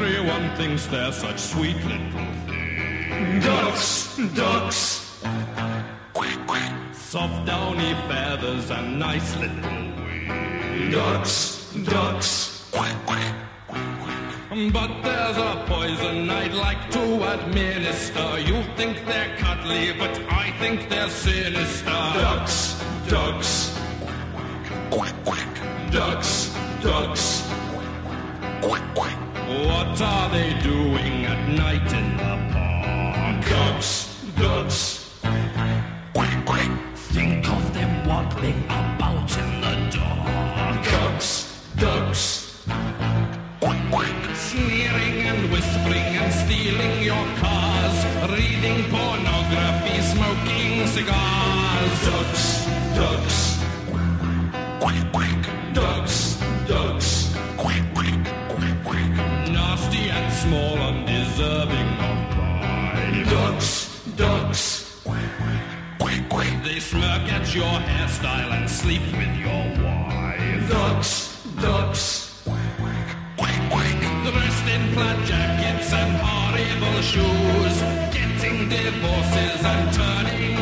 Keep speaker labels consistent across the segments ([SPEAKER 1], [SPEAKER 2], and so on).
[SPEAKER 1] Everyone thinks they're such sweet little things. Ducks, ducks. Quack, quack. Soft downy feathers and nice little wings. Ducks, ducks. Quack, quack. But there's a poison I'd like to administer. You think they're cuddly, but I think they're sinister. Ducks, ducks. Quack, quack. Ducks, ducks. What are they doing at night in the park? Ducks, ducks.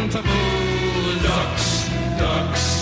[SPEAKER 1] accountable ducks, ducks.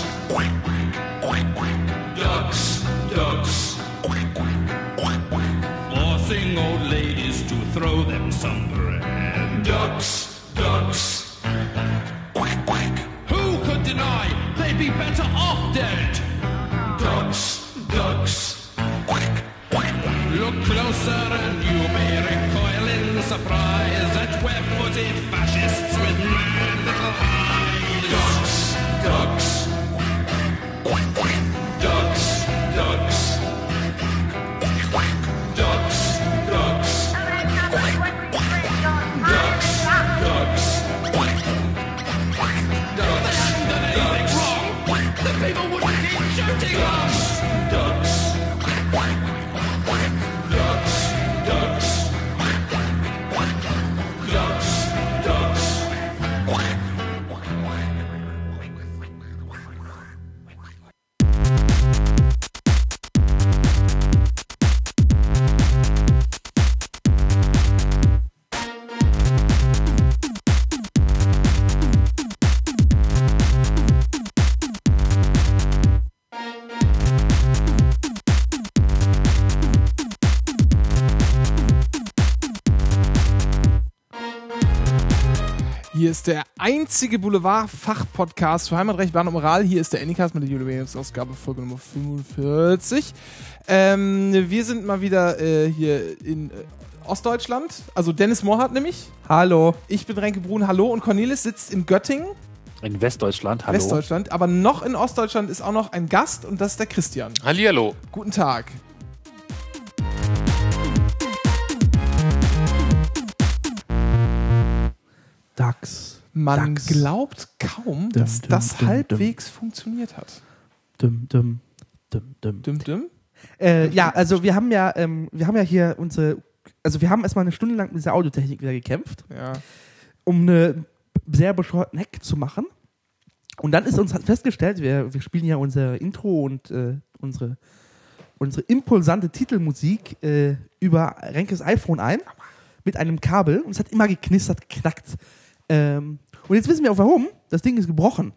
[SPEAKER 2] Hier ist der einzige Boulevard-Fachpodcast für Heimatrecht, Bahn und Moral. Hier ist der Anycast mit der Jubiläumsausgabe Folge Nummer 45. Ähm, wir sind mal wieder äh, hier in äh, Ostdeutschland. Also Dennis Mohrhardt nämlich.
[SPEAKER 3] Hallo.
[SPEAKER 2] Ich bin Renke Brun, hallo. Und Cornelis sitzt in Göttingen,
[SPEAKER 3] In Westdeutschland, hallo.
[SPEAKER 2] Westdeutschland. Aber noch in Ostdeutschland ist auch noch ein Gast und das ist der Christian.
[SPEAKER 4] Hallihallo.
[SPEAKER 2] Guten Tag.
[SPEAKER 3] Dax.
[SPEAKER 2] Man
[SPEAKER 3] Dachs.
[SPEAKER 2] glaubt kaum,
[SPEAKER 3] Dum,
[SPEAKER 2] dass
[SPEAKER 3] dum,
[SPEAKER 2] das
[SPEAKER 3] dum,
[SPEAKER 2] halbwegs funktioniert hat.
[SPEAKER 3] Dum, dum, dum, dum.
[SPEAKER 2] Dim, dim.
[SPEAKER 5] Äh, ja, also wir haben ja, ähm, wir haben ja hier unsere, also wir haben erstmal eine Stunde lang mit dieser Audiotechnik wieder gekämpft,
[SPEAKER 2] Ja.
[SPEAKER 5] um eine sehr bescheuerten Hack zu machen. Und dann ist uns halt festgestellt, wir, wir spielen ja unser Intro und äh, unsere, unsere impulsante Titelmusik äh, über Renkes iPhone ein mit einem Kabel und es hat immer geknistert, geknackt. Ähm, und jetzt wissen wir auch warum. Das Ding ist gebrochen.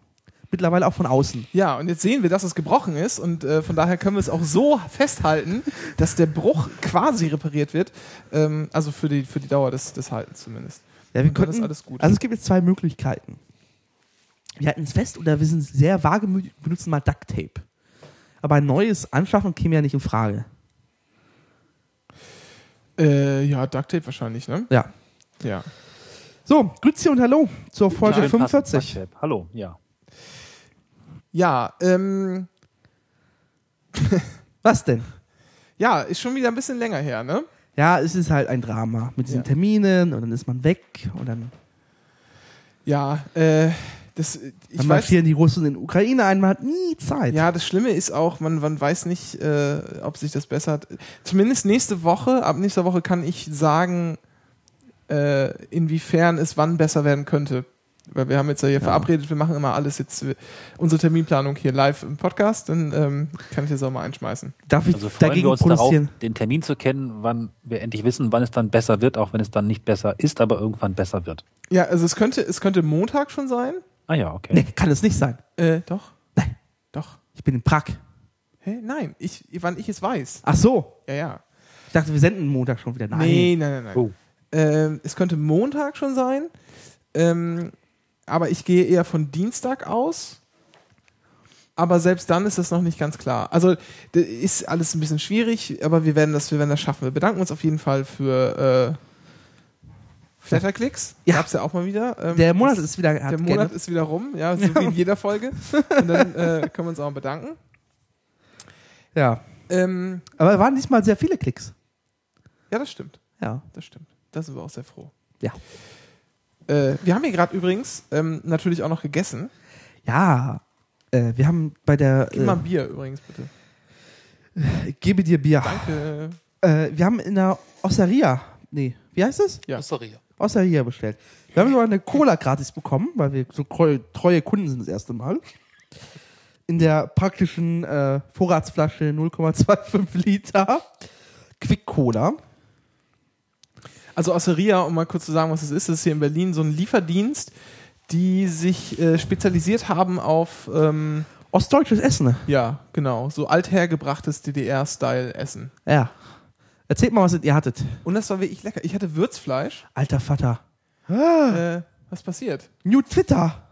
[SPEAKER 5] Mittlerweile auch von außen.
[SPEAKER 2] Ja, und jetzt sehen wir, dass es gebrochen ist und äh, von daher können wir es auch so festhalten, dass der Bruch quasi repariert wird. Ähm, also für die, für die Dauer des, des Haltens zumindest.
[SPEAKER 5] Ja, wir könnten,
[SPEAKER 2] ist alles gut.
[SPEAKER 5] Also es gibt jetzt zwei Möglichkeiten. Wir halten es fest oder wir sind sehr wagemütig benutzen mal Duct Tape. Aber ein neues Anschaffen käme ja nicht in Frage.
[SPEAKER 2] Äh, ja, Duct Tape wahrscheinlich, ne?
[SPEAKER 5] Ja.
[SPEAKER 2] Ja.
[SPEAKER 5] So, Grüezi und Hallo zur Folge
[SPEAKER 3] Schön
[SPEAKER 5] 45.
[SPEAKER 3] passend, Ducktape. Hallo, ja.
[SPEAKER 2] Ja, ähm,
[SPEAKER 5] Was denn?
[SPEAKER 2] ja, ist schon wieder ein bisschen länger her, ne?
[SPEAKER 5] Ja, es ist halt ein Drama mit diesen
[SPEAKER 2] Ja.
[SPEAKER 5] Terminen und dann ist man weg und dann,
[SPEAKER 2] Ja, äh, das, ich
[SPEAKER 5] dann
[SPEAKER 2] weiß,
[SPEAKER 5] marschieren die Russen in Ukraine ein, man hat nie Zeit.
[SPEAKER 2] Ja, das Schlimme ist auch, man, man weiß nicht, äh, ob sich das bessert. Zumindest nächste Woche, ab nächster Woche kann ich sagen, äh, inwiefern es wann besser werden könnte. Weil wir haben jetzt ja hier verabredet, wir machen immer alles jetzt, unsere Terminplanung hier live im Podcast, dann ähm, kann ich das auch mal einschmeißen.
[SPEAKER 5] Darf ich
[SPEAKER 3] Also freuen
[SPEAKER 5] dagegen
[SPEAKER 3] wir uns darauf, den Termin zu kennen, wann wir endlich wissen, wann es dann besser wird, auch wenn es dann nicht besser ist, aber irgendwann besser wird.
[SPEAKER 2] Ja, also es könnte, es könnte Montag schon sein.
[SPEAKER 3] Ah ja, okay.
[SPEAKER 5] Nee, kann es nicht sein.
[SPEAKER 2] Äh, doch.
[SPEAKER 5] Nein.
[SPEAKER 2] Doch.
[SPEAKER 5] Ich bin in Prag.
[SPEAKER 2] Hä? Nein, ich, wann ich es weiß.
[SPEAKER 5] Ach so.
[SPEAKER 2] Ja, ja.
[SPEAKER 5] Ich dachte, wir senden Montag schon wieder. Nein.
[SPEAKER 2] Nee, nein, nein, nein.
[SPEAKER 3] Oh.
[SPEAKER 2] Ähm, es könnte Montag schon sein. Ähm, aber ich gehe eher von Dienstag aus. Aber selbst dann ist das noch nicht ganz klar. Also ist alles ein bisschen schwierig, aber wir werden das, wir werden das schaffen. Wir bedanken uns auf jeden Fall für äh, Flatterklicks.
[SPEAKER 5] Ja.
[SPEAKER 2] Gab's ja auch mal wieder. Ähm,
[SPEAKER 5] Der Monat ist wieder.
[SPEAKER 2] der Monat
[SPEAKER 5] geändert.
[SPEAKER 2] ist wieder rum, ja, so wie in jeder Folge. Und dann äh, können wir uns auch bedanken.
[SPEAKER 5] Ja.
[SPEAKER 2] Ähm,
[SPEAKER 5] Aber es waren diesmal sehr viele Klicks.
[SPEAKER 2] ja, das stimmt.
[SPEAKER 5] Ja.
[SPEAKER 2] Das stimmt. Da sind wir auch sehr froh.
[SPEAKER 5] Ja.
[SPEAKER 2] Äh, wir haben hier gerade übrigens ähm, natürlich auch noch gegessen.
[SPEAKER 5] Ja. Äh, wir haben bei der.
[SPEAKER 2] Gib mal ein
[SPEAKER 5] Äh,
[SPEAKER 2] Bier übrigens, bitte.
[SPEAKER 5] gebe dir Bier.
[SPEAKER 2] Danke.
[SPEAKER 5] Äh, wir haben in der Osteria. Nee, wie heißt es?
[SPEAKER 2] Ja.
[SPEAKER 4] Osteria.
[SPEAKER 5] Osteria bestellt. Wir haben sogar eine Cola gratis bekommen, weil wir so treue, treue Kunden sind das erste Mal. In der praktischen äh, Vorratsflasche 0,25 Liter Quick Cola.
[SPEAKER 2] Also Osseria, um mal kurz zu sagen, was es ist, ist hier in Berlin so ein Lieferdienst, die sich äh, spezialisiert haben auf, ähm,
[SPEAKER 5] Ostdeutsches Essen.
[SPEAKER 2] ja, genau, so althergebrachtes DDR-Style-Essen.
[SPEAKER 5] Ja. Erzählt mal, was ihr hattet.
[SPEAKER 2] Und das war wirklich lecker. Ich hatte Würzfleisch.
[SPEAKER 5] Alter Vater.
[SPEAKER 2] Äh, was passiert?
[SPEAKER 5] New Twitter.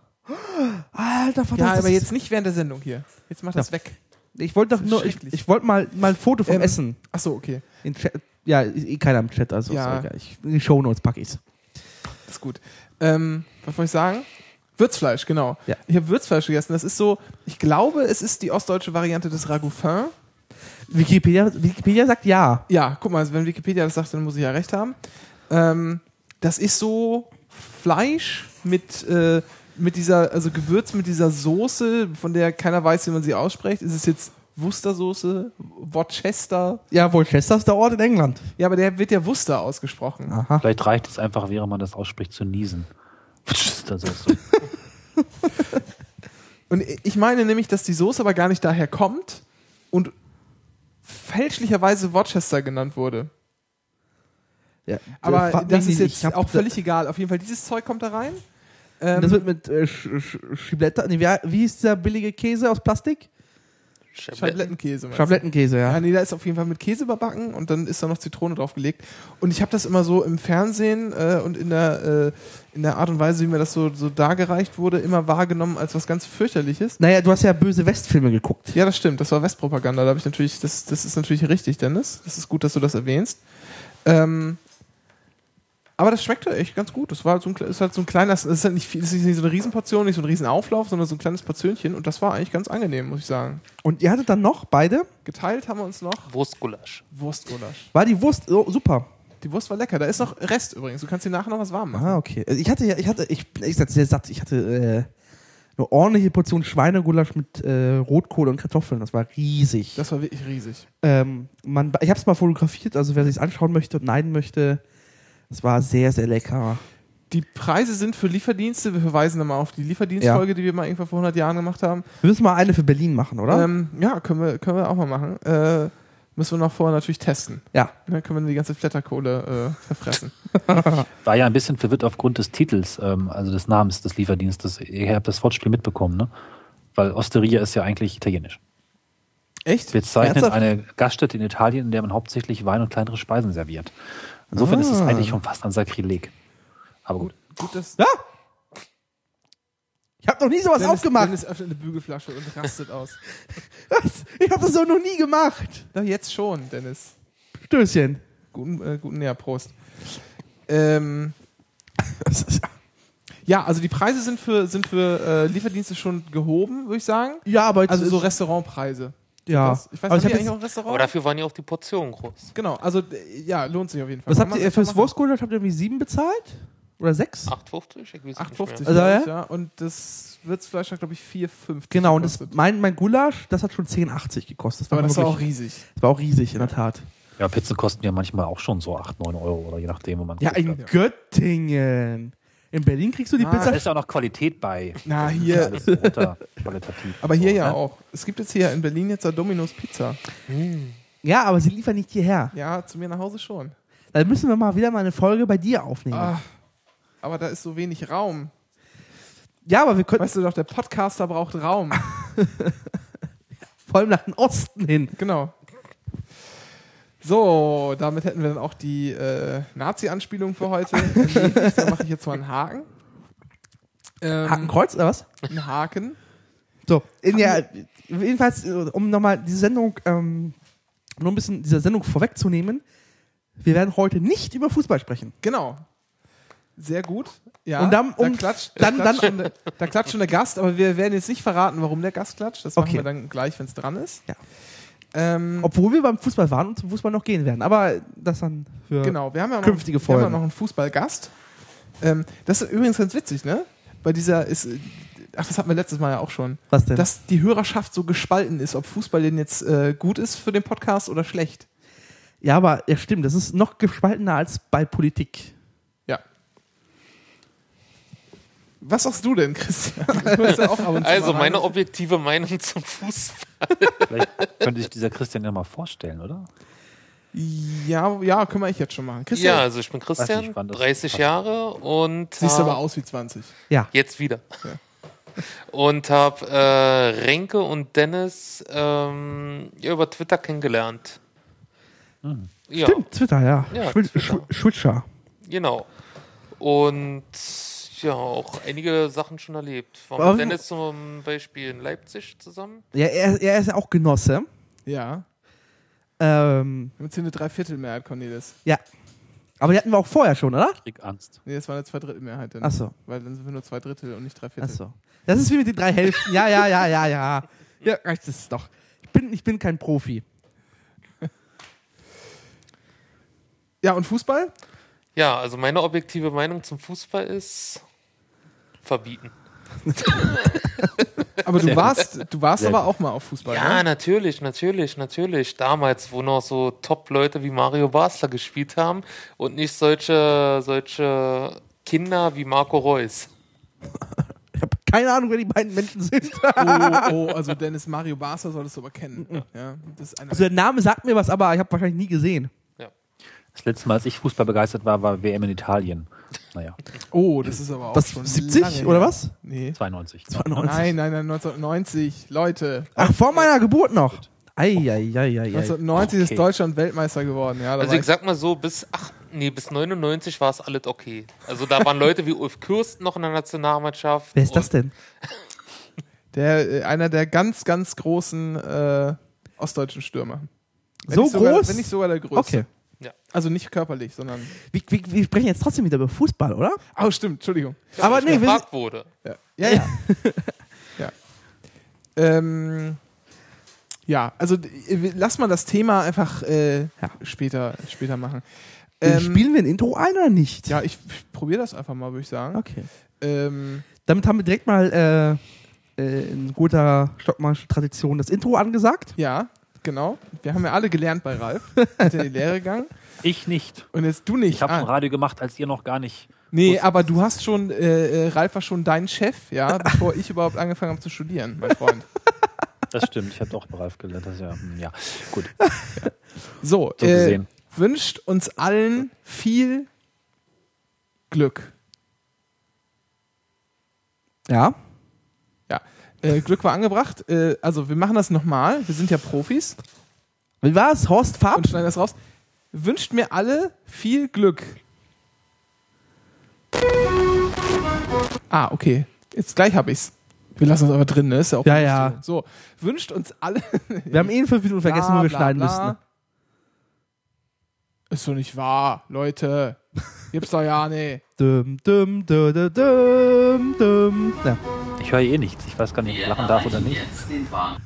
[SPEAKER 5] Alter Vater.
[SPEAKER 2] Ja, aber jetzt nicht während der Sendung hier. Jetzt mach das weg.
[SPEAKER 5] Ich wollte doch nur, ich, ich wollte mal, mal ein Foto vom
[SPEAKER 2] Ähm,
[SPEAKER 5] Essen.
[SPEAKER 2] Achso, okay.
[SPEAKER 5] In ja, eh keiner im Chat, also
[SPEAKER 2] Ja.
[SPEAKER 5] Ich, in die Shownotes packe ich's.
[SPEAKER 2] Das ist gut. Ähm, was wollte ich sagen? Würzfleisch, genau.
[SPEAKER 5] Ja.
[SPEAKER 2] Ich habe Würzfleisch gegessen. Das ist so, ich glaube, es ist die ostdeutsche Variante des Ragoufin.
[SPEAKER 5] Wikipedia, Wikipedia sagt ja.
[SPEAKER 2] Ja, guck mal, also wenn Wikipedia das sagt, dann muss ich ja recht haben. Ähm, das ist so Fleisch mit, äh, mit dieser, also Gewürz mit dieser Soße, von der keiner weiß, wie man sie ausspricht. Ist es jetzt Worcestersoße, Worcester?
[SPEAKER 5] Ja, Worcester ist der Ort in England.
[SPEAKER 2] Ja, aber der wird ja Worcester ausgesprochen.
[SPEAKER 5] Aha.
[SPEAKER 3] Vielleicht reicht es einfach, während man das ausspricht, zu niesen. So.
[SPEAKER 2] Und ich meine nämlich, dass die Soße aber gar nicht daher kommt und fälschlicherweise Worcester genannt wurde.
[SPEAKER 5] Ja,
[SPEAKER 2] Aber
[SPEAKER 5] frag mich
[SPEAKER 2] das ist jetzt auch völlig egal. Auf jeden Fall, dieses Zeug kommt da rein. Ähm,
[SPEAKER 5] Das wird mit äh, Sch Sch Schibletta, nee, wie, wie ist der billige Käse aus Plastik?
[SPEAKER 2] Schablettenkäse.
[SPEAKER 5] Schablettenkäse, ja.
[SPEAKER 2] Ja, nee, da ist auf jeden Fall mit Käse überbacken und dann ist da noch Zitrone draufgelegt. Und ich habe das immer so im Fernsehen äh, und in der, äh, in der Art und Weise, wie mir das so, so dargereicht wurde, immer wahrgenommen als was ganz fürchterliches.
[SPEAKER 5] Naja, du hast ja böse Westfilme geguckt.
[SPEAKER 2] Ja, das stimmt. Das war Westpropaganda. Da habe ich natürlich, das, das ist natürlich richtig, Dennis. Das ist gut, dass du das erwähnst. Ähm, aber das schmeckt echt ganz gut. Das war halt so ein, ist halt so ein kleiner, es ist halt nicht viel, ist nicht so eine Riesenportion, nicht so ein Riesenauflauf, sondern so ein kleines Portionchen. Und das war eigentlich ganz angenehm, muss ich sagen.
[SPEAKER 5] Und ihr hattet dann noch beide,
[SPEAKER 2] Geteilt haben wir uns noch
[SPEAKER 4] Wurstgulasch.
[SPEAKER 2] Wurstgulasch.
[SPEAKER 5] war die Wurst oh, super.
[SPEAKER 2] Die Wurst war lecker. Da ist noch Rest übrigens. Du kannst dir nachher noch was warm machen.
[SPEAKER 5] Ah, okay. Also Ich hatte ja, ich hatte, ich bin echt sehr satt. Ich hatte äh, eine ordentliche Portion Schweinegulasch mit äh, Rotkohl und Kartoffeln. Das war riesig.
[SPEAKER 2] Das war wirklich riesig.
[SPEAKER 5] ähm, man, ich habe es mal fotografiert, also wer sich anschauen möchte und neiden möchte, es war sehr, sehr lecker.
[SPEAKER 2] Die Preise sind für Lieferdienste. Wir verweisen nochmal auf die Lieferdienstfolge, die wir mal irgendwann vor 100 Jahren gemacht haben.
[SPEAKER 5] Wir müssen mal eine für Berlin machen, oder?
[SPEAKER 2] Ähm, ja, können wir, können wir auch mal machen. Äh, müssen wir noch vorher natürlich testen.
[SPEAKER 5] ja.
[SPEAKER 2] Dann können wir die ganze Flatterkohle äh, verfressen.
[SPEAKER 3] War ja ein bisschen verwirrt aufgrund des Titels, ähm, also des Namens des Lieferdienstes. Ihr habt das Wortspiel mitbekommen, ne? Weil Osteria ist ja eigentlich italienisch.
[SPEAKER 2] Echt?
[SPEAKER 3] Wir zeichnen
[SPEAKER 5] Ernsthaft?
[SPEAKER 3] eine Gaststätte in Italien, in der man hauptsächlich Wein und kleinere Speisen serviert. Insofern ist es
[SPEAKER 5] Ah.
[SPEAKER 3] eigentlich schon fast ein Sakrileg. Aber gut.
[SPEAKER 2] Gut, dass
[SPEAKER 5] Ja! Ich habe noch nie sowas
[SPEAKER 2] Dennis,
[SPEAKER 5] aufgemacht.
[SPEAKER 2] Dennis öffnet eine Bügelflasche und rastet aus.
[SPEAKER 5] Was? Ich habe das so noch nie gemacht.
[SPEAKER 2] Na, jetzt schon, Dennis.
[SPEAKER 5] Stößchen.
[SPEAKER 2] Guten, äh, guten ja, Prost. Ähm, ja, also die Preise sind für, sind für äh, Lieferdienste schon gehoben, würde ich sagen.
[SPEAKER 5] Ja, aber
[SPEAKER 2] Also so Restaurantpreise.
[SPEAKER 5] Ja.
[SPEAKER 2] Das- Ich weiß
[SPEAKER 5] aber
[SPEAKER 2] nicht,
[SPEAKER 5] ich
[SPEAKER 2] eigentlich auch ein Restaurant?
[SPEAKER 4] Aber dafür waren ja auch die Portionen groß.
[SPEAKER 2] genau, also ja, lohnt sich auf jeden Fall.
[SPEAKER 5] was habt ihr fürs. Wurstgulasch? Habt ihr irgendwie sieben bezahlt? Oder sechs?
[SPEAKER 4] 8,50? Ich weiß nicht
[SPEAKER 2] 8,50
[SPEAKER 4] mehr.
[SPEAKER 5] Also, ja?
[SPEAKER 2] ja. Und das Würzfleisch hat, glaube ich, 4,50
[SPEAKER 5] Genau, und das, mein, mein Gulasch, das hat schon 10,80 gekostet. Das war,
[SPEAKER 2] Aber das war auch
[SPEAKER 5] wirklich-
[SPEAKER 2] riesig.
[SPEAKER 5] das war auch riesig, in der Tat.
[SPEAKER 3] Ja, Pizzen kosten ja manchmal auch schon so 8, 9 Euro oder je nachdem, wo man
[SPEAKER 5] Ja, in Göttingen. In Berlin kriegst du die
[SPEAKER 2] Ah,
[SPEAKER 3] Da
[SPEAKER 5] Pizza.
[SPEAKER 3] ist ja auch noch Qualität bei.
[SPEAKER 2] Na,
[SPEAKER 3] Ja,
[SPEAKER 2] hier.
[SPEAKER 3] alles runter qualitativ.
[SPEAKER 2] Aber hier
[SPEAKER 3] So,
[SPEAKER 2] ja
[SPEAKER 3] ne?
[SPEAKER 2] auch. Es gibt jetzt hier in Berlin jetzt da Domino's Pizza.
[SPEAKER 5] Ja, aber sie liefern nicht hierher.
[SPEAKER 2] Ja, zu mir nach Hause schon.
[SPEAKER 5] Dann müssen wir mal wieder mal eine Folge bei dir aufnehmen.
[SPEAKER 2] Ah, aber da ist so wenig Raum.
[SPEAKER 5] Ja, aber wir könnten
[SPEAKER 2] Weißt du doch, der Podcaster braucht Raum.
[SPEAKER 5] vor allem nach dem Osten hin.
[SPEAKER 2] genau. So, damit hätten wir dann auch die äh, Nazi-Anspielung für heute. da mache ich jetzt mal einen Haken. Ähm,
[SPEAKER 5] Hakenkreuz oder was?
[SPEAKER 2] Einen Haken.
[SPEAKER 5] So, in der, jedenfalls, um nochmal diese Sendung, ähm, nur ein bisschen dieser Sendung vorwegzunehmen, wir werden heute nicht über Fußball sprechen.
[SPEAKER 2] Genau. Sehr gut. Ja,
[SPEAKER 5] Und dann-
[SPEAKER 2] da,
[SPEAKER 5] um-
[SPEAKER 2] klatscht,
[SPEAKER 5] dann-
[SPEAKER 2] da, klatscht schon der, da klatscht schon der Gast, aber wir werden jetzt nicht verraten, warum der Gast klatscht. Das machen
[SPEAKER 5] Okay.
[SPEAKER 2] wir dann gleich, wenn es dran ist.
[SPEAKER 5] Ja.
[SPEAKER 2] Ähm,
[SPEAKER 5] Obwohl wir beim Fußball waren und zum Fußball noch gehen werden. Aber das dann für.
[SPEAKER 2] Genau, wir haben ja noch,
[SPEAKER 5] Künftige
[SPEAKER 2] wir haben ja
[SPEAKER 5] Folgen.
[SPEAKER 2] noch einen Fußballgast. Ähm, das ist übrigens ganz witzig, ne? Bei dieser ist, ach, das hatten wir letztes Mal ja auch schon,
[SPEAKER 5] Was denn?
[SPEAKER 2] dass die Hörerschaft so gespalten ist, ob Fußball denn jetzt äh, gut ist für den Podcast oder schlecht.
[SPEAKER 5] ja, aber ja, stimmt. Das ist noch gespaltener als bei Politik.
[SPEAKER 2] Ja. Was sagst du denn, Christian? Du hast ja auch ab und zu
[SPEAKER 4] Also meine objektive Meinung zum Fußball.
[SPEAKER 3] Vielleicht könnte sich dieser Christian ja mal vorstellen, oder?
[SPEAKER 2] Ja, ja, kümmere ich jetzt schon mal. Christian,
[SPEAKER 4] Ja, also ich bin Christian,
[SPEAKER 3] nicht, wann das
[SPEAKER 4] 30
[SPEAKER 3] passt.
[SPEAKER 4] Jahre und
[SPEAKER 2] siehst aber aus wie 20.
[SPEAKER 5] Ja.
[SPEAKER 4] jetzt wieder. Und habe äh, Renke und Dennis ähm, ja, über Twitter kennengelernt. Ja,
[SPEAKER 5] Stimmt, Twitter, ja.
[SPEAKER 4] Ja,
[SPEAKER 5] Schwitzer.
[SPEAKER 4] genau. Und ja, auch einige Sachen schon erlebt. War
[SPEAKER 5] Aber-
[SPEAKER 4] mit Dennis zum Beispiel in Leipzig zusammen.
[SPEAKER 5] Ja, er, er ist ja auch Genosse.
[SPEAKER 2] Ja.
[SPEAKER 5] Ähm,
[SPEAKER 2] Wir haben jetzt hier eine Dreiviertelmehrheit, Cornelis.
[SPEAKER 5] ja. Aber die hatten wir auch vorher schon, oder?
[SPEAKER 3] Krieg Angst.
[SPEAKER 2] Nee, das war eine Zweidrittelmehrheit. Dann.
[SPEAKER 5] Achso.
[SPEAKER 2] Weil dann sind wir nur zwei Drittel und nicht drei Viertel.
[SPEAKER 5] Achso. Das ist wie mit den drei Hälften. Ja, ja, ja, ja, ja. Ja, das ist doch. Ich bin, ich bin kein Profi.
[SPEAKER 2] Ja, und Fußball?
[SPEAKER 4] Ja, also meine objektive Meinung zum Fußball ist verbieten.
[SPEAKER 2] Aber du warst, du warst aber auch mal auf Fußball.
[SPEAKER 4] Ja,
[SPEAKER 2] ne?
[SPEAKER 4] natürlich, natürlich, natürlich. Damals, wo noch so Top-Leute wie Mario Basler gespielt haben und nicht solche, solche Kinder wie Marco Reus.
[SPEAKER 5] Ich habe keine Ahnung, wer die beiden Menschen sind.
[SPEAKER 2] Oh, oh, also Dennis Mario Barca solltest du aber kennen. Ja, das ist einer
[SPEAKER 5] Also der Name sagt mir was, aber ich habe wahrscheinlich nie gesehen.
[SPEAKER 3] Das letzte Mal, als ich Fußball begeistert war, war WM in Italien. Naja,
[SPEAKER 2] oh, das ist aber auch
[SPEAKER 5] Was,
[SPEAKER 2] schon
[SPEAKER 5] 70
[SPEAKER 2] lange
[SPEAKER 5] oder
[SPEAKER 2] her.
[SPEAKER 5] was?
[SPEAKER 2] Nee.
[SPEAKER 3] 92.
[SPEAKER 5] 92.
[SPEAKER 2] Nein, nein, nein, 1990. Leute.
[SPEAKER 5] Ach, vor meiner Geburt noch. Eieieiei.
[SPEAKER 2] 1990 ist
[SPEAKER 3] Okay.
[SPEAKER 2] Deutschland Weltmeister geworden. Ja,
[SPEAKER 4] Also ich sag mal so, bis, ach, nee, bis 99 war es alles okay. Also da waren Leute wie Ulf Kürsten noch in der Nationalmannschaft.
[SPEAKER 5] Wer ist das denn?
[SPEAKER 2] der, äh, einer der ganz, ganz großen äh, ostdeutschen Stürmer. Wenn
[SPEAKER 5] So
[SPEAKER 2] nicht sogar,
[SPEAKER 5] groß?
[SPEAKER 2] Wenn nicht sogar der größte.
[SPEAKER 5] Okay.
[SPEAKER 2] Also nicht körperlich, sondern.
[SPEAKER 5] Wir, wir, wir sprechen jetzt trotzdem wieder über Fußball, oder?
[SPEAKER 2] Oh, stimmt, Entschuldigung.
[SPEAKER 5] Aber
[SPEAKER 4] weil ich
[SPEAKER 5] nee, wir
[SPEAKER 4] gefragt wurde.
[SPEAKER 2] Ja, ja. Ja, ja. Ähm, ja also wir- lass mal das Thema einfach äh,
[SPEAKER 5] Ja.
[SPEAKER 2] später, später machen.
[SPEAKER 5] Ähm,
[SPEAKER 2] Ähm,
[SPEAKER 5] Spielen wir ein Intro ein oder nicht?
[SPEAKER 2] ja, ich, ich probiere das einfach mal, würde ich sagen.
[SPEAKER 5] Okay.
[SPEAKER 2] Ähm,
[SPEAKER 5] Damit haben wir direkt mal äh, äh, in guter Stockmannsche Tradition das Intro angesagt.
[SPEAKER 2] ja, genau. Wir haben ja alle gelernt bei Ralf. Hat ja die Lehre gegangen.
[SPEAKER 3] Ich nicht.
[SPEAKER 2] Und jetzt du nicht.
[SPEAKER 3] Ich habe
[SPEAKER 2] Ah.
[SPEAKER 3] schon Radio gemacht, als ihr noch gar nicht.
[SPEAKER 2] Nee,
[SPEAKER 3] Wusste-
[SPEAKER 2] aber du hast schon, äh, äh, Ralf war schon dein Chef, ja, bevor ich überhaupt angefangen habe zu studieren, mein Freund.
[SPEAKER 3] Das stimmt, ich habe doch bei Ralf gelernt. Das ja, hm, ja, gut.
[SPEAKER 2] So,
[SPEAKER 3] So
[SPEAKER 2] äh, wünscht uns allen viel Glück.
[SPEAKER 5] Ja.
[SPEAKER 2] Ja, äh, Glück war angebracht. Äh, also wir machen das nochmal. Wir sind ja Profis
[SPEAKER 5] Wie war es? Horst Farb?
[SPEAKER 2] und schneiden das raus. Wünscht mir alle viel Glück. Ah, okay. Jetzt gleich hab ich's. Wir lassen uns aber drin, ne? Ist ja auch
[SPEAKER 5] Ja, ja.
[SPEAKER 2] So, wünscht uns alle.
[SPEAKER 5] Wir haben eh in fünf Minuten vergessen,
[SPEAKER 2] Bla,
[SPEAKER 5] wo wir
[SPEAKER 2] bla,
[SPEAKER 5] schneiden
[SPEAKER 2] bla.
[SPEAKER 5] müssen. ne?
[SPEAKER 2] Ist doch nicht wahr, Leute. Gibt's doch ja nicht.
[SPEAKER 5] Dum, dum, dum, dum, dum. Ja.
[SPEAKER 3] Ich höre eh nichts. Ich weiß gar nicht, ob ich lachen darf oder nicht.
[SPEAKER 6] Jetzt den Bahn.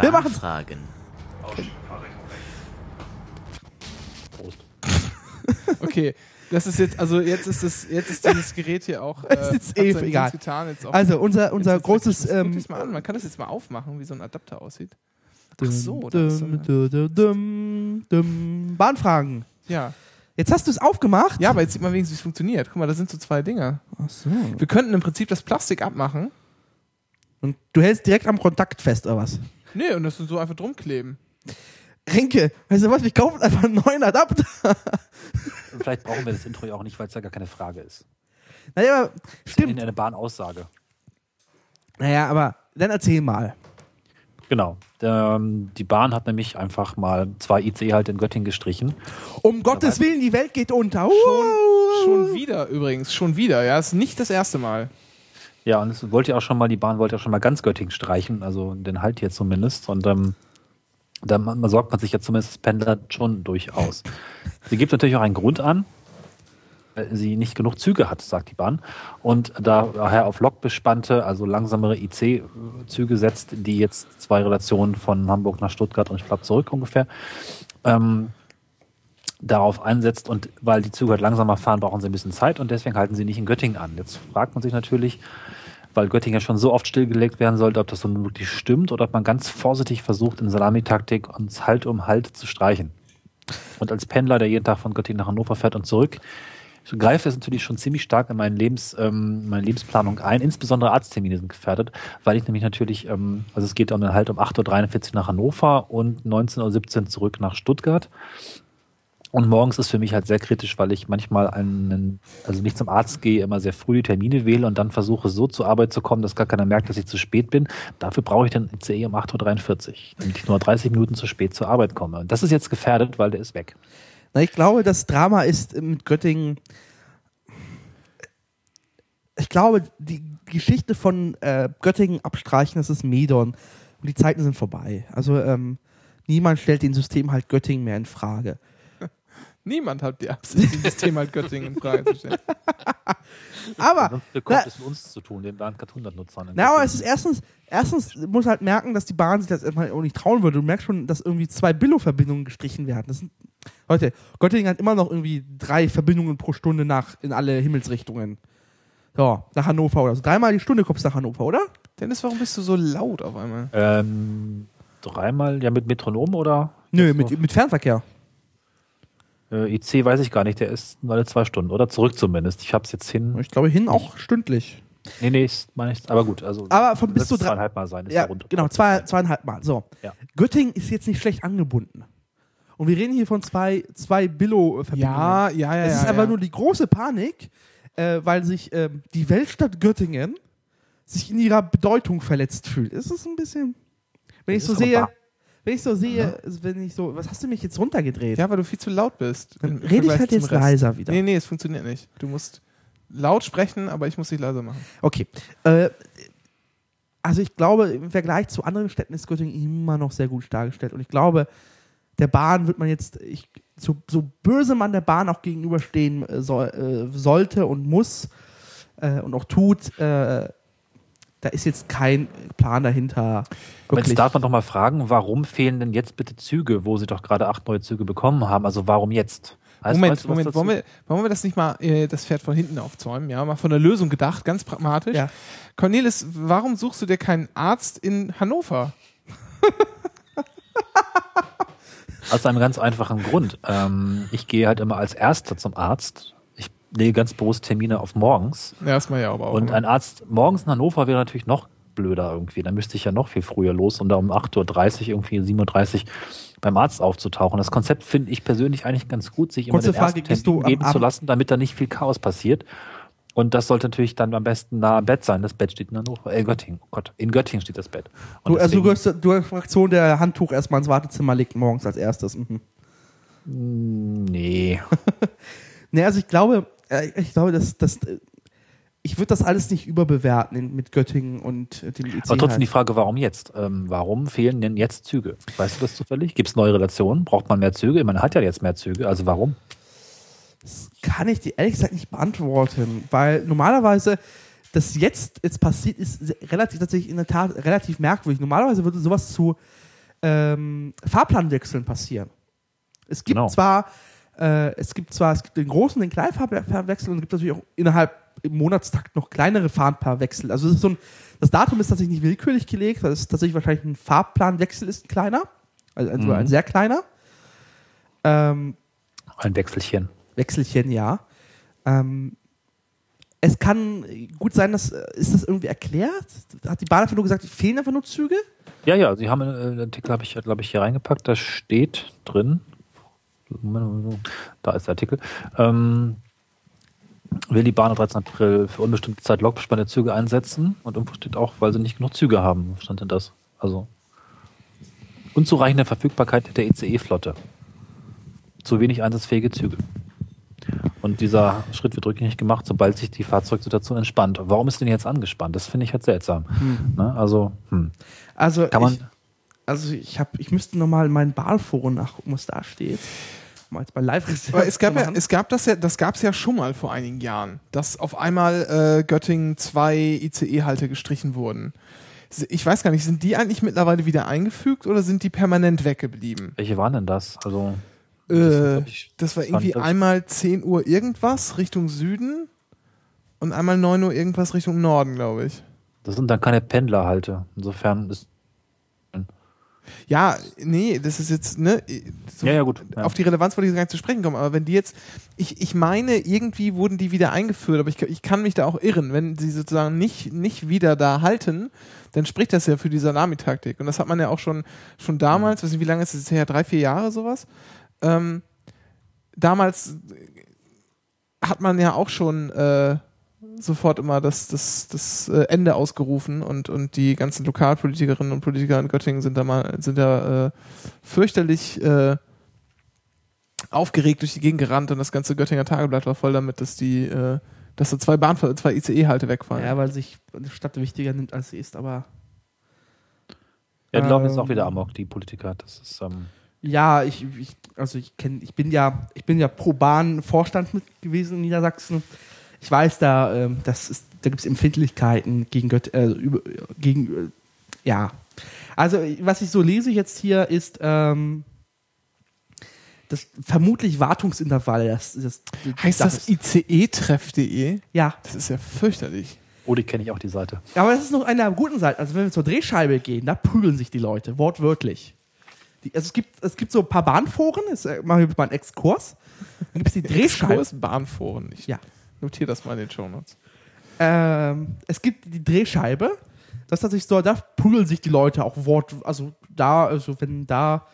[SPEAKER 5] Wir machen's.
[SPEAKER 6] Fragen.
[SPEAKER 3] Prost.
[SPEAKER 2] Okay, das ist jetzt, also jetzt ist das, jetzt ist dieses Gerät hier auch. Äh,
[SPEAKER 5] Ist jetzt eh egal.
[SPEAKER 2] Getan, jetzt auch
[SPEAKER 5] Also unser, unser
[SPEAKER 2] Jetzt
[SPEAKER 5] großes...
[SPEAKER 2] guck
[SPEAKER 5] Ähm,
[SPEAKER 2] mal an. Man kann das jetzt mal aufmachen, wie so ein Adapter aussieht. Ach so, das
[SPEAKER 5] dum, dum, dum. Bahnfragen.
[SPEAKER 2] Ja.
[SPEAKER 5] Jetzt hast du es aufgemacht?
[SPEAKER 2] Ja, aber jetzt sieht man wenigstens, wie es funktioniert. Guck mal, das sind so zwei Dinge.
[SPEAKER 5] Ach so.
[SPEAKER 2] Wir könnten im Prinzip das Plastik abmachen.
[SPEAKER 5] Und du hältst direkt am Kontakt fest, oder was?
[SPEAKER 2] Nee, und das so einfach drum kleben.
[SPEAKER 5] Renke, weißt du was, wir kaufen einfach einen neuen Adapter.
[SPEAKER 3] Und vielleicht brauchen wir das Intro ja auch nicht, weil es ja gar keine Frage ist.
[SPEAKER 5] Naja, aber
[SPEAKER 3] In
[SPEAKER 5] stimmt.
[SPEAKER 3] eine Bahnaussage.
[SPEAKER 5] Naja, aber dann erzähl mal.
[SPEAKER 3] Genau. Ähm, die Bahn hat nämlich einfach mal zwei IC halt in Göttingen gestrichen.
[SPEAKER 5] Um Gottes Willen, die Welt geht unter.
[SPEAKER 2] Schon, schon wieder übrigens, schon wieder. Ja, ist nicht das erste Mal.
[SPEAKER 3] Ja, und es wollte ja auch schon mal, die Bahn wollte ja schon mal ganz Göttingen streichen, also den Halt hier zumindest. Und ähm, da sorgt man sich ja zumindest als Pendler schon durchaus. Sie gibt natürlich auch einen Grund an, weil sie nicht genug Züge hat, sagt die Bahn. Und daher auf Lok bespannte, also langsamere IC-Züge setzt, die jetzt zwei Relationen von Hamburg nach Stuttgart und ich glaube zurück ungefähr, ähm, darauf einsetzt. Und weil die Züge halt langsamer fahren, brauchen sie ein bisschen Zeit und deswegen halten sie nicht in Göttingen an. Jetzt fragt man sich natürlich, weil Göttingen ja schon so oft stillgelegt werden sollte, ob das nun wirklich stimmt oder ob man ganz vorsichtig versucht, in Salamitaktik uns Halt um Halt zu streichen. Und als Pendler, der jeden Tag von Göttingen nach Hannover fährt und zurück, greift es natürlich schon ziemlich stark in meine, Lebens, ähm, meine Lebensplanung ein. Insbesondere Arzttermine sind gefährdet, weil ich nämlich natürlich, ähm, also es geht um den Halt um 8.43 Uhr nach Hannover und 19.17 Uhr zurück nach Stuttgart. Und morgens ist für mich halt sehr kritisch, weil ich manchmal einen, also nicht zum Arzt gehe, immer sehr früh die Termine wähle und dann versuche so zur Arbeit zu kommen, dass gar keiner merkt, dass ich zu spät bin. Dafür brauche ich den ICE um 8.43 Uhr, damit ich nur 30 Minuten zu spät zur Arbeit komme. Und das ist jetzt gefährdet, weil der ist weg.
[SPEAKER 5] Na, ich glaube, das Drama ist mit Göttingen. Ich glaube, die Geschichte von äh, Göttingen abstreichen, das ist Medon. Und die Zeiten sind vorbei. Also ähm, niemand stellt den System halt Göttingen mehr in Frage.
[SPEAKER 2] Niemand hat die Absicht, dieses Thema halt Göttingen in Frage zu stellen.
[SPEAKER 5] Aber,
[SPEAKER 3] bekommt
[SPEAKER 5] na,
[SPEAKER 3] es mit uns zu tun, den Bahn 100-Nutzern.
[SPEAKER 5] na, aber es ist erstens, erstens muss halt merken, dass die Bahn sich das erstmal auch nicht trauen würde. Du merkst schon, dass irgendwie zwei Billo-Verbindungen gestrichen werden. Das sind, Leute, Göttingen hat immer noch irgendwie drei Verbindungen pro Stunde nach in alle Himmelsrichtungen. So, nach Hannover oder so. Dreimal die Stunde kommst du nach Hannover, oder?
[SPEAKER 2] Dennis, warum bist du so laut auf einmal?
[SPEAKER 3] Ähm, dreimal, ja, mit Metronom oder?
[SPEAKER 5] Nö, mit, mit Fernverkehr.
[SPEAKER 3] Äh, IC weiß ich gar nicht, der ist alle zwei Stunden oder zurück zumindest. Ich hab's jetzt hin.
[SPEAKER 5] Ich glaube, hin auch stündlich.
[SPEAKER 3] Nee, nee, ist, meine ich, aber gut. Also,
[SPEAKER 5] Aber von bis zu
[SPEAKER 3] es zweieinhalb Mal sein. Ist
[SPEAKER 5] Ja,
[SPEAKER 3] rund.
[SPEAKER 5] genau, zwei, zweieinhalb Mal. So.
[SPEAKER 3] Ja.
[SPEAKER 5] Göttingen ist jetzt nicht schlecht angebunden. Und wir reden hier von zwei, zwei Billo-Verbindungen.
[SPEAKER 2] Ja, ja, ja.
[SPEAKER 5] Es ist
[SPEAKER 2] ja,
[SPEAKER 5] einfach
[SPEAKER 2] ja.
[SPEAKER 5] nur die große Panik, äh, weil sich ähm, die Weltstadt Göttingen sich in ihrer Bedeutung verletzt fühlt. Es ist ein bisschen. Wenn ich
[SPEAKER 3] Das
[SPEAKER 5] so
[SPEAKER 3] ist aber
[SPEAKER 5] sehe. Wenn ich so sehe, wenn ich so, was hast du mich jetzt runtergedreht?
[SPEAKER 2] Ja, weil du viel zu laut bist.
[SPEAKER 5] Dann rede ich halt jetzt
[SPEAKER 2] Rest.
[SPEAKER 5] leiser wieder.
[SPEAKER 2] Nee, nee, es funktioniert nicht. Du musst laut sprechen, aber ich muss dich leiser machen.
[SPEAKER 5] Okay. Äh, also ich glaube, im Vergleich zu anderen Städten ist Göttingen immer noch sehr gut dargestellt. Und ich glaube, der Bahn wird man jetzt, ich, so, so böse man der Bahn auch gegenüberstehen äh, soll, äh, sollte und muss äh, und auch tut, äh, da ist jetzt kein Plan dahinter.
[SPEAKER 3] Jetzt darf man doch mal fragen, warum fehlen denn jetzt bitte Züge, wo sie doch gerade acht neue Züge bekommen haben? Also warum jetzt? Weißt-
[SPEAKER 2] Moment,
[SPEAKER 3] weißt du
[SPEAKER 2] Moment, wollen wir, wollen wir das nicht mal äh, das Pferd von hinten aufzäumen? Ja, mal von der Lösung gedacht, ganz pragmatisch.
[SPEAKER 5] Ja.
[SPEAKER 2] Cornelis, warum suchst du dir keinen Arzt in Hannover?
[SPEAKER 3] Aus einem ganz einfachen Grund. Ähm, ich gehe halt immer als Erster zum Arzt. Lege ganz bewusst Termine auf morgens.
[SPEAKER 2] Ja, das mal ja aber auch.
[SPEAKER 3] Und
[SPEAKER 2] immer.
[SPEAKER 3] ein Arzt morgens in Hannover wäre natürlich noch blöder irgendwie. Da müsste ich ja noch viel früher los, um da um 8.30 Uhr, irgendwie 7.30 Uhr beim Arzt aufzutauchen. Das Konzept finde ich persönlich eigentlich ganz gut, sich immer
[SPEAKER 5] Kurze
[SPEAKER 3] den
[SPEAKER 5] Frage,
[SPEAKER 3] ersten Termin geben zu lassen, damit da nicht viel Chaos passiert. Und das sollte natürlich dann am besten nah am Bett sein. Das Bett steht in Hannover, äh, Göttingen. Oh Gott, in Göttingen steht das Bett. Und
[SPEAKER 5] Du, also du gehörst zur Fraktion, der Handtuch erstmal ins Wartezimmer legt morgens als erstes. Mhm.
[SPEAKER 3] nee.
[SPEAKER 5] Nee, also ich glaube, ich glaube, dass, dass ich würde das alles nicht überbewerten mit Göttingen und äh, dem IC.
[SPEAKER 3] Aber trotzdem die
[SPEAKER 5] halt.
[SPEAKER 3] Frage, warum jetzt? Ähm, warum fehlen denn jetzt Züge? Weißt du das zufällig? Gibt es neue Relationen? Braucht man mehr Züge? Man hat ja jetzt mehr Züge, also warum?
[SPEAKER 5] kann ich dir ehrlich gesagt nicht beantworten, weil normalerweise das jetzt jetzt passiert ist relativ tatsächlich in der Tat relativ merkwürdig. Normalerweise würde sowas zu ähm, Fahrplanwechseln passieren. Es gibt
[SPEAKER 3] Genau.
[SPEAKER 5] zwar äh, es gibt zwar es gibt den großen den kleinen Fahrplanwechsel und es gibt natürlich auch innerhalb im Monatstakt noch kleinere Fahrplanwechsel. Also ist so ein, das Datum ist tatsächlich nicht willkürlich gelegt, weil es tatsächlich wahrscheinlich ein Fahrplanwechsel ist, ein kleiner, also ein,
[SPEAKER 3] Mhm.
[SPEAKER 5] ein sehr kleiner. Ähm,
[SPEAKER 3] Ein Wechselchen.
[SPEAKER 5] Wechselchen, ja. Ähm, es kann gut sein, dass äh, ist das irgendwie erklärt? Hat die Bahn einfach nur gesagt, es fehlen einfach nur Züge?
[SPEAKER 3] Ja, ja, Sie haben äh, den Artikel, habe ich, glaube ich, hier reingepackt. Da steht drin, da ist der Artikel, ähm, will die Bahn am 13. April für unbestimmte Zeit lokbespannte Züge einsetzen und irgendwo steht auch, weil sie nicht genug Züge haben, stand denn das. Also unzureichende Verfügbarkeit der ICE-Flotte. Zu wenig einsatzfähige Züge. Und dieser Schritt wird rückgängig gemacht, sobald sich die Fahrzeugsituation entspannt. Warum ist denn jetzt angespannt? Das finde ich halt seltsam. Ne? Also, hm.
[SPEAKER 5] Also
[SPEAKER 3] kann man.
[SPEAKER 5] ich, also ich habe, ich müsste nochmal in meinen Bahnforen nachgucken, was da steht. Jetzt bei live
[SPEAKER 2] Aber es gab ja, es gab das ja, das gab es ja schon mal vor einigen Jahren, dass auf einmal äh, Göttingen zwei ICE-Halte gestrichen wurden. Ich weiß gar nicht, sind die eigentlich mittlerweile wieder eingefügt oder sind die permanent weggeblieben?
[SPEAKER 3] welche waren denn das? Also,
[SPEAKER 2] Äh, das war irgendwie
[SPEAKER 3] das-
[SPEAKER 2] einmal 10 Uhr irgendwas Richtung Süden und einmal 9 Uhr irgendwas Richtung Norden, glaube ich.
[SPEAKER 3] das sind dann keine Pendlerhalte. Insofern ist.
[SPEAKER 2] Ja, nee, das ist jetzt, ne? So
[SPEAKER 3] Ja, ja, gut. Ja.
[SPEAKER 2] Auf die Relevanz wollte ich gar nicht zu sprechen kommen, aber wenn die jetzt, ich, ich meine, irgendwie wurden die wieder eingeführt, aber ich, ich kann mich da auch irren. Wenn sie sozusagen nicht, nicht wieder da halten, dann spricht das ja für die Salamitaktik. Und das hat man ja auch schon, schon damals, weiß nicht, wie lange ist es jetzt her? Drei, vier Jahre sowas? Ähm, damals hat man ja auch schon äh, sofort immer das, das, das äh, Ende ausgerufen und, und die ganzen Lokalpolitikerinnen und Politiker in Göttingen sind da mal, sind da äh, fürchterlich äh, aufgeregt durch die Gegend gerannt und das ganze Göttinger Tageblatt war voll damit, dass die, äh, dass da zwei Bahn, zwei ICE-Halte wegfallen.
[SPEAKER 5] Ja, weil sich die Stadt wichtiger nimmt, als sie ist, aber
[SPEAKER 3] Ja, die laufen jetzt
[SPEAKER 5] Ähm,
[SPEAKER 3] auch wieder amok, die Politiker. Das ist, ähm,
[SPEAKER 5] ja, ich, ich also ich kenne, ich bin ja, ich bin ja pro Bahn Vorstand mit gewesen in Niedersachsen. Ich weiß da, ähm, das ist, da gibt es Empfindlichkeiten gegen Gött, äh, über, gegen, äh, ja. Also was ich so lese jetzt hier ist, ähm, das vermutlich Wartungsintervall. Das, das,
[SPEAKER 2] Heißt das ice-treff.de?
[SPEAKER 5] Ja,
[SPEAKER 2] Das ist ja fürchterlich.
[SPEAKER 3] oh, die kenne ich auch, die Seite.
[SPEAKER 5] aber das ist noch eine der guten Seite. Also wenn wir zur Drehscheibe gehen, da prügeln sich die Leute, wortwörtlich. Die, also es gibt, es gibt so ein paar Bahnforen, jetzt äh, machen wir mal einen Exkurs. Dann gibt es die Drehscheibe.
[SPEAKER 2] Exkurs Bahnforen. Ich
[SPEAKER 5] Ja.
[SPEAKER 2] Notiere das mal in den Shownotes.
[SPEAKER 5] Ähm, es gibt die Drehscheibe. Das ist tatsächlich so, da prügeln sich die Leute auch Wort, also da, also wenn da,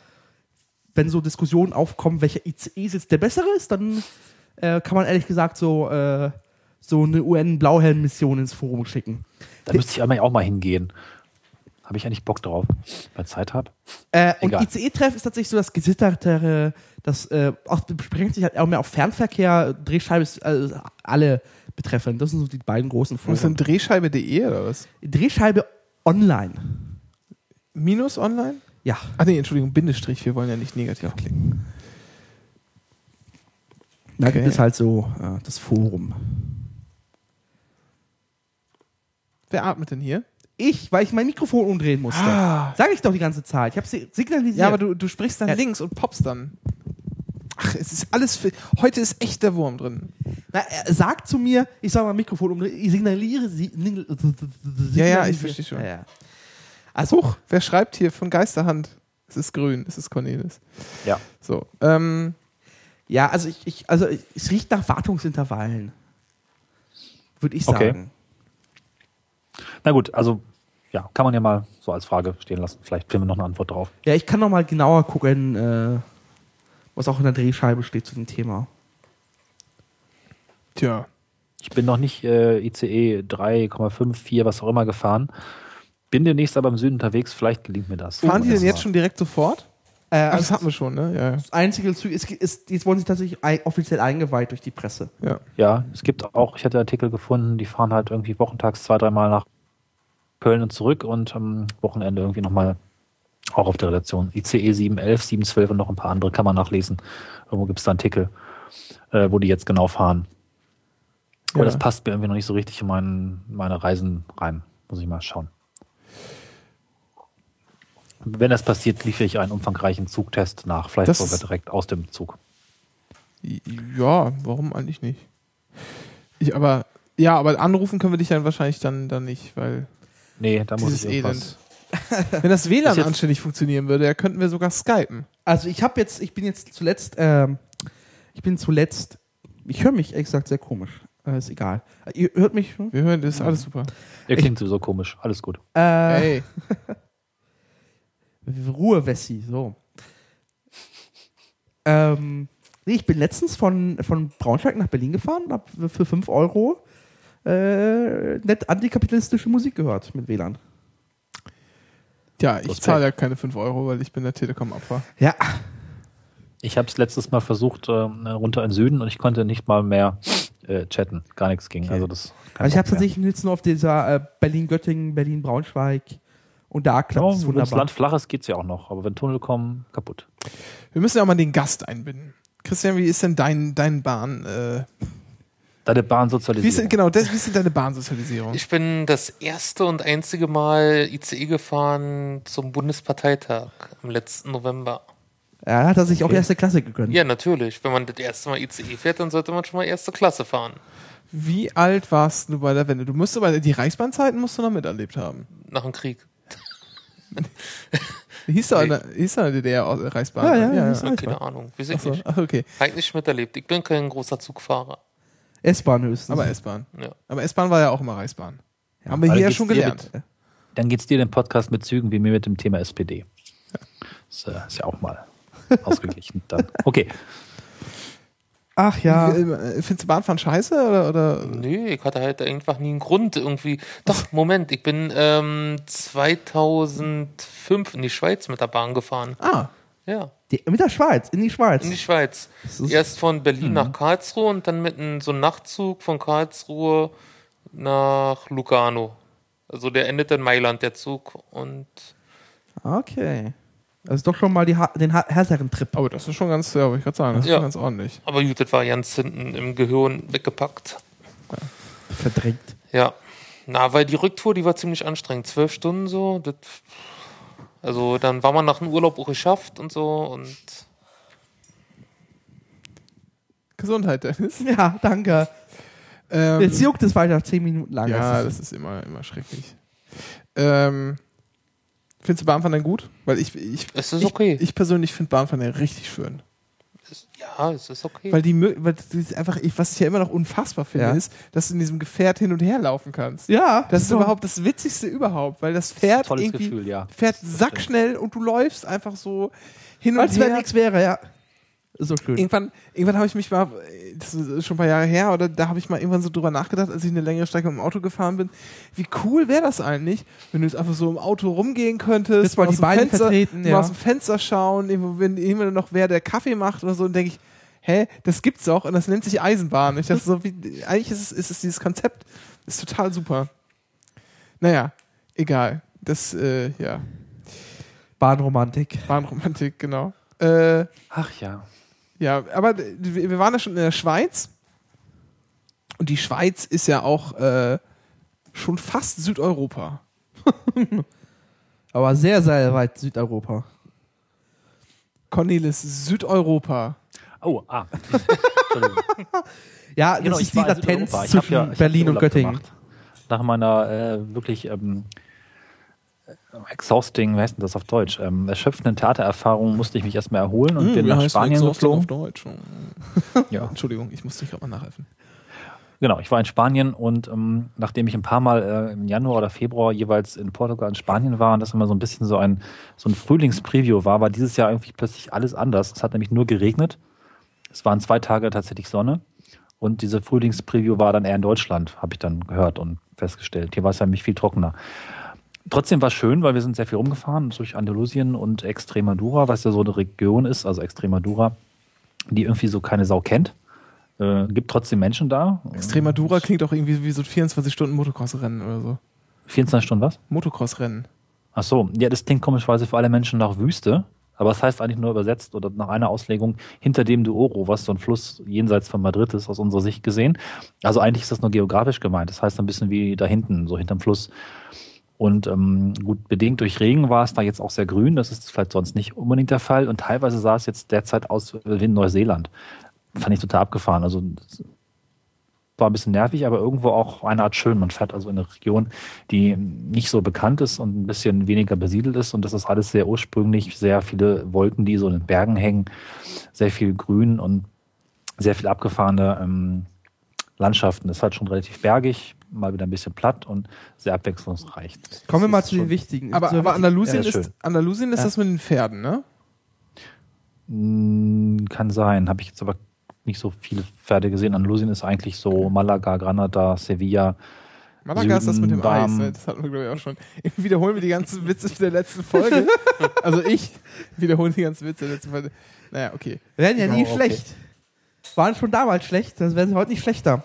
[SPEAKER 5] wenn so Diskussionen aufkommen, welcher ICE jetzt der bessere ist, dann äh, kann man ehrlich gesagt so, äh, so eine UN-Blauhelm-Mission ins Forum schicken.
[SPEAKER 3] Da müsste ich auch mal hingehen. Habe ich eigentlich Bock drauf, wenn ich Zeit habe.
[SPEAKER 5] Äh, und. ICE-Treff ist tatsächlich so das gesittertere, das äh, auch beschränkt sich halt auch mehr auf Fernverkehr, Drehscheibe ist äh, alle betreffend. Das sind so die beiden großen
[SPEAKER 2] Und ist
[SPEAKER 5] Foren.
[SPEAKER 2] dann Drehscheibe.de oder was?
[SPEAKER 5] Drehscheibe online.
[SPEAKER 2] Minus online?
[SPEAKER 5] Ja.
[SPEAKER 2] Ach nee, Entschuldigung, Bindestrich, wir wollen ja nicht negativ klingen.
[SPEAKER 5] Da
[SPEAKER 2] Okay.
[SPEAKER 5] gibt es halt so äh, das Forum.
[SPEAKER 2] Wer atmet denn hier?
[SPEAKER 5] Ich, weil ich mein Mikrofon umdrehen musste.
[SPEAKER 2] Ah.
[SPEAKER 5] Sag ich doch die ganze Zeit. Ich habe signalisiert.
[SPEAKER 2] Ja, aber du, du sprichst dann
[SPEAKER 5] Ja.
[SPEAKER 2] links und poppst dann. Ach, es ist alles für. Heute ist echt der Wurm drin.
[SPEAKER 5] Na, er sagt zu mir, ich soll mein Mikrofon umdrehen. Ich signaliere sie.
[SPEAKER 2] Ja, ja, ich verstehe schon.
[SPEAKER 5] Ja, ja. Also,
[SPEAKER 2] Huch, wer schreibt hier von Geisterhand? Es ist grün, es ist Cornelis.
[SPEAKER 3] Ja.
[SPEAKER 2] So, ähm,
[SPEAKER 5] ja, also ich, ich, also es riecht nach Wartungsintervallen. Würde ich
[SPEAKER 3] Okay. Na gut, also ja, kann man ja mal so als Frage stehen lassen. Vielleicht finden wir noch eine Antwort drauf.
[SPEAKER 5] Ja, ich kann noch mal genauer gucken, äh, was auch in der Drehscheibe steht zu dem Thema.
[SPEAKER 2] tja.
[SPEAKER 3] Ich bin noch nicht äh, ICE 3,54, was auch immer gefahren. Bin demnächst aber im Süden unterwegs, vielleicht gelingt mir das.
[SPEAKER 2] Fahren die denn jetzt schon direkt sofort?
[SPEAKER 5] Äh,
[SPEAKER 2] Ach, das
[SPEAKER 5] also
[SPEAKER 2] hatten wir schon, ne? Ja, ja.
[SPEAKER 5] das einzige Zug ist, ist, jetzt wurden sie tatsächlich offiziell eingeweiht durch die Presse.
[SPEAKER 2] ja.
[SPEAKER 3] Ja, es gibt auch, ich hatte Artikel gefunden, die fahren halt irgendwie wochentags zwei, dreimal nach Köln und zurück und am Wochenende irgendwie nochmal auch auf der Redaktion. ICE 711, 712 und noch ein paar andere kann man nachlesen. Irgendwo gibt es da Artikel, äh, wo die jetzt genau fahren. Aber
[SPEAKER 2] Ja.
[SPEAKER 3] das passt mir irgendwie noch nicht so richtig in meinen, meine Reisen rein. Muss ich mal schauen. Wenn das passiert, liefere ich einen umfangreichen Zugtest nach, vielleicht
[SPEAKER 2] Das
[SPEAKER 3] sogar direkt aus dem Zug.
[SPEAKER 2] Ja, warum eigentlich nicht? Ich, aber, ja, aber anrufen können wir dich dann wahrscheinlich dann, dann nicht, weil
[SPEAKER 3] Nee, da muss
[SPEAKER 2] dieses
[SPEAKER 3] ich irgendwas.
[SPEAKER 2] Elend. Wenn das WLAN anständig funktionieren würde, ja, könnten wir sogar skypen.
[SPEAKER 5] Also ich habe jetzt, ich bin jetzt zuletzt, ähm, ich bin zuletzt Ich höre mich, ehrlich gesagt, sehr komisch. Äh, ist egal. Ihr hört mich? hm?
[SPEAKER 2] Wir hören, das ist alles super.
[SPEAKER 3] Ihr klingt sowieso komisch. Alles gut.
[SPEAKER 5] Äh,
[SPEAKER 2] Ey,
[SPEAKER 5] Ruhe, Wessi, so. Ähm, nee, ich bin letztens von, von Braunschweig nach Berlin gefahren und habe für 5 Euro äh, nett antikapitalistische Musik gehört mit WLAN.
[SPEAKER 2] ja, ich zahle ja keine 5 Euro, weil ich bin der Telekom-Opfer.
[SPEAKER 5] Ja,
[SPEAKER 3] Ich habe es letztes Mal versucht, äh, runter in den Süden und ich konnte nicht mal mehr äh, chatten. Gar nichts ging. Also, das
[SPEAKER 5] also ich habe tatsächlich jetzt nur auf dieser äh, Berlin-Göttingen, Berlin-Braunschweig und da klappt
[SPEAKER 3] Ja,
[SPEAKER 5] es
[SPEAKER 3] wenn das
[SPEAKER 5] wunderbar.
[SPEAKER 3] Land flach ist, geht's ja auch noch. Aber wenn Tunnel kommen, kaputt.
[SPEAKER 2] Wir müssen ja auch mal den Gast einbinden. Christian, wie ist denn dein, dein Bahn?
[SPEAKER 3] Deine
[SPEAKER 2] wie ist
[SPEAKER 3] Bahnsozialisierung.
[SPEAKER 2] denn, genau, das, wie ist denn deine Bahnsozialisierung?
[SPEAKER 4] Ich bin das erste und einzige Mal ICE gefahren zum Bundesparteitag am letzten November.
[SPEAKER 5] Ja, da hat er sich auch
[SPEAKER 3] Okay.
[SPEAKER 5] erste Klasse gegönnt.
[SPEAKER 4] Ja, natürlich. Wenn man das erste Mal ICE fährt, dann sollte man schon mal erste Klasse fahren.
[SPEAKER 2] Wie alt warst du bei der Wende? Du musst aber die Reichsbahnzeiten musst du noch miterlebt haben.
[SPEAKER 4] Nach dem Krieg.
[SPEAKER 2] Hieß da eine, hieß da eine DDR Reichsbahn?
[SPEAKER 5] Ja, ja, ja,
[SPEAKER 4] Ja,
[SPEAKER 5] Reichsbahn.
[SPEAKER 4] keine Ahnung. Weiß ich
[SPEAKER 2] Achso,
[SPEAKER 4] nicht.
[SPEAKER 2] ach, okay.
[SPEAKER 4] Halt nicht miterlebt. Ich bin kein großer Zugfahrer.
[SPEAKER 5] S-Bahn höchstens.
[SPEAKER 2] Aber S-Bahn.
[SPEAKER 4] Ja.
[SPEAKER 2] Aber S-Bahn war ja auch immer Reichsbahn. Haben wir
[SPEAKER 3] Aber
[SPEAKER 2] hier ja schon gelernt.
[SPEAKER 3] Dann geht's dir den Podcast mit Zügen wie mir mit dem Thema SPD. Das äh, ist ja auch mal ausgeglichen. Dann. Okay.
[SPEAKER 5] Ach ja.
[SPEAKER 2] Äh, Findest du Bahnfahren scheiße? Oder, oder?
[SPEAKER 4] Nee, ich hatte halt einfach nie einen Grund irgendwie. Doch, Moment, ich bin ähm, 2005 in die Schweiz mit der Bahn gefahren.
[SPEAKER 2] Ah,
[SPEAKER 4] Ja,
[SPEAKER 5] Die, mit der Schweiz, in die Schweiz.
[SPEAKER 4] in die Schweiz. Erst von Berlin nach Karlsruhe und dann mit einem so einem Nachtzug von Karlsruhe nach Lugano. Also der endet in Mailand, der Zug. Und
[SPEAKER 5] Okay. Das ist doch schon mal die ha den ha härteren Trip.
[SPEAKER 2] aber das ist schon ganz, ja, wollte ich gerade sagen, das ist
[SPEAKER 4] Ja.
[SPEAKER 2] schon ganz ordentlich.
[SPEAKER 4] aber gut, das war ganz hinten im Gehirn weggepackt.
[SPEAKER 5] Verdrängt.
[SPEAKER 4] Ja. Na, weil die Rücktour, die war ziemlich anstrengend. Zwölf Stunden so. Das, also dann war man nach dem Urlaub auch geschafft und so und
[SPEAKER 2] Gesundheit, Dennis.
[SPEAKER 5] Ja, danke.
[SPEAKER 2] Ähm,
[SPEAKER 5] Jetzt juckt es weiter zehn Minuten lang.
[SPEAKER 2] ja,
[SPEAKER 5] Das
[SPEAKER 2] das ist immer, immer schrecklich. Ähm, findest du Bahnfahren denn gut? Weil ich, ich,
[SPEAKER 4] Es ist
[SPEAKER 2] ich,
[SPEAKER 4] okay.
[SPEAKER 2] ich persönlich finde Bahnfahren ja richtig schön.
[SPEAKER 4] Ja, es ist okay.
[SPEAKER 2] Weil die, weil das ist einfach, ich, was ich ja immer noch unfassbar finde,
[SPEAKER 5] Ja.
[SPEAKER 2] ist, dass du in diesem Gefährt hin und her laufen kannst.
[SPEAKER 5] ja,
[SPEAKER 2] Das ist
[SPEAKER 5] so.
[SPEAKER 2] überhaupt das Witzigste überhaupt, weil das Pferd
[SPEAKER 3] Tolles
[SPEAKER 2] irgendwie
[SPEAKER 3] Gefühl, ja.
[SPEAKER 2] fährt
[SPEAKER 3] Das
[SPEAKER 2] sackschnell und du läufst einfach so hin und
[SPEAKER 5] Als wenn
[SPEAKER 2] her.
[SPEAKER 5] nichts wäre, ja. So schön.
[SPEAKER 2] Irgendwann, irgendwann habe ich mich mal, das ist schon ein paar Jahre her, oder da habe ich mal irgendwann so drüber nachgedacht, als ich eine längere Strecke im Auto gefahren bin, wie cool wäre das eigentlich, wenn du jetzt einfach so im Auto rumgehen könntest,
[SPEAKER 5] mal
[SPEAKER 2] aus
[SPEAKER 5] die
[SPEAKER 2] dem
[SPEAKER 5] Beine
[SPEAKER 2] Fenster,
[SPEAKER 5] vertreten,
[SPEAKER 2] mal
[SPEAKER 5] ja.
[SPEAKER 2] aus dem Fenster schauen, irgendwo, wenn jemand noch wer der Kaffee macht oder so, und denke ich, hä, das gibt's doch und das nennt sich Eisenbahn. Ich dachte so, wie, eigentlich ist es, ist es dieses Konzept, ist total super. Naja, egal. Das, äh, ja,
[SPEAKER 5] Bahnromantik.
[SPEAKER 2] Bahnromantik, genau. Äh,
[SPEAKER 3] Ach ja.
[SPEAKER 2] Ja, aber wir waren ja schon in der Schweiz. Und die Schweiz ist ja auch äh, schon fast Südeuropa.
[SPEAKER 5] Aber sehr, sehr weit Südeuropa.
[SPEAKER 2] Cornelis, Südeuropa.
[SPEAKER 3] Oh, ah. Entschuldigung.
[SPEAKER 5] Ja, das
[SPEAKER 3] Genau,
[SPEAKER 5] ist
[SPEAKER 3] ich
[SPEAKER 5] die Latenz zwischen
[SPEAKER 3] ja-
[SPEAKER 5] Berlin und Göttingen.
[SPEAKER 3] gemacht. Nach meiner äh, wirklich ähm, äh, exhausting, wie heißt denn das auf Deutsch? Ähm, erschöpfenden Theatererfahrung musste ich mich erstmal erholen und bin nach Spanien geflogen.
[SPEAKER 2] Auf Deutsch.
[SPEAKER 3] Ja.
[SPEAKER 2] Entschuldigung, ich musste dich gerade mal nachhelfen.
[SPEAKER 3] Genau, ich war in Spanien und ähm, nachdem ich ein paar Mal äh, im Januar oder Februar jeweils in Portugal und Spanien war und das immer so ein bisschen so ein, so ein Frühlingspreview war, war dieses Jahr irgendwie plötzlich alles anders. Es hat nämlich nur geregnet. Es waren zwei Tage tatsächlich Sonne und diese Frühlingspreview war dann eher in Deutschland, habe ich dann gehört und festgestellt. Hier war es ja nämlich viel trockener. Trotzdem war es schön, weil wir sind sehr viel rumgefahren durch Andalusien und Extremadura, was ja so eine Region ist, also Extremadura, die irgendwie so keine Sau kennt. Äh, gibt trotzdem Menschen da.
[SPEAKER 2] Extremadura klingt auch irgendwie wie so 24-Stunden-Motocross-Rennen oder so.
[SPEAKER 3] 24 Stunden was?
[SPEAKER 2] Motocross-Rennen.
[SPEAKER 3] Ach so, ja, das klingt komischerweise für alle Menschen nach Wüste, aber es heißt eigentlich nur übersetzt oder nach einer Auslegung hinter dem Douro, was so ein Fluss jenseits von Madrid ist, aus unserer Sicht gesehen. Also eigentlich ist das nur geografisch gemeint. Das heißt ein bisschen wie da hinten, so hinterm Fluss. Und ähm, gut, bedingt durch Regen war es da jetzt auch sehr grün. Das ist vielleicht sonst nicht unbedingt der Fall. Und teilweise sah es jetzt derzeit aus wie in Neuseeland. Fand ich total abgefahren. Also war ein bisschen nervig, aber irgendwo auch eine Art schön. Man fährt also in eine Region, die nicht so bekannt ist und ein bisschen weniger besiedelt ist. Und das ist alles sehr ursprünglich, sehr viele Wolken, die so in den Bergen hängen, sehr viel Grün und sehr viel abgefahrene ähm, Landschaften. Das ist halt schon relativ bergig, mal wieder ein bisschen platt und sehr abwechslungsreich. Das
[SPEAKER 5] Kommen wir mal zu den wichtigen.
[SPEAKER 2] Aber, aber Andalusien,
[SPEAKER 3] Ja, ist.
[SPEAKER 2] Andalusien ist
[SPEAKER 5] Ja.
[SPEAKER 2] das mit den Pferden, ne?
[SPEAKER 3] Mm, Kann sein, habe ich jetzt aber nicht so viele Pferde gesehen. Andalusien ist eigentlich so Malaga, Granada, Sevilla.
[SPEAKER 2] Malaga ist das mit dem
[SPEAKER 3] Süden,
[SPEAKER 2] Eis,
[SPEAKER 3] warm.
[SPEAKER 2] ne? das hatten wir, glaube ich, auch schon. Wiederholen wir die ganzen Witze der letzten Folge. also ich wiederhole die ganzen Witze der letzten Folge. Naja, okay.
[SPEAKER 5] Werden ja nie
[SPEAKER 3] Oh, okay.
[SPEAKER 5] schlecht. Waren schon damals schlecht, das werden sie heute nicht schlechter.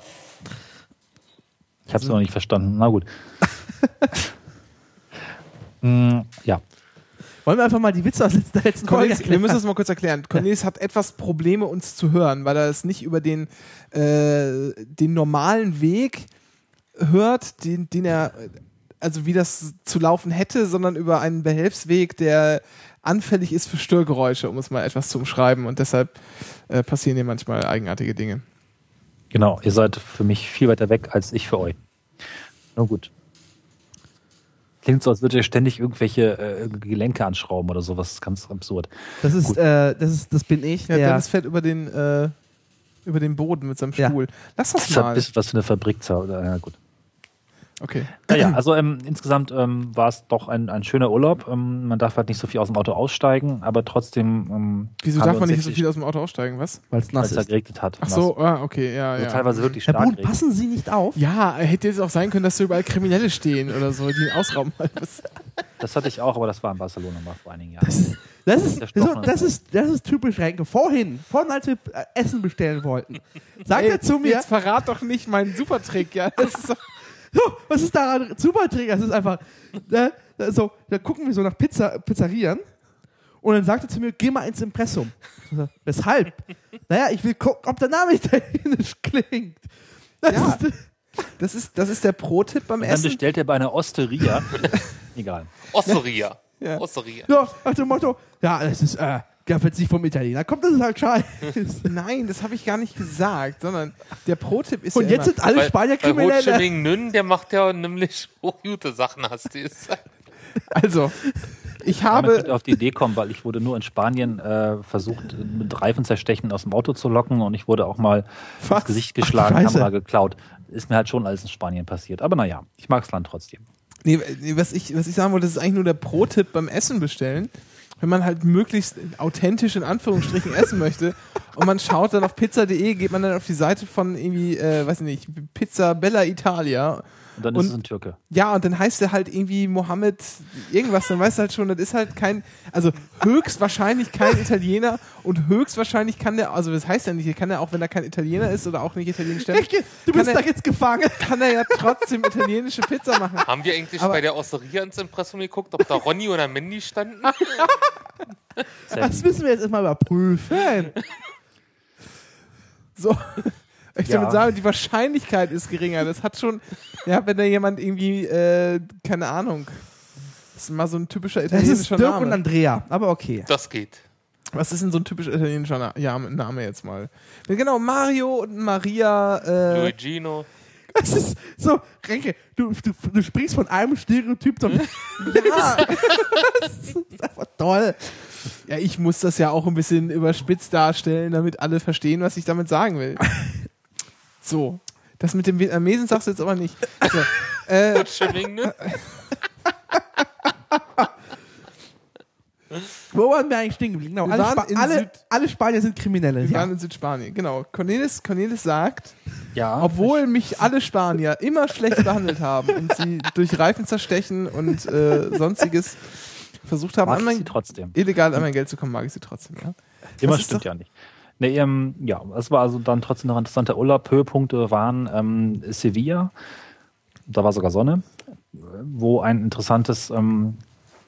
[SPEAKER 3] Ich habe es noch nicht verstanden. Na gut. Mm, ja,
[SPEAKER 5] Wollen wir einfach mal die Witze aus der letzten Folge
[SPEAKER 2] Cornelis, wir müssen das mal kurz erklären. Cornelis hat etwas Probleme, uns zu hören, weil er es nicht über den, äh, den normalen Weg hört, den, den er, also wie das zu laufen hätte, sondern über einen Behelfsweg, der anfällig ist für Störgeräusche, um es mal etwas zu umschreiben. Und deshalb äh, passieren hier manchmal eigenartige Dinge.
[SPEAKER 3] genau. Ihr seid für mich viel weiter weg als ich für euch. Na gut. Klingt so, als würdet ihr ständig irgendwelche äh, Gelenke anschrauben oder sowas. Das ist ganz absurd.
[SPEAKER 5] Das ist, äh, das ist, das bin ich,
[SPEAKER 2] Ja,
[SPEAKER 5] der.
[SPEAKER 2] Dennis fährt über den, äh, über den Boden mit seinem
[SPEAKER 5] Ja.
[SPEAKER 2] Stuhl. Lass das
[SPEAKER 3] Das ist ein
[SPEAKER 2] mal.
[SPEAKER 3] bisschen was für eine Fabrik. Oder, ja, gut.
[SPEAKER 2] Okay.
[SPEAKER 3] Naja, also ähm, insgesamt ähm, war es doch ein, ein schöner Urlaub. Ähm, man darf halt nicht so viel aus dem Auto aussteigen, aber trotzdem. Ähm,
[SPEAKER 2] Wieso darf man nicht so viel aus dem Auto aussteigen? Was?
[SPEAKER 5] Weil es
[SPEAKER 3] weil
[SPEAKER 5] nass
[SPEAKER 3] es da
[SPEAKER 5] ist.
[SPEAKER 3] geregnet hat.
[SPEAKER 2] Ach so, ah, okay, ja,
[SPEAKER 3] Also
[SPEAKER 2] ja.
[SPEAKER 3] teilweise wirklich
[SPEAKER 5] Herr
[SPEAKER 3] stark.
[SPEAKER 5] Boden,
[SPEAKER 3] geregnet.
[SPEAKER 5] passen Sie nicht auf?
[SPEAKER 2] Ja, hätte jetzt auch sein können, dass da überall Kriminelle stehen oder so, die ihn ausrauben. Das-
[SPEAKER 3] hatte ich auch, aber das war in Barcelona mal vor einigen Jahren.
[SPEAKER 5] Das ist, das ist, so, das ist, das ist typisch Renke. Vorhin, vorhin, als wir äh, Essen bestellen wollten, sagt er zu mir,
[SPEAKER 2] Jetzt verrat doch nicht meinen Supertrick, ja. Das ist doch,
[SPEAKER 5] so, was ist daran super Träger? Das ist einfach, äh, so, da gucken wir so nach Pizza, Pizzerien und dann sagt er zu mir, geh mal ins Impressum. Ich so, Weshalb? naja, ich will gucken, ob der Name italienisch klingt. Das
[SPEAKER 2] Ja.
[SPEAKER 5] ist,
[SPEAKER 2] das ist, das ist der Pro-Tipp beim
[SPEAKER 3] dann
[SPEAKER 2] Essen.
[SPEAKER 3] bestellt er bei einer Osteria. Egal.
[SPEAKER 4] Osseria.
[SPEAKER 2] Ja.
[SPEAKER 4] Osseria.
[SPEAKER 5] ja, nach dem Motto, ja, das ist, äh, ja, wenn es nicht vom Italiener kommt, das ist halt scheiße.
[SPEAKER 2] Nein, das habe ich gar nicht gesagt, sondern der Pro-Tipp ist
[SPEAKER 5] Und
[SPEAKER 2] ja
[SPEAKER 5] jetzt
[SPEAKER 2] immer,
[SPEAKER 5] sind alle
[SPEAKER 4] Bei,
[SPEAKER 5] Spanier
[SPEAKER 4] bei
[SPEAKER 5] Kriminelle.
[SPEAKER 4] Minh Nünn, der macht ja nämlich hochgute Sachen, hast du gesagt.
[SPEAKER 2] also, ich habe,
[SPEAKER 3] könnte auf die Idee kommen, weil ich wurde nur in Spanien äh, versucht, mit Reifenzerstechen aus dem Auto zu locken und ich wurde auch mal
[SPEAKER 2] Was?
[SPEAKER 3] ins Gesicht geschlagen,
[SPEAKER 5] Ach.
[SPEAKER 3] Kamera geklaut. Ist mir halt schon alles in Spanien passiert. Aber naja, ich mag das Land trotzdem.
[SPEAKER 2] nee, nee, was, ich, was ich sagen wollte, das ist eigentlich nur der Pro-Tipp beim Essen bestellen. Wenn man halt möglichst authentisch in Anführungsstrichen essen möchte und man schaut dann auf pizza.de, geht man dann auf die Seite von irgendwie, äh, weiß ich nicht, Pizza Bella Italia
[SPEAKER 3] Und dann
[SPEAKER 2] Und-
[SPEAKER 3] ist es ein Türke.
[SPEAKER 2] Ja, und dann heißt er halt irgendwie Mohammed irgendwas, dann weißt du halt schon, das ist halt kein, also höchstwahrscheinlich kein Italiener und höchstwahrscheinlich kann der, also das heißt ja nicht, kann er auch, wenn er kein Italiener ist oder auch nicht italienisch
[SPEAKER 5] Renke, du bist
[SPEAKER 2] er-
[SPEAKER 5] jetzt gefangen.
[SPEAKER 2] kann er ja trotzdem italienische Pizza machen.
[SPEAKER 4] Haben wir eigentlich
[SPEAKER 2] Aber-
[SPEAKER 4] bei der Osseria ins Impressum geguckt, ob da Ronny oder Mandy standen?
[SPEAKER 5] Das müssen wir jetzt erstmal überprüfen.
[SPEAKER 2] So. Ich
[SPEAKER 3] Ja.
[SPEAKER 2] damit sagen, die Wahrscheinlichkeit ist geringer. Das hat schon, ja, wenn da jemand irgendwie, äh, keine Ahnung, das ist mal so ein typischer
[SPEAKER 5] Das ist
[SPEAKER 2] italienischer
[SPEAKER 5] Dirk und. Andrea, aber okay.
[SPEAKER 4] Das geht.
[SPEAKER 2] Was ist denn so ein typischer italienischer Na ja, Name jetzt mal? Genau, Mario und Maria, äh,
[SPEAKER 4] Luigino.
[SPEAKER 5] Das ist so, Renke, du, du, du sprichst von einem Stereotyp zum
[SPEAKER 2] ja,
[SPEAKER 5] Das ist einfach toll.
[SPEAKER 2] Ja, ich muss das ja auch ein bisschen überspitzt darstellen, damit alle verstehen, was ich damit sagen will. So. Das mit dem Vietnamesen sagst du jetzt aber nicht. So, äh,
[SPEAKER 4] Minh Nünn.
[SPEAKER 5] Wo waren wir eigentlich stehen geblieben? Genau, alle, Spa alle, alle Spanier sind Kriminelle.
[SPEAKER 2] wir
[SPEAKER 5] Ja.
[SPEAKER 2] waren in Südspanien. Genau. Cornelis, Cornelis sagt,
[SPEAKER 3] Ja.
[SPEAKER 2] obwohl mich alle Spanier immer schlecht behandelt haben und sie durch Reifen zerstechen und äh, sonstiges versucht haben,
[SPEAKER 3] mag
[SPEAKER 2] an mein,
[SPEAKER 3] trotzdem.
[SPEAKER 2] illegal an mein Geld zu kommen, mag ich sie trotzdem. Ja?
[SPEAKER 3] Immer
[SPEAKER 2] Das
[SPEAKER 3] stimmt
[SPEAKER 2] doch-
[SPEAKER 3] ja nicht. Nee, ähm, ja, es war also dann trotzdem noch ein interessanter Urlaub. Höhepunkte waren ähm, Sevilla, da war sogar Sonne, wo ein interessantes, ähm,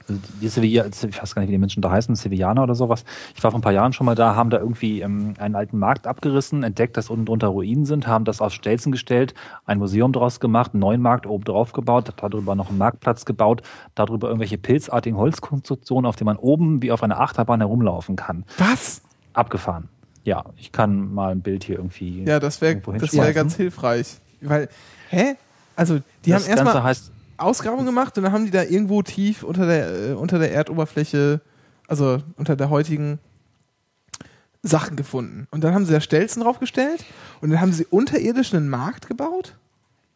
[SPEAKER 3] die Sevilla, ich weiß gar nicht, wie die Menschen da heißen, Sevillaner oder sowas. Ich war vor ein paar Jahren schon mal da, haben da irgendwie ähm, einen alten Markt abgerissen, entdeckt, dass unten drunter Ruinen sind, haben das auf Stelzen gestellt, ein Museum draus gemacht, einen neuen Markt oben drauf gebaut, darüber noch einen Marktplatz gebaut, darüber irgendwelche pilzartigen Holzkonstruktionen, auf denen man oben wie auf einer Achterbahn herumlaufen kann.
[SPEAKER 2] Was?
[SPEAKER 3] Abgefahren. Ja, ich kann mal ein Bild hier irgendwie.
[SPEAKER 2] Ja, das wäre wär ganz hilfreich. Weil, hä? Also, die
[SPEAKER 3] das
[SPEAKER 2] haben erstmal Ausgrabung gemacht und dann haben die da irgendwo tief unter der, äh, unter der Erdoberfläche, also unter der heutigen Sachen gefunden. Und dann haben sie da Stelzen draufgestellt und dann haben sie unterirdisch einen Markt gebaut.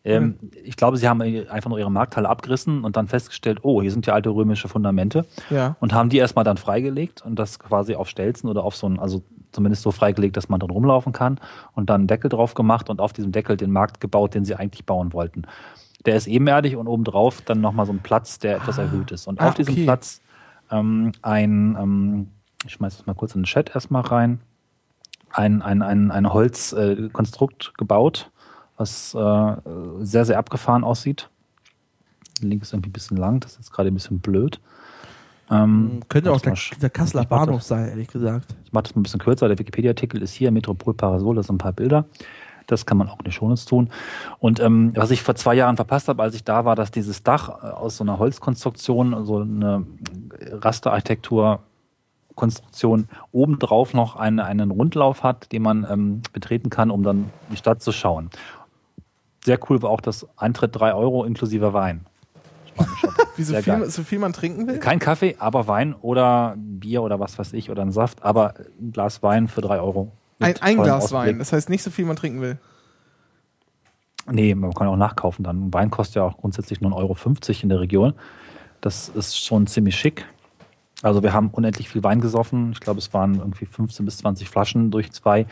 [SPEAKER 3] Ähm, Ich glaube, sie haben einfach nur ihre Markthalle abgerissen und dann festgestellt, oh, hier sind ja alte römische Fundamente.
[SPEAKER 2] Ja.
[SPEAKER 3] Und haben die erstmal dann freigelegt und das quasi auf Stelzen oder auf so ein, also zumindest so freigelegt, dass man drin rumlaufen kann und dann einen Deckel drauf gemacht und auf diesem Deckel den Markt gebaut, den sie eigentlich bauen wollten. Der ist ebenerdig und obendrauf dann nochmal so ein Platz, der etwas erhöht ist. Und
[SPEAKER 2] Ah,
[SPEAKER 3] auf diesem
[SPEAKER 2] okay.
[SPEAKER 3] Platz ähm, ein, ähm, ich schmeiß das mal kurz in den Chat erstmal rein, ein, ein, ein, ein Holzkonstrukt äh, gebaut, was äh, sehr, sehr abgefahren aussieht. Der Link ist irgendwie ein bisschen lang, das ist jetzt gerade ein bisschen blöd. Ähm,
[SPEAKER 5] Könnte auch der, der Kasseler
[SPEAKER 3] das-
[SPEAKER 5] Bahnhof sein, ehrlich gesagt.
[SPEAKER 3] ich mache das mal ein bisschen kürzer. Der Wikipedia-Artikel ist hier, Metropol Parasol, das sind ein paar Bilder. Das kann man auch die Shownotes tun. Und ähm, was ich vor zwei Jahren verpasst habe, als ich da war, dass dieses Dach äh, aus so einer Holzkonstruktion, so eine Rasterarchitektur, Konstruktion obendrauf noch eine, einen Rundlauf hat, den man ähm, betreten kann, um dann die Stadt zu schauen. Sehr cool war auch das Eintritt 3 Euro inklusive Wein. Spanischer.
[SPEAKER 2] Wie so viel,
[SPEAKER 3] geil.
[SPEAKER 2] so viel man trinken will?
[SPEAKER 3] Kein Kaffee, aber Wein oder Bier oder was weiß ich oder ein Saft, aber ein Glas Wein für drei Euro.
[SPEAKER 2] Ein, ein Glas
[SPEAKER 3] Ausblick.
[SPEAKER 2] Wein. Das heißt nicht so viel man trinken will.
[SPEAKER 3] Nee, man kann auch nachkaufen dann. Wein kostet ja auch grundsätzlich nur 1,50 Euro in der Region. Das ist schon ziemlich schick. Also wir haben unendlich viel Wein gesoffen. Ich glaube, es waren irgendwie 15 bis 20 Flaschen durch zwei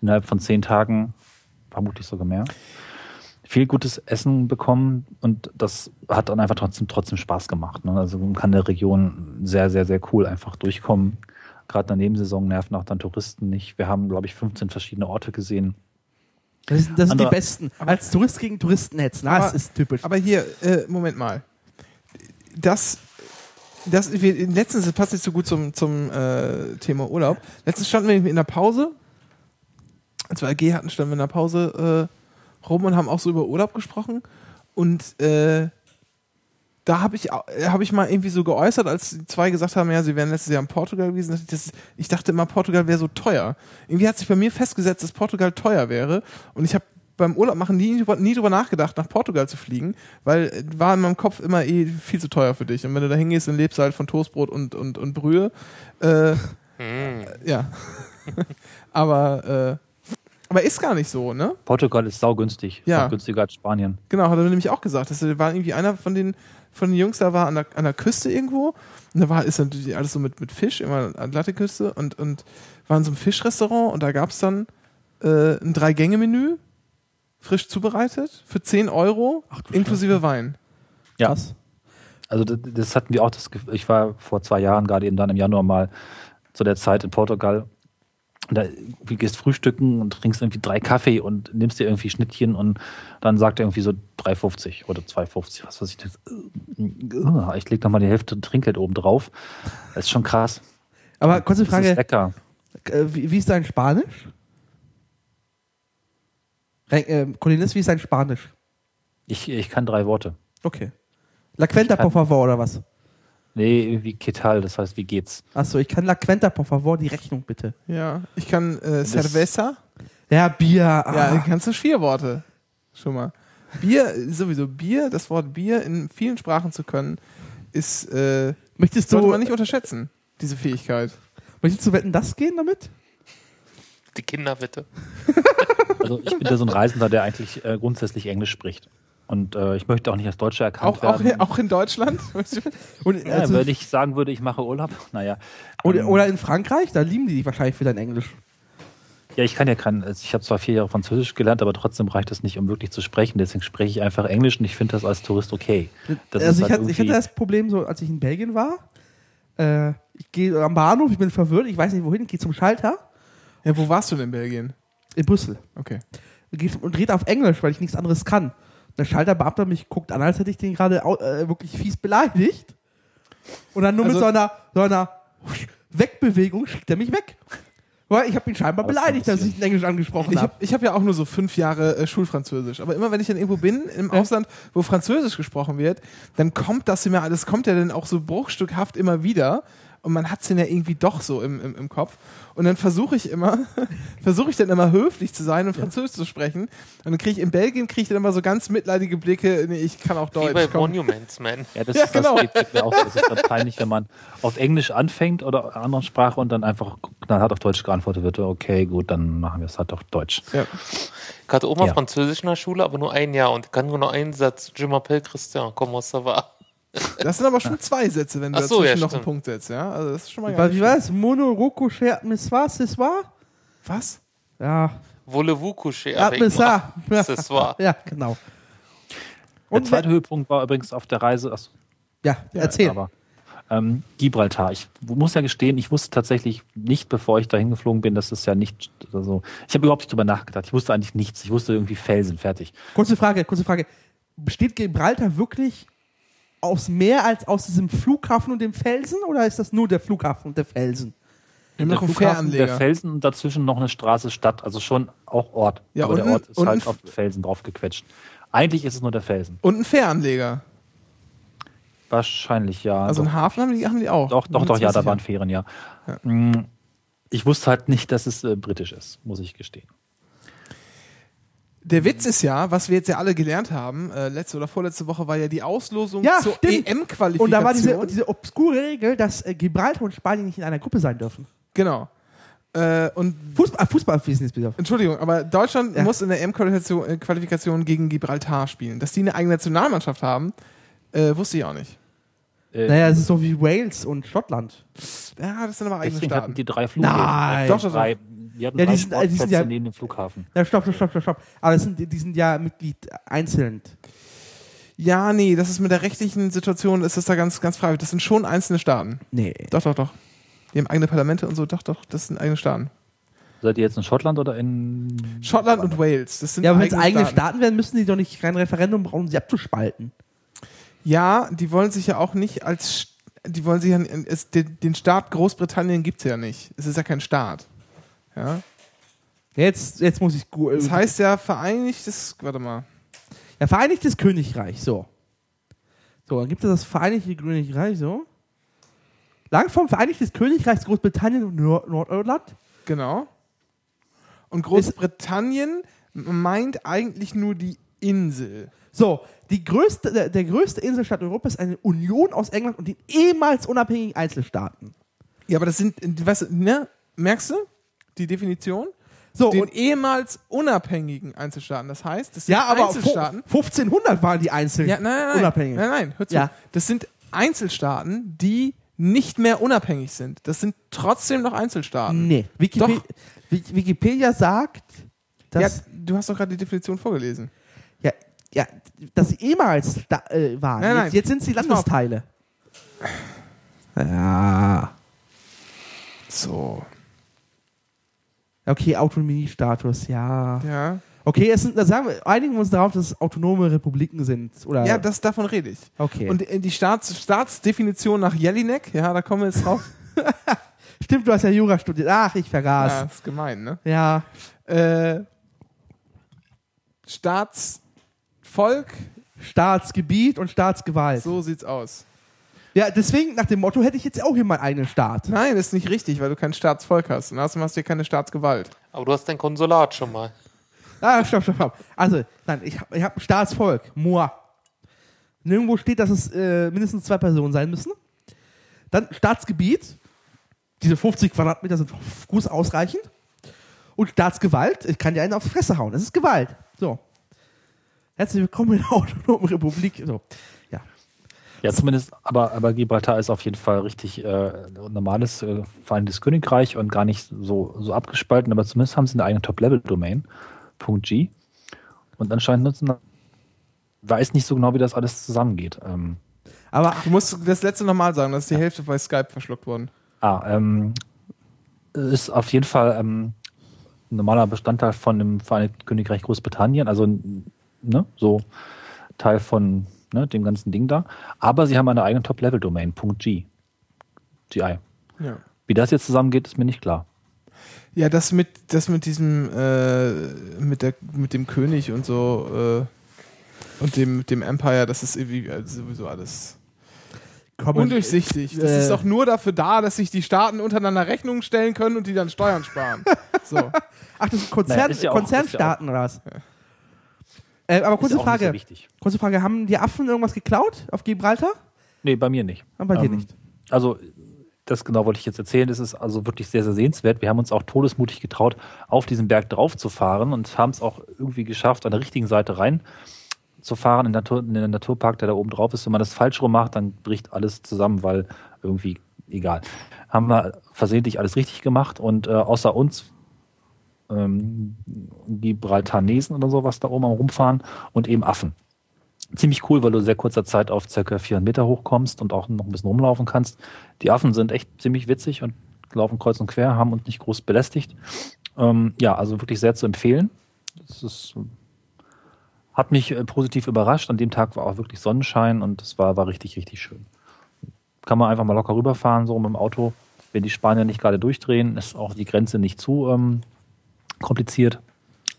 [SPEAKER 3] innerhalb von zehn Tagen. Vermutlich sogar mehr. Viel gutes Essen bekommen und das hat dann einfach trotzdem, trotzdem Spaß gemacht. Ne? Also man kann der Region sehr, sehr, sehr cool einfach durchkommen. Gerade in der Nebensaison nerven auch dann Touristen nicht. Wir haben, glaube ich, 15 verschiedene Orte gesehen.
[SPEAKER 5] Das, sind- das sind die besten. Als Tourist gegen Touristen hetzen.
[SPEAKER 2] Aber-
[SPEAKER 5] Das ist typisch.
[SPEAKER 2] Aber hier, äh, Moment mal. Das, das wir, letztens, das passt nicht so gut zum, zum äh, Thema Urlaub. Letztens standen wir in der Pause, als wir AG hatten, standen wir in der Pause äh, rum und haben auch so über Urlaub gesprochen. Und äh, da habe ich, hab ich mal irgendwie so geäußert, als die zwei gesagt haben, ja, sie wären letztes Jahr in Portugal gewesen. Das, ich dachte immer, Portugal wäre so teuer. Irgendwie hat sich bei mir festgesetzt, dass Portugal teuer wäre. Und ich habe beim Urlaub machen nie, drüber- nie drüber nachgedacht, nach Portugal zu fliegen, weil äh, war in meinem Kopf immer eh viel zu teuer für dich. Und wenn du da hingehst, dann lebst du halt von Toastbrot und, und, und Brühe. Äh,
[SPEAKER 4] Hm.
[SPEAKER 2] ja. aber, äh, aber ist gar nicht so, ne?
[SPEAKER 3] Portugal ist saugünstig.
[SPEAKER 2] Ja.
[SPEAKER 3] Günstiger als Spanien.
[SPEAKER 2] Genau, hat er nämlich auch gesagt. Das war irgendwie einer von den, von den Jungs, da war an der, an der Küste irgendwo. Und da war, ist natürlich alles so mit, mit Fisch, immer Atlantikküste und, und war in so einem Fischrestaurant und da gab es dann äh, ein Drei-Gänge-Menü, frisch zubereitet, für 10 Euro, inklusive Wein.
[SPEAKER 3] Ja.
[SPEAKER 5] Krass.
[SPEAKER 3] Also das, das hatten wir auch. Das, ich war vor zwei Jahren gerade eben dann im Januar mal zu der Zeit in Portugal. Und da du gehst frühstücken und trinkst irgendwie drei Kaffee und nimmst dir irgendwie Schnittchen und dann sagt er irgendwie so 3,50 oder 2,50, was weiß ich. Das, äh, ich leg noch mal die Hälfte Trinkgeld oben drauf. Das ist schon krass.
[SPEAKER 5] Aber kurze
[SPEAKER 3] Das ist
[SPEAKER 5] Frage,
[SPEAKER 3] lecker.
[SPEAKER 5] äh, wie, wie ist dein Spanisch? Äh, Colinis, wie ist dein Spanisch?
[SPEAKER 3] Ich, ich kann drei Worte.
[SPEAKER 5] Okay. La Cuenta,
[SPEAKER 3] kann-
[SPEAKER 5] por favor, oder was?
[SPEAKER 3] Nee, irgendwie Ketal, das heißt, wie geht's?
[SPEAKER 5] Achso, ich kann La Cuenta, por favor, die Rechnung bitte.
[SPEAKER 2] Ja, ich kann äh, Cerveza.
[SPEAKER 5] Ja, Bier. Ah.
[SPEAKER 2] Ja, kannst du vier Worte. Schon mal. Bier, sowieso Bier, das Wort Bier in vielen Sprachen zu können, ist, äh,
[SPEAKER 5] möchtest,
[SPEAKER 2] sollte
[SPEAKER 5] du,
[SPEAKER 2] man nicht unterschätzen, diese Fähigkeit.
[SPEAKER 5] möchtest du wetten, das gehen damit?
[SPEAKER 4] Die Kinder bitte.
[SPEAKER 3] Also ich bin ja so ein Reisender, der eigentlich äh, grundsätzlich Englisch spricht. Und äh, ich möchte auch nicht als Deutscher erkannt
[SPEAKER 2] Auch, auch,
[SPEAKER 3] werden.
[SPEAKER 2] auch in Deutschland?
[SPEAKER 5] Und,
[SPEAKER 3] Ja,
[SPEAKER 5] also,
[SPEAKER 3] wenn ich sagen würde, ich mache Urlaub, naja.
[SPEAKER 5] oder,
[SPEAKER 3] ähm,
[SPEAKER 5] oder in Frankreich, da lieben die dich wahrscheinlich für dein Englisch.
[SPEAKER 3] Ja, ich kann ja kein, also ich habe zwar vier Jahre Französisch gelernt, aber trotzdem reicht das nicht, um wirklich zu sprechen. Deswegen spreche ich einfach Englisch und ich finde das als Tourist okay. Das
[SPEAKER 5] also
[SPEAKER 3] ist
[SPEAKER 5] ich,
[SPEAKER 3] halt
[SPEAKER 5] hatte, ich hatte das Problem so, als ich in Belgien war. Äh, ich gehe am Bahnhof, ich bin verwirrt, ich weiß nicht wohin, ich gehe zum Schalter
[SPEAKER 2] Ja, wo warst du denn in Belgien?
[SPEAKER 5] in Brüssel.
[SPEAKER 2] Okay.
[SPEAKER 5] Und dreht auf Englisch, weil ich nichts anderes kann. Der Schalterbeamter mich guckt an, als hätte ich den gerade äh, wirklich fies beleidigt. Und dann nur mit
[SPEAKER 2] Also-
[SPEAKER 5] so einer, so einer Wegbewegung schickt er mich weg. Weil ich habe ihn scheinbar
[SPEAKER 3] Das
[SPEAKER 5] beleidigt, dass ich ihn Englisch angesprochen
[SPEAKER 2] Ich
[SPEAKER 5] habe.
[SPEAKER 2] habe ich hab ja auch nur so fünf Jahre äh, Schulfranzösisch. Aber immer wenn ich dann irgendwo bin, im Ausland, wo Französisch gesprochen wird, dann kommt das immer, das kommt ja dann auch so bruchstückhaft immer wieder. Und man hat es dann ja irgendwie doch so im, im, im Kopf. Und dann versuche ich immer, versuche ich dann immer höflich zu sein und Französisch zu sprechen. Und dann kriege ich in Belgien kriege ich dann immer so ganz mitleidige Blicke. Nee, ich kann auch
[SPEAKER 4] Wie
[SPEAKER 2] Deutsch.
[SPEAKER 4] bei
[SPEAKER 2] komm.
[SPEAKER 4] Monuments Man.
[SPEAKER 3] Ja, das,
[SPEAKER 2] Ja,
[SPEAKER 3] ist,
[SPEAKER 2] genau.
[SPEAKER 3] das geht, geht mir auch. so. Das ist dann peinlich, wenn man auf Englisch anfängt oder einer anderen Sprache und dann einfach knallhart auf Deutsch geantwortet wird. Okay, gut, dann machen wir es halt auf Deutsch.
[SPEAKER 2] Ja.
[SPEAKER 4] Ich hatte auch mal
[SPEAKER 3] Ja.
[SPEAKER 4] Französisch in der Schule, aber nur ein Jahr und kann nur noch einen Satz. Je m'appelle Christian, comment ça va?
[SPEAKER 2] Das sind aber schon zwei Sätze, wenn du
[SPEAKER 4] Ach so,
[SPEAKER 2] dazwischen
[SPEAKER 4] ja,
[SPEAKER 2] noch einen. Punkt setzt. Ja? Also das ist schon mal
[SPEAKER 5] Wie war es? Mono, Roko, Cher, Miss war, c'est war?
[SPEAKER 2] Was?
[SPEAKER 5] Ja.
[SPEAKER 4] Voulez-vous coucher
[SPEAKER 5] Ja,
[SPEAKER 4] avec moi?
[SPEAKER 5] war. Ja.
[SPEAKER 4] Ce soir.
[SPEAKER 5] Ja, genau.
[SPEAKER 3] Der
[SPEAKER 5] Und
[SPEAKER 3] zweite Höhepunkt war übrigens auf der Reise, ach,
[SPEAKER 5] ja, erzähl.
[SPEAKER 3] aber ähm, Gibraltar. Ich muss ja gestehen, ich wusste tatsächlich nicht, bevor ich dahin geflogen bin, dass es ja nicht, also ich habe überhaupt nicht drüber nachgedacht. Ich wusste eigentlich nichts. Ich wusste irgendwie Felsen, fertig.
[SPEAKER 5] Kurze Frage, kurze Frage. Besteht Gibraltar wirklich aus mehr als aus diesem Flughafen und dem Felsen oder ist das nur der Flughafen und der Felsen?
[SPEAKER 2] Haben
[SPEAKER 3] Der Flughafen, der
[SPEAKER 2] Fähranleger.
[SPEAKER 3] Felsen und dazwischen noch eine Straße, Stadt, also schon auch Ort.
[SPEAKER 2] Ja,
[SPEAKER 3] aber
[SPEAKER 2] und
[SPEAKER 3] der
[SPEAKER 2] ein-
[SPEAKER 3] Ort ist halt
[SPEAKER 2] ein-
[SPEAKER 3] auf den Felsen draufgequetscht. Eigentlich ist es nur der Felsen.
[SPEAKER 2] Und einen Fähranleger.
[SPEAKER 3] Wahrscheinlich, ja.
[SPEAKER 2] Also
[SPEAKER 3] doch,
[SPEAKER 2] einen Hafen haben die, haben die auch.
[SPEAKER 3] doch, doch, doch, ja, da waren. Fähren, ja. Mm, Ich wusste halt nicht, dass es äh, britisch ist, muss ich gestehen.
[SPEAKER 2] Der Witz ist ja, was wir jetzt ja alle gelernt haben, äh, letzte oder vorletzte Woche war ja die Auslosung
[SPEAKER 5] Ja,
[SPEAKER 2] zur. EM-Qualifikation.
[SPEAKER 5] Und da war diese, diese obskure Regel, dass äh, Gibraltar und Spanien nicht in einer Gruppe sein dürfen.
[SPEAKER 2] Genau. Äh, und
[SPEAKER 5] Fußball, Fußballwissen ist bitte.
[SPEAKER 2] Entschuldigung, aber Deutschland
[SPEAKER 5] Ja.
[SPEAKER 2] muss in der EM-Qualifikation äh, Qualifikation gegen Gibraltar spielen. Dass die eine eigene Nationalmannschaft haben, äh, wusste ich auch nicht.
[SPEAKER 3] Äh,
[SPEAKER 5] Naja, es ist so wie Wales und Schottland.
[SPEAKER 2] Ja, das sind aber eigene
[SPEAKER 3] Deswegen hatten
[SPEAKER 2] Staaten.
[SPEAKER 3] die drei Flüge.
[SPEAKER 5] Nein.
[SPEAKER 3] Doch,
[SPEAKER 2] Doch, doch,
[SPEAKER 3] drei, die hatten
[SPEAKER 5] Ja, die sind- äh, die sind ja-
[SPEAKER 3] neben dem Flughafen.
[SPEAKER 5] Ja, stopp, stopp, stopp, stopp, stopp. Aber sind, die sind ja Mitglied einzeln.
[SPEAKER 2] Ja, nee, das ist mit der rechtlichen Situation, ist das da ganz, ganz frei. Das sind schon einzelne Staaten.
[SPEAKER 5] Nee.
[SPEAKER 2] Doch, doch, doch. Die haben eigene Parlamente und so. Doch, doch, das sind eigene Staaten.
[SPEAKER 3] Seid ihr jetzt in Schottland oder in.
[SPEAKER 2] Schottland und Wales, das sind
[SPEAKER 5] Ja, aber wenn es
[SPEAKER 2] eigene, Staaten.
[SPEAKER 5] Staaten werden, müssen die doch nicht kein Referendum brauchen, um sie abzuspalten.
[SPEAKER 2] Ja, die wollen sich ja auch nicht als. Die wollen sich ja. Es, den, den Staat Großbritannien gibt es ja nicht. Es ist ja kein Staat. Ja.
[SPEAKER 5] Jetzt, jetzt muss ich. gu-
[SPEAKER 2] Das heißt ja Vereinigtes. Warte mal.
[SPEAKER 5] Ja, Vereinigtes Königreich, so. So, dann gibt es das Vereinigte Königreich, so. Lang vom Vereinigtes Königreich Großbritannien und Nord Nordirland.
[SPEAKER 2] Genau. Und Großbritannien meint eigentlich nur die Insel.
[SPEAKER 5] So, die größte, der, der größte Inselstaat Europas ist eine Union aus England und den ehemals unabhängigen Einzelstaaten.
[SPEAKER 2] Ja, aber das sind, du, ne? Merkst du die Definition?
[SPEAKER 5] So,
[SPEAKER 2] Den
[SPEAKER 5] und,
[SPEAKER 2] ehemals unabhängigen Einzelstaaten. Das heißt, das sind
[SPEAKER 5] ja, aber
[SPEAKER 2] Einzelstaaten.
[SPEAKER 5] fu- 1500 waren die Einzel
[SPEAKER 2] Ja, nein, nein, nein.
[SPEAKER 5] unabhängig.
[SPEAKER 2] Nein, nein, hör zu.
[SPEAKER 5] Ja.
[SPEAKER 2] Das sind Einzelstaaten, die nicht mehr unabhängig sind. Das sind trotzdem noch Einzelstaaten.
[SPEAKER 5] Nee, Wikipedia, Wikipedia sagt,
[SPEAKER 2] Ja,
[SPEAKER 5] dass,
[SPEAKER 2] du hast doch gerade die Definition vorgelesen.
[SPEAKER 5] ja, ja, dass sie ehemals da, äh, waren.
[SPEAKER 2] Nein, nein.
[SPEAKER 5] Jetzt, jetzt sind sie. Landesteile. Ja.
[SPEAKER 2] So.
[SPEAKER 5] Okay, Autonomiestatus, ja.
[SPEAKER 2] Ja.
[SPEAKER 5] Okay, es sind, da sagen wir, einigen wir uns darauf, dass es autonome Republiken sind. Oder?
[SPEAKER 2] Ja, das, davon rede ich.
[SPEAKER 5] okay.
[SPEAKER 2] Und in die Staats, Staatsdefinition nach Jelinek, ja, da kommen wir jetzt drauf.
[SPEAKER 5] Stimmt, du hast ja Jura studiert. Ach, ich
[SPEAKER 2] ja,
[SPEAKER 5] vergaß.
[SPEAKER 2] ist gemein, ne?
[SPEAKER 5] Ja.
[SPEAKER 2] Äh, Staatsvolk,
[SPEAKER 5] Staatsgebiet und Staatsgewalt.
[SPEAKER 2] so sieht's aus.
[SPEAKER 5] Ja, deswegen, nach dem Motto, hätte ich jetzt auch hier meinen eigenen Staat.
[SPEAKER 2] Nein, das ist nicht richtig, weil du kein Staatsvolk hast. Und außerdem hast du hier keine Staatsgewalt.
[SPEAKER 4] Aber du hast dein Konsulat schon mal.
[SPEAKER 5] Ah, stopp, stopp, stopp. Also, nein, ich habe ich hab ein Staatsvolk. Moi. Nirgendwo steht, dass es äh, mindestens zwei Personen sein müssen. Dann Staatsgebiet. Diese 50 Quadratmeter sind gut ausreichend. Und Staatsgewalt. Ich kann dir einen auf die Fresse hauen. Das ist Gewalt. So. Herzlich willkommen in der Autonomen Republik. So. Ja.
[SPEAKER 3] Zumindest, aber, aber Gibraltar ist auf jeden Fall richtig äh, normales äh, Vereinigtes Königreich und gar nicht so, so abgespalten, aber zumindest haben sie eine eigene Top-Level-Domain, .g. Und anscheinend nutzen, weiß nicht so genau, wie das alles zusammengeht. Ähm,
[SPEAKER 5] Aber
[SPEAKER 2] Du musst das letzte nochmal sagen, das ist die Hälfte bei Skype verschluckt worden.
[SPEAKER 3] ah, ähm, ist auf jeden Fall ähm, ein normaler Bestandteil von dem Vereinigten Königreich Großbritannien, also ne, so Teil von ne, dem ganzen Ding da. Aber sie haben eine eigene Top-Level-Domain, .g. GI.
[SPEAKER 2] Ja.
[SPEAKER 3] Wie das jetzt zusammengeht, ist mir nicht klar.
[SPEAKER 2] Ja, das mit, das mit diesem, äh, mit, der, mit dem König und so äh, und dem, dem Empire, das ist irgendwie sowieso alles.
[SPEAKER 5] Komm,
[SPEAKER 2] Undurchsichtig. Das
[SPEAKER 5] äh,
[SPEAKER 2] ist doch nur dafür da, dass sich die Staaten untereinander Rechnungen stellen können und die dann Steuern sparen. So.
[SPEAKER 5] Ach, das sind Konzern,
[SPEAKER 3] Naja, ist ja auch-
[SPEAKER 5] Konzernstaaten oder was? Äh, aber kurze
[SPEAKER 3] ja auch nicht so
[SPEAKER 5] Frage. kurze Frage, haben die Affen irgendwas geklaut auf Gibraltar?
[SPEAKER 3] Nee, bei mir nicht.
[SPEAKER 5] Ah, bei dir
[SPEAKER 3] Ähm,
[SPEAKER 5] nicht.
[SPEAKER 3] Also, das genau wollte ich jetzt erzählen. Das ist also wirklich sehr, sehr sehenswert. Wir haben uns auch todesmutig getraut, auf diesen Berg drauf zu fahren und haben es auch irgendwie geschafft, an der richtigen Seite rein zu fahren in, der Natur, in den Naturpark, der da oben drauf ist. Wenn man das falsch rum macht, dann bricht alles zusammen, weil irgendwie egal. Haben wir versehentlich alles richtig gemacht und äh, außer uns ähm, Gibraltarnesen oder so, was da oben rumfahren und eben Affen ziemlich cool, weil du sehr kurzer Zeit auf circa 400 Meter hochkommst und auch noch ein bisschen rumlaufen kannst. Die Affen sind echt ziemlich witzig und laufen kreuz und quer, haben uns nicht groß belästigt. Ähm, ja, also wirklich sehr zu empfehlen. Das ist, hat mich äh, positiv überrascht. An dem Tag war auch wirklich Sonnenschein und es war, war richtig, richtig schön. Kann man einfach mal locker rüberfahren, so mit dem Auto. Wenn die Spanier nicht gerade durchdrehen, ist auch die Grenze nicht zu ähm, kompliziert.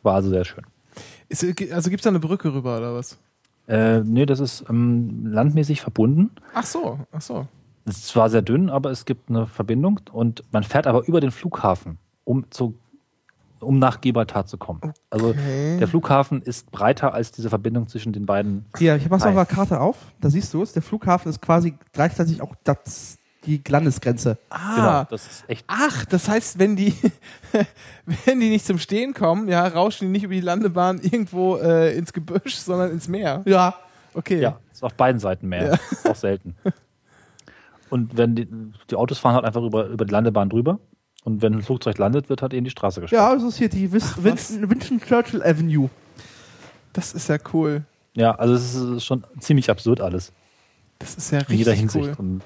[SPEAKER 3] War also sehr schön.
[SPEAKER 2] Ist, also gibt es da eine Brücke rüber oder was?
[SPEAKER 3] Äh, nee, das ist ähm, landmäßig verbunden.
[SPEAKER 2] Ach so, ach so.
[SPEAKER 3] Es ist zwar sehr dünn, aber es gibt eine Verbindung und man fährt aber über den Flughafen, um, zu, um nach Gibraltar zu kommen. Also
[SPEAKER 2] Okay.
[SPEAKER 3] der Flughafen ist breiter als diese Verbindung zwischen den beiden.
[SPEAKER 5] Hier, ich habe es auf der Karte auf. Da siehst du es. Der Flughafen ist quasi gleichzeitig auch das, die Landesgrenze.
[SPEAKER 2] Ah.
[SPEAKER 3] Genau, das ist echt.
[SPEAKER 2] Ach, das heißt, wenn die, wenn die nicht zum Stehen kommen, ja, rauschen die nicht über die Landebahn irgendwo äh, ins Gebüsch, sondern ins Meer.
[SPEAKER 5] Ja.
[SPEAKER 2] Okay.
[SPEAKER 3] Ja, ist auf beiden Seiten mehr.
[SPEAKER 2] Ja.
[SPEAKER 3] Ist auch selten. Und wenn die, die Autos fahren halt einfach über, über die Landebahn drüber. Und wenn ein Flugzeug landet, wird halt eben die Straße gesperrt.
[SPEAKER 5] Ja, das ist hier die Wis-
[SPEAKER 2] Ach, was?
[SPEAKER 5] Winston, Winston Churchill Avenue.
[SPEAKER 2] Das ist ja cool.
[SPEAKER 3] Ja, also es ist schon ziemlich absurd alles.
[SPEAKER 2] Das ist ja
[SPEAKER 3] In jeder
[SPEAKER 2] richtig
[SPEAKER 3] Hinsicht.
[SPEAKER 2] cool.
[SPEAKER 3] Und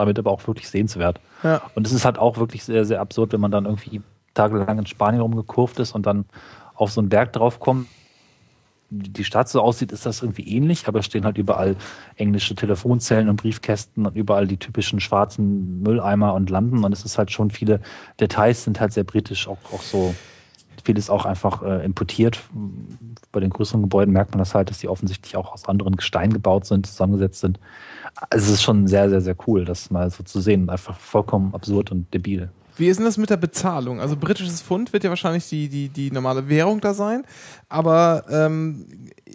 [SPEAKER 3] damit aber auch wirklich sehenswert.
[SPEAKER 2] Ja.
[SPEAKER 3] Und es ist halt auch wirklich sehr, sehr absurd, wenn man dann irgendwie tagelang in Spanien rumgekurvt ist und dann auf so einen Berg draufkommt. Die Stadt so aussieht, ist das irgendwie ähnlich, aber es stehen halt überall englische Telefonzellen und Briefkästen und überall die typischen schwarzen Mülleimer und Lampen und es ist halt schon viele Details sind halt sehr britisch, auch, auch so vieles auch einfach äh, importiert. Bei den größeren Gebäuden merkt man das halt, dass die offensichtlich auch aus anderen Gestein gebaut sind, zusammengesetzt sind. Also es ist schon sehr, sehr, sehr cool, das mal so zu sehen. Einfach vollkommen absurd und debil.
[SPEAKER 2] Wie ist denn das mit der Bezahlung? Also britisches Pfund wird ja wahrscheinlich die, die, die normale Währung da sein. Aber ähm,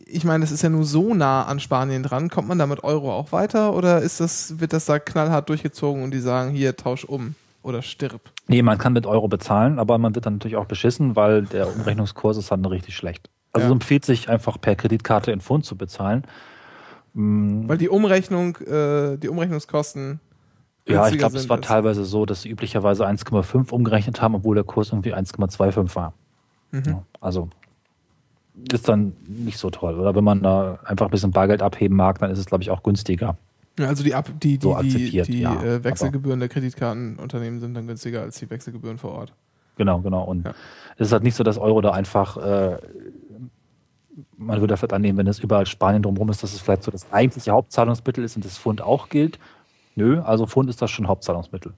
[SPEAKER 2] ich meine, das ist ja nur so nah an Spanien dran. Kommt man da mit Euro auch weiter oder ist das, wird das da knallhart durchgezogen und die sagen, hier, tausch um oder stirb?
[SPEAKER 3] Nee, man kann mit Euro bezahlen, aber man wird dann natürlich auch beschissen, weil der Umrechnungskurs ist dann richtig schlecht. Also
[SPEAKER 2] Ja.
[SPEAKER 3] es empfiehlt sich einfach per Kreditkarte in Pfund zu bezahlen. Mm,
[SPEAKER 2] Weil die Umrechnung, äh, die Umrechnungskosten.
[SPEAKER 3] Ja, ich glaube, es war teilweise so, dass sie üblicherweise 1,5 umgerechnet haben, obwohl der Kurs irgendwie 1,25 war.
[SPEAKER 2] Mhm.
[SPEAKER 3] Ja, also ist dann nicht so toll. Oder wenn man da einfach ein bisschen Bargeld abheben mag, dann ist es, glaube ich, auch günstiger.
[SPEAKER 2] Ja, also die, Ab die, die,
[SPEAKER 3] So
[SPEAKER 2] die,
[SPEAKER 3] akzeptiert,
[SPEAKER 2] die
[SPEAKER 3] ja,
[SPEAKER 2] äh, Wechselgebühren der Kreditkartenunternehmen sind dann günstiger als die Wechselgebühren vor Ort.
[SPEAKER 3] Genau, genau. Und
[SPEAKER 2] Ja.
[SPEAKER 3] es ist halt nicht so, dass Euro da einfach, äh, man würde vielleicht annehmen, wenn es überall Spanien drumherum ist, dass es vielleicht so das eigentliche Hauptzahlungsmittel ist und das Pfund auch gilt. Nö, also Pfund ist das schon Hauptzahlungsmittel.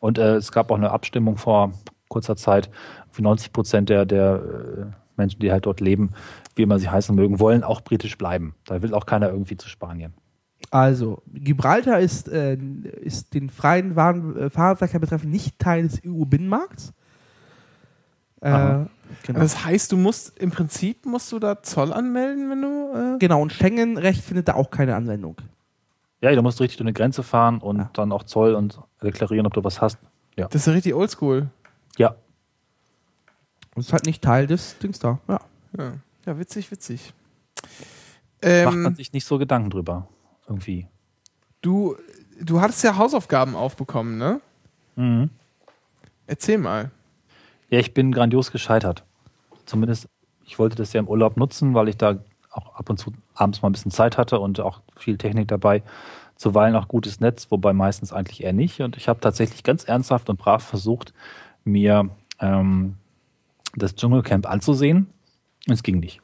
[SPEAKER 3] Und äh, es gab auch eine Abstimmung vor kurzer Zeit, für 90 Prozent der, der äh, Menschen, die halt dort leben, wie immer sie heißen mögen, wollen auch britisch bleiben. Da will auch keiner irgendwie zu Spanien.
[SPEAKER 5] Also, Gibraltar ist, äh, ist den freien Waren, äh, Fahrradverkehr betreffend nicht Teil des EU-Binnenmarkts. Äh. Genau.
[SPEAKER 2] Das heißt, du musst im Prinzip musst du da Zoll anmelden, wenn du. Äh
[SPEAKER 5] genau, und Schengen-Recht findet da auch keine Anwendung.
[SPEAKER 3] Ja, du musst richtig durch eine Grenze fahren und
[SPEAKER 5] Ja.
[SPEAKER 3] dann auch Zoll und deklarieren, ob du was hast. Ja.
[SPEAKER 2] das ist ja richtig oldschool.
[SPEAKER 3] Ja,
[SPEAKER 5] Das ist halt nicht Teil des Dings da. Ja.
[SPEAKER 2] Ja, ja witzig, witzig.
[SPEAKER 3] macht man
[SPEAKER 2] Ähm,
[SPEAKER 3] sich nicht so Gedanken drüber. Irgendwie.
[SPEAKER 2] du, du hattest ja Hausaufgaben aufbekommen, ne?
[SPEAKER 3] Mhm.
[SPEAKER 2] Erzähl mal.
[SPEAKER 3] Ja, ich bin grandios gescheitert. Zumindest, ich wollte das ja im Urlaub nutzen, weil ich da auch ab und zu abends mal ein bisschen Zeit hatte und auch viel Technik dabei. Zuweilen auch gutes Netz, wobei meistens eigentlich eher nicht. Und ich habe tatsächlich ganz ernsthaft und brav versucht, mir ähm, das Dschungelcamp anzusehen. Es ging nicht.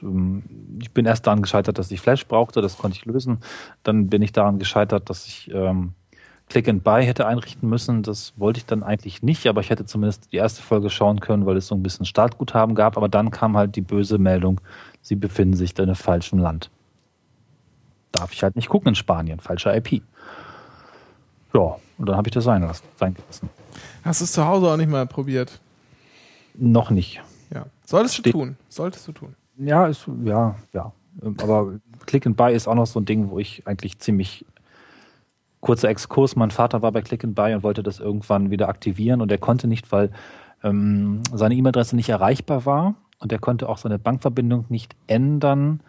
[SPEAKER 3] Ähm, Ich bin erst daran gescheitert, dass ich Flash brauchte, das konnte ich lösen. Dann bin ich daran gescheitert, dass ich ähm, Click and Buy hätte einrichten müssen. Das wollte ich dann eigentlich nicht, aber ich hätte zumindest die erste Folge schauen können, weil es so ein bisschen Startguthaben gab. Aber dann kam halt die böse Meldung, sie befinden sich in einem falschen Land. Darf ich halt nicht gucken in Spanien, falscher IP. Ja, und dann habe ich das sein lassen. Sein gelassen.
[SPEAKER 2] Hast du es zu Hause auch nicht mal probiert?
[SPEAKER 3] Noch nicht.
[SPEAKER 2] Ja. Solltest du
[SPEAKER 3] Steht-
[SPEAKER 2] tun. Solltest du tun.
[SPEAKER 3] Ja, ist, ja, ja. Aber Click and Buy ist auch noch so ein Ding, wo ich eigentlich ziemlich kurzer Exkurs. Mein Vater war bei Click and Buy und wollte das irgendwann wieder aktivieren und er konnte nicht, weil ähm, seine E-Mail-Adresse nicht erreichbar war und er konnte auch seine Bankverbindung nicht ändern.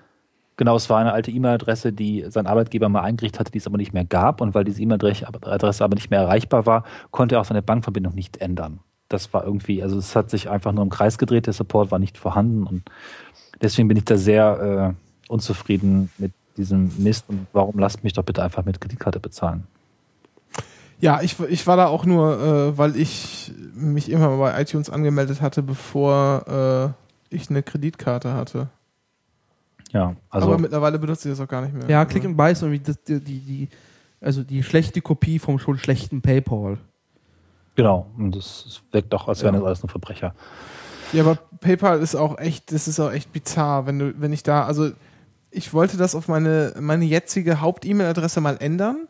[SPEAKER 3] Genau, es war eine alte E-Mail-Adresse, die sein Arbeitgeber mal eingerichtet hatte, die es aber nicht mehr gab. Und weil diese E-Mail-Adresse aber nicht mehr erreichbar war, konnte er auch seine Bankverbindung nicht ändern. Das war irgendwie, also es hat sich einfach nur im Kreis gedreht, der Support war nicht vorhanden und deswegen bin ich da sehr äh, unzufrieden mit diesem Mist und warum lasst mich doch bitte einfach mit Kreditkarte bezahlen?
[SPEAKER 2] Ja, ich, ich war da auch nur, äh, weil ich mich mal bei iTunes angemeldet hatte, bevor äh, ich eine Kreditkarte hatte.
[SPEAKER 3] Ja, also
[SPEAKER 2] Aber mittlerweile benutze ich das auch gar nicht mehr.
[SPEAKER 5] Ja, Click and Buy ist irgendwie das, die, die, die, also die schlechte Kopie vom schon schlechten PayPal.
[SPEAKER 3] genau, und das wirkt doch, als wären
[SPEAKER 2] Ja.
[SPEAKER 3] das alles nur Verbrecher.
[SPEAKER 2] Ja, aber PayPal ist auch echt, das ist auch echt bizarr, wenn du, wenn ich da, also ich wollte das auf meine, meine jetzige Haupt-E-Mail-Adresse mal ändern.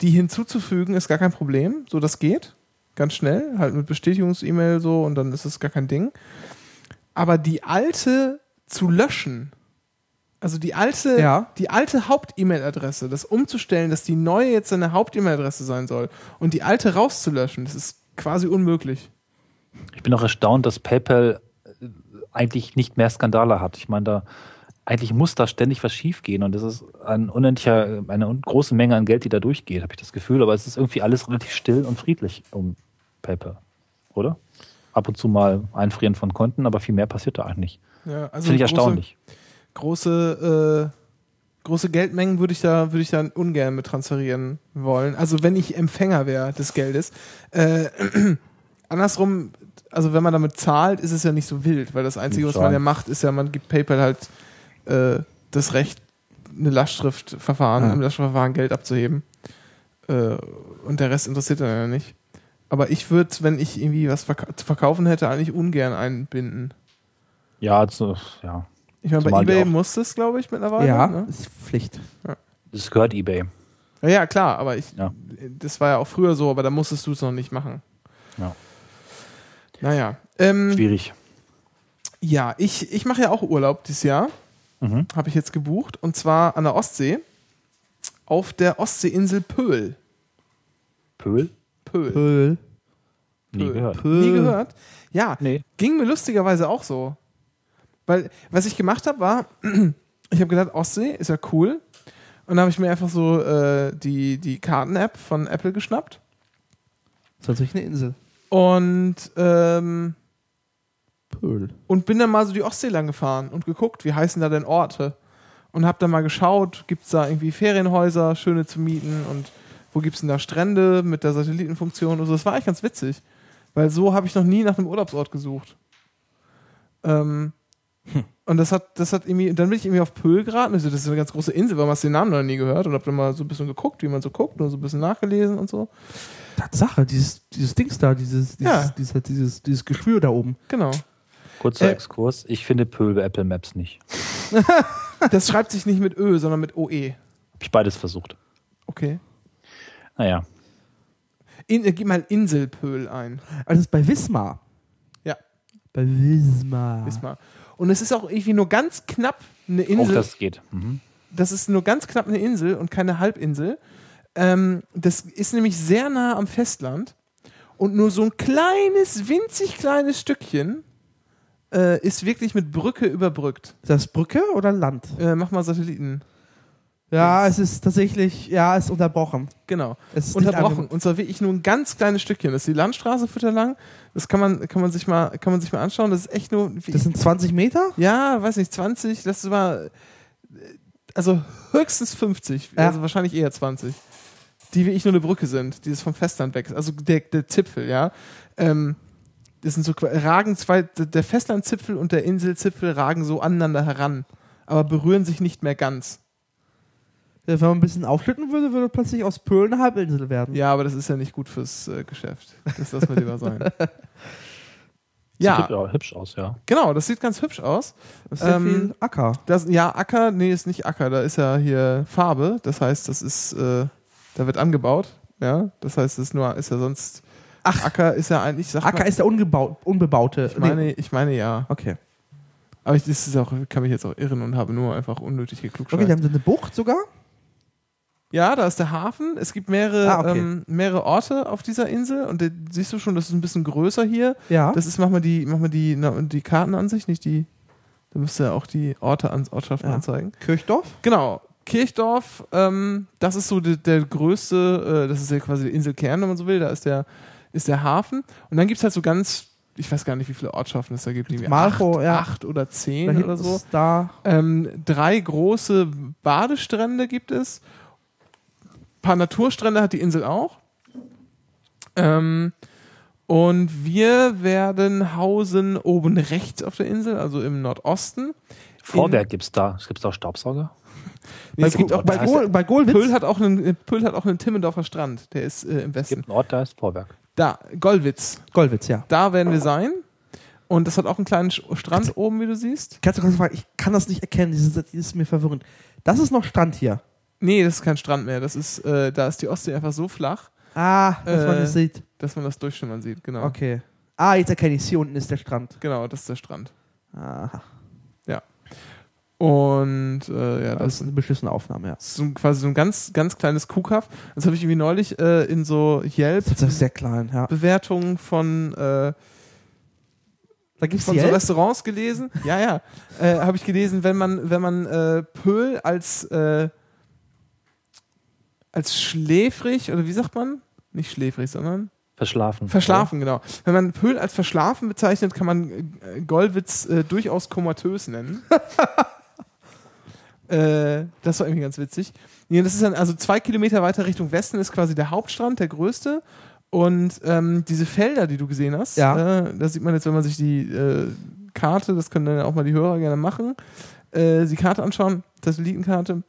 [SPEAKER 2] Die hinzuzufügen ist gar kein Problem. So, das geht. Ganz schnell. Halt mit Bestätigungs-E-Mail so und dann ist es gar kein Ding. Aber die alte zu löschen, also die alte,
[SPEAKER 5] Ja.
[SPEAKER 2] die alte Haupt-E-Mail-Adresse, das umzustellen, dass die neue jetzt eine Haupt-E-Mail-Adresse sein soll und die alte rauszulöschen, das ist quasi unmöglich.
[SPEAKER 3] Ich bin auch erstaunt, dass PayPal äh, eigentlich nicht mehr Skandale hat. Ich meine, da eigentlich muss da ständig was schiefgehen und das ist ein unendlicher, eine große Menge an Geld, die da durchgeht, habe ich das Gefühl. Aber es ist irgendwie alles relativ still und friedlich um PayPal, oder? Ab und zu mal Einfrieren von Konten, aber viel mehr passiert da eigentlich.
[SPEAKER 2] Ja, also
[SPEAKER 3] Finde ich
[SPEAKER 2] große-
[SPEAKER 3] erstaunlich.
[SPEAKER 2] große, äh, große Geldmengen würde ich da, würde ich da ungern mit transferieren wollen. Also wenn ich Empfänger wäre des Geldes. Äh, andersrum, also wenn man damit zahlt, ist es ja nicht so wild, weil das Einzige, was man ja macht, ist ja, man gibt PayPal halt äh, das Recht, eine Lastschriftverfahren,
[SPEAKER 5] Ja.
[SPEAKER 2] im Lastschriftverfahren Geld abzuheben. Äh, und der Rest interessiert dann ja nicht. Aber ich würde, wenn ich irgendwie was verka zu verkaufen hätte, eigentlich ungern einbinden.
[SPEAKER 3] Ja, also, ja.
[SPEAKER 2] Ich meine, bei eBay muss das, glaube ich, mittlerweile.
[SPEAKER 5] ja,
[SPEAKER 2] Ne?
[SPEAKER 5] ist Pflicht.
[SPEAKER 3] Das gehört eBay.
[SPEAKER 2] Ja, ja, klar, aber ich,
[SPEAKER 3] Ja.
[SPEAKER 2] das war ja auch früher so, aber da musstest du es noch nicht machen.
[SPEAKER 3] Ja.
[SPEAKER 2] Naja. Ähm,
[SPEAKER 3] Schwierig.
[SPEAKER 2] ja, ich, ich mache ja auch Urlaub dieses Jahr,
[SPEAKER 3] Mhm.
[SPEAKER 2] habe ich jetzt gebucht, und zwar an der Ostsee, auf der Ostseeinsel Pöhl.
[SPEAKER 3] Pöhl?
[SPEAKER 2] Pöhl.
[SPEAKER 5] Pöl.
[SPEAKER 3] Nie
[SPEAKER 2] Pöhl.
[SPEAKER 3] gehört.
[SPEAKER 2] Nie gehört? Ja,
[SPEAKER 3] Nee.
[SPEAKER 2] ging mir lustigerweise auch so. Weil, was ich gemacht habe, war, ich habe gedacht, Ostsee ist ja cool. Und dann habe ich mir einfach so äh, die, die Karten-App von Apple geschnappt.
[SPEAKER 5] Das ist natürlich eine Insel.
[SPEAKER 2] Und ähm,
[SPEAKER 5] Pöl.
[SPEAKER 2] und bin dann mal so die Ostsee lang gefahren und geguckt, wie heißen da denn Orte. Und hab dann mal geschaut, gibt es da irgendwie Ferienhäuser, schöne zu mieten und wo gibt es denn da Strände mit der Satellitenfunktion und so. Das war eigentlich ganz witzig, weil so habe ich noch nie nach einem Urlaubsort gesucht. Ähm, Und das hat, das hat irgendwie, dann bin ich irgendwie auf Pöhl geraten. Also das ist eine ganz große Insel, hast du den Namen noch nie gehört? Und hab dann mal so ein bisschen geguckt, wie man so guckt und so ein bisschen nachgelesen und so.
[SPEAKER 5] Tatsache, dieses, dieses Dings da, dieses, dieses,
[SPEAKER 2] Ja.
[SPEAKER 5] dieses, dieses, dieses Geschwür da oben.
[SPEAKER 2] Genau.
[SPEAKER 3] Kurzer
[SPEAKER 2] Äh,
[SPEAKER 3] Exkurs. Ich finde Pöhl bei Apple Maps nicht.
[SPEAKER 2] Das schreibt sich nicht mit Ö, sondern mit OE.
[SPEAKER 3] Habe ich beides versucht.
[SPEAKER 2] Okay.
[SPEAKER 3] Naja.
[SPEAKER 2] In, äh, gib mal Inselpöhl ein.
[SPEAKER 5] Also es ist bei Wismar.
[SPEAKER 2] Ja.
[SPEAKER 5] Bei Wismar.
[SPEAKER 2] Wismar. Und es ist auch irgendwie nur ganz knapp eine
[SPEAKER 3] Auch
[SPEAKER 2] Insel.
[SPEAKER 3] das geht. Mhm.
[SPEAKER 2] das ist nur ganz knapp eine Insel und keine Halbinsel. Ähm, das ist nämlich sehr nah am Festland und nur so ein kleines, winzig kleines Stückchen äh, ist wirklich mit Brücke überbrückt.
[SPEAKER 5] Ist das Brücke oder Land?
[SPEAKER 2] Äh, mach mal Satelliten.
[SPEAKER 5] Ja, es ist tatsächlich, ja, es ist unterbrochen.
[SPEAKER 2] Genau.
[SPEAKER 5] Es ist
[SPEAKER 2] Unterbrochen. Und zwar wirklich nur ein ganz kleines Stückchen. Das ist die Landstraße lang. Das kann man, kann man sich mal, kann man sich mal anschauen. Das ist echt nur.
[SPEAKER 5] Das sind 20 Meter?
[SPEAKER 2] ja, weiß nicht, 20. Das war also höchstens 50.
[SPEAKER 5] Ja.
[SPEAKER 2] Also wahrscheinlich eher 20. Die wirklich nur eine Brücke sind, die ist vom Festland weg. ist. Also der, der Zipfel, ja. Ähm, das sind so ragen zwei, der Festlandzipfel und der Inselzipfel ragen so aneinander heran, aber berühren sich nicht mehr ganz.
[SPEAKER 5] Wenn man ein bisschen aufschütten würde, würde plötzlich aus Pöhl eine Halbinsel werden.
[SPEAKER 2] Ja, aber das ist ja nicht gut fürs äh, Geschäft. Das lassen wir lieber sein.
[SPEAKER 3] Sieht
[SPEAKER 2] ja,
[SPEAKER 3] hüb- hübsch aus, ja.
[SPEAKER 2] genau, das sieht ganz hübsch aus.
[SPEAKER 5] Das ist sehr
[SPEAKER 2] Ähm,
[SPEAKER 5] viel Acker.
[SPEAKER 2] Das, ja, Acker, nee, ist nicht Acker, da ist ja hier Farbe. Das heißt, das ist, äh, da wird angebaut Ja, das heißt, es ist nur, ist ja sonst. Ach, Acker ist ja eigentlich. Sagt
[SPEAKER 5] Acker
[SPEAKER 2] man,
[SPEAKER 5] ist der ungebaut, unbebaute.
[SPEAKER 2] ich meine, ich meine ja.
[SPEAKER 5] okay.
[SPEAKER 2] Aber ich, das ist auch, kann mich jetzt auch irren und habe nur einfach unnötig geklugscheißt.
[SPEAKER 5] Okay, die haben so eine Bucht sogar.
[SPEAKER 2] Ja, da ist der Hafen. Es gibt mehrere,
[SPEAKER 5] Ah, okay.
[SPEAKER 2] ähm, mehrere Orte auf dieser Insel und den, siehst du schon, das ist ein bisschen größer hier.
[SPEAKER 5] Ja.
[SPEAKER 2] Das ist, mach mal die, mach mal die, na, die Kartenansicht, nicht die. Da müsste ja auch die Orte an, Ortschaften
[SPEAKER 5] Ja.
[SPEAKER 2] anzeigen.
[SPEAKER 5] Kirchdorf.
[SPEAKER 2] Genau. Kirchdorf, ähm, das ist so der, der größte, äh, das ist ja quasi der Inselkern, wenn man so will. Da ist der, ist der Hafen. Und dann gibt es halt so ganz, ich weiß gar nicht, wie viele Ortschaften es da gibt.
[SPEAKER 5] Malchow,
[SPEAKER 2] acht,
[SPEAKER 5] ja.
[SPEAKER 2] acht oder zehn oder so.
[SPEAKER 5] da.
[SPEAKER 2] Ähm, drei große Badestrände gibt es. Ein paar Naturstrände hat die Insel auch. Ähm, und wir werden hausen oben rechts auf der Insel, also im Nordosten.
[SPEAKER 3] Vorwerk gibt's da. Es gibt auch Staubsauger.
[SPEAKER 2] Nee, es gibt auch
[SPEAKER 5] bei,
[SPEAKER 2] bei
[SPEAKER 5] Gol, bei Golwitz.
[SPEAKER 2] Pöhl hat auch einen, Pöhl hat auch einen Timmendorfer Strand, der ist äh, im
[SPEAKER 3] Es
[SPEAKER 2] Westen.
[SPEAKER 3] gibt einen Ort, da ist Vorwerk.
[SPEAKER 2] Da, Gollwitz,
[SPEAKER 5] Golwitz, ja.
[SPEAKER 2] da werden wir sein. Und das hat auch einen kleinen Strand oben, wie du siehst.
[SPEAKER 5] Kannst du kurz fragen, ich kann das nicht erkennen, das ist mir verwirrend. Das ist noch Strand hier.
[SPEAKER 2] Nee, das ist kein Strand mehr. Das ist, äh, da ist die Ostsee einfach so flach,
[SPEAKER 5] Ah, dass man
[SPEAKER 2] Äh,
[SPEAKER 5] das sieht.
[SPEAKER 2] dass man das durchschimmern sieht. Genau.
[SPEAKER 5] Okay. Ah, jetzt erkenne ich Hier unten ist der Strand.
[SPEAKER 2] Genau, das ist der Strand.
[SPEAKER 5] Aha.
[SPEAKER 2] Und äh, ja,
[SPEAKER 5] Das
[SPEAKER 2] das
[SPEAKER 5] ist eine beschissene Aufnahme, ja.
[SPEAKER 2] ist so ein, quasi so ein ganz, ganz kleines Kuhkaff. Das habe ich irgendwie neulich äh, in so Yelp
[SPEAKER 5] Das ist sehr klein, ja.
[SPEAKER 2] Bewertungen von, äh,
[SPEAKER 5] Da gibt's
[SPEAKER 2] von so? Restaurants gelesen. Ja, ja. Äh, habe ich gelesen, wenn man, wenn man äh, Pöhl als, äh, als schläfrig, oder wie sagt man? Nicht schläfrig, sondern
[SPEAKER 3] Verschlafen.
[SPEAKER 2] verschlafen, genau. Wenn man Pöhl als verschlafen bezeichnet, kann man äh, Gollwitz äh, durchaus komatös nennen. äh, das war irgendwie ganz witzig. Ja, das ist dann, also zwei Kilometer weiter Richtung Westen ist quasi der Hauptstrand, der größte. Und ähm, diese Felder, die du gesehen hast,
[SPEAKER 5] Ja.
[SPEAKER 2] äh, da sieht man jetzt, wenn man sich die äh, Karte, das können dann auch mal die Hörer gerne machen, äh, die Karte anschauen, Satellitenkarte,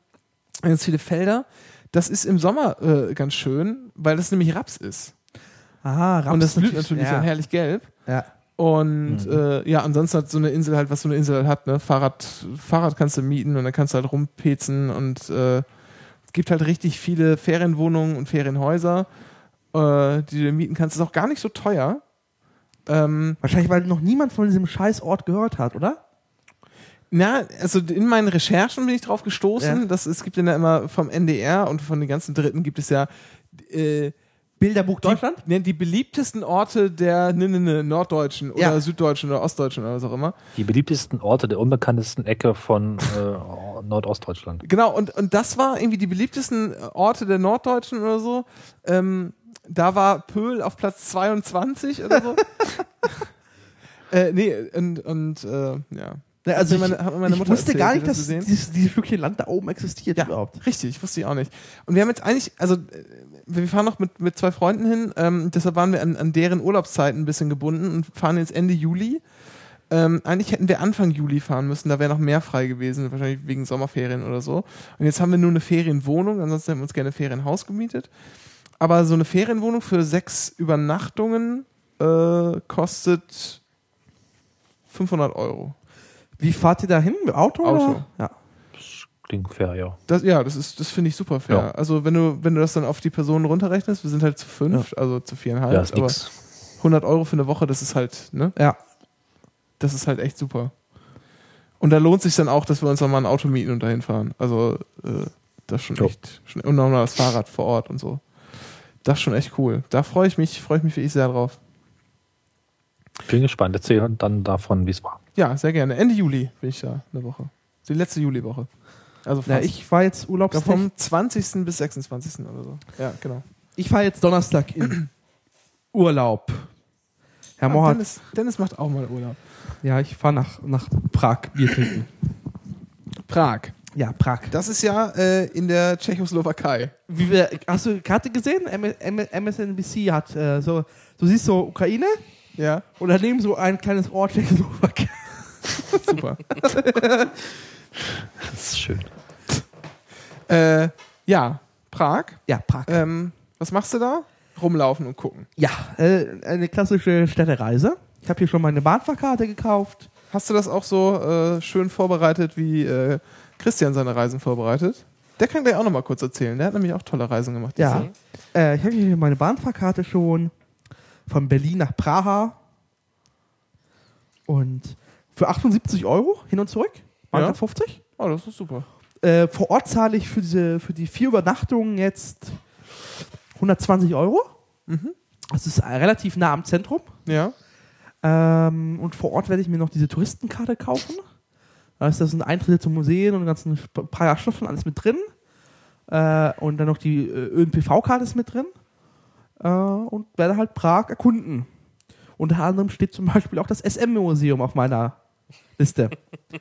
[SPEAKER 2] ganz viele Felder. Das ist im Sommer äh, ganz schön, weil das nämlich Raps ist.
[SPEAKER 5] Aha, Raps
[SPEAKER 2] und das blüht natürlich
[SPEAKER 5] ja.
[SPEAKER 2] dann herrlich gelb.
[SPEAKER 5] Ja.
[SPEAKER 2] Und äh, ja, ansonsten hat so eine Insel halt, was so eine Insel halt hat, ne? Fahrrad, Fahrrad kannst du mieten und dann kannst du halt rumpezen und äh, es gibt halt richtig viele Ferienwohnungen und Ferienhäuser, äh, die du mieten kannst. ist auch gar nicht so teuer. Ähm,
[SPEAKER 5] Wahrscheinlich, weil noch niemand von diesem Scheißort gehört hat, oder?
[SPEAKER 2] na, also in meinen Recherchen bin ich drauf gestoßen,
[SPEAKER 5] Ja.
[SPEAKER 2] dass es gibt ja immer vom NDR und von den ganzen Dritten gibt es ja äh,
[SPEAKER 5] Bilderbuch Deutschland?
[SPEAKER 2] Die, die beliebtesten Orte der ne, ne, ne, Norddeutschen oder
[SPEAKER 5] Ja.
[SPEAKER 2] Süddeutschen oder Ostdeutschen oder was auch immer.
[SPEAKER 3] Die beliebtesten Orte der unbekanntesten Ecke von äh, Nordostdeutschland.
[SPEAKER 2] Genau, und, und das war irgendwie die beliebtesten Orte der Norddeutschen oder so. Ähm, da war Pöhl auf Platz 22 oder so. äh, nee, und, und äh, ja.
[SPEAKER 5] Ja, also
[SPEAKER 2] Hat mir
[SPEAKER 5] ich,
[SPEAKER 2] meine- meine
[SPEAKER 5] ich wusste
[SPEAKER 2] erzählt,
[SPEAKER 5] gar nicht,
[SPEAKER 2] das
[SPEAKER 5] dass dieses, dieses Stückchen Land da oben existiert
[SPEAKER 2] Ja,
[SPEAKER 5] überhaupt.
[SPEAKER 2] richtig, wusste ich auch nicht. Und wir haben jetzt eigentlich, also äh, wir fahren noch mit, mit zwei Freunden hin, ähm, deshalb waren wir an, an deren Urlaubszeiten ein bisschen gebunden und fahren jetzt Ende Juli. Ähm, eigentlich hätten wir Anfang Juli fahren müssen, da wäre noch mehr frei gewesen, wahrscheinlich wegen Sommerferien oder so. Und jetzt haben wir nur eine Ferienwohnung, ansonsten hätten wir uns gerne ein Ferienhaus gemietet. Aber so eine Ferienwohnung für sechs Übernachtungen äh, kostet 500 Euro.
[SPEAKER 5] Wie fahrt ihr da hin? Mit Auto?
[SPEAKER 2] Auto.
[SPEAKER 5] Oder? Ja.
[SPEAKER 3] Das klingt fair, ja.
[SPEAKER 2] Das, ja, das ist, das finde ich super fair.
[SPEAKER 3] Ja.
[SPEAKER 2] Also wenn du, wenn du das dann auf die Personen runterrechnest, wir sind halt zu fünf, also zu viereinhalb,
[SPEAKER 3] ja, ist
[SPEAKER 2] aber
[SPEAKER 3] nix.
[SPEAKER 2] 100 Euro für eine Woche, das ist halt, ne?
[SPEAKER 5] ja.
[SPEAKER 2] Das ist halt echt super. Und da lohnt sich dann auch, dass wir uns nochmal ein Auto mieten und dahin fahren. Also äh, das ist schon
[SPEAKER 3] Jo.
[SPEAKER 2] echt, schon, und nochmal das Fahrrad vor Ort und so. Das ist schon echt cool. Da freue ich mich, freue ich mich wirklich sehr drauf.
[SPEAKER 3] Bin gespannt. Erzähl dann davon, wie es war.
[SPEAKER 2] Ja, sehr gerne. Ende Juli bin ich da, eine Woche. Die letzte Juliwoche. Also
[SPEAKER 5] ja
[SPEAKER 2] fast.
[SPEAKER 5] ich fahre jetzt
[SPEAKER 2] Ja,
[SPEAKER 5] Urlaubstechnisch.
[SPEAKER 2] vom 20. bis 26. oder so. Ja, genau.
[SPEAKER 5] Ich fahre jetzt Donnerstag in Urlaub. Herr
[SPEAKER 2] Ah,
[SPEAKER 5] Mohr
[SPEAKER 2] Dennis, Dennis macht auch mal Urlaub.
[SPEAKER 5] ja, ich fahre nach, nach Prag Bier trinken.
[SPEAKER 2] Prag.
[SPEAKER 5] Ja, Prag.
[SPEAKER 2] Das ist ja äh, in der Tschechoslowakei.
[SPEAKER 5] Wie wir, hast du die Karte gesehen? M M MSNBC hat äh, so, du siehst so Ukraine
[SPEAKER 2] Ja,
[SPEAKER 5] und daneben so ein kleines Ort Tschechoslowakei.
[SPEAKER 2] super.
[SPEAKER 3] Das ist schön.
[SPEAKER 2] äh, ja, Prag.
[SPEAKER 5] Ja, Prag.
[SPEAKER 2] Ähm, was machst du da? Rumlaufen und gucken.
[SPEAKER 5] Ja, äh, eine klassische Städtereise. Ich habe hier schon meine Bahnfahrkarte gekauft.
[SPEAKER 2] Hast du das auch so äh, schön vorbereitet, wie äh, Christian seine Reisen vorbereitet? Der kann gleich auch noch mal kurz erzählen. Der hat nämlich auch tolle Reisen gemacht.
[SPEAKER 5] Ja. Äh, ich habe hier meine Bahnfahrkarte schon von Berlin nach Praha. Und für 78 Euro hin und zurück.
[SPEAKER 2] Ja.
[SPEAKER 5] 50.
[SPEAKER 2] Oh, das ist super.
[SPEAKER 5] Äh, vor Ort zahle ich für, diese, für die vier Übernachtungen jetzt 120 Euro. Das ist äh, relativ nah am Zentrum.
[SPEAKER 2] Ja.
[SPEAKER 5] Ähm, und vor Ort werde ich mir noch diese Touristenkarte kaufen. Da ist das ein Eintritt zum Museen und ganzen Prager Schloss und alles mit drin. Äh, und dann noch die äh, ÖNPV-Karte ist mit drin. Äh, und werde halt Prag erkunden. Unter anderem steht zum Beispiel auch das SM-Museum auf meiner Liste.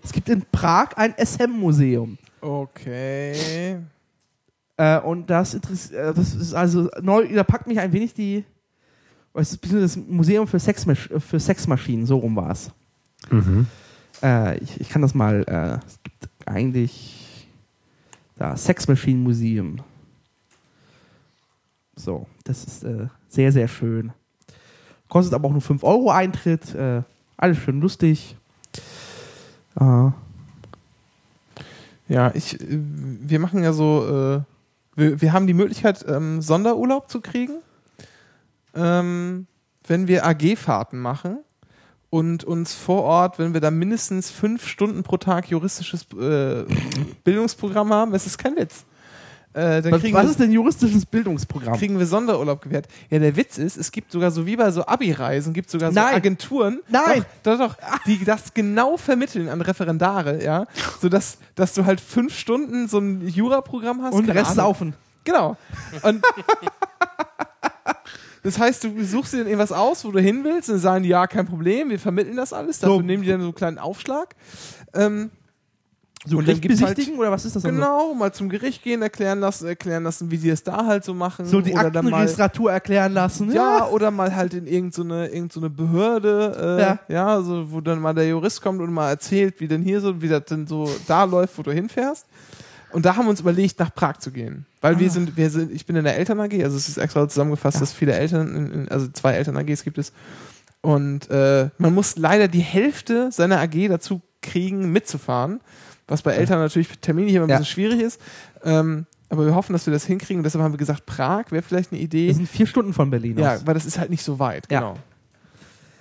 [SPEAKER 5] es gibt in Prag ein SM-Museum.
[SPEAKER 2] Okay.
[SPEAKER 5] Äh, und das, äh, das ist also neu, da packt mich ein wenig die. Bisschen das Museum für, Sexmasch für Sexmaschinen, so rum war es. Äh, ich, ich kann das mal. Äh, es gibt eigentlich. Da, Sexmaschinen-Museum. So, das ist äh, sehr, sehr schön. Kostet aber auch nur 5 Euro Eintritt. Äh, alles schön lustig. Äh,
[SPEAKER 2] Ja, ich, äh, wir machen ja so, äh, wir, wir haben die Möglichkeit, ähm, Sonderurlaub zu kriegen, ähm, wenn wir AG-Fahrten machen und uns vor Ort, wenn wir da mindestens fünf Stunden pro Tag juristisches äh, Bildungsprogramm haben, das ist kein Witz. Äh,
[SPEAKER 5] was, was ist denn juristisches Bildungsprogramm?
[SPEAKER 2] kriegen wir Sonderurlaub gewährt. Ja, der Witz ist, es gibt sogar so wie bei so Abi-Reisen, gibt sogar so
[SPEAKER 5] Nein.
[SPEAKER 2] Agenturen,
[SPEAKER 5] Nein.
[SPEAKER 2] doch, doch, doch, die das genau vermitteln an Referendare, ja, sodass dass du halt fünf Stunden so ein Jura-Programm hast.
[SPEAKER 5] und
[SPEAKER 2] keine
[SPEAKER 5] Rest
[SPEAKER 2] Ahnung.
[SPEAKER 5] saufen.
[SPEAKER 2] Genau. Und das heißt, du suchst dir dann irgendwas aus, wo du hin willst, und dann sagen die, ja, kein Problem, wir vermitteln das alles, dafür
[SPEAKER 5] So.
[SPEAKER 2] nehmen die dann so einen kleinen Aufschlag. Ähm,
[SPEAKER 5] So
[SPEAKER 2] Und dann
[SPEAKER 5] Gericht
[SPEAKER 2] gibt's halt-
[SPEAKER 5] besichtigen oder was ist das? dann so?
[SPEAKER 2] genau, mal zum Gericht gehen, erklären lassen, erklären lassen, wie die es da halt so machen.
[SPEAKER 5] So die
[SPEAKER 2] oder dann mal
[SPEAKER 5] Aktenregistratur erklären lassen.
[SPEAKER 2] ja, oder mal halt in irgendeine so irgend so eine Behörde, äh, ja.
[SPEAKER 5] Ja.
[SPEAKER 2] so, wo dann mal der Jurist kommt und mal erzählt, wie denn hier so, wie das denn so da läuft, wo du hinfährst. Und da haben wir uns überlegt, nach Prag zu gehen. Weil wir sind, wir sind, ich bin in der Eltern-AG, also es ist extra zusammengefasst, dass viele Eltern, also zwei Eltern-AGs gibt es. Und äh, man muss leider die Hälfte seiner AG dazu kriegen, mitzufahren, was bei Eltern natürlich terminlich immer ein
[SPEAKER 5] Ja.
[SPEAKER 2] bisschen schwierig ist. Ähm, aber wir hoffen, dass wir das hinkriegen. Und deshalb haben wir gesagt, Prag wäre vielleicht eine Idee.
[SPEAKER 5] Wir sind vier Stunden von Berlin
[SPEAKER 2] Ja,
[SPEAKER 5] aus.
[SPEAKER 2] weil das ist halt nicht so weit,
[SPEAKER 5] Ja.
[SPEAKER 2] genau.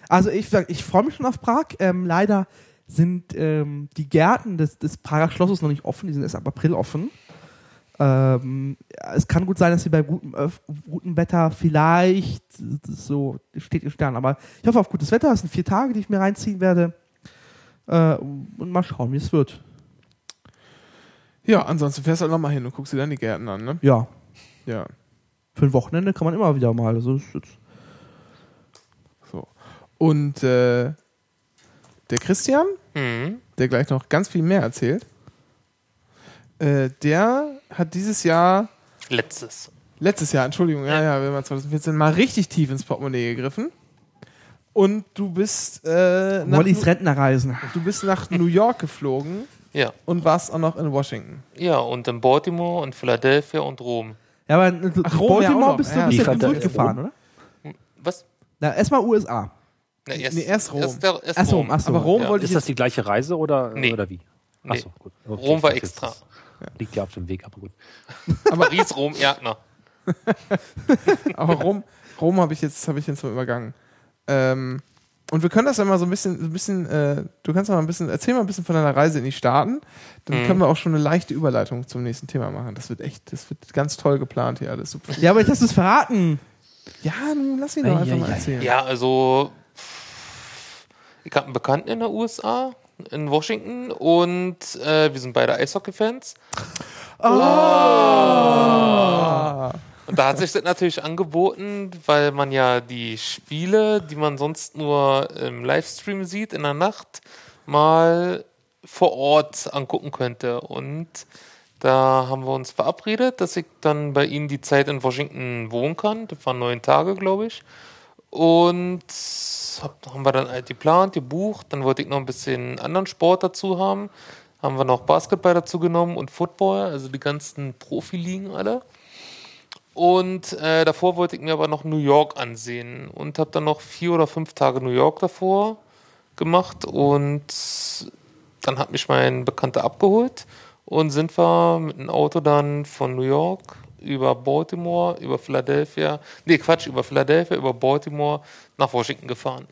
[SPEAKER 5] Also ich ich freue mich schon auf Prag. Ähm, leider sind ähm, die Gärten des, des Prager Schlosses noch nicht offen. Die sind erst ab April offen. Ähm, ja, es kann gut sein, dass sie bei gutem, gutem Wetter vielleicht so steht in Sternen. Aber ich hoffe auf gutes Wetter. Es sind vier Tage, die ich mir reinziehen werde. Äh, und mal schauen, wie es wird.
[SPEAKER 2] Ja, ansonsten fährst du halt nochmal hin und guckst dir dann die Gärten an, ne?
[SPEAKER 5] Ja,
[SPEAKER 2] Ja.
[SPEAKER 5] für ein Wochenende kann man immer wieder mal. Also das ist jetzt
[SPEAKER 2] So. Und äh, der Christian,
[SPEAKER 4] Mhm.
[SPEAKER 2] der gleich noch ganz viel mehr erzählt, äh, der hat dieses Jahr,
[SPEAKER 4] Letztes.
[SPEAKER 2] letztes Jahr, Entschuldigung, ja, ja, wir waren 2014 mal richtig tief ins Portemonnaie gegriffen. Und du bist, äh,
[SPEAKER 5] Mollys Rentnerreisen.
[SPEAKER 2] du bist nach New York geflogen
[SPEAKER 4] Ja.
[SPEAKER 2] und warst auch noch in Washington.
[SPEAKER 4] Ja, und in Baltimore und Philadelphia und Rom.
[SPEAKER 5] Ja, aber in
[SPEAKER 2] Ach, Rom ja auch
[SPEAKER 5] Baltimore
[SPEAKER 2] noch.
[SPEAKER 5] bist du
[SPEAKER 3] Wie
[SPEAKER 5] ja
[SPEAKER 3] er-
[SPEAKER 5] durchgefahren, oder?
[SPEAKER 4] Was?
[SPEAKER 5] Na, erstmal USA.
[SPEAKER 4] Na, erst,
[SPEAKER 2] Nee, erst Rom.
[SPEAKER 4] Erst, der- erst
[SPEAKER 5] Ach so,
[SPEAKER 4] Rom.
[SPEAKER 5] ach so.
[SPEAKER 2] Aber Rom
[SPEAKER 4] Ja.
[SPEAKER 2] wollte ich
[SPEAKER 3] Ist das
[SPEAKER 2] jetzt,
[SPEAKER 3] die gleiche Reise oder,
[SPEAKER 4] Nee.
[SPEAKER 3] oder wie?
[SPEAKER 4] Nee.
[SPEAKER 3] Achso, gut. Okay,
[SPEAKER 4] Rom war
[SPEAKER 3] ich dachte,
[SPEAKER 4] extra.
[SPEAKER 3] das Liegt ja auf dem Weg, aber gut.
[SPEAKER 4] Paris, Rom, Erdner.
[SPEAKER 2] Aber Rom, Rom habe ich jetzt, habe ich jetzt mal übergangen. Ähm, und wir können das ja mal so ein bisschen, so ein bisschen, äh, du kannst mal ein bisschen, erzähl mal ein bisschen von deiner Reise in die Staaten. Dann
[SPEAKER 4] Mhm.
[SPEAKER 2] können wir auch schon eine leichte Überleitung zum nächsten Thema machen. Das wird echt, das wird ganz toll geplant hier alles. Super.
[SPEAKER 5] Ja, aber jetzt hast du es verraten.
[SPEAKER 2] Ja, nun lass ihn doch
[SPEAKER 3] Ei,
[SPEAKER 2] einfach
[SPEAKER 3] ei,
[SPEAKER 2] mal erzählen.
[SPEAKER 4] Ja, also ich habe einen Bekannten in der USA, in Washington und äh, wir sind beide Eishockey-Fans.
[SPEAKER 2] Ah.
[SPEAKER 4] Und da hat sich das natürlich angeboten, weil man ja die Spiele, die man sonst nur im Livestream sieht in der Nacht, mal vor Ort angucken könnte. Und da haben wir uns verabredet, dass ich dann bei Ihnen die Zeit in Washington wohnen kann. Das waren neun Tage, glaube ich. Und hab, haben wir dann halt geplant, gebucht. Dann wollte ich noch ein bisschen anderen Sport dazu haben. Haben wir noch Basketball dazu genommen und Football, also die ganzen Profiligen alle. Und äh, davor wollte ich mir aber noch New York ansehen und habe dann noch vier oder fünf Tage New York davor gemacht und dann hat mich mein Bekannter abgeholt und sind wir mit dem Auto dann von New York über Baltimore, über Philadelphia, nee Quatsch, über Philadelphia, über Baltimore nach Washington gefahren.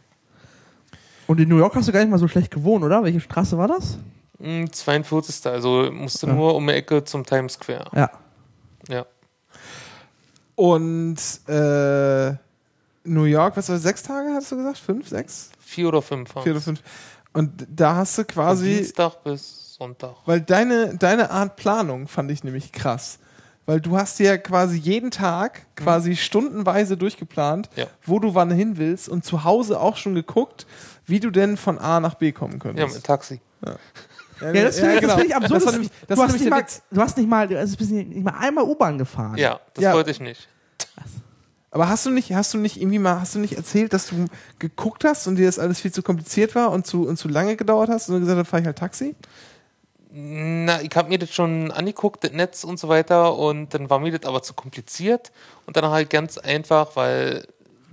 [SPEAKER 5] Und in New York hast du gar nicht mal so schlecht gewohnt, oder? Welche Straße war das?
[SPEAKER 4] Hm, 42. Also musste
[SPEAKER 5] Ja.
[SPEAKER 4] nur um die Ecke zum Times Square.
[SPEAKER 5] Ja.
[SPEAKER 4] Ja.
[SPEAKER 2] Und äh, New York, was war das, sechs Tage, hast du gesagt? Fünf, sechs?
[SPEAKER 4] Vier oder fünf
[SPEAKER 2] Vier oder fünf. Und da hast du
[SPEAKER 4] Von
[SPEAKER 2] quasi,
[SPEAKER 4] Dienstag bis Sonntag.
[SPEAKER 2] weil deine, deine Art Planung fand ich nämlich krass. Weil du hast ja quasi jeden Tag quasi stundenweise durchgeplant,
[SPEAKER 4] Ja.
[SPEAKER 2] wo du wann hin willst und zu Hause auch schon geguckt, wie du denn von A nach B kommen
[SPEAKER 4] Ja,
[SPEAKER 2] könntest.
[SPEAKER 4] mit Taxi.
[SPEAKER 2] Ja,
[SPEAKER 5] Ja, das finde ich, das find ich absurd.
[SPEAKER 2] Das nämlich, das
[SPEAKER 5] du, hast nicht mal, du hast nicht mal, also bist nicht mal einmal U-Bahn gefahren.
[SPEAKER 4] Ja, das
[SPEAKER 2] Ja.
[SPEAKER 4] wollte ich nicht.
[SPEAKER 2] Aber hast du nicht, hast du nicht irgendwie mal, hast du nicht erzählt, dass du geguckt hast und dir das alles viel zu kompliziert war und zu, und zu lange gedauert hast und du gesagt hast, dann fahre ich halt Taxi?
[SPEAKER 4] Na, ich habe mir das schon angeguckt, das Netz und so weiter, und dann war mir das aber zu kompliziert. Und dann halt ganz einfach, weil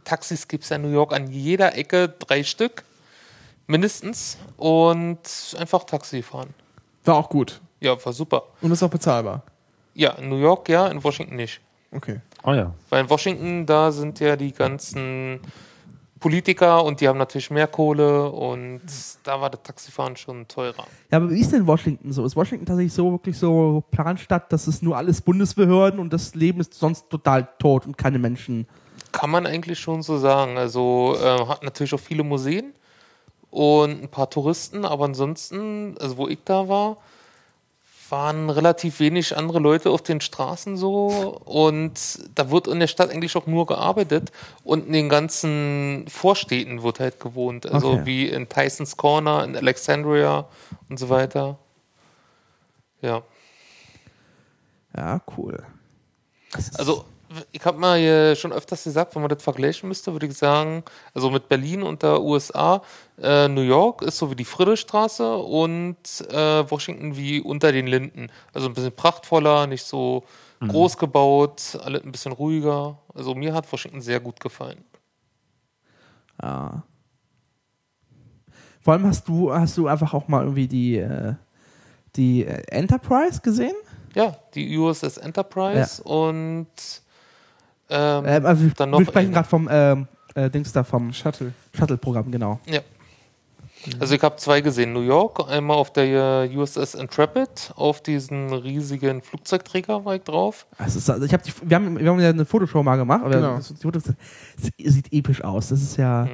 [SPEAKER 4] Taxis gibt es ja in New York an jeder Ecke drei Stück, mindestens, und einfach Taxi fahren.
[SPEAKER 2] War auch gut.
[SPEAKER 4] Ja, war super.
[SPEAKER 2] Und ist auch bezahlbar.
[SPEAKER 4] Ja, in New York ja, in Washington nicht.
[SPEAKER 2] Okay.
[SPEAKER 3] Oh ja.
[SPEAKER 4] Weil in Washington, da sind ja die ganzen Politiker und die haben natürlich mehr Kohle und da war das Taxifahren schon teurer.
[SPEAKER 5] Ja, aber wie ist denn Washington so? Ist Washington tatsächlich so wirklich so Planstadt, dass es nur alles Bundesbehörden und das Leben ist sonst total tot und keine Menschen?
[SPEAKER 4] Kann man eigentlich schon so sagen. Also äh, hat natürlich auch viele Museen und ein paar Touristen, aber ansonsten, also wo ich da war, waren relativ wenig andere Leute auf den Straßen so und da wird in der Stadt eigentlich auch nur gearbeitet und in den ganzen Vorstädten wird halt gewohnt. Also
[SPEAKER 5] Okay.
[SPEAKER 4] wie in Tysons Corner, in Alexandria und so weiter. Ja.
[SPEAKER 5] Ja, cool.
[SPEAKER 4] Also, ich habe mal hier schon öfters gesagt, wenn man das vergleichen müsste, würde ich sagen, also mit Berlin und der USA, äh, New York ist so wie die Friedrichstraße und äh, Washington wie unter den Linden. Also ein bisschen prachtvoller, nicht so groß gebaut, alles ein bisschen ruhiger. Also mir hat Washington sehr gut gefallen.
[SPEAKER 5] Ja. Vor allem hast du, hast du einfach auch mal irgendwie die, äh, die äh, Enterprise gesehen?
[SPEAKER 4] Ja, die USS Enterprise und ähm,
[SPEAKER 5] Ähm, also
[SPEAKER 4] dann noch
[SPEAKER 5] wir sprechen gerade vom ähm, äh, Dings da vom
[SPEAKER 2] Shuttle.
[SPEAKER 5] Shuttle-Programm, genau.
[SPEAKER 4] Ja. Also ich habe zwei gesehen. New York, einmal auf der äh, USS Intrepid, auf diesen riesigen Flugzeugträger war ich drauf.
[SPEAKER 5] Also ich hab die, wir, haben, wir haben ja eine Fotoshow mal gemacht, aber
[SPEAKER 2] Genau.
[SPEAKER 5] das, die Fotos, das sieht episch aus. Das ist ja
[SPEAKER 4] Mhm.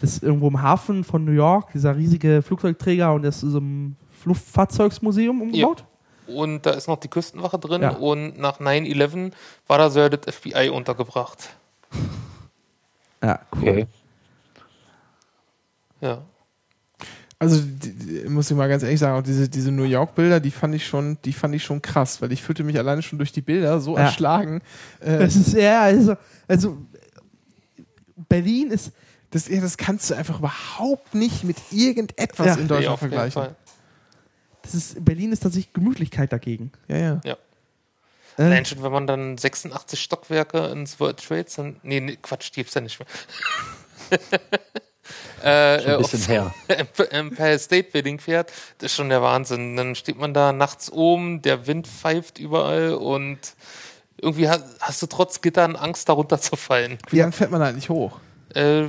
[SPEAKER 5] das ist irgendwo im Hafen von New York, dieser riesige Flugzeugträger und das ist so ein Luftfahrzeugsmuseum umgebaut.
[SPEAKER 4] Und da ist noch die Küstenwache drin
[SPEAKER 5] Ja.
[SPEAKER 4] und nach 9-11 war da so ja das FBI untergebracht.
[SPEAKER 5] Ja, cool.
[SPEAKER 3] Okay.
[SPEAKER 4] Ja.
[SPEAKER 2] Also die, die, muss ich mal ganz ehrlich sagen, auch diese, diese New York-Bilder, die fand ich schon, die fand ich schon krass, weil ich fühlte mich alleine schon durch die Bilder so
[SPEAKER 5] Ja.
[SPEAKER 2] erschlagen. Äh,
[SPEAKER 5] Das ist ja, also, also Berlin ist,
[SPEAKER 2] das, ja, das kannst du einfach überhaupt nicht mit irgendetwas
[SPEAKER 5] Ja.
[SPEAKER 2] in
[SPEAKER 4] Nee,
[SPEAKER 2] Deutschland
[SPEAKER 4] auf jeden
[SPEAKER 2] vergleichen.
[SPEAKER 5] Das ist, Berlin ist tatsächlich Gemütlichkeit dagegen.
[SPEAKER 2] Ja, ja.
[SPEAKER 4] Ja.
[SPEAKER 5] Äh,
[SPEAKER 4] Allein schon, wenn man dann 86 Stockwerke ins World Trade Center. Nee, nee, Quatsch, die gibt's ja nicht mehr. äh,
[SPEAKER 3] Schon ein
[SPEAKER 4] äh,
[SPEAKER 3] bisschen her.
[SPEAKER 4] Emp- Empire State Building fährt, das ist schon der Wahnsinn. Dann steht man da nachts oben, der Wind pfeift überall und irgendwie hast, hast du trotz Gittern Angst, darunter zu fallen.
[SPEAKER 2] Wie lange fährt man da eigentlich hoch?
[SPEAKER 4] Äh,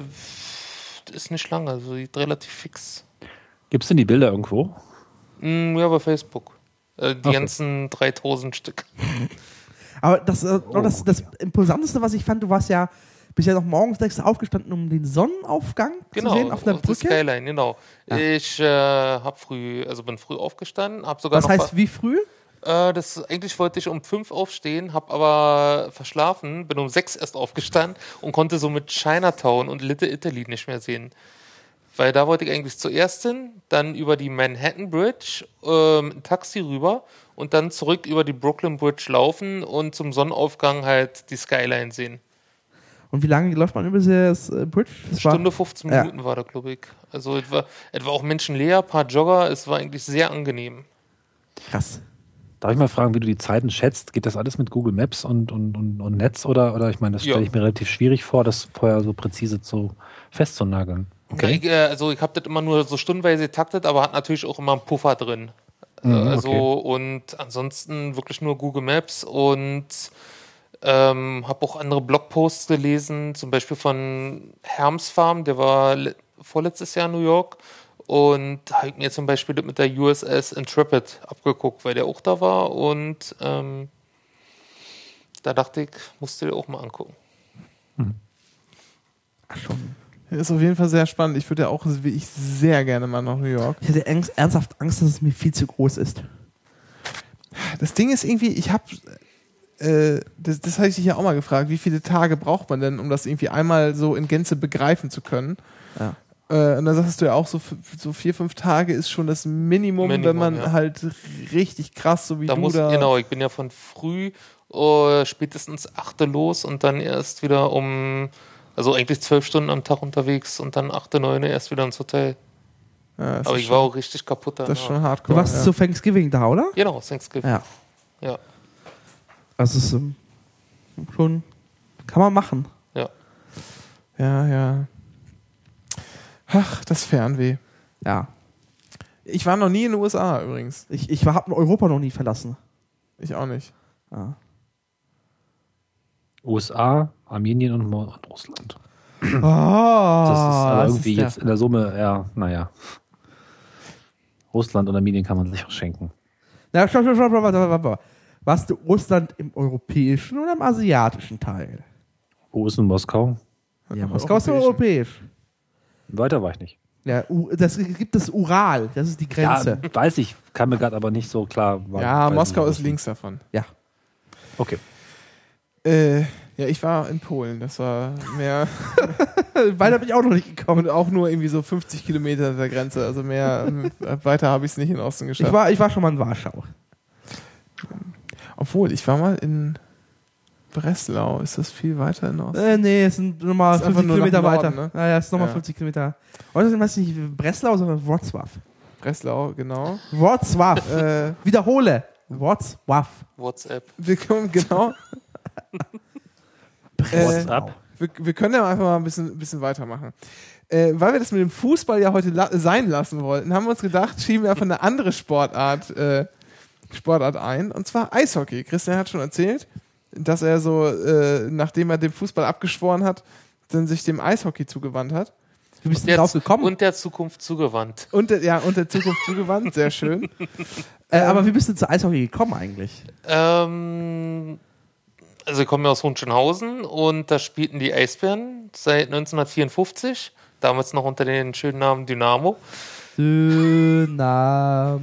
[SPEAKER 4] das ist nicht lange, also relativ fix.
[SPEAKER 3] Gibt es denn die Bilder irgendwo?
[SPEAKER 4] Mm, ja, bei Facebook. Äh, die
[SPEAKER 3] Okay.
[SPEAKER 4] ganzen 3000 Stück.
[SPEAKER 5] Aber das, äh,
[SPEAKER 3] Oh.
[SPEAKER 5] das, das Imposanteste, was ich fand, du warst ja, bist ja noch morgens sechs aufgestanden, um den Sonnenaufgang
[SPEAKER 4] Genau,
[SPEAKER 5] zu sehen auf
[SPEAKER 4] der
[SPEAKER 5] Brücke.
[SPEAKER 4] Skyline, genau.
[SPEAKER 5] Ja.
[SPEAKER 4] Ich äh, habe früh, also bin früh aufgestanden, habe sogar
[SPEAKER 5] Was heißt wie früh?
[SPEAKER 4] Äh, das, eigentlich wollte ich um fünf aufstehen, habe aber verschlafen, bin um sechs erst aufgestanden und konnte somit Chinatown und Little Italy nicht mehr sehen. Weil da wollte ich eigentlich zuerst hin, dann über die Manhattan Bridge äh, mit einem Taxi rüber und dann zurück über die Brooklyn Bridge laufen und zum Sonnenaufgang halt die Skyline sehen.
[SPEAKER 5] Und wie lange läuft man über das äh, Bridge? Das war-
[SPEAKER 4] Stunde 15
[SPEAKER 5] Ja.
[SPEAKER 4] Minuten war da, glaube ich. Also es war, es war auch menschenleer, ein paar Jogger, es war eigentlich sehr angenehm.
[SPEAKER 5] krass.
[SPEAKER 3] Darf ich mal fragen, wie du die Zeiten schätzt? Geht das alles mit Google Maps und, und, und, und Netz oder, oder ich meine, das
[SPEAKER 4] Ja.
[SPEAKER 3] stelle ich mir relativ schwierig vor, das vorher so präzise zu festzunageln.
[SPEAKER 4] Na, ich, äh, also ich habe das immer nur so stundenweise getaktet, aber hat natürlich auch immer einen Puffer drin.
[SPEAKER 3] Mhm,
[SPEAKER 4] also
[SPEAKER 3] okay.
[SPEAKER 4] und ansonsten wirklich nur Google Maps und ähm, habe auch andere Blogposts gelesen, zum Beispiel von Herms Farm, der war le- vorletztes Jahr in New York und habe mir zum Beispiel das mit der USS Intrepid abgeguckt, weil der auch da war und ähm, da dachte ich, musst du dir auch mal angucken.
[SPEAKER 5] Ach, schon.
[SPEAKER 2] Ist auf jeden Fall sehr spannend. Ich würde ja auch wie ich sehr gerne mal nach New York.
[SPEAKER 5] Ich hatte ernst, ernsthaft Angst, dass es mir viel zu groß ist.
[SPEAKER 2] Das Ding ist irgendwie, ich habe, äh, das, das hatte ich dich ja auch mal gefragt, wie viele Tage braucht man denn, um das irgendwie einmal so in Gänze begreifen zu können?
[SPEAKER 5] Ja.
[SPEAKER 2] Äh, und dann sagst du ja auch, so, so vier, fünf Tage ist schon das Minimum,
[SPEAKER 4] Minimum,
[SPEAKER 2] wenn man
[SPEAKER 4] ja.
[SPEAKER 2] halt richtig krass, so wie
[SPEAKER 4] Da
[SPEAKER 2] du
[SPEAKER 4] muss,
[SPEAKER 2] da.
[SPEAKER 4] genau, ich bin ja von früh äh, spätestens 8 los und dann erst wieder um, also eigentlich zwölf Stunden am Tag unterwegs und dann 8, 9 erst wieder ins Hotel.
[SPEAKER 2] Ja,
[SPEAKER 4] Aber ich
[SPEAKER 2] schon,
[SPEAKER 4] war auch richtig kaputt
[SPEAKER 2] das ist
[SPEAKER 4] danach.
[SPEAKER 2] schon
[SPEAKER 5] Du
[SPEAKER 2] hardcore.
[SPEAKER 5] warst
[SPEAKER 2] ja.
[SPEAKER 5] zu Thanksgiving da, oder?
[SPEAKER 4] Genau, Thanksgiving.
[SPEAKER 5] Ja.
[SPEAKER 4] Ja.
[SPEAKER 5] Das ist ähm, schon. Kann man machen.
[SPEAKER 4] ja.
[SPEAKER 2] ja, ja. Ach, das Fernweh.
[SPEAKER 5] Ja.
[SPEAKER 2] Ich war noch nie in den USA übrigens.
[SPEAKER 5] Ich, ich habe Europa noch nie verlassen.
[SPEAKER 2] Ich auch nicht.
[SPEAKER 5] Ja.
[SPEAKER 3] USA, Armenien und, und Russland.
[SPEAKER 5] Oh,
[SPEAKER 3] Das ist aber
[SPEAKER 5] das
[SPEAKER 3] irgendwie
[SPEAKER 5] ist
[SPEAKER 3] jetzt in der Summe, ja, naja. Russland und Armenien kann man sich auch schenken.
[SPEAKER 5] Na, stopp, stopp, stopp, warte, warte, warte. Warst du Russland im europäischen oder im asiatischen Teil?
[SPEAKER 3] Wo ist denn Moskau?
[SPEAKER 5] Ja, Moskau ist europäisch.
[SPEAKER 3] Weiter war ich nicht.
[SPEAKER 5] Ja, das gibt es Ural, das ist die Grenze.
[SPEAKER 3] Ja, weiß ich, kann mir gerade aber nicht so klar.
[SPEAKER 2] Ja, Moskau ist links davon.
[SPEAKER 5] Ja.
[SPEAKER 3] Okay.
[SPEAKER 2] Äh, ja, ich war in Polen. Das war mehr
[SPEAKER 5] Weiter bin ich auch noch nicht gekommen.
[SPEAKER 2] und auch nur irgendwie so 50 Kilometer der Grenze. Also mehr äh, weiter habe ich es nicht in Osten geschafft.
[SPEAKER 5] Ich war, ich war schon mal in Warschau.
[SPEAKER 2] Obwohl, ich war mal in Breslau. Ist das viel weiter in Osten?
[SPEAKER 5] Äh, nee, es sind nochmal
[SPEAKER 2] Ist einfach
[SPEAKER 5] 50
[SPEAKER 2] nur nach
[SPEAKER 5] Kilometer
[SPEAKER 2] Norden,
[SPEAKER 5] weiter.
[SPEAKER 2] ne?
[SPEAKER 5] Naja, es ist nochmal
[SPEAKER 2] Ja.
[SPEAKER 5] 50 Kilometer. Oder weiß ich nicht Breslau, sondern Wrocław.
[SPEAKER 2] Breslau, genau.
[SPEAKER 5] Wrocław.
[SPEAKER 2] äh,
[SPEAKER 5] Wiederhole. Wrocław.
[SPEAKER 4] WhatsApp.
[SPEAKER 2] wir kommen, genau. Äh,
[SPEAKER 3] WhatsApp.
[SPEAKER 2] Wir, wir können ja einfach mal ein bisschen, bisschen weitermachen. Äh, weil wir das mit dem Fußball ja heute la sein lassen wollten, haben wir uns gedacht, schieben wir einfach eine andere Sportart, äh, Sportart ein, und zwar Eishockey. Christian hat schon erzählt, dass er so, äh, nachdem er dem Fußball abgeschworen hat, dann sich dem Eishockey zugewandt hat.
[SPEAKER 5] Du bist
[SPEAKER 4] Der
[SPEAKER 5] drauf gekommen.
[SPEAKER 4] Und der Zukunft zugewandt.
[SPEAKER 2] Und der, ja, und der Zukunft zugewandt, sehr schön.
[SPEAKER 5] äh, aber wie bist du zu Eishockey gekommen eigentlich?
[SPEAKER 4] Ähm, also ich komme ja aus Hohenschönhausen und da spielten die Eisbären seit 1954. Damals noch unter den schönen Namen Dynamo.
[SPEAKER 5] Dynamo.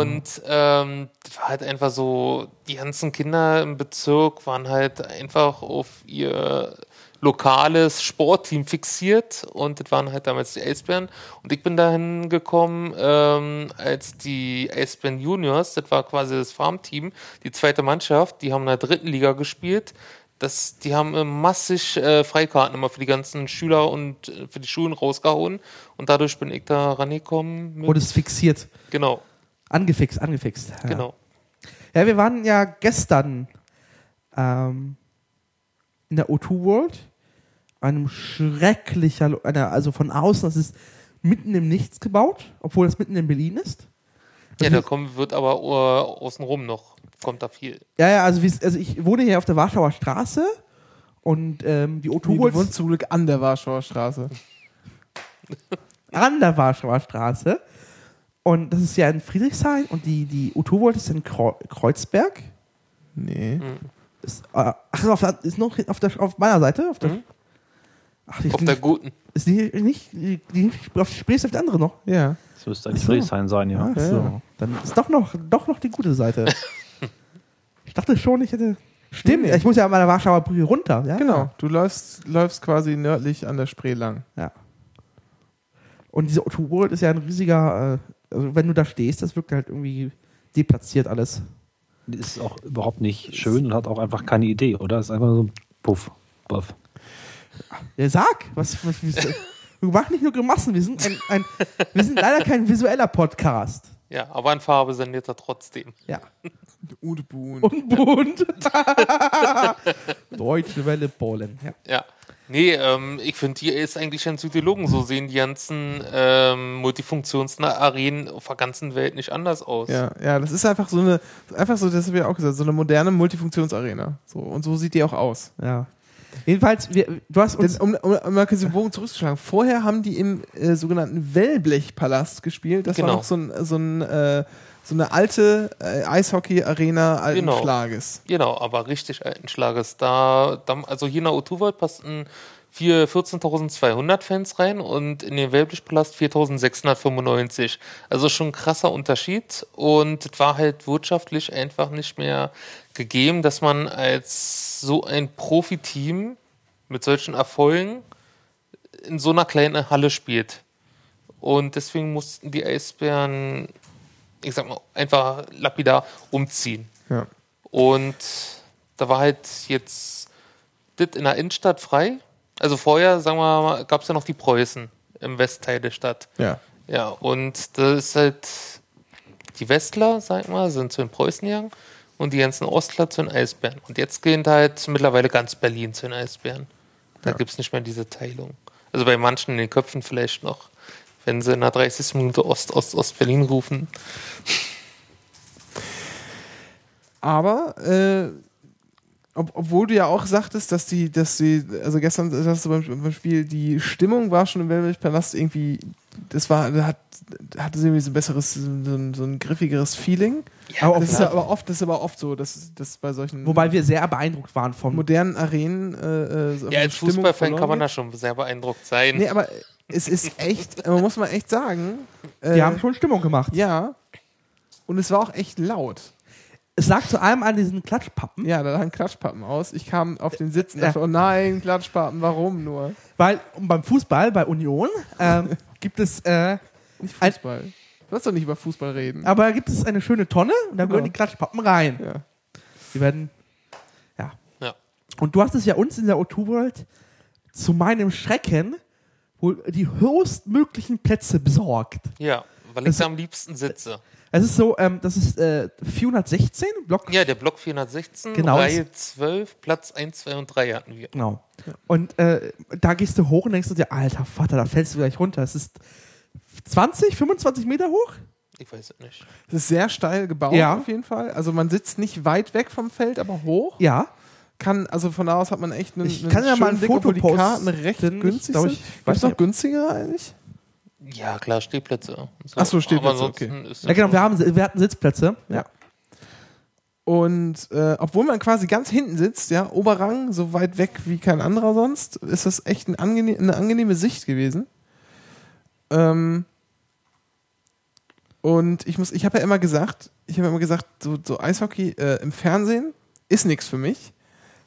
[SPEAKER 4] Und ähm, das war halt einfach so, die ganzen Kinder im Bezirk waren halt einfach auf ihr lokales Sportteam fixiert und das waren halt damals die Eisbären. Und ich bin dahin gekommen, ähm, als die Eisbären Juniors, das war quasi das Farmteam, die zweite Mannschaft, die haben in der dritten Liga gespielt. Das, die haben äh, massig äh, Freikarten immer für die ganzen Schüler und äh, für die Schulen rausgehauen. Und dadurch bin ich da rangekommen. mit-
[SPEAKER 5] Wurdest fixiert.
[SPEAKER 4] Genau,
[SPEAKER 5] Angefixt, angefixt. Ja.
[SPEAKER 4] genau.
[SPEAKER 5] Ja, wir waren ja gestern ähm, in der O2 World. Einem schrecklicher, also von außen, das ist mitten im Nichts gebaut, obwohl das mitten in Berlin ist.
[SPEAKER 4] Ja,
[SPEAKER 5] Also-
[SPEAKER 4] da kommt, wird aber äh, außenrum noch, kommt da viel.
[SPEAKER 5] Ja, ja, also, also ich wohne hier auf der Warschauer Straße und ähm, die O2
[SPEAKER 2] Du
[SPEAKER 5] World
[SPEAKER 2] wohnst zum Glück an der Warschauer Straße.
[SPEAKER 5] an der Warschauer Straße. Und das ist ja in Friedrichshain und die, die O2 World ist in Kreu Kreuzberg.
[SPEAKER 2] Nee.
[SPEAKER 5] Ist, äh, ach, auf, ist noch auf, der, auf meiner Seite? Auf der,
[SPEAKER 4] Mhm.
[SPEAKER 5] Ach,
[SPEAKER 4] Auf der guten.
[SPEAKER 5] ist die nicht, die, die auf, sprichst auf die andere noch?
[SPEAKER 2] Ja.
[SPEAKER 3] Das müsste eigentlich
[SPEAKER 5] so.
[SPEAKER 3] Friedrichshain sein, ja.
[SPEAKER 5] Ach so. Dann ist doch noch, doch noch die gute Seite. ich dachte schon, ich hätte. Stimmt, ich muss ja an meiner Warschauer Brücke runter. Ja?
[SPEAKER 2] Genau. Du läufst, läufst quasi nördlich an der Spree lang.
[SPEAKER 5] Ja. Und diese O2 World ist ja ein riesiger, äh, also wenn du da stehst, das wirkt halt irgendwie deplatziert alles.
[SPEAKER 3] Ist auch überhaupt nicht schön und hat auch einfach keine Idee, oder? Ist einfach so puff, puff.
[SPEAKER 5] Ja, sag, was, was, was wir machen nicht nur Grimassen, wir sind ein, ein wir sind leider kein visueller Podcast.
[SPEAKER 4] Ja, aber in Farbe sendet er trotzdem.
[SPEAKER 5] Ja.
[SPEAKER 2] Ude Buhn.
[SPEAKER 5] Und bunt. Deutsche Welle Polen. Ja.
[SPEAKER 4] Ja. Nee, ähm, ich finde, die ist eigentlich ganz gute Logen. So sehen die ganzen ähm, Multifunktionsarenen auf der ganzen Welt nicht anders aus.
[SPEAKER 2] Ja, ja, das ist einfach so eine, einfach so, das habe ich auch gesagt, so eine moderne Multifunktionsarena. So, und so sieht die auch aus.
[SPEAKER 5] Ja. Jedenfalls, wir, du hast uns.
[SPEAKER 2] Denn, um, um, um mal kurz den Bogen zurückzuschlagen, vorher haben die im äh, sogenannten Wellblechpalast gespielt. Das war
[SPEAKER 4] Genau.
[SPEAKER 2] noch so, ein, so, ein, äh, so eine alte äh, Eishockey-Arena alten
[SPEAKER 4] Genau.
[SPEAKER 2] Schlages.
[SPEAKER 4] Genau, aber richtig alten Schlages. Da, da also hier in der O2 passten vier- 14.200 Fans rein und in den Wellblichpalast 4.695. Also schon ein krasser Unterschied und es war halt wirtschaftlich einfach nicht mehr gegeben, dass man als so ein Profiteam mit solchen Erfolgen in so einer kleinen Halle spielt. Und deswegen mussten die Eisbären, ich sag mal, einfach lapidar umziehen.
[SPEAKER 2] Ja.
[SPEAKER 4] Und da war halt jetzt das in der Innenstadt frei. Also vorher, sagen wir mal, gab es ja noch die Preußen im Westteil der Stadt.
[SPEAKER 2] Ja.
[SPEAKER 4] Ja, und das ist halt, die Westler, sag ich mal, sind zu den Preußen gegangen und die ganzen Ostler zu den Eisbären. Und jetzt gehen halt mittlerweile ganz Berlin zu den Eisbären. Da
[SPEAKER 2] Ja.
[SPEAKER 4] gibt's nicht mehr diese Teilung. Also bei manchen in den Köpfen vielleicht noch, wenn sie in der 30. Minute Ost, Ost, Ost Berlin rufen.
[SPEAKER 2] Aber äh, ob, obwohl du ja auch sagtest, dass die, dass die, also gestern sagst du beim, beim Spiel, die Stimmung war schon im Wellblechpalast irgendwie, das war, hat, hatte sie irgendwie so ein besseres, so ein, so ein griffigeres Feeling.
[SPEAKER 5] aber
[SPEAKER 2] Das ist ja aber oft, das ist aber oft so, dass, dass bei solchen
[SPEAKER 5] wobei wir sehr beeindruckt waren vom.
[SPEAKER 2] modernen Arenen äh, äh, so
[SPEAKER 4] Ja, als Fußballfan kann man da schon sehr beeindruckt sein.
[SPEAKER 2] Nee, aber es ist echt, man muss mal echt sagen. Äh,
[SPEAKER 5] Die haben schon Stimmung gemacht.
[SPEAKER 2] Ja. Und es war auch echt laut.
[SPEAKER 5] Es lag zu allem an diesen Klatschpappen,
[SPEAKER 2] Ja, da lagen Klatschpappen aus. Ich kam auf den Sitz und
[SPEAKER 5] Ja.
[SPEAKER 2] dachte, oh nein, Klatschpappen, warum nur?
[SPEAKER 5] weil beim Fußball, bei Union, ähm, gibt es, äh,
[SPEAKER 2] Nicht
[SPEAKER 5] Ein-
[SPEAKER 2] Fußball. Du sollst doch nicht über Fußball reden.
[SPEAKER 5] aber gibt es eine schöne Tonne und da gehören
[SPEAKER 2] Ja.
[SPEAKER 5] die Klatschpappen rein.
[SPEAKER 2] Ja.
[SPEAKER 5] Die werden, ja.
[SPEAKER 4] Ja.
[SPEAKER 5] Und du hast es ja uns in der O2 World zu meinem Schrecken wohl die höchstmöglichen Plätze besorgt.
[SPEAKER 4] Ja, weil ich
[SPEAKER 5] Es-
[SPEAKER 4] da am liebsten sitze.
[SPEAKER 5] Es ist so, ähm, das ist äh, 416 Block.
[SPEAKER 4] Ja, der Block 416,
[SPEAKER 5] Genau.
[SPEAKER 4] Reihe 12, Platz 1, 2 und 3 hatten wir.
[SPEAKER 5] Genau. Und äh, da gehst du hoch und denkst du dir, alter Vater, da fällst du gleich runter. Es ist 20, 25 Meter hoch?
[SPEAKER 4] Ich weiß es nicht.
[SPEAKER 2] Es ist sehr steil gebaut
[SPEAKER 5] Ja.
[SPEAKER 2] auf jeden Fall. Also man sitzt nicht weit weg vom Feld, aber hoch.
[SPEAKER 5] Ja.
[SPEAKER 2] Kann, also von da aus hat man echt einen,
[SPEAKER 5] Ich
[SPEAKER 2] einen
[SPEAKER 5] kann ja mal ein Foto
[SPEAKER 2] Karten
[SPEAKER 5] posten.
[SPEAKER 2] recht
[SPEAKER 5] Ich
[SPEAKER 2] günstig
[SPEAKER 5] glaub,
[SPEAKER 2] sind.
[SPEAKER 5] ich
[SPEAKER 2] Gibt
[SPEAKER 5] weiß
[SPEAKER 2] es noch günstiger eigentlich?
[SPEAKER 4] Ja, klar, Stehplätze. und
[SPEAKER 2] Ach so, Stehplätze, okay.
[SPEAKER 5] Ja, genau, wir, haben, wir hatten Sitzplätze.
[SPEAKER 2] Ja. Und äh, obwohl man quasi ganz hinten sitzt, ja, Oberrang, so weit weg wie kein anderer sonst, ist das echt ein angenehm, eine angenehme Sicht gewesen. Ähm, und ich muss, ich habe ja immer gesagt, ich habe immer gesagt, so, so Eishockey äh, im Fernsehen ist nichts für mich,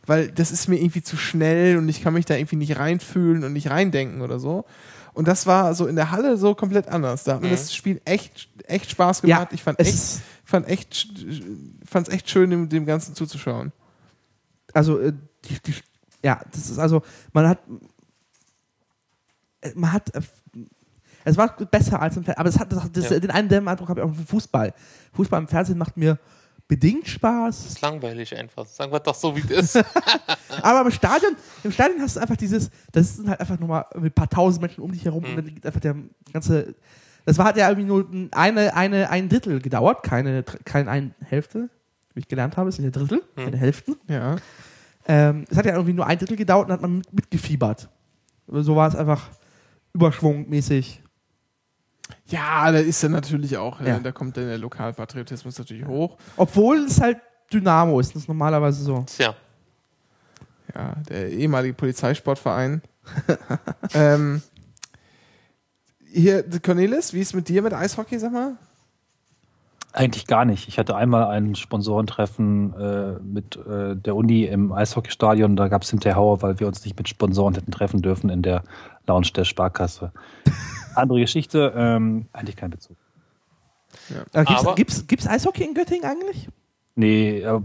[SPEAKER 2] weil das ist mir irgendwie zu schnell und ich kann mich da irgendwie nicht reinfühlen und nicht reindenken oder so. Und das war so in der Halle so komplett anders. Da hat mir
[SPEAKER 4] Mhm.
[SPEAKER 2] das Spiel echt, echt Spaß
[SPEAKER 5] Ja,
[SPEAKER 2] gemacht. ich fand
[SPEAKER 5] es
[SPEAKER 2] echt, fand echt, fand's echt schön, dem, dem Ganzen zuzuschauen.
[SPEAKER 5] Also, äh, die, die, ja, das ist also, man hat, äh, man hat, äh, es war besser als im Fernsehen, aber es hat, das, das,
[SPEAKER 4] Ja.
[SPEAKER 5] den einen Eindruck habe ich auch vom Fußball. Fußball im Fernsehen macht mir bedingt Spaß,
[SPEAKER 4] ist langweilig einfach. Sagen wir doch so, wie es ist.
[SPEAKER 5] aber im Stadion, im Stadion hast du einfach dieses, das sind halt einfach nochmal ein paar tausend Menschen um dich herum und dann liegt einfach der ganze, das war hat ja irgendwie nur eine, eine, ein Drittel gedauert, keine, keine ein Hälfte, wie ich gelernt habe, es sind ja Drittel, keine Hälften.
[SPEAKER 2] Ja.
[SPEAKER 5] Ähm, es hat ja irgendwie nur ein Drittel gedauert und hat man mit, mitgefiebert. So war es einfach überschwungmäßig.
[SPEAKER 2] Ja, da ist ja natürlich auch,
[SPEAKER 5] Ja.
[SPEAKER 2] da kommt dann der Lokalpatriotismus natürlich hoch.
[SPEAKER 5] Obwohl es halt Dynamo ist, das ist normalerweise so.
[SPEAKER 4] Tja,
[SPEAKER 2] Ja, der ehemalige Polizeisportverein. ähm, hier, Cornelis, wie ist mit dir mit Eishockey, sag mal?
[SPEAKER 3] Eigentlich gar nicht. Ich hatte einmal ein Sponsorentreffen äh, mit äh, der Uni im Eishockeystadion. Da gab es hinterher Hauer, weil wir uns nicht mit Sponsoren hätten treffen dürfen in der Lounge der Sparkasse. Andere Geschichte, ähm, eigentlich kein Bezug.
[SPEAKER 5] Äh, gibt's,
[SPEAKER 4] Aber-
[SPEAKER 5] gibt's, gibt's Eishockey in Göttingen eigentlich?
[SPEAKER 3] Nee, äh, ja,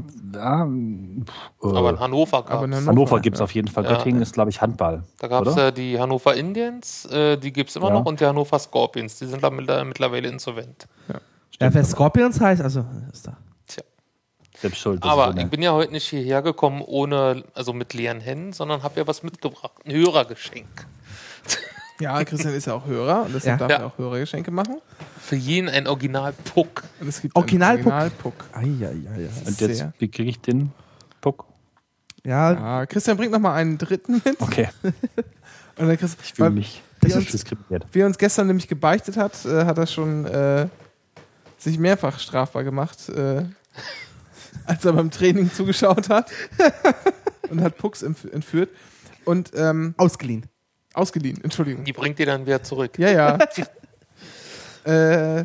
[SPEAKER 3] pff, äh,
[SPEAKER 4] aber in Hannover gab es.
[SPEAKER 2] Hannover,
[SPEAKER 3] Hannover gibt es
[SPEAKER 2] ja.
[SPEAKER 3] auf jeden Fall.
[SPEAKER 4] Ja.
[SPEAKER 3] Göttingen ist, glaube ich, Handball.
[SPEAKER 4] Da gab es ja die Hannover Indians, äh, die gibt es immer
[SPEAKER 3] Ja.
[SPEAKER 4] noch, und die Hannover Scorpions, die sind da mittler- mittlerweile insolvent.
[SPEAKER 5] Ja, wer Scorpions heißt, also ist da.
[SPEAKER 4] Tja.
[SPEAKER 3] Selbst schuld.
[SPEAKER 4] Aber
[SPEAKER 3] so
[SPEAKER 4] ich bin ja heute nicht hierher gekommen ohne, also mit leeren Händen, sondern habe ja was mitgebracht. Ein Hörergeschenk.
[SPEAKER 2] Ja, Christian ist ja auch Hörer und deshalb
[SPEAKER 5] Ja.
[SPEAKER 2] darf
[SPEAKER 4] Ja.
[SPEAKER 2] er auch Hörergeschenke machen.
[SPEAKER 4] Für jeden ein Original-Puck.
[SPEAKER 5] Originalpuck. Eieiei.
[SPEAKER 3] Und jetzt,
[SPEAKER 2] sehr.
[SPEAKER 3] wie kriege ich den Puck?
[SPEAKER 5] Ja,
[SPEAKER 2] Ja, Christian bringt noch mal einen dritten mit.
[SPEAKER 3] Okay,
[SPEAKER 2] Und dann Chris,
[SPEAKER 3] ich fühle mich
[SPEAKER 2] das ist-
[SPEAKER 3] diskriminiert.
[SPEAKER 2] wie er uns gestern nämlich gebeichtet hat, äh, hat er schon äh, sich mehrfach strafbar gemacht, äh, als er beim Training zugeschaut hat und hat Pucks entf- entführt und ähm,
[SPEAKER 5] ausgeliehen.
[SPEAKER 2] Ausgeliehen. Entschuldigung.
[SPEAKER 4] Die bringt ihr dann wieder zurück.
[SPEAKER 2] Ja, ja. äh,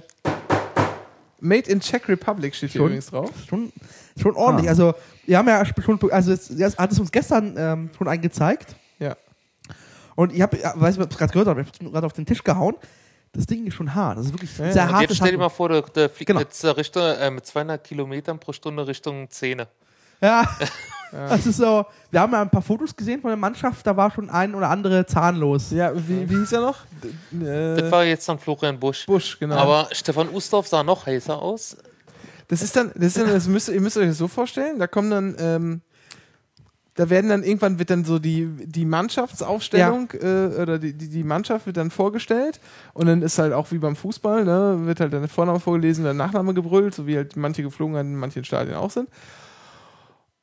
[SPEAKER 2] Made in Czech Republic steht hier
[SPEAKER 5] Schon?
[SPEAKER 2] übrigens drauf.
[SPEAKER 5] Schon, schon ordentlich.
[SPEAKER 3] Ah.
[SPEAKER 5] Also, wir haben ja schon, also es, es hat es uns gestern ähm, schon einen gezeigt.
[SPEAKER 2] Ja.
[SPEAKER 5] Und ich habe, weiß nicht, ob es gerade gehört habt, ich habe gerade auf den Tisch gehauen. Das Ding ist schon hart. Das ist wirklich
[SPEAKER 2] Ja,
[SPEAKER 5] sehr hart.
[SPEAKER 4] jetzt stell dir mal vor, der, der fliegt
[SPEAKER 5] Genau.
[SPEAKER 4] jetzt Richter äh, mit 200 Kilometern pro Stunde Richtung Zähne.
[SPEAKER 5] Ja. Das ist so, wir haben ja ein paar Fotos gesehen von der Mannschaft, da war schon ein oder andere zahnlos.
[SPEAKER 2] Ja, wie, wie hieß er noch? D
[SPEAKER 4] Das
[SPEAKER 2] äh,
[SPEAKER 4] war jetzt dann Florian Busch.
[SPEAKER 2] Busch, genau.
[SPEAKER 4] Aber Stefan Ustorf sah noch heißer aus.
[SPEAKER 2] Das ist dann, das ist dann, das müsst, ihr müsst euch das so vorstellen, da kommen dann, ähm, da werden dann irgendwann wird dann so die, die Mannschaftsaufstellung äh, oder die, die, die Mannschaft wird dann vorgestellt und dann ist halt auch wie beim Fußball, ne, wird halt dann der Vorname vorgelesen, der Nachname gebrüllt, so wie halt manche Geflogenheiten in manchen Stadien auch sind.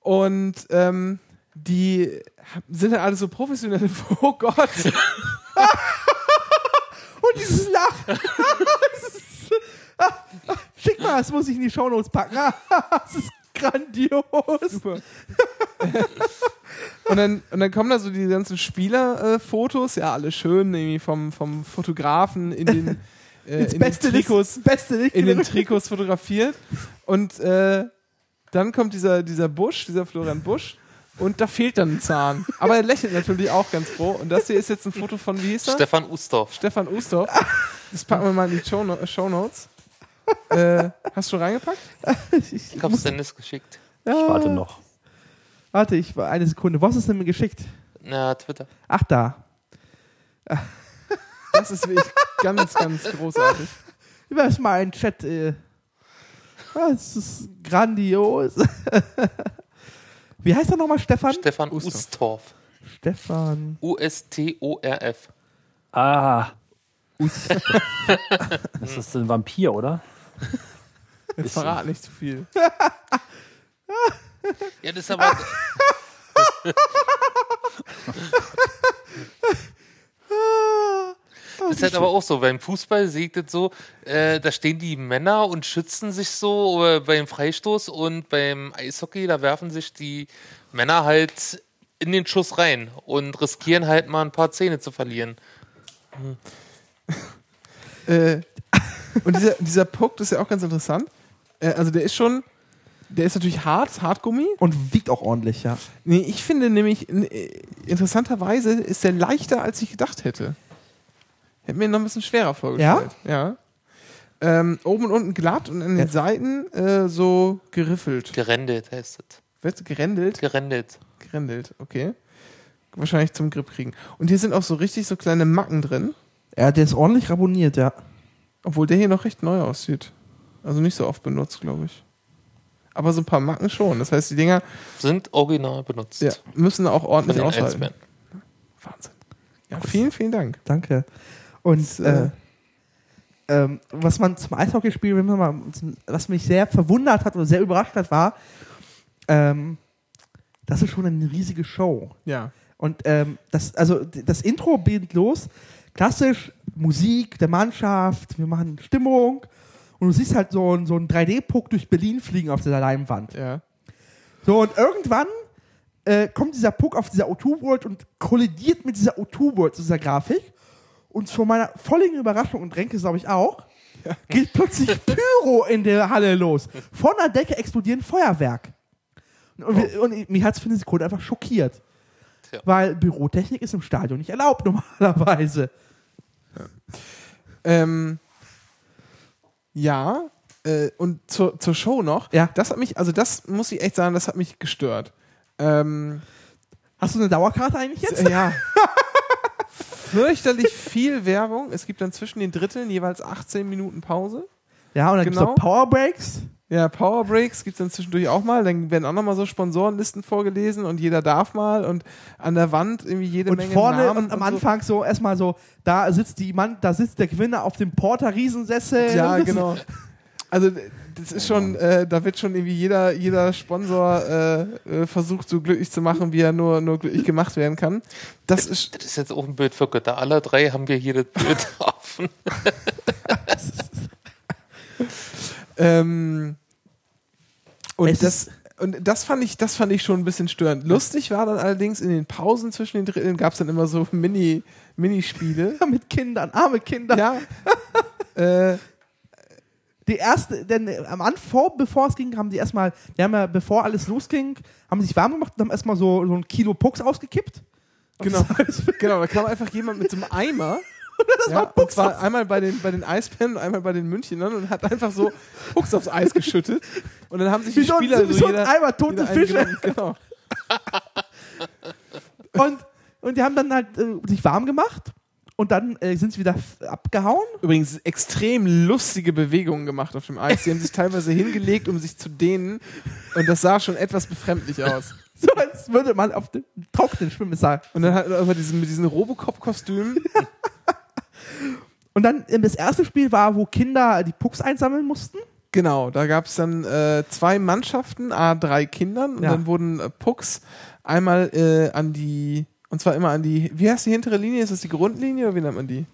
[SPEAKER 2] Und ähm, die sind halt alle so professionell, oh Gott.
[SPEAKER 5] Und dieses Lachen. Schick mal, das muss ich in die Shownotes packen. Das ist grandios.
[SPEAKER 2] Super. und, dann, und dann kommen da so die ganzen Spielerfotos, ja, alle schön, irgendwie vom, vom Fotografen in den, äh, in
[SPEAKER 5] beste
[SPEAKER 2] den Trikots,
[SPEAKER 5] beste
[SPEAKER 2] in den Trikots fotografiert. Und äh, dann kommt dieser, dieser Busch, dieser Florian Busch. Und da fehlt dann ein Zahn. Aber er lächelt natürlich auch ganz froh. Und das hier ist jetzt ein Foto von, wie hieß er?
[SPEAKER 4] Stefan Ustorf.
[SPEAKER 2] Stefan Ustorf. Das packen wir mal in die Show Show Notes. Äh, hast du schon reingepackt?
[SPEAKER 4] Ich hab's Dennis geschickt.
[SPEAKER 3] Ich warte noch.
[SPEAKER 5] Warte, ich war eine Sekunde. Was ist denn mir geschickt?
[SPEAKER 4] Na, Twitter.
[SPEAKER 5] Ach, da.
[SPEAKER 2] Das ist wirklich ganz, ganz großartig.
[SPEAKER 5] Über das mal ein Chat. Äh, das ist grandios. Wie heißt er nochmal, Stefan?
[SPEAKER 4] Stefan
[SPEAKER 2] Ustorf.
[SPEAKER 4] Ustorf.
[SPEAKER 5] Stefan.
[SPEAKER 4] U-S-T-O-R-F.
[SPEAKER 3] Ah. das ist ein Vampir, oder?
[SPEAKER 2] Jetzt verrat nicht zu viel.
[SPEAKER 4] Ja, das ist aber. Das ist halt aber auch so, beim Fußball seht ihr das so, äh, da stehen die Männer und schützen sich so äh, beim Freistoß und beim Eishockey, da werfen sich die Männer halt in den Schuss rein und riskieren halt mal ein paar Zähne zu verlieren.
[SPEAKER 2] Äh, und dieser, dieser Puck, das ist ja auch ganz interessant. Äh, also der ist schon, der ist natürlich hart, Hartgummi.
[SPEAKER 5] Und wiegt auch ordentlich, ja.
[SPEAKER 2] Nee, ich finde nämlich, interessanterweise ist der leichter, als ich gedacht hätte. Hätte mir noch ein bisschen schwerer vorgestellt. Ja. Ähm, oben und unten glatt und an den
[SPEAKER 5] Ja.
[SPEAKER 2] Seiten äh, so geriffelt.
[SPEAKER 4] Gerändelt heißt es.
[SPEAKER 2] Wird gerändelt?
[SPEAKER 4] Gerändelt.
[SPEAKER 2] Gerändelt, okay. Wahrscheinlich zum Grip kriegen. Und hier sind auch so richtig so kleine Macken drin.
[SPEAKER 5] Ja, der ist ordentlich raboniert, ja.
[SPEAKER 2] Obwohl der hier noch recht neu aussieht. Also nicht so oft benutzt, glaube ich. Aber so ein paar Macken schon. Das heißt, die Dinger
[SPEAKER 4] Sind original benutzt.
[SPEAKER 2] ja, müssen auch ordentlich
[SPEAKER 4] den
[SPEAKER 2] aushalten. Wahnsinn. Ja, vielen, vielen Dank.
[SPEAKER 5] Danke. Und
[SPEAKER 2] äh,
[SPEAKER 5] äh, ähm, was man zum Eishockeyspiel, wenn man mal, was mich sehr verwundert hat oder sehr überrascht hat, war, ähm, das ist schon eine riesige Show.
[SPEAKER 2] Ja.
[SPEAKER 5] Und ähm, das, also das Intro beginnt los, klassisch Musik der Mannschaft, wir machen Stimmung und du siehst halt so, so einen 3D-Puck durch Berlin fliegen auf dieser Leinwand.
[SPEAKER 2] Ja.
[SPEAKER 5] So, und irgendwann äh, kommt dieser Puck auf dieser O2-World und kollidiert mit dieser O2-World, dieser Grafik. Und zu meiner völligen Überraschung, und Renke glaube ich auch, geht plötzlich Pyro in der Halle los. Von der Decke explodieren Feuerwerk. Und, wir, und mich hat es für eine Sekunde einfach schockiert.
[SPEAKER 4] Tja.
[SPEAKER 5] Weil Bürotechnik ist im Stadion nicht erlaubt normalerweise.
[SPEAKER 2] Ähm, ja. Äh, und zur, zur Show noch.
[SPEAKER 5] Ja.
[SPEAKER 2] Das hat mich, also das muss ich echt sagen, das hat mich gestört. Ähm,
[SPEAKER 5] Hast du eine Dauerkarte eigentlich jetzt?
[SPEAKER 2] äh, ja. Fürchterlich viel Werbung. Es gibt dann zwischen den Dritteln jeweils 18 Minuten Pause.
[SPEAKER 5] Ja, und dann
[SPEAKER 2] Genau.
[SPEAKER 5] gibt es Powerbreaks.
[SPEAKER 2] Ja, Power Breaks gibt es dann zwischendurch auch mal. Dann werden auch nochmal so Sponsorenlisten vorgelesen und jeder darf mal und an der Wand irgendwie jede
[SPEAKER 5] Und
[SPEAKER 2] Menge
[SPEAKER 5] vorne
[SPEAKER 2] Namen
[SPEAKER 5] und am
[SPEAKER 2] so.
[SPEAKER 5] Anfang so erstmal so, da sitzt die Mann, da sitzt der Gewinner auf dem Porter Riesensessel.
[SPEAKER 2] Ja, genau. Also das ist schon, äh, da wird schon irgendwie jeder, jeder Sponsor äh, äh, versucht, so glücklich zu machen, wie er nur, nur glücklich gemacht werden kann. Das ist
[SPEAKER 4] Das ist jetzt auch ein Bild für Götter. Alle drei haben wir hier das Bild offen.
[SPEAKER 2] ähm, und das und das fand ich, das fand ich schon ein bisschen störend. Lustig war dann allerdings in den Pausen zwischen den Dritteln gab es dann immer so Mini Minispiele.
[SPEAKER 5] mit Kindern, arme Kinder.
[SPEAKER 2] Ja. äh,
[SPEAKER 5] Die erste, denn äh, am Anfang, vor, bevor es ging, haben die erstmal, die haben ja, bevor alles losging, haben sich warm gemacht und haben erstmal so, so ein Kilo Pucks ausgekippt.
[SPEAKER 2] Genau. genau, da kam einfach jemand mit so einem Eimer. ja, und zwar einmal bei den, bei den Eisbären und einmal bei den Münchnern und hat einfach so Pucks aufs Eis geschüttet. Und dann haben sich die
[SPEAKER 5] so
[SPEAKER 2] Spieler
[SPEAKER 5] so ein
[SPEAKER 2] jeder,
[SPEAKER 5] Eimer tote Fische.
[SPEAKER 2] Genau.
[SPEAKER 5] Und, und die haben dann halt äh, sich warm gemacht und dann äh, sind sie wieder abgehauen.
[SPEAKER 2] Übrigens extrem lustige Bewegungen gemacht auf dem Eis. Die haben sich teilweise hingelegt, um sich zu dehnen. Und das sah schon etwas befremdlich aus.
[SPEAKER 5] So als würde man auf dem Trocknen schwimmen. Sah-
[SPEAKER 2] Und dann hat er aber diesen, mit diesen Robocop-Kostümen.
[SPEAKER 5] Und dann äh, das erste Spiel war, wo Kinder die Pucks einsammeln mussten.
[SPEAKER 2] Genau, da gab es dann äh, zwei Mannschaften, a drei Kindern. Und
[SPEAKER 5] Ja.
[SPEAKER 2] dann wurden äh, Pucks einmal äh, an die, und zwar immer an die, wie heißt die hintere Linie? Ist das die Grundlinie oder wie nennt man die?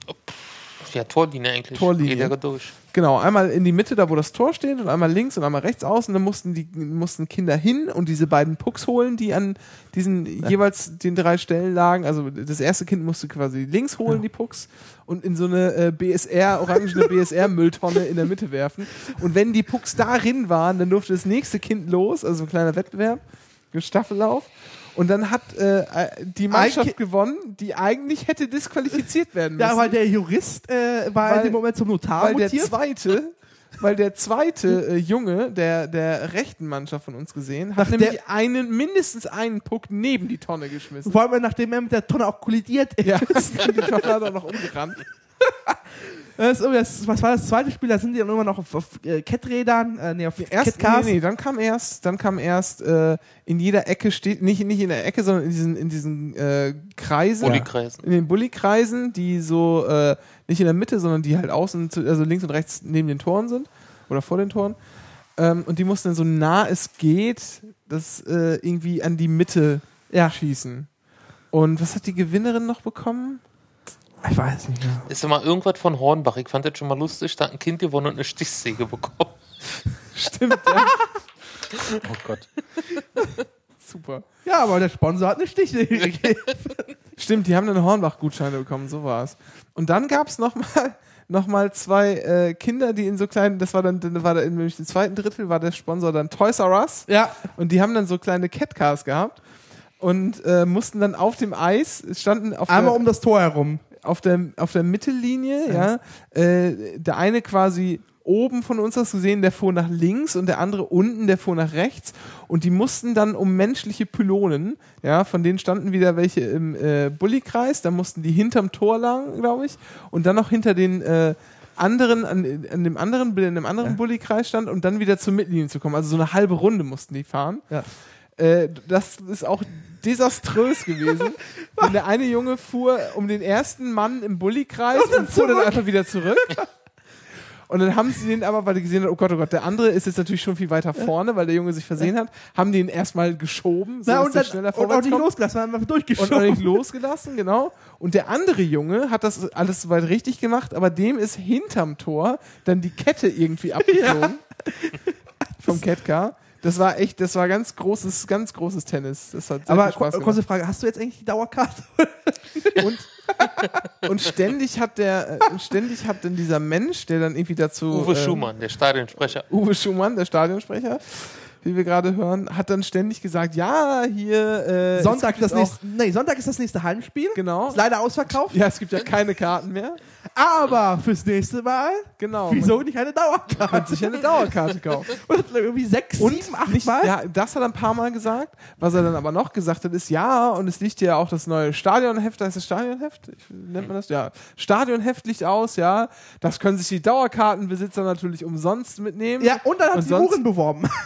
[SPEAKER 4] Ja, Torlinie eigentlich.
[SPEAKER 2] Torlinie.
[SPEAKER 4] Geht ja durch.
[SPEAKER 2] Genau, einmal in die Mitte, da wo das Tor steht, und einmal links und einmal rechts außen. Dann mussten die mussten Kinder hin und diese beiden Pucks holen, die an diesen jeweils den drei Stellen lagen. Also das erste Kind musste quasi links holen, die Pucks, und in so eine äh, BSR, orangene BSR-Mülltonne in der Mitte werfen. Und wenn die Pucks darin waren, dann durfte das nächste Kind los, also ein kleiner Wettbewerb, ein Staffellauf. Und dann hat äh, die Mannschaft
[SPEAKER 5] Ki-
[SPEAKER 2] gewonnen, die eigentlich hätte disqualifiziert werden müssen
[SPEAKER 5] Ja, weil der Jurist äh, war
[SPEAKER 2] Weil-
[SPEAKER 5] in dem Moment zum Notar
[SPEAKER 2] weil der
[SPEAKER 5] mutiert.
[SPEAKER 2] zweite, weil der zweite äh, Junge der, der rechten Mannschaft von uns gesehen, hat
[SPEAKER 5] Nach
[SPEAKER 2] nämlich
[SPEAKER 5] der-
[SPEAKER 2] einen, mindestens einen Puck neben die Tonne geschmissen.
[SPEAKER 5] Vor allem, nachdem er mit der Tonne auch kollidiert ist.
[SPEAKER 2] Ja, die Tonne hat er noch umgerannt.
[SPEAKER 5] Das, ist- das, was war das zweite Spiel? Da sind die dann immer noch auf, auf äh, Ketträdern, äh, nee, auf
[SPEAKER 2] Erst, nee, nee, dann kam erst, dann kam erst äh, in jeder Ecke steht, nicht, nicht in der Ecke, sondern in diesen, in diesen äh, Kreisen.
[SPEAKER 4] Bulli-Kreisen.
[SPEAKER 2] In den Bulli-Kreisen, die so äh, nicht in der Mitte, sondern die halt außen, zu, also links und rechts neben den Toren sind oder vor den Toren. Ähm, und die mussten dann so nah es geht, das äh, irgendwie an die Mitte
[SPEAKER 5] Ja.
[SPEAKER 2] schießen. Und was hat die Gewinnerin noch bekommen?
[SPEAKER 5] Ich weiß nicht mehr.
[SPEAKER 4] Ist immer irgendwas von Hornbach. Ich fand das schon mal lustig. Da hat ein Kind gewonnen und eine Stichsäge bekommen.
[SPEAKER 2] Stimmt, ja.
[SPEAKER 3] Oh Gott.
[SPEAKER 2] Super.
[SPEAKER 5] Ja, aber der Sponsor hat eine Stichsäge gegeben.
[SPEAKER 2] Stimmt, die haben dann Hornbach-Gutscheine bekommen, so war es. Und dann gab es nochmal noch mal zwei äh, Kinder, die in so kleinen, das war dann, dann war da in nämlich im zweiten Drittel war der Sponsor dann Toys R Us.
[SPEAKER 5] ja.
[SPEAKER 2] Und die haben dann so kleine Catcars gehabt und äh, mussten dann auf dem Eis, standen auf
[SPEAKER 5] Einmal
[SPEAKER 2] der,
[SPEAKER 5] um das Tor herum.
[SPEAKER 2] Auf der, auf der Mittellinie, ja, äh, der eine quasi oben von uns hast gesehen, der fuhr nach links und der andere unten, der fuhr nach rechts und die mussten dann um menschliche Pylonen, ja, von denen standen wieder welche im äh, Bullykreis, da mussten die hinterm Tor lang, glaube ich, und dann noch hinter den äh, anderen, an, an dem anderen, in dem anderen Bullykreis stand und dann wieder zur Mittellinie zu kommen. Also so eine halbe Runde mussten die fahren.
[SPEAKER 5] Ja.
[SPEAKER 2] Äh, das ist auch desaströs gewesen. Denn der eine Junge fuhr um den ersten Mann im Bullykreis und fuhr dann einfach wieder zurück. Und dann haben sie den aber, weil die gesehen haben, oh Gott, oh Gott, der andere ist jetzt natürlich schon viel weiter vorne, weil der Junge sich versehen hat, haben die ihn erstmal geschoben, so
[SPEAKER 5] Na,
[SPEAKER 2] dass
[SPEAKER 5] und,
[SPEAKER 2] der
[SPEAKER 5] dann,
[SPEAKER 2] schneller
[SPEAKER 5] und auch nicht
[SPEAKER 2] kommt.
[SPEAKER 5] losgelassen, sondern einfach
[SPEAKER 2] Und auch
[SPEAKER 5] durchgeschoben.
[SPEAKER 2] nicht losgelassen, genau. Und der andere Junge hat das alles soweit richtig gemacht, aber dem ist hinterm Tor dann die Kette irgendwie abgeflogen. Vom Catcar. Das war echt, das war ganz großes, ganz großes Tennis. Das hat sehr
[SPEAKER 5] aber
[SPEAKER 2] viel Spaß gemacht.
[SPEAKER 5] kurze Frage, hast du jetzt eigentlich die Dauerkarte?
[SPEAKER 2] Und, und ständig hat der, äh, ständig hat dann dieser Mensch, der dann irgendwie dazu.
[SPEAKER 4] Uwe
[SPEAKER 2] ähm,
[SPEAKER 4] Schumann, der Stadionsprecher.
[SPEAKER 2] Uwe Schumann, der Stadionsprecher, wie wir gerade hören, hat dann ständig gesagt, ja, hier. Äh,
[SPEAKER 5] Sonntag, das nächste, nee, Sonntag ist das nächste Heimspiel.
[SPEAKER 2] Genau.
[SPEAKER 5] Ist leider ausverkauft.
[SPEAKER 2] Ja, es gibt ja keine Karten mehr.
[SPEAKER 5] Aber fürs nächste Mal,
[SPEAKER 2] Genau.
[SPEAKER 5] wieso nicht eine
[SPEAKER 2] Man
[SPEAKER 5] Dauerkarte?
[SPEAKER 2] kann sich eine Dauerkarte kaufen.
[SPEAKER 5] Und irgendwie sechs,
[SPEAKER 2] Und
[SPEAKER 5] sieben, acht
[SPEAKER 2] nicht,
[SPEAKER 5] Mal?
[SPEAKER 2] ja, das hat er ein paar Mal gesagt. Was er dann aber noch gesagt hat, ist ja, und es liegt ja auch das neue Stadionheft, heißt es Stadionheft? Nennt man das? Ja. Stadionheft liegt aus, ja. Das können sich die Dauerkartenbesitzer natürlich umsonst mitnehmen.
[SPEAKER 5] Ja, und dann hat
[SPEAKER 2] Und
[SPEAKER 5] sie
[SPEAKER 2] sonst-
[SPEAKER 5] Uhren beworben.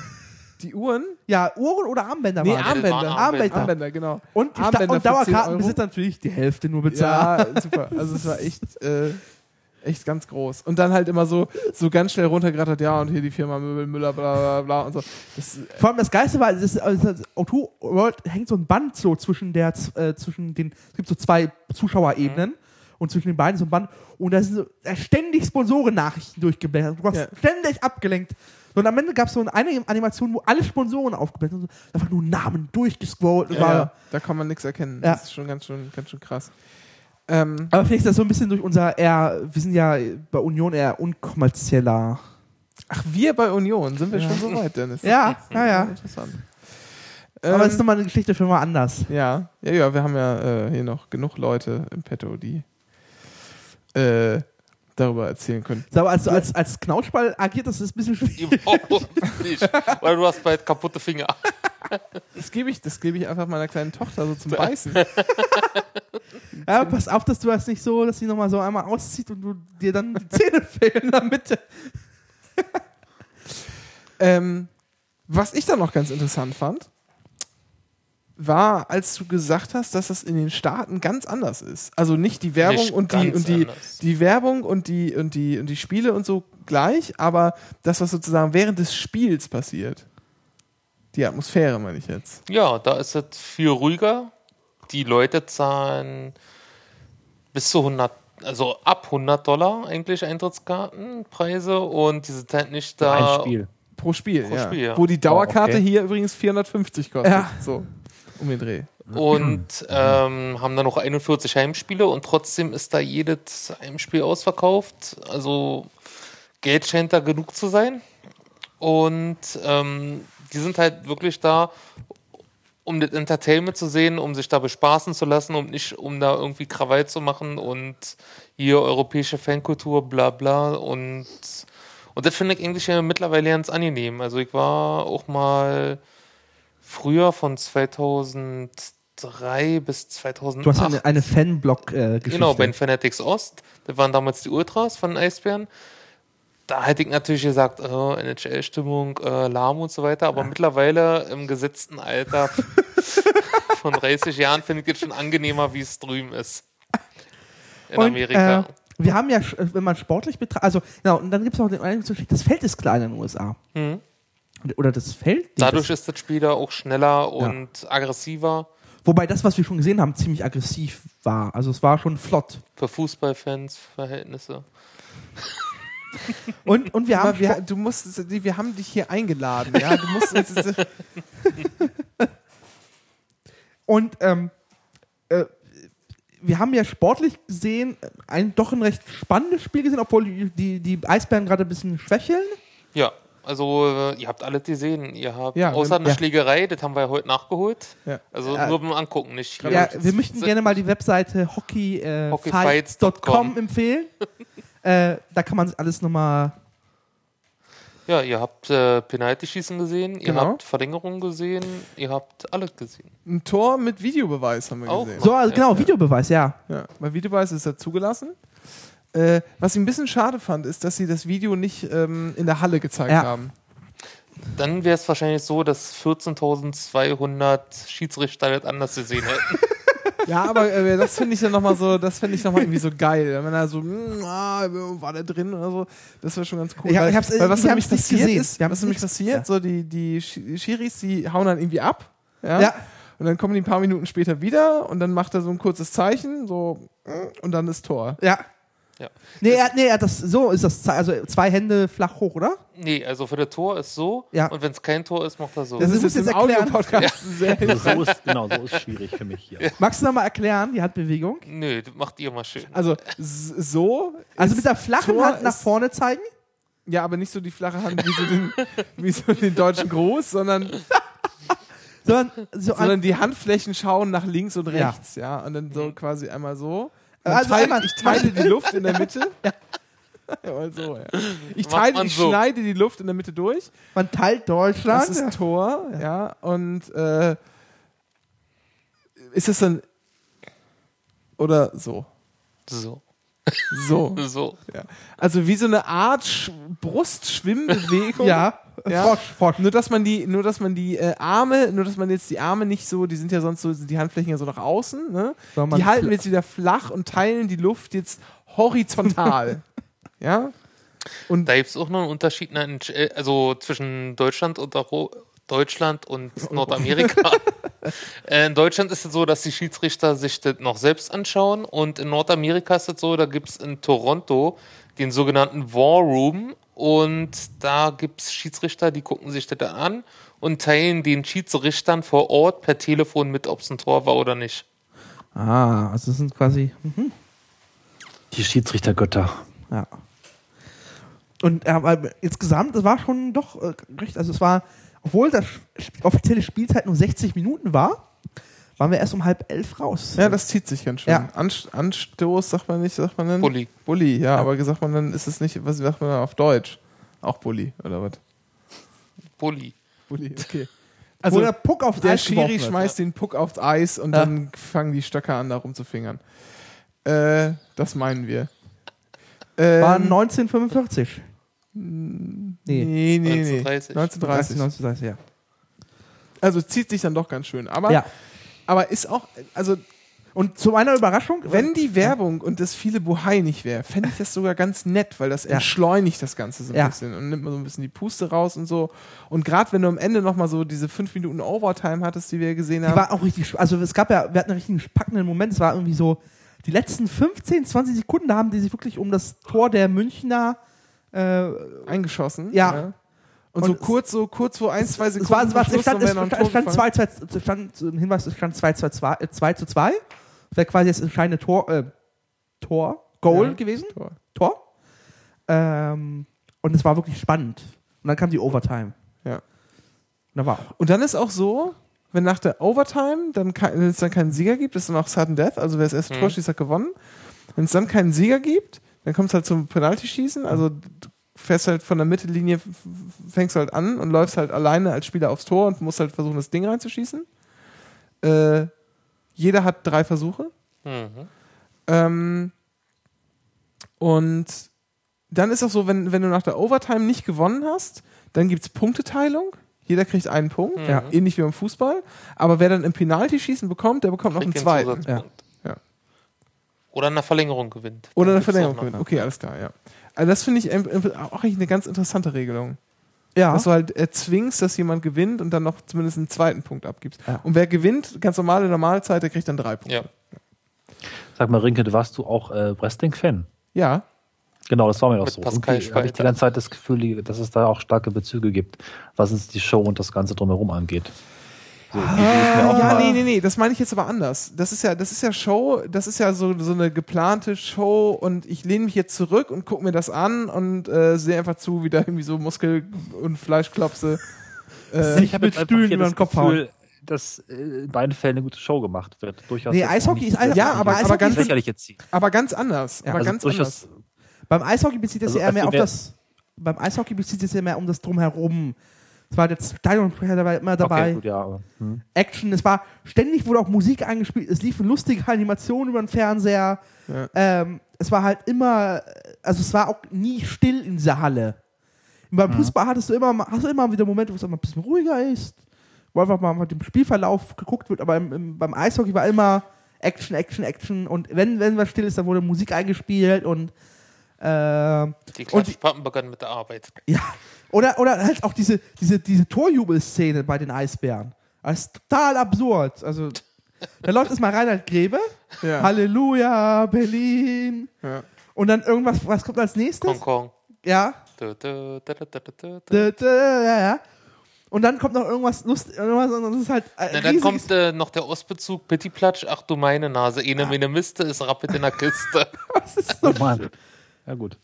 [SPEAKER 2] Die Uhren?
[SPEAKER 5] ja, Uhren oder Armbänder
[SPEAKER 2] Nee,
[SPEAKER 5] waren.
[SPEAKER 2] Armbänder.
[SPEAKER 4] waren
[SPEAKER 5] Armbänder.
[SPEAKER 2] Armbänder, genau.
[SPEAKER 5] Und, die
[SPEAKER 2] Armbänder
[SPEAKER 5] und
[SPEAKER 2] für 10
[SPEAKER 5] Dauerkartenbesitzer natürlich die Hälfte nur bezahlen.
[SPEAKER 2] Ja, super. Also es war echt, äh, echt ganz groß. Und dann halt immer so, so ganz schnell runtergerattert, ja, und hier die Firma Möbel Müller, bla bla bla und so. Das,
[SPEAKER 5] Vor allem das Geiste war, das, also das Auto World hängt so ein Band so zwischen der, äh, zwischen den, es gibt so zwei Zuschauerebenen und zwischen den beiden so ein Band und da sind so da ständig Sponsorennachrichten durchgeblättert. Du warst
[SPEAKER 2] Ja.
[SPEAKER 5] ständig abgelenkt. Und am Ende gab es so eine Animation, wo alle Sponsoren aufgeblättert sind. Einfach nur Namen durchgescrollt.
[SPEAKER 2] ja,
[SPEAKER 5] war,
[SPEAKER 2] ja, da kann man nichts erkennen.
[SPEAKER 5] Ja.
[SPEAKER 2] Das ist schon ganz schön, ganz schön krass. Ähm,
[SPEAKER 5] Aber vielleicht ist das so ein bisschen durch unser eher, wir sind ja bei Union eher unkommerzieller.
[SPEAKER 2] ach, wir bei Union, sind wir
[SPEAKER 5] Ja.
[SPEAKER 2] schon so weit, Dennis?
[SPEAKER 5] Ja, ja, ja.
[SPEAKER 2] Interessant.
[SPEAKER 5] Aber
[SPEAKER 2] Ähm,
[SPEAKER 5] ist nochmal eine Geschichte für mal anders.
[SPEAKER 2] ja, ja, ja, wir haben ja äh, hier noch genug Leute im Petto, die äh, darüber erzählen können.
[SPEAKER 5] So, Aber als, als, als Knautschball agiert das ist ein bisschen schwierig.
[SPEAKER 4] Überhaupt nicht. Weil du hast bald kaputte Finger.
[SPEAKER 2] Das gebe ich, das gebe ich einfach meiner kleinen Tochter so zum Beißen.
[SPEAKER 5] Ja, pass auf, dass du das nicht so, dass sie nochmal so einmal auszieht und du dir dann die Zähne fehlen in der Mitte.
[SPEAKER 2] Ähm, was ich dann noch ganz interessant fand, war, als du gesagt hast, dass das in den Staaten ganz anders ist. Also nicht die Werbung
[SPEAKER 4] Nicht
[SPEAKER 2] und die und die,
[SPEAKER 4] anders.
[SPEAKER 2] die Werbung und die und die und die Spiele und so gleich, aber das, was sozusagen während des Spiels passiert. Die Atmosphäre, meine ich jetzt.
[SPEAKER 4] Ja, da ist es viel ruhiger. Die Leute zahlen bis zu 100, also ab 100 Dollar eigentlich Eintrittskartenpreise und die sind halt nicht da.
[SPEAKER 3] Ein Spiel.
[SPEAKER 2] Pro Spiel,
[SPEAKER 4] Pro
[SPEAKER 2] ja.
[SPEAKER 4] Spiel, ja.
[SPEAKER 2] Wo die Dauerkarte
[SPEAKER 3] Oh, okay.
[SPEAKER 2] hier übrigens 450 kostet.
[SPEAKER 5] Ja.
[SPEAKER 2] So, um den Dreh.
[SPEAKER 4] und ähm, haben dann noch 41 Heimspiele und trotzdem ist da jedes Heimspiel ausverkauft. Also Geld scheint da genug zu sein. Und ähm, die sind halt wirklich da, um das Entertainment zu sehen, um sich da bespaßen zu lassen und nicht um da irgendwie Krawall zu machen und hier europäische Fankultur, bla bla. Und, und das finde ich eigentlich mittlerweile ganz angenehm. Also ich war auch mal früher von 2003 bis 2008.
[SPEAKER 5] Du hast eine, eine Fanblock-Geschichte.
[SPEAKER 4] Genau, bei den Fanatics Ost. Das waren damals die Ultras von den Eisbären. Da hätte ich natürlich gesagt, oh, NHL-Stimmung, äh, lahm und so weiter. Aber mittlerweile im gesetzten Alter von 30 Jahren finde ich es schon angenehmer, wie es drüben ist. In
[SPEAKER 5] Und,
[SPEAKER 4] Amerika.
[SPEAKER 5] Äh, wir haben ja, wenn man sportlich betrachtet, also, genau, und dann gibt es noch den das Feld ist kleiner in den USA.
[SPEAKER 4] Mhm.
[SPEAKER 5] Oder das Feld.
[SPEAKER 4] Dadurch
[SPEAKER 5] das,
[SPEAKER 4] ist das Spiel da auch schneller und aggressiver.
[SPEAKER 5] Wobei das, was wir schon gesehen haben, ziemlich aggressiv war. Also es war schon flott.
[SPEAKER 4] Für Fußballfans Verhältnisse.
[SPEAKER 5] Und, und wir haben.
[SPEAKER 2] Wir, du musst, wir haben dich hier eingeladen, ja. Du musst uns
[SPEAKER 5] Und ähm, äh, wir haben ja sportlich gesehen ein doch ein recht spannendes Spiel gesehen, obwohl die, die, die Eisbären gerade ein bisschen schwächeln.
[SPEAKER 4] Ja, also äh, ihr habt alles gesehen. Ihr habt
[SPEAKER 2] Ja,
[SPEAKER 4] außer
[SPEAKER 2] wir-
[SPEAKER 4] einer
[SPEAKER 5] ja.
[SPEAKER 4] Schlägerei, das haben wir ja heute nachgeholt.
[SPEAKER 2] Ja.
[SPEAKER 4] Also
[SPEAKER 5] Ja.
[SPEAKER 4] nur beim Angucken, nicht hier.
[SPEAKER 5] Ja, wir möchten gerne mal die Webseite hockeyfights.com
[SPEAKER 4] Hockeyfights.com
[SPEAKER 5] empfehlen. äh, da kann man sich alles nochmal.
[SPEAKER 4] Ja, ihr habt äh, Penalty-Schießen gesehen, ihr
[SPEAKER 2] Genau.
[SPEAKER 4] habt Verlängerung gesehen, ihr habt alles gesehen.
[SPEAKER 2] ein Tor mit Videobeweis haben wir
[SPEAKER 4] Auch.
[SPEAKER 2] gesehen.
[SPEAKER 5] So, also
[SPEAKER 4] Ja,
[SPEAKER 5] genau,
[SPEAKER 4] ja.
[SPEAKER 5] Videobeweis, ja.
[SPEAKER 2] Ja, bei Videobeweis ist er zugelassen. Äh, was ich ein bisschen schade fand, ist, dass sie das Video nicht ähm, in der Halle gezeigt
[SPEAKER 5] Ja.
[SPEAKER 2] haben.
[SPEAKER 4] Dann wäre es wahrscheinlich so, dass 14.200 Schiedsrichter das anders gesehen hätten.
[SPEAKER 2] Ja, aber äh, das finde ich dann nochmal so, das finde ich nochmal irgendwie so geil. Wenn er so, mm, ah, war der drin oder so, das wäre schon ganz cool.
[SPEAKER 5] Ich hab-
[SPEAKER 2] weil,
[SPEAKER 5] ich hab's-
[SPEAKER 2] weil was
[SPEAKER 5] wir
[SPEAKER 2] nämlich passiert
[SPEAKER 5] gesehen.
[SPEAKER 2] ist, was nämlich
[SPEAKER 5] nicht-
[SPEAKER 2] passiert,
[SPEAKER 5] ja.
[SPEAKER 2] so die, die Sch- Schiris, die hauen dann irgendwie ab. Ja?
[SPEAKER 5] Ja.
[SPEAKER 2] Und dann kommen die ein paar Minuten später wieder und dann macht er so ein kurzes Zeichen, so, und dann ist Tor.
[SPEAKER 5] Ja.
[SPEAKER 4] Ja.
[SPEAKER 5] Nee, er, nee er hat das, so ist das, also zwei Hände flach hoch, oder?
[SPEAKER 4] Nee, also für das Tor ist so
[SPEAKER 5] Ja.
[SPEAKER 4] und wenn es kein Tor ist, macht er so.
[SPEAKER 5] Das
[SPEAKER 2] Das
[SPEAKER 5] ist-
[SPEAKER 2] jetzt
[SPEAKER 5] erklären.
[SPEAKER 2] Audio-Podcast sehr
[SPEAKER 3] Also so ist, genau, so ist schwierig für mich hier.
[SPEAKER 5] Magst du noch mal erklären, die Handbewegung?
[SPEAKER 4] Nö, das macht ihr mal schön.
[SPEAKER 2] Also so.
[SPEAKER 5] Also
[SPEAKER 2] ist
[SPEAKER 5] mit der flachen
[SPEAKER 2] Tor
[SPEAKER 5] Hand nach vorne zeigen?
[SPEAKER 2] Ja, aber nicht so die flache Hand wie so den, wie so den deutschen Gruß, sondern,
[SPEAKER 5] Sondern so
[SPEAKER 2] sondern die Handflächen schauen nach links und
[SPEAKER 5] Ja.
[SPEAKER 2] rechts, ja. Und dann so quasi einmal so.
[SPEAKER 5] Also
[SPEAKER 2] teilt,
[SPEAKER 5] einmal-
[SPEAKER 2] ich teile die Luft in der Mitte. Ja, mal so, ja. Ich, teile, ich
[SPEAKER 4] so.
[SPEAKER 2] schneide die Luft in der Mitte durch.
[SPEAKER 5] Man teilt Deutschland.
[SPEAKER 2] Das ist Tor, ja. Und äh, ist es dann. Oder so.
[SPEAKER 4] So.
[SPEAKER 2] So.
[SPEAKER 4] So.
[SPEAKER 2] ja. Also wie so eine Art Sch Brustschwimmbewegung.
[SPEAKER 5] ja,
[SPEAKER 2] Ja.
[SPEAKER 5] Frosch, Frosch.
[SPEAKER 2] Nur dass man die, nur dass man die äh, Arme, nur dass man jetzt die Arme nicht so, die sind ja sonst so, sind die Handflächen ja so nach außen, ne? Die halten wir jetzt wieder flach und teilen die Luft jetzt horizontal. ja? Und
[SPEAKER 4] Da gibt es auch noch einen Unterschied ne, äh, also zwischen Deutschland und Euro Deutschland und Nordamerika. Äh, in Deutschland ist es so, dass die Schiedsrichter sich das noch selbst anschauen und in Nordamerika ist es so, da gibt es in Toronto den sogenannten War Room und da gibt es Schiedsrichter, die gucken sich das dann an und teilen den Schiedsrichtern vor Ort per Telefon mit, ob es ein Tor war oder nicht.
[SPEAKER 5] Ah, also das sind quasi. hm,
[SPEAKER 3] Die Schiedsrichtergötter.
[SPEAKER 5] Ja. Und äh, aber insgesamt, das war schon doch äh, recht, also es war, obwohl das offizielle Spielzeit nur 60 Minuten war, waren wir erst um halb elf raus.
[SPEAKER 2] ja, das zieht sich ganz schön.
[SPEAKER 5] Ja.
[SPEAKER 2] Anst Anstoß sagt man nicht, sagt man dann?
[SPEAKER 4] Bulli.
[SPEAKER 2] Bulli, ja, aber sagt man dann, ist es nicht, was sagt man dann auf Deutsch? Auch Bulli, oder was?
[SPEAKER 4] Bulli.
[SPEAKER 2] Bulli, okay. Also
[SPEAKER 5] der Puck aufs
[SPEAKER 2] der
[SPEAKER 5] Eis
[SPEAKER 2] Schiri
[SPEAKER 5] wird.
[SPEAKER 2] schmeißt den Puck aufs Eis und
[SPEAKER 5] Ja.
[SPEAKER 2] dann fangen die Stöcker an, da rumzufingern. Äh, das meinen wir. Ähm,
[SPEAKER 5] War 1945. Nee.
[SPEAKER 2] Nee, nee, nee.
[SPEAKER 4] 1930.
[SPEAKER 2] 1930.
[SPEAKER 5] 1930, ja.
[SPEAKER 2] Also zieht sich dann doch ganz schön. Aber,
[SPEAKER 5] ja.
[SPEAKER 2] Aber ist auch, also
[SPEAKER 5] Und zu meiner Überraschung,
[SPEAKER 2] wenn die Werbung und das viele Buhai nicht wäre, fände ich das sogar ganz nett, weil das
[SPEAKER 5] Ja.
[SPEAKER 2] entschleunigt das Ganze so ein
[SPEAKER 5] Ja.
[SPEAKER 2] bisschen und nimmt mal so ein bisschen die Puste raus und so. Und gerade wenn du am Ende nochmal so diese fünf Minuten Overtime hattest, die wir gesehen
[SPEAKER 5] die
[SPEAKER 2] haben.
[SPEAKER 5] war auch richtig, also es gab ja, wir hatten einen richtig packenden Moment, es war irgendwie so, die letzten 15, 20 Sekunden, da haben die sich wirklich um das Tor der Münchner, äh,
[SPEAKER 2] eingeschossen.
[SPEAKER 5] Ja.
[SPEAKER 2] Und,
[SPEAKER 5] Und
[SPEAKER 2] so kurz, so kurz vor ein, zwei Sekunden
[SPEAKER 5] es war, es stand, es stand, es stand
[SPEAKER 2] gefallen.
[SPEAKER 5] 2, 2, es stand, so ein Hinweis, es stand 2, 2, 2, äh, 2 zu 2. Das wäre quasi das entscheidende Tor, äh, Tor, Goal
[SPEAKER 2] Ja,
[SPEAKER 5] gewesen.
[SPEAKER 2] Tor.
[SPEAKER 5] Tor. Ähm, und es war wirklich spannend. Und dann kam die Overtime.
[SPEAKER 2] Ja.
[SPEAKER 5] Und da war auch.
[SPEAKER 2] Und dann ist auch so, wenn nach der Overtime dann kein, wenn es dann keinen Sieger gibt, ist dann auch Sudden Death, also wer das erste Tor schießt, hat gewonnen. Wenn es dann keinen Sieger gibt, dann kommt es halt zum Penalty-Schießen, also du fährst halt von der Mittellinie, fängst halt an und läufst halt alleine als Spieler aufs Tor und musst halt versuchen, das Ding reinzuschießen. Äh, jeder hat drei Versuche.
[SPEAKER 4] Mhm.
[SPEAKER 2] Ähm, und dann ist auch so, wenn, wenn du nach der Overtime nicht gewonnen hast, dann gibt es Punkteteilung. Jeder kriegt einen Punkt,
[SPEAKER 5] Ja.
[SPEAKER 2] ähnlich wie beim Fußball. Aber wer dann im Penalty-Schießen bekommt, der bekommt noch einen zweiten.
[SPEAKER 4] Zusatzpunkt.
[SPEAKER 2] Ja.
[SPEAKER 4] Oder in einer Verlängerung gewinnt.
[SPEAKER 2] Oder eine
[SPEAKER 4] gibt's
[SPEAKER 2] Verlängerung gewinnen. Okay, alles klar, ja. Also das finde ich auch eigentlich eine ganz interessante Regelung.
[SPEAKER 5] Ja.
[SPEAKER 2] Dass du halt erzwingst, dass jemand gewinnt und dann noch zumindest einen zweiten Punkt abgibst.
[SPEAKER 5] Ja.
[SPEAKER 2] Und wer gewinnt, ganz normale Normalzeit, der kriegt dann drei Punkte.
[SPEAKER 4] Ja.
[SPEAKER 3] Sag mal, Rinke, warst du auch äh, Wrestling-Fan?
[SPEAKER 2] Ja.
[SPEAKER 3] Genau, das war mir auch
[SPEAKER 4] Mit
[SPEAKER 3] so.
[SPEAKER 4] Pascal
[SPEAKER 3] habe ich die ganze Zeit das Gefühl, dass es da auch starke Bezüge gibt, was es die Show und das Ganze drumherum angeht. So, auch
[SPEAKER 2] Ja, nee, nee, nee, das meine ich jetzt aber anders. Das ist ja, das ist ja Show, das ist ja so, so eine geplante Show und ich lehne mich jetzt zurück und gucke mir das an und äh, sehe einfach zu, wie da irgendwie so Muskel- und Fleischklopse. Äh,
[SPEAKER 3] ich habe
[SPEAKER 5] mit Stühlen über den Kopf
[SPEAKER 3] Gefühl, dass äh, in beiden Fällen eine gute Show gemacht wird. Durchaus
[SPEAKER 5] Nee, Eishockey ist einfach-
[SPEAKER 2] Ja, aber-
[SPEAKER 5] Eishockey
[SPEAKER 2] aber
[SPEAKER 5] ist
[SPEAKER 2] ganz-
[SPEAKER 3] lächerlich jetzt ziehen.
[SPEAKER 2] aber ganz anders. aber
[SPEAKER 3] also
[SPEAKER 2] ganz anders.
[SPEAKER 5] Beim Eishockey bezieht es
[SPEAKER 3] Also,
[SPEAKER 5] ja eher mehr
[SPEAKER 3] also
[SPEAKER 5] auf
[SPEAKER 3] wer-
[SPEAKER 5] das. Beim Eishockey bezieht es ja mehr um das Drumherum. Es war der Stadionsprecher dabei, immer dabei.
[SPEAKER 3] Okay, gut, ja, aber, hm.
[SPEAKER 5] Action, es war ständig wurde auch Musik eingespielt, es liefen lustige Animationen über den Fernseher.
[SPEAKER 2] Ja.
[SPEAKER 5] Ähm, es war halt immer, also es war auch nie still in dieser Halle. Und beim Fußball hattest du immer, hast du immer wieder Momente, wo es mal ein bisschen ruhiger ist, wo einfach mal mit dem Spielverlauf geguckt wird, aber im, im, beim Eishockey war immer Action, Action, Action und wenn, wenn was still ist, dann wurde Musik eingespielt und
[SPEAKER 4] Die
[SPEAKER 5] Und die-
[SPEAKER 4] Klatschpappen begannen mit der Arbeit.
[SPEAKER 5] ja, oder, oder halt auch diese, diese, diese Torjubelszene bei den Eisbären. Das ist total absurd. Also, da läuft erstmal Reinhard Grebe.
[SPEAKER 2] Ja.
[SPEAKER 5] Halleluja, Berlin.
[SPEAKER 2] Ja.
[SPEAKER 5] Und dann irgendwas, was kommt als nächstes?
[SPEAKER 4] Kong Kong.
[SPEAKER 5] Ja. Ja, ja. Und dann kommt noch irgendwas lustig, irgendwas, und das ist halt äh,
[SPEAKER 4] Na, dann kommt äh, noch der Ostbezug, Pittiplatsch, ach du meine Nase, ene meine Miste ist Rappet in der Kiste.
[SPEAKER 5] das ist so
[SPEAKER 3] oh Mann. Ja, gut.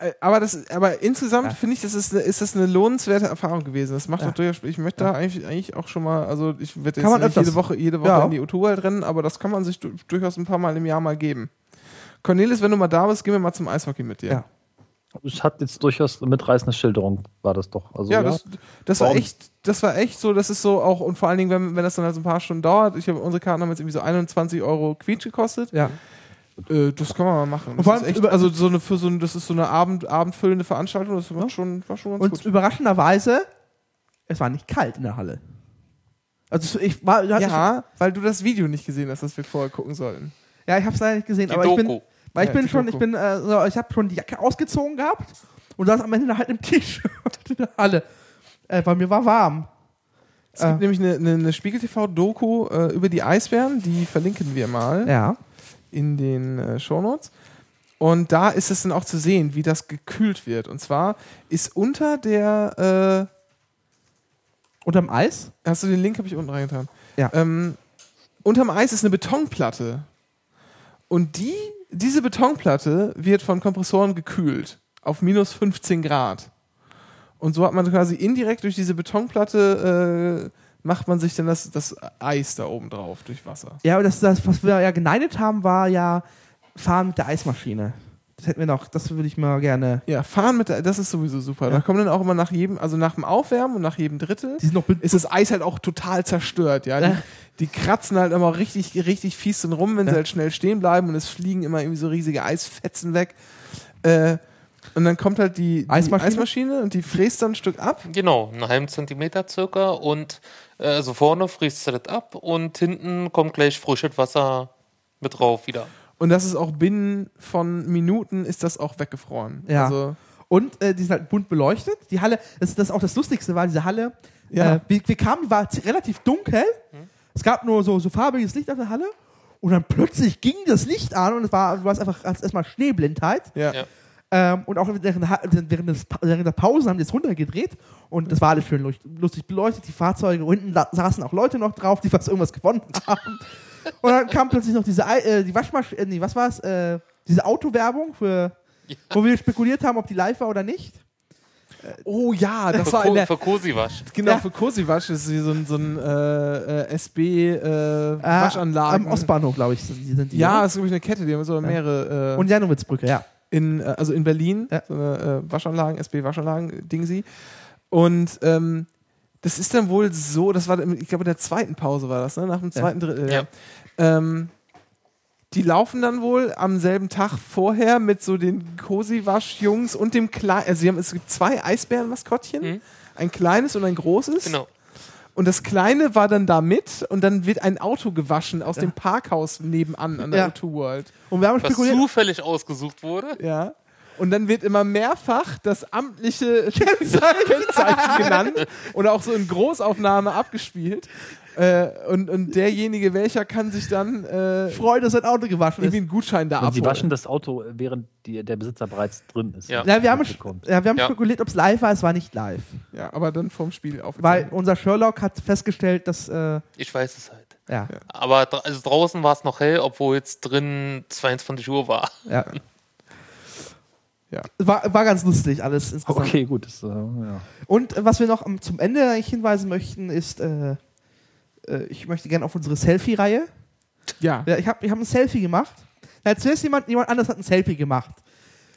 [SPEAKER 2] Äh, Aber, das, aber insgesamt
[SPEAKER 5] Ja.
[SPEAKER 2] finde ich, das ist, eine, ist das eine lohnenswerte Erfahrung gewesen. Das macht
[SPEAKER 5] Ja.
[SPEAKER 2] doch durchaus Spaß. Ich möchte da eigentlich, eigentlich auch schon mal, also ich werde jetzt nicht jede. Woche, jede Woche
[SPEAKER 5] Ja.
[SPEAKER 2] in die O2-Welt rennen, aber das kann man sich du durchaus ein paar Mal im Jahr mal geben. Cornelis, wenn du mal da bist, gehen wir mal zum Eishockey mit dir.
[SPEAKER 5] Ja.
[SPEAKER 3] Es hat jetzt durchaus eine mitreißende Schilderung, war das doch. Also,
[SPEAKER 2] Ja, das, das war echt, das war echt so, das ist so auch, und vor allen Dingen, wenn, wenn das dann halt so ein paar Stunden dauert, ich habe unsere Karten haben jetzt irgendwie so 21 Euro Quietsch gekostet.
[SPEAKER 5] Ja.
[SPEAKER 2] Äh, das kann man mal machen.
[SPEAKER 5] Und vor
[SPEAKER 2] Das
[SPEAKER 5] allem
[SPEAKER 2] ist echt, also so eine für so ein, das ist so eine Abend, abendfüllende Veranstaltung, das war schon, war schon ganz
[SPEAKER 5] Und
[SPEAKER 2] gut.
[SPEAKER 5] überraschenderweise, es war nicht kalt in der Halle. Also ich war, ja,
[SPEAKER 2] weil du das Video nicht gesehen hast, das wir vorher gucken sollten.
[SPEAKER 5] ja, ich habe es leider nicht gesehen,
[SPEAKER 4] Die
[SPEAKER 5] aber ich bin,
[SPEAKER 4] Doku.
[SPEAKER 5] weil ich
[SPEAKER 2] Ja,
[SPEAKER 5] bin
[SPEAKER 2] die
[SPEAKER 5] schon,
[SPEAKER 2] Doku.
[SPEAKER 5] ich bin, äh, so, ich habe schon die Jacke ausgezogen gehabt und saß am Ende halt im T-Shirt in der Halle, äh, weil mir war warm.
[SPEAKER 2] Es gibt
[SPEAKER 5] Äh.
[SPEAKER 2] nämlich eine, eine, eine Spiegel-TV-Doku äh, über die Eisbären, die verlinken wir mal
[SPEAKER 5] Ja.
[SPEAKER 2] In den äh, Shownotes. Und da ist es dann auch zu sehen, wie das gekühlt wird. Und zwar ist unter der,
[SPEAKER 5] Unterm Eis?
[SPEAKER 2] äh, hast du den Link, habe ich unten reingetan.
[SPEAKER 5] Ja.
[SPEAKER 2] Ähm, unterm Eis ist eine Betonplatte. Und die, diese Betonplatte wird von Kompressoren gekühlt auf minus 15 Grad. Und so hat man quasi indirekt durch diese Betonplatte äh, macht man sich dann das, das Eis da oben drauf durch Wasser.
[SPEAKER 5] Ja, aber das, das, was wir ja geneidet haben, war ja Fahren mit der Eismaschine. Das hätten wir noch, das würde ich mal gerne.
[SPEAKER 2] Ja, fahren mit der, das ist sowieso super.
[SPEAKER 5] Ja.
[SPEAKER 2] Da kommen dann auch immer nach jedem, also nach dem Aufwärmen und nach jedem Drittel
[SPEAKER 5] Die
[SPEAKER 2] ist das Eis halt auch total zerstört, ja. Die,
[SPEAKER 5] Ja.
[SPEAKER 2] die kratzen halt immer richtig, richtig fies drin rum, wenn sie
[SPEAKER 5] Ja.
[SPEAKER 2] halt schnell stehen bleiben und es fliegen immer irgendwie so riesige Eisfetzen weg. Äh, und dann kommt halt die, die
[SPEAKER 5] Eismaschine?
[SPEAKER 2] Eismaschine und die fräst dann ein Stück ab.
[SPEAKER 4] Genau, einen halben Zentimeter circa und äh, also vorne frisst du das ab und hinten kommt gleich frisches Wasser mit drauf wieder.
[SPEAKER 2] Und das ist auch binnen von Minuten ist das auch weggefroren.
[SPEAKER 5] Ja.
[SPEAKER 2] Also,
[SPEAKER 5] Und äh, die sind halt bunt beleuchtet. Die Halle, das, das ist auch das Lustigste, war diese Halle.
[SPEAKER 2] Ja.
[SPEAKER 5] Äh, wir, wir kamen, die war relativ dunkel. Es gab nur so, so farbiges Licht auf der Halle. Und dann plötzlich ging das Licht an und es war, du warst einfach erstmal Schneeblindheit.
[SPEAKER 2] ja.
[SPEAKER 4] Ja.
[SPEAKER 5] Ähm, und auch während, während, des, während der Pause haben die es runtergedreht und das war alles schön lustig beleuchtet. Die Fahrzeuge, unten saßen auch Leute noch drauf, die was irgendwas gewonnen haben. und dann kam plötzlich noch diese äh, die Waschmaschine, äh, nee, was war's? Äh, diese Autowerbung, für, wo wir spekuliert haben, ob die live war oder nicht.
[SPEAKER 2] Oh ja, das
[SPEAKER 4] Für,
[SPEAKER 2] war in der,
[SPEAKER 4] für Kosiwasch.
[SPEAKER 2] genau
[SPEAKER 5] Ja.
[SPEAKER 2] für Kosiwasch, das ist so ein, so ein äh, äh, SB äh,
[SPEAKER 5] Äh,
[SPEAKER 2] Waschanlagen.
[SPEAKER 5] Am Ostbahnhof, glaube ich, sind die.
[SPEAKER 2] Ja,
[SPEAKER 5] oder?
[SPEAKER 2] das ist glaube ich eine Kette, die haben so mehrere. Äh,
[SPEAKER 5] Und Janowitzbrücke, ja.
[SPEAKER 2] In, äh, also in Berlin,
[SPEAKER 5] Ja.
[SPEAKER 2] so eine äh, Waschanlagen, SB-Waschanlagen, Dingsi. Und ähm, das ist dann wohl so, das war, ich glaube, in der zweiten Pause war das, ne? nach dem zweiten Drittel.
[SPEAKER 4] Ja.
[SPEAKER 2] Ähm, die laufen dann wohl am selben Tag vorher mit so den Cosi-Wasch-Jungs und dem kleinen, also sie haben, es gibt zwei Eisbären-Maskottchen,
[SPEAKER 4] Mhm.
[SPEAKER 2] ein kleines und ein großes.
[SPEAKER 4] Genau.
[SPEAKER 2] Und das Kleine war dann da mit und dann wird ein Auto gewaschen aus dem Parkhaus nebenan an der
[SPEAKER 5] Ja.
[SPEAKER 2] O2 World.
[SPEAKER 5] Und wir haben
[SPEAKER 4] Was
[SPEAKER 5] spekuliert,
[SPEAKER 4] zufällig ausgesucht wurde.
[SPEAKER 2] Ja. Und dann wird immer mehrfach das amtliche Kennzeichen genannt oder auch so in Großaufnahme abgespielt. Äh, und, und derjenige, welcher kann sich dann äh,
[SPEAKER 5] Freude, dass ein Auto gewaschen
[SPEAKER 2] irgendwie
[SPEAKER 5] ist.
[SPEAKER 2] einen Gutschein da
[SPEAKER 3] Und sie
[SPEAKER 2] abholen.
[SPEAKER 3] waschen das Auto, während die, der Besitzer bereits drin ist.
[SPEAKER 4] Ja.
[SPEAKER 5] Ja, wir haben, ja, wir haben
[SPEAKER 4] Ja.
[SPEAKER 5] spekuliert, ob es live war. Es war nicht live.
[SPEAKER 2] Ja, aber dann vom Spiel auf.
[SPEAKER 5] Weil unser Sherlock hat festgestellt, dass. Äh,
[SPEAKER 4] Ich weiß es halt.
[SPEAKER 5] ja,
[SPEAKER 4] Aber dra- also draußen war es noch hell, obwohl jetzt drin 22 Uhr war.
[SPEAKER 5] ja.
[SPEAKER 2] Ja.
[SPEAKER 5] War, war ganz lustig alles insgesamt.
[SPEAKER 3] Okay, gut. Das, äh, ja.
[SPEAKER 5] Und äh, was wir noch am, zum Ende eigentlich hinweisen möchten, ist, äh, äh, ich möchte gerne auf unsere Selfie-Reihe.
[SPEAKER 2] Ja.
[SPEAKER 5] Ja, ich habe ich hab ein Selfie gemacht. Na, zuerst jemand, jemand anderes hat ein Selfie gemacht.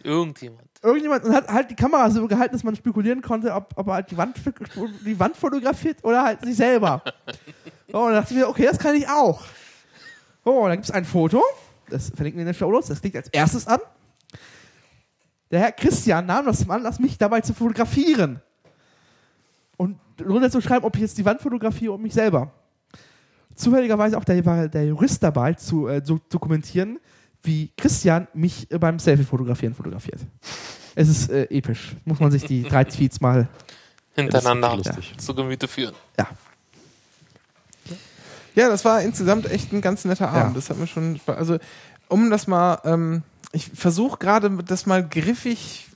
[SPEAKER 4] Irgendjemand.
[SPEAKER 5] Irgendjemand hat halt die Kamera so gehalten, dass man spekulieren konnte, ob, ob er halt die Wand, die Wand fotografiert oder halt sich selber. So, und dann dachte ich mir, okay, das kann ich auch. So, und dann gibt es ein Foto, das verlinken wir in den Show Notes, das klickt als erstes an. Der Herr Christian nahm das zum Anlass, mich dabei zu fotografieren. Und runter zu schreiben, ob ich jetzt die Wand fotografiere und mich selber. Zufälligerweise auch der, war der Jurist dabei, zu äh, zu dokumentieren, wie Christian mich äh, beim Selfie-Fotografieren fotografiert. Es ist äh, episch. Muss man sich die drei Tweets mal.
[SPEAKER 4] Hintereinander
[SPEAKER 3] lustig.
[SPEAKER 4] zu Gemüte führen.
[SPEAKER 5] Ja.
[SPEAKER 2] Ja, das war insgesamt echt ein ganz netter Abend.
[SPEAKER 5] Ja.
[SPEAKER 2] Das hat mir schon. Also, um das mal. Ähm, ich versuche gerade, das mal griffig,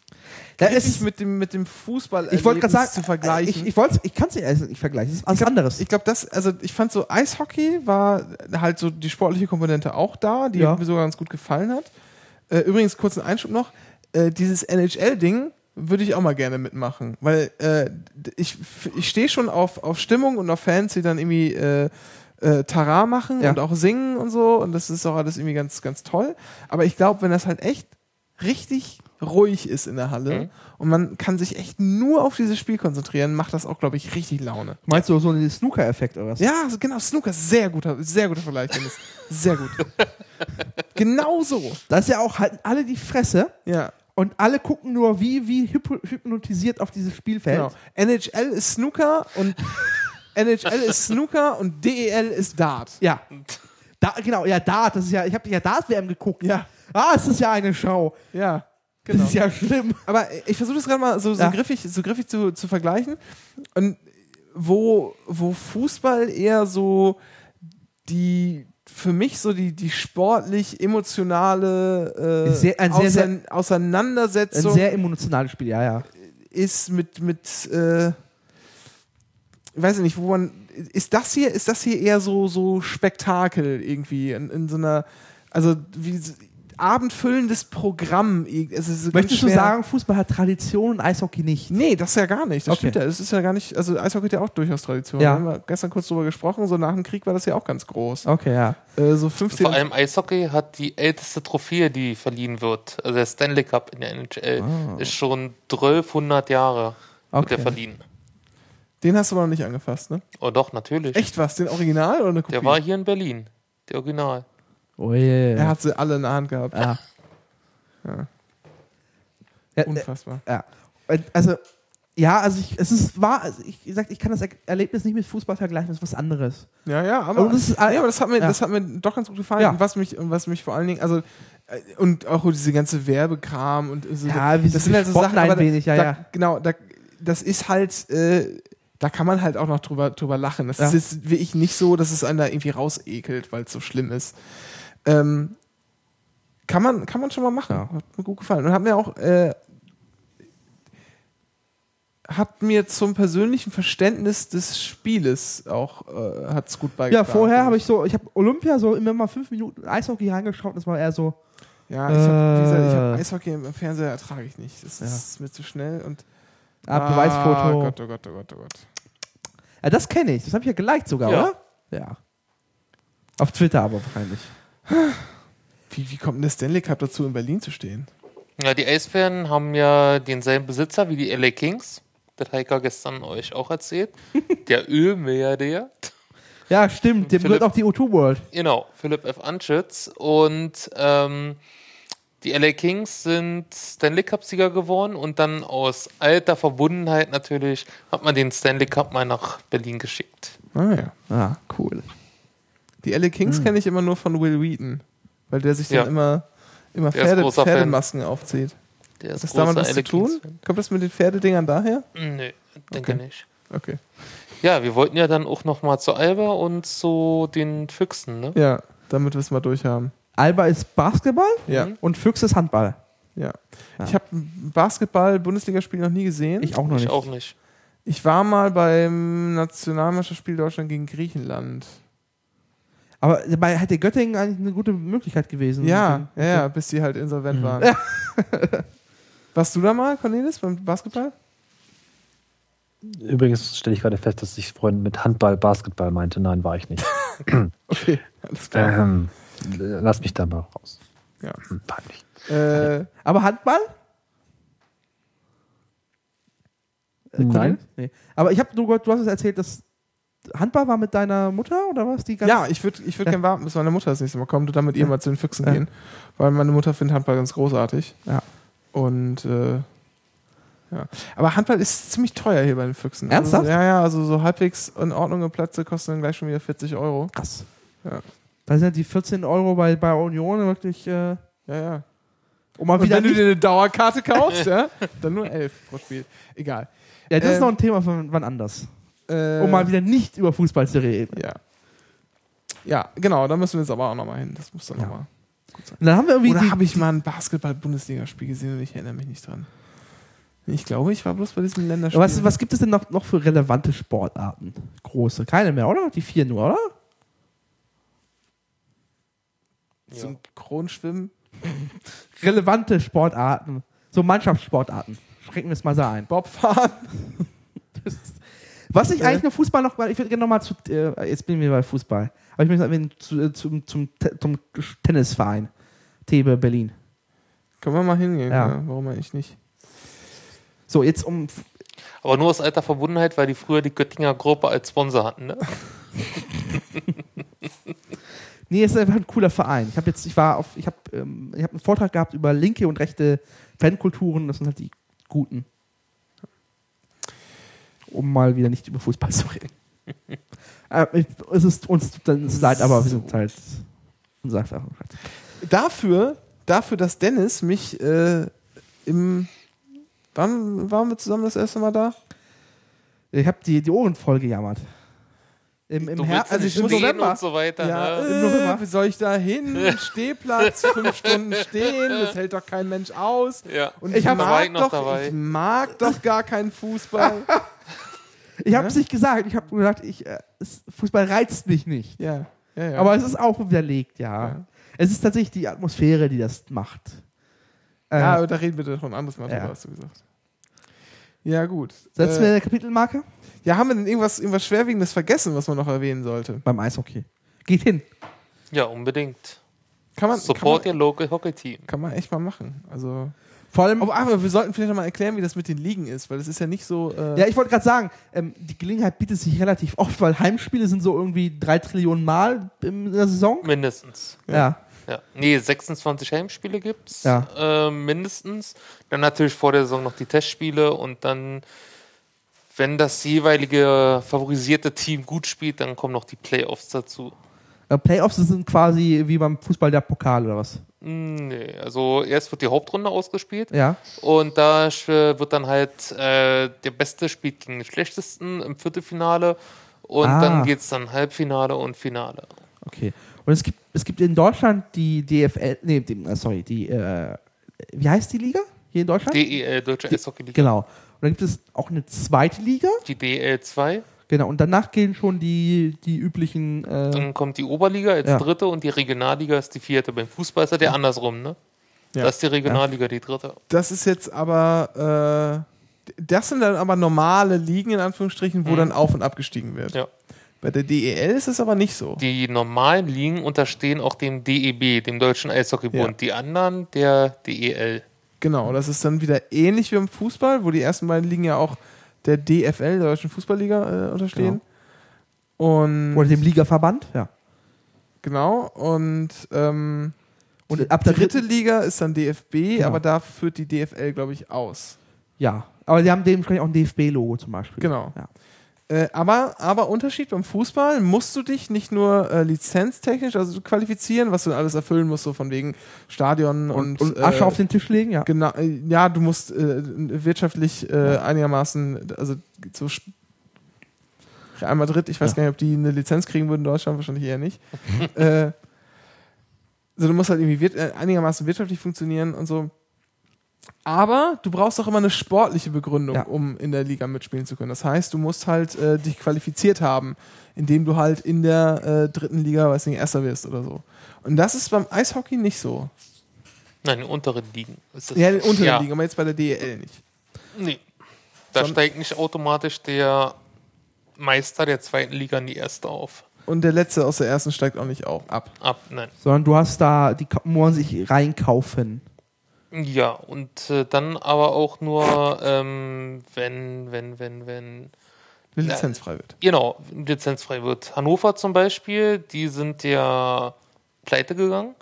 [SPEAKER 5] Ja,
[SPEAKER 2] griffig
[SPEAKER 5] es-
[SPEAKER 2] mit dem, mit dem Fußball
[SPEAKER 5] Ich wollte gerade sagen,
[SPEAKER 2] zu vergleichen.
[SPEAKER 5] Ich, ich, wollt's- ich kann es nicht, nicht vergleichen. Das ist alles anderes.
[SPEAKER 2] Ich glaube, das, also ich fand so Eishockey war halt so die sportliche Komponente auch da, die
[SPEAKER 5] Ja.
[SPEAKER 2] mir sogar ganz gut gefallen hat. Äh, übrigens, kurzen Einschub noch. äh, dieses NHL-Ding würde ich auch mal gerne mitmachen, weil äh, ich, ich stehe schon auf, auf Stimmung und auf Fans, die dann irgendwie äh, äh, Tara machen
[SPEAKER 5] Ja.
[SPEAKER 2] und auch singen und so und das ist auch alles irgendwie ganz, ganz toll. Aber ich glaube, wenn das halt echt richtig ruhig ist in der Halle
[SPEAKER 4] Mhm.
[SPEAKER 2] und man kann sich echt nur auf dieses Spiel konzentrieren, macht das auch, glaube ich, richtig Laune.
[SPEAKER 5] Meinst du so einen Snooker-Effekt oder was?
[SPEAKER 2] Ja, genau, Snooker, sehr guter, sehr guter Vergleich, Dennis. Sehr gut. genau so.
[SPEAKER 5] Da ist ja auch halt alle die Fresse
[SPEAKER 2] Ja,
[SPEAKER 5] und alle gucken nur wie, wie hypnotisiert auf dieses Spielfeld.
[SPEAKER 2] genau. NHL ist Snooker und NHL ist Snooker und DEL ist Dart.
[SPEAKER 5] Ja. Da, genau, ja, Dart, das ist ja, ich habe ja Dart-WM geguckt.
[SPEAKER 2] Ja.
[SPEAKER 5] Ah, es ist ja eine Show.
[SPEAKER 2] Ja,
[SPEAKER 5] Das
[SPEAKER 2] genau.
[SPEAKER 5] ist ja schlimm.
[SPEAKER 2] Aber ich versuche das gerade mal so, so
[SPEAKER 5] Ja.
[SPEAKER 2] griffig, so griffig zu, zu vergleichen. Und wo, wo Fußball eher so die für mich so die, die sportlich emotionale äh,
[SPEAKER 5] sehr- ein sehr, sehr-
[SPEAKER 2] Ausein- Auseinandersetzung
[SPEAKER 5] Ein sehr emotionales Spiel, ja, ja.
[SPEAKER 2] ist mit, mit äh, ich weiß nicht, wo man, ist das hier, ist das hier eher so, so Spektakel irgendwie in, in so einer, also wie abendfüllendes Programm. Es ist so
[SPEAKER 5] Möchtest du sagen, Fußball hat Tradition und Eishockey nicht?
[SPEAKER 2] Nee, das ja gar nicht. Das
[SPEAKER 5] Okay.
[SPEAKER 2] stimmt ja. Das ist ja gar nicht, also Eishockey hat ja auch durchaus Tradition.
[SPEAKER 5] Ja.
[SPEAKER 2] Wir haben ja gestern kurz drüber gesprochen, so nach dem Krieg war das ja auch ganz groß.
[SPEAKER 5] Okay, ja.
[SPEAKER 2] Äh, so 15.
[SPEAKER 4] Vor allem Eishockey hat die älteste Trophäe, die verliehen wird. Also der Stanley Cup in der NHL ist schon 1200 Jahre wird
[SPEAKER 5] Okay.
[SPEAKER 4] der verliehen.
[SPEAKER 2] Den hast du aber noch nicht angefasst, ne?
[SPEAKER 4] Oh doch, natürlich.
[SPEAKER 2] Echt was? Den Original oder eine Kopie?
[SPEAKER 4] Der war hier in Berlin. Der Original.
[SPEAKER 5] Oh je.
[SPEAKER 2] er hat sie alle in der Hand gehabt.
[SPEAKER 5] ja.
[SPEAKER 2] Ja.
[SPEAKER 5] Ja,
[SPEAKER 2] Unfassbar.
[SPEAKER 5] ja. Also, ja, also ich, es ist wahr, also ich, wie gesagt, ich kann das Er- Erlebnis nicht mit Fußball vergleichen, das ist was anderes.
[SPEAKER 2] Ja, ja, aber,
[SPEAKER 5] Und das ist-
[SPEAKER 2] nee, aber das, hat mir,
[SPEAKER 5] ja.
[SPEAKER 2] das hat mir doch ganz gut gefallen.
[SPEAKER 5] Ja.
[SPEAKER 2] Und was mich, und was mich vor allen Dingen, also, äh, und auch diese ganze Werbekram und so.
[SPEAKER 5] Ja, wie
[SPEAKER 2] das sind halt so Sachen, aber
[SPEAKER 5] wenig, ja,
[SPEAKER 2] da,
[SPEAKER 5] ja.
[SPEAKER 2] Genau, da, das ist halt, äh, da kann man halt auch noch drüber, drüber lachen. Das
[SPEAKER 5] Ja.
[SPEAKER 2] ist jetzt wirklich nicht so, dass es einen da irgendwie rausekelt, weil es so schlimm ist. Ähm, kann man, kann man schon mal machen. Hat mir gut gefallen. Und hat mir auch, äh, hat mir zum persönlichen Verständnis des Spieles auch äh, hat's gut
[SPEAKER 5] Ja,
[SPEAKER 2] beigetragen.
[SPEAKER 5] vorher
[SPEAKER 2] finde
[SPEAKER 5] habe ich so, ich habe Olympia so immer mal fünf Minuten Eishockey reingeschaut, das war eher so,
[SPEAKER 2] Ja, ich habe
[SPEAKER 5] Äh.
[SPEAKER 2] hab Eishockey im Fernseher ertrage ich nicht. Das
[SPEAKER 5] Ja.
[SPEAKER 2] ist mir zu schnell und
[SPEAKER 5] ah, Beweisfoto.
[SPEAKER 2] Gott, oh Gott, oh Gott, oh Gott.
[SPEAKER 5] Ja, das kenne ich, das habe ich ja geliked sogar,
[SPEAKER 4] Ja.
[SPEAKER 5] oder? Ja. Auf Twitter aber wahrscheinlich.
[SPEAKER 2] Wie, wie kommt denn der Stanley Cup dazu, in Berlin zu stehen?
[SPEAKER 4] Ja, die Eisbären haben ja denselben Besitzer wie die LA Kings. Das ich ja gestern euch auch erzählt. Der Ölmilliardär.
[SPEAKER 5] Ja, stimmt, dem
[SPEAKER 4] Philipp-
[SPEAKER 5] gehört auch die O2 World.
[SPEAKER 4] Genau, Philipp F. Anschütz. Und ähm, die LA Kings sind Stanley Cup-Sieger geworden und dann aus alter Verbundenheit natürlich hat man den Stanley Cup mal nach Berlin geschickt.
[SPEAKER 2] Ah ja.
[SPEAKER 5] Ah, cool.
[SPEAKER 2] Die LA Kings kenne ich immer nur von Will Wheaton, weil der sich dann
[SPEAKER 4] Ja.
[SPEAKER 2] immer, immer
[SPEAKER 4] Der ist
[SPEAKER 2] Pferde,
[SPEAKER 4] großer Fan.
[SPEAKER 2] Pferdemasken aufzieht.
[SPEAKER 4] Der ist
[SPEAKER 2] das damit was zu tun? Kommt das mit den Pferdedingern daher?
[SPEAKER 4] Nö, denke
[SPEAKER 2] Okay.
[SPEAKER 4] nicht.
[SPEAKER 2] Okay.
[SPEAKER 4] Ja, wir wollten ja dann auch noch mal zu Alba und zu den Füchsen, ne?
[SPEAKER 2] Ja, damit wir es mal durchhaben.
[SPEAKER 5] Alba ist Basketball
[SPEAKER 2] Ja,
[SPEAKER 5] und Füchs ist Handball.
[SPEAKER 2] ja.
[SPEAKER 5] Ja.
[SPEAKER 2] Ich habe Basketball-Bundesligaspiel noch nie gesehen.
[SPEAKER 5] Ich auch noch
[SPEAKER 4] Ich
[SPEAKER 5] nicht.
[SPEAKER 4] auch nicht.
[SPEAKER 2] Ich war mal beim Nationalmeisterspiel Deutschland gegen Griechenland.
[SPEAKER 5] Aber dabei hätte Göttingen eigentlich eine gute Möglichkeit gewesen.
[SPEAKER 2] Ja, ja, ja, bis die halt insolvent
[SPEAKER 5] Mhm.
[SPEAKER 2] waren. Warst du da mal, Cornelis, beim Basketball?
[SPEAKER 3] Übrigens stelle ich gerade fest, dass ich vorhin mit Handball, Basketball meinte. Nein, war ich nicht.
[SPEAKER 2] Okay, alles klar.
[SPEAKER 3] ähm, lass mich da mal raus.
[SPEAKER 2] Ja.
[SPEAKER 3] Peinlich.
[SPEAKER 2] Äh,
[SPEAKER 5] Aber Handball?
[SPEAKER 3] Nein.
[SPEAKER 5] Nee. Aber ich habe, du, du hast es erzählt, dass Handball war mit deiner Mutter oder was? Die
[SPEAKER 2] ja, ich würde ich würd gerne warten, bis meine Mutter das nächste Mal kommt und dann mit ihr
[SPEAKER 5] Ja.
[SPEAKER 2] mal zu den Füchsen
[SPEAKER 5] Ja.
[SPEAKER 2] gehen. Weil meine Mutter findet Handball ganz großartig.
[SPEAKER 5] Ja.
[SPEAKER 2] Und äh, ja. Aber Handball ist ziemlich teuer hier bei den Füchsen.
[SPEAKER 5] Ernsthaft?
[SPEAKER 2] Also, ja, ja, also so halbwegs in Ordnung und Plätze kosten dann gleich schon wieder 40 Euro.
[SPEAKER 5] krass.
[SPEAKER 2] Ja.
[SPEAKER 5] Da sind die 14 Euro bei, bei Union wirklich, äh,
[SPEAKER 2] Ja, ja.
[SPEAKER 5] um mal
[SPEAKER 2] Und
[SPEAKER 5] wieder
[SPEAKER 2] wenn du dir eine Dauerkarte kaufst, ja, dann nur 11 pro Spiel. Egal.
[SPEAKER 5] Ja, das ist
[SPEAKER 2] ähm,
[SPEAKER 5] noch ein Thema von wann anders.
[SPEAKER 2] Äh,
[SPEAKER 5] Um mal wieder nicht über Fußball zu reden.
[SPEAKER 2] Ja. Ja, genau, da müssen wir jetzt aber auch nochmal hin. Das muss dann
[SPEAKER 5] Ja.
[SPEAKER 2] nochmal.
[SPEAKER 5] Und dann haben wir irgendwie
[SPEAKER 2] Oder habe ich mal ein Basketball-Bundesligaspiel gesehen und ich erinnere mich nicht dran. Ich glaube, ich war bloß bei diesem Länderspiel.
[SPEAKER 5] was, was gibt es denn noch, noch für relevante Sportarten? Große. Keine mehr, oder? Die vier nur, oder?
[SPEAKER 2] Synchronschwimmen?
[SPEAKER 5] Relevante Sportarten. So Mannschaftssportarten. Schränken wir es mal so ein.
[SPEAKER 2] Bobfahren.
[SPEAKER 5] Was ich
[SPEAKER 2] Äh.
[SPEAKER 5] eigentlich nur Fußball noch, ich würde gerne nochmal zu, äh, jetzt bin ich bei Fußball, aber ich möchte zu, äh, zum, zum, zum Tennisverein, Thebe Berlin.
[SPEAKER 2] Können wir mal hingehen,
[SPEAKER 5] Ja.
[SPEAKER 2] ja. warum eigentlich nicht?
[SPEAKER 5] So, jetzt um,
[SPEAKER 4] Aber nur aus alter Verbundenheit, weil die früher die Göttinger Gruppe als Sponsor hatten. Ne?
[SPEAKER 5] nee, es ist einfach ein cooler Verein. Ich habe jetzt, ich war auf, ich habe, ähm, ich habe einen Vortrag gehabt über linke und rechte Fankulturen, das sind halt die guten. Um mal wieder nicht über Fußball zu reden. äh, ich, es ist uns dann ist leid, aber wir sind halt, uns sagt einfach,
[SPEAKER 2] Dafür, dafür, dass Dennis mich äh, im. Wann waren wir zusammen das erste Mal da?
[SPEAKER 5] ich habe die, die Ohren voll gejammert. Im, im Herbst, also
[SPEAKER 4] nicht
[SPEAKER 5] im November.
[SPEAKER 4] und so weiter.
[SPEAKER 2] Ja,
[SPEAKER 4] ne?
[SPEAKER 5] im November.
[SPEAKER 2] äh, wie soll ich da hin? Stehplatz, fünf Stunden stehen, das hält doch kein Mensch aus.
[SPEAKER 4] Ja.
[SPEAKER 2] Und
[SPEAKER 5] Ich
[SPEAKER 2] ich, mag
[SPEAKER 4] ich noch
[SPEAKER 2] doch,
[SPEAKER 4] dabei.
[SPEAKER 2] ich mag doch gar keinen Fußball.
[SPEAKER 5] Ich habe es nicht gesagt. Ich habe gesagt, ich, äh, es, Fußball reizt mich nicht.
[SPEAKER 2] ja, ja, ja.
[SPEAKER 5] Aber es ist auch widerlegt, ja.
[SPEAKER 2] Ja.
[SPEAKER 5] Es ist tatsächlich die Atmosphäre, die das macht. Äh,
[SPEAKER 2] ja, aber da reden wir doch ein anderes Mal
[SPEAKER 5] Ja.
[SPEAKER 2] drüber, hast du gesagt. Ja, gut.
[SPEAKER 5] setzen
[SPEAKER 2] Äh,
[SPEAKER 5] wir eine Kapitelmarke?
[SPEAKER 2] ja, haben wir denn irgendwas, irgendwas Schwerwiegendes vergessen, was man noch erwähnen sollte?
[SPEAKER 5] Beim Eishockey. Geht hin.
[SPEAKER 4] ja, unbedingt.
[SPEAKER 2] Kann man,
[SPEAKER 4] Support
[SPEAKER 2] kann
[SPEAKER 4] your local hockey team.
[SPEAKER 2] man, kann man echt mal machen. Also.
[SPEAKER 5] Vor allem,
[SPEAKER 2] Aber, aber wir sollten vielleicht noch mal erklären, wie das mit den Ligen ist, weil das ist ja nicht so. Äh,
[SPEAKER 5] ja, ich wollte gerade sagen, ähm, die Gelegenheit bietet sich relativ oft, weil Heimspiele sind so irgendwie drei Trillionen Mal in der Saison.
[SPEAKER 4] Mindestens.
[SPEAKER 5] Ja.
[SPEAKER 4] Ja. Nee, 26 Heimspiele gibt's.
[SPEAKER 5] Ja.
[SPEAKER 4] Äh, mindestens. Dann natürlich vor der Saison noch die Testspiele und dann, wenn das jeweilige favorisierte Team gut spielt, dann kommen noch die Playoffs dazu.
[SPEAKER 5] Äh, Playoffs sind quasi wie beim Fußball der Pokal oder was?
[SPEAKER 4] Hm, Nee, also erst wird die Hauptrunde ausgespielt
[SPEAKER 5] Ja.
[SPEAKER 4] und da wird dann halt äh, der Beste spielt gegen den Schlechtesten im Viertelfinale und
[SPEAKER 5] Ah.
[SPEAKER 4] dann geht's dann Halbfinale und Finale.
[SPEAKER 5] Okay. Und es gibt, es gibt in Deutschland die DFL, nee, die, äh, sorry, die, äh, wie heißt die Liga hier in Deutschland?
[SPEAKER 4] DEL, Deutsche Eishockey-Liga.
[SPEAKER 5] genau. Und dann gibt es auch eine zweite Liga.
[SPEAKER 4] Die DEL 2,
[SPEAKER 5] Genau. Und danach gehen schon die, die üblichen. Äh,
[SPEAKER 4] dann kommt die Oberliga als
[SPEAKER 5] Ja.
[SPEAKER 4] dritte und die Regionalliga ist die vierte. Beim Fußball ist das ja andersrum, ne?
[SPEAKER 2] Ja.
[SPEAKER 4] Da ist die Regionalliga die dritte.
[SPEAKER 2] Das ist jetzt aber. Äh, das sind dann aber normale Ligen, in Anführungsstrichen, wo
[SPEAKER 4] Mhm.
[SPEAKER 2] dann auf- und abgestiegen wird.
[SPEAKER 4] Ja.
[SPEAKER 2] Bei der DEL ist es aber nicht so.
[SPEAKER 4] Die normalen Ligen unterstehen auch dem DEB, dem Deutschen Eishockeybund.
[SPEAKER 2] Ja.
[SPEAKER 4] Die anderen der DEL.
[SPEAKER 2] Genau, das ist dann wieder ähnlich wie im Fußball, wo die ersten beiden Ligen ja auch der DFL, der Deutschen Fußballliga, äh, unterstehen. Und
[SPEAKER 5] oder dem Ligaverband. Ja.
[SPEAKER 2] genau, und ähm,
[SPEAKER 5] Und ab der
[SPEAKER 2] dritte
[SPEAKER 5] dritten.
[SPEAKER 2] Liga ist dann DFB,
[SPEAKER 5] Genau.
[SPEAKER 2] aber da führt die DFL, glaube ich, aus.
[SPEAKER 5] Ja. Aber die haben dementsprechend auch ein DFB-Logo zum Beispiel.
[SPEAKER 2] Genau.
[SPEAKER 5] Ja.
[SPEAKER 2] Äh, aber, aber Unterschied beim Fußball, musst du dich nicht nur äh, lizenztechnisch also qualifizieren, was du alles erfüllen musst, so von wegen Stadion und,
[SPEAKER 5] Und, und Asche
[SPEAKER 2] äh,
[SPEAKER 5] auf den Tisch legen, ja.
[SPEAKER 2] Genau, ja, du musst äh, wirtschaftlich äh, einigermaßen, also so Real Madrid, ich weiß
[SPEAKER 5] Ja.
[SPEAKER 2] gar nicht, ob die eine Lizenz kriegen würden in Deutschland, wahrscheinlich eher nicht. äh, also du musst halt irgendwie wir, äh, einigermaßen wirtschaftlich funktionieren und so. Aber du brauchst auch immer eine sportliche Begründung,
[SPEAKER 5] Ja.
[SPEAKER 2] um in der Liga mitspielen zu können. Das heißt, du musst halt äh, dich qualifiziert haben, indem du halt in der äh, dritten Liga, weiß nicht, Erster wirst oder so. Und das ist beim Eishockey nicht so.
[SPEAKER 4] Nein, in unteren Ligen. Ist das
[SPEAKER 2] Ja, in unteren
[SPEAKER 4] ja.
[SPEAKER 2] Ligen, aber jetzt bei der DEL nicht.
[SPEAKER 4] Nee. Da
[SPEAKER 2] Son-
[SPEAKER 4] steigt nicht automatisch der Meister der zweiten Liga in die erste auf.
[SPEAKER 2] Und der letzte aus der ersten steigt auch nicht auf, ab.
[SPEAKER 4] Ab, nein.
[SPEAKER 5] Sondern du hast da, die muss sich reinkaufen.
[SPEAKER 4] Ja, und äh, dann aber auch nur, ähm, wenn, wenn, wenn, wenn,
[SPEAKER 2] Eine Lizenz frei wird.
[SPEAKER 4] genau, lizenzfrei wird. Hannover zum Beispiel, die sind ja pleite gegangen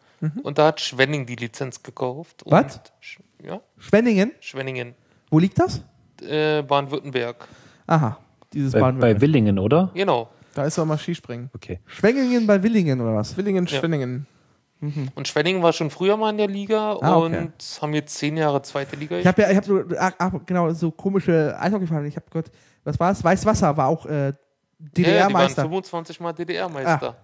[SPEAKER 4] und da hat Schwenning die Lizenz gekauft.
[SPEAKER 5] Was?
[SPEAKER 4] Und, Sch- ja,
[SPEAKER 5] Schwenningen,
[SPEAKER 4] Schwenningen,
[SPEAKER 5] wo liegt das?
[SPEAKER 4] äh, Baden-Württemberg.
[SPEAKER 5] Aha, dieses
[SPEAKER 3] Bei,
[SPEAKER 5] Baden
[SPEAKER 3] bei Willingen, oder?
[SPEAKER 4] Genau.
[SPEAKER 2] Da ist doch mal Skispringen.
[SPEAKER 3] Okay.
[SPEAKER 5] Schwenningen bei Willingen oder was?
[SPEAKER 2] Willingen,
[SPEAKER 4] Ja.
[SPEAKER 2] Schwenningen.
[SPEAKER 4] Und Schwenningen war schon früher mal in der Liga
[SPEAKER 5] Ah, okay.
[SPEAKER 4] und haben jetzt zehn Jahre zweite Liga.
[SPEAKER 5] Ich habe ja, ich habe so, ach, ach, genau, so komische Eishockeyvereine. Ich habe Gott, was war es? Weißwasser war auch äh,
[SPEAKER 4] ja, die waren
[SPEAKER 5] DDR-Meister.
[SPEAKER 4] 25 Mal DDR-Meister.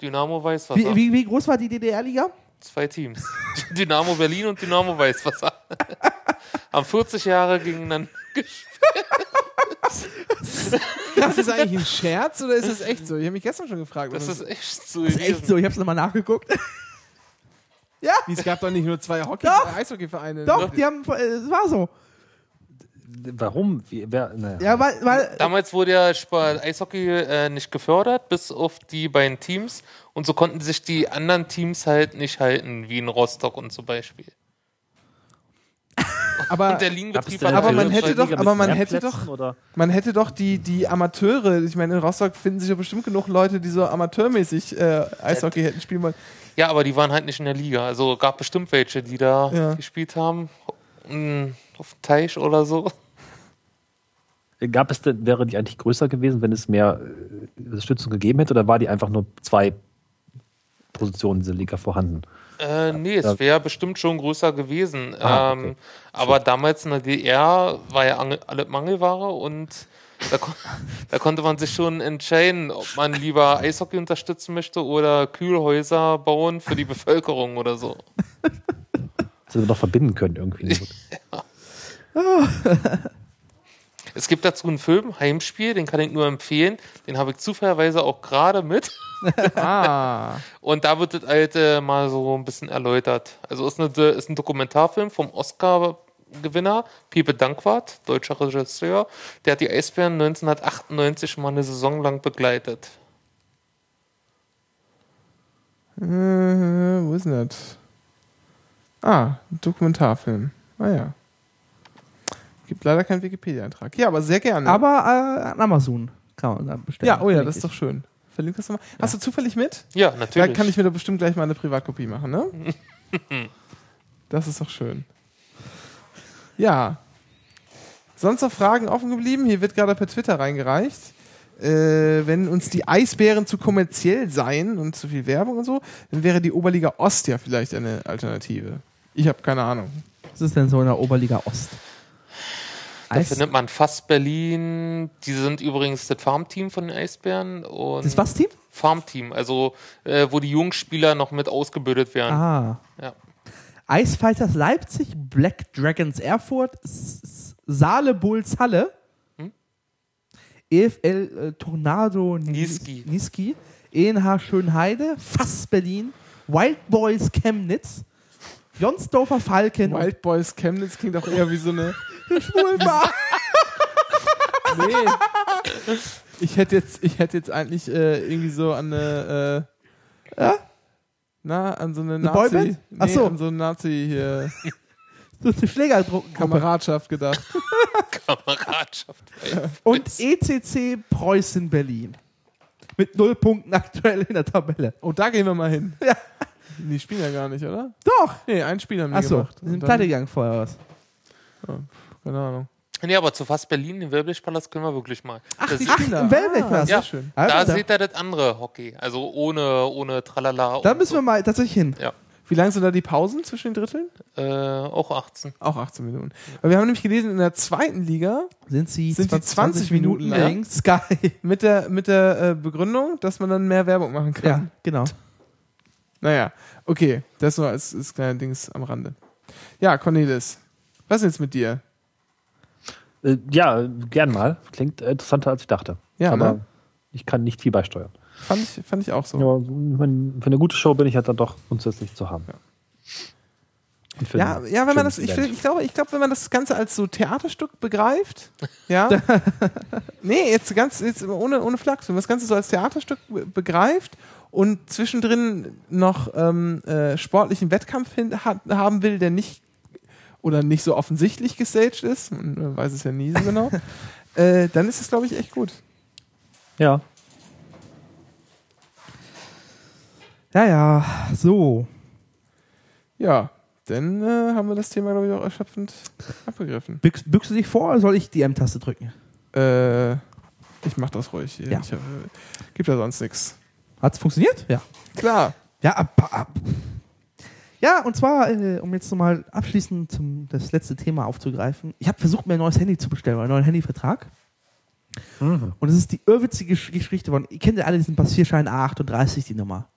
[SPEAKER 4] Dynamo Weißwasser.
[SPEAKER 5] wie, wie, wie groß war die DDR-Liga?
[SPEAKER 4] Zwei Teams. Dynamo Berlin und Dynamo Weißwasser. Haben 40 Jahre gegeneinander
[SPEAKER 2] Das ist eigentlich ein Scherz oder ist das echt so? Ich habe mich gestern schon gefragt.
[SPEAKER 4] Das
[SPEAKER 2] was
[SPEAKER 4] ist echt so
[SPEAKER 5] Das ist echt so, ich habe es nochmal nachgeguckt. Ja,
[SPEAKER 2] Wie, es gab doch nicht nur zwei Hockey
[SPEAKER 5] Doch.
[SPEAKER 2] Eishockeyvereine.
[SPEAKER 5] doch, die haben, es war so.
[SPEAKER 3] Warum? Wie, wer, naja.
[SPEAKER 5] Ja, weil, weil
[SPEAKER 4] Damals wurde ja Sport Eishockey äh, nicht gefördert, bis auf die beiden Teams. Und so konnten sich die anderen Teams halt nicht halten, wie in Rostock und zum Beispiel.
[SPEAKER 2] aber,
[SPEAKER 4] Und der
[SPEAKER 3] denn
[SPEAKER 2] Aber man hätte doch- aber man hätte doch-
[SPEAKER 3] Oder?
[SPEAKER 2] man hätte doch die, die Amateure, ich meine, in Rostock finden sich ja bestimmt genug Leute, die so amateurmäßig äh, Eishockey hätten spielen wollen.
[SPEAKER 4] Ja, aber die waren halt nicht in der Liga. Also gab bestimmt welche, die da
[SPEAKER 2] Ja.
[SPEAKER 4] gespielt haben. Mm, Auf dem Teich oder so.
[SPEAKER 3] Gab es denn, wäre die eigentlich größer gewesen, wenn es mehr äh, Unterstützung gegeben hätte, oder war die einfach nur zwei Positionen in dieser Liga vorhanden?
[SPEAKER 4] Äh, nee, es
[SPEAKER 3] Ja.
[SPEAKER 4] wäre bestimmt schon größer gewesen.
[SPEAKER 3] Ah,
[SPEAKER 4] ähm,
[SPEAKER 3] okay.
[SPEAKER 4] aber damals in der DDR war ja ange- alle Mangelware und da, kon da konnte man sich schon entscheiden, ob man lieber Eishockey unterstützen möchte oder Kühlhäuser bauen für die Bevölkerung oder so.
[SPEAKER 3] Das wir doch verbinden können irgendwie.
[SPEAKER 4] Es gibt dazu einen Film, Heimspiel, den kann ich nur empfehlen. Den habe ich zufälligerweise auch gerade mit.
[SPEAKER 2] Ah,
[SPEAKER 4] Und da wird das alte mal so ein bisschen erläutert. Also ist, eine, ist ein Dokumentarfilm vom Oscar-Gewinner, Piepe Dankwart, deutscher Regisseur. Der hat die Eisbären 1998 mal eine Saison lang begleitet.
[SPEAKER 2] äh, wo ist denn das? Ah, Dokumentarfilm. Ah ja. Gibt leider keinen Wikipedia-Eintrag. Ja, aber sehr gerne.
[SPEAKER 5] aber äh, an Amazon kann man da bestellen.
[SPEAKER 2] ja, oh ja, das ist doch schön. Verlink das doch mal. Hast du zufällig mit?
[SPEAKER 4] Ja,
[SPEAKER 2] Da
[SPEAKER 4] natürlich.
[SPEAKER 2] kann ich mir da bestimmt gleich mal eine Privatkopie machen, ne? das ist doch schön. Ja. Sonst noch Fragen offen geblieben? Hier wird gerade per Twitter reingereicht. Äh, wenn uns die Eisbären zu kommerziell seien und zu viel Werbung und so, dann wäre die Oberliga Ost ja vielleicht eine Alternative. Ich habe keine Ahnung.
[SPEAKER 5] Was ist denn so in der Oberliga Ost?
[SPEAKER 4] Da findet man fast Berlin. Die sind übrigens das Farmteam von den Eisbären. Und
[SPEAKER 5] das was Team?
[SPEAKER 4] Farmteam, also äh, wo die Jungspieler noch mit ausgebildet werden.
[SPEAKER 5] Ah.
[SPEAKER 4] Ja.
[SPEAKER 5] Eisfighters Leipzig, Black Dragons Erfurt, Saale Bulls Halle,
[SPEAKER 4] Hm?
[SPEAKER 5] EFL äh, Tornado
[SPEAKER 4] Niesky.
[SPEAKER 5] Niesky, ENH Schönheide, Fass Berlin, Wild Boys Chemnitz, Jonsdorfer Falken,
[SPEAKER 2] Wild Boys Chemnitz klingt auch eher wie so eine.
[SPEAKER 5] Schwulbar.
[SPEAKER 2] Nee. Ich hätte jetzt, ich hätte jetzt eigentlich äh, irgendwie so an eine. Äh,
[SPEAKER 5] Ja?
[SPEAKER 2] Na, an so eine
[SPEAKER 5] Eine
[SPEAKER 2] Nazi.
[SPEAKER 5] Boyband? Ach
[SPEAKER 2] Nee,
[SPEAKER 5] so.
[SPEAKER 2] an so eine Nazi hier.
[SPEAKER 5] Ist eine Schlägerdruck.
[SPEAKER 2] Kameradschaft gedacht.
[SPEAKER 4] Kameradschaft.
[SPEAKER 5] Und ECC Preußen Berlin. Mit null Punkten aktuell in der Tabelle.
[SPEAKER 2] Oh, da gehen wir mal hin.
[SPEAKER 5] Ja.
[SPEAKER 2] Die spielen ja gar nicht, oder?
[SPEAKER 5] Doch.
[SPEAKER 2] Nee, ein Spiel haben die
[SPEAKER 5] Achso,
[SPEAKER 2] gemacht.
[SPEAKER 5] die sind
[SPEAKER 2] Und
[SPEAKER 5] pleite gegangen vorher was.
[SPEAKER 2] Keine Ahnung.
[SPEAKER 4] Nee, aber zu fast Berlin, den Wellblichpalast können wir wirklich mal.
[SPEAKER 2] Ach,
[SPEAKER 4] Das
[SPEAKER 2] die
[SPEAKER 4] ist-
[SPEAKER 2] spielen da.
[SPEAKER 5] im Wellbeck-Pass.
[SPEAKER 2] Ah, sehr
[SPEAKER 4] Ja.
[SPEAKER 2] schön.
[SPEAKER 5] Also,
[SPEAKER 4] da
[SPEAKER 5] da,
[SPEAKER 4] seht ihr das andere Hockey. Also ohne, ohne Tralala.
[SPEAKER 5] da müssen
[SPEAKER 4] so.
[SPEAKER 5] wir mal tatsächlich hin.
[SPEAKER 4] Ja.
[SPEAKER 2] Wie lang sind da die Pausen zwischen den Dritteln?
[SPEAKER 4] Äh, auch 18.
[SPEAKER 2] Auch 18 Minuten. Weil wir haben nämlich gelesen, in der zweiten Liga
[SPEAKER 5] Sind sie
[SPEAKER 2] Sind die 20 Minuten lang?
[SPEAKER 5] lang? Sky.
[SPEAKER 2] mit der, mit der äh, Begründung, dass man dann mehr Werbung machen kann.
[SPEAKER 5] Ja, genau.
[SPEAKER 2] Naja, okay. Das nur als, als kleiner Dings am Rande. Ja, Cornelis. Was ist jetzt mit dir?
[SPEAKER 3] Äh, ja, gern mal. Klingt interessanter, als ich dachte.
[SPEAKER 2] Ja,
[SPEAKER 3] Aber
[SPEAKER 2] ne?
[SPEAKER 3] ich kann nicht viel beisteuern.
[SPEAKER 2] Fand ich, fand ich auch so.
[SPEAKER 3] Ja, wenn- für eine gute Show bin ich halt dann doch grundsätzlich zu haben.
[SPEAKER 2] Ja,
[SPEAKER 3] ein
[SPEAKER 2] ja, wenn man das, ich, ich glaube, ich glaube, wenn man das Ganze als so Theaterstück begreift, ja. nee, jetzt ganz, jetzt ohne, ohne Flachs, wenn man das Ganze so als Theaterstück be- begreift und zwischendrin noch ähm, äh, sportlichen Wettkampf hin, hat, haben will, der nicht oder nicht so offensichtlich gestaged ist, man weiß es ja nie so genau, äh, dann ist es, glaube ich, echt gut.
[SPEAKER 3] Ja.
[SPEAKER 5] Ja, ja, so.
[SPEAKER 2] Ja, dann äh, haben wir das Thema, glaube ich, auch erschöpfend abgegriffen.
[SPEAKER 5] Büchst, büchst du dich vor oder soll ich die M-Taste drücken?
[SPEAKER 2] Äh, ich mach das ruhig.
[SPEAKER 5] Ja.
[SPEAKER 2] Ich, äh, gibt ja sonst nichts.
[SPEAKER 5] Hat's funktioniert? Ja.
[SPEAKER 2] Klar.
[SPEAKER 5] Ja, ab, ab. Ja, und zwar, äh, um jetzt nochmal abschließend zum, das letzte Thema aufzugreifen. Ich habe versucht, mir ein neues Handy zu bestellen, einen neuen Handyvertrag.
[SPEAKER 3] Mhm.
[SPEAKER 5] Und es ist die irrwitzige Gesch- Geschichte von, ihr kennt ja alle diesen Passierschein A38, die Nummer.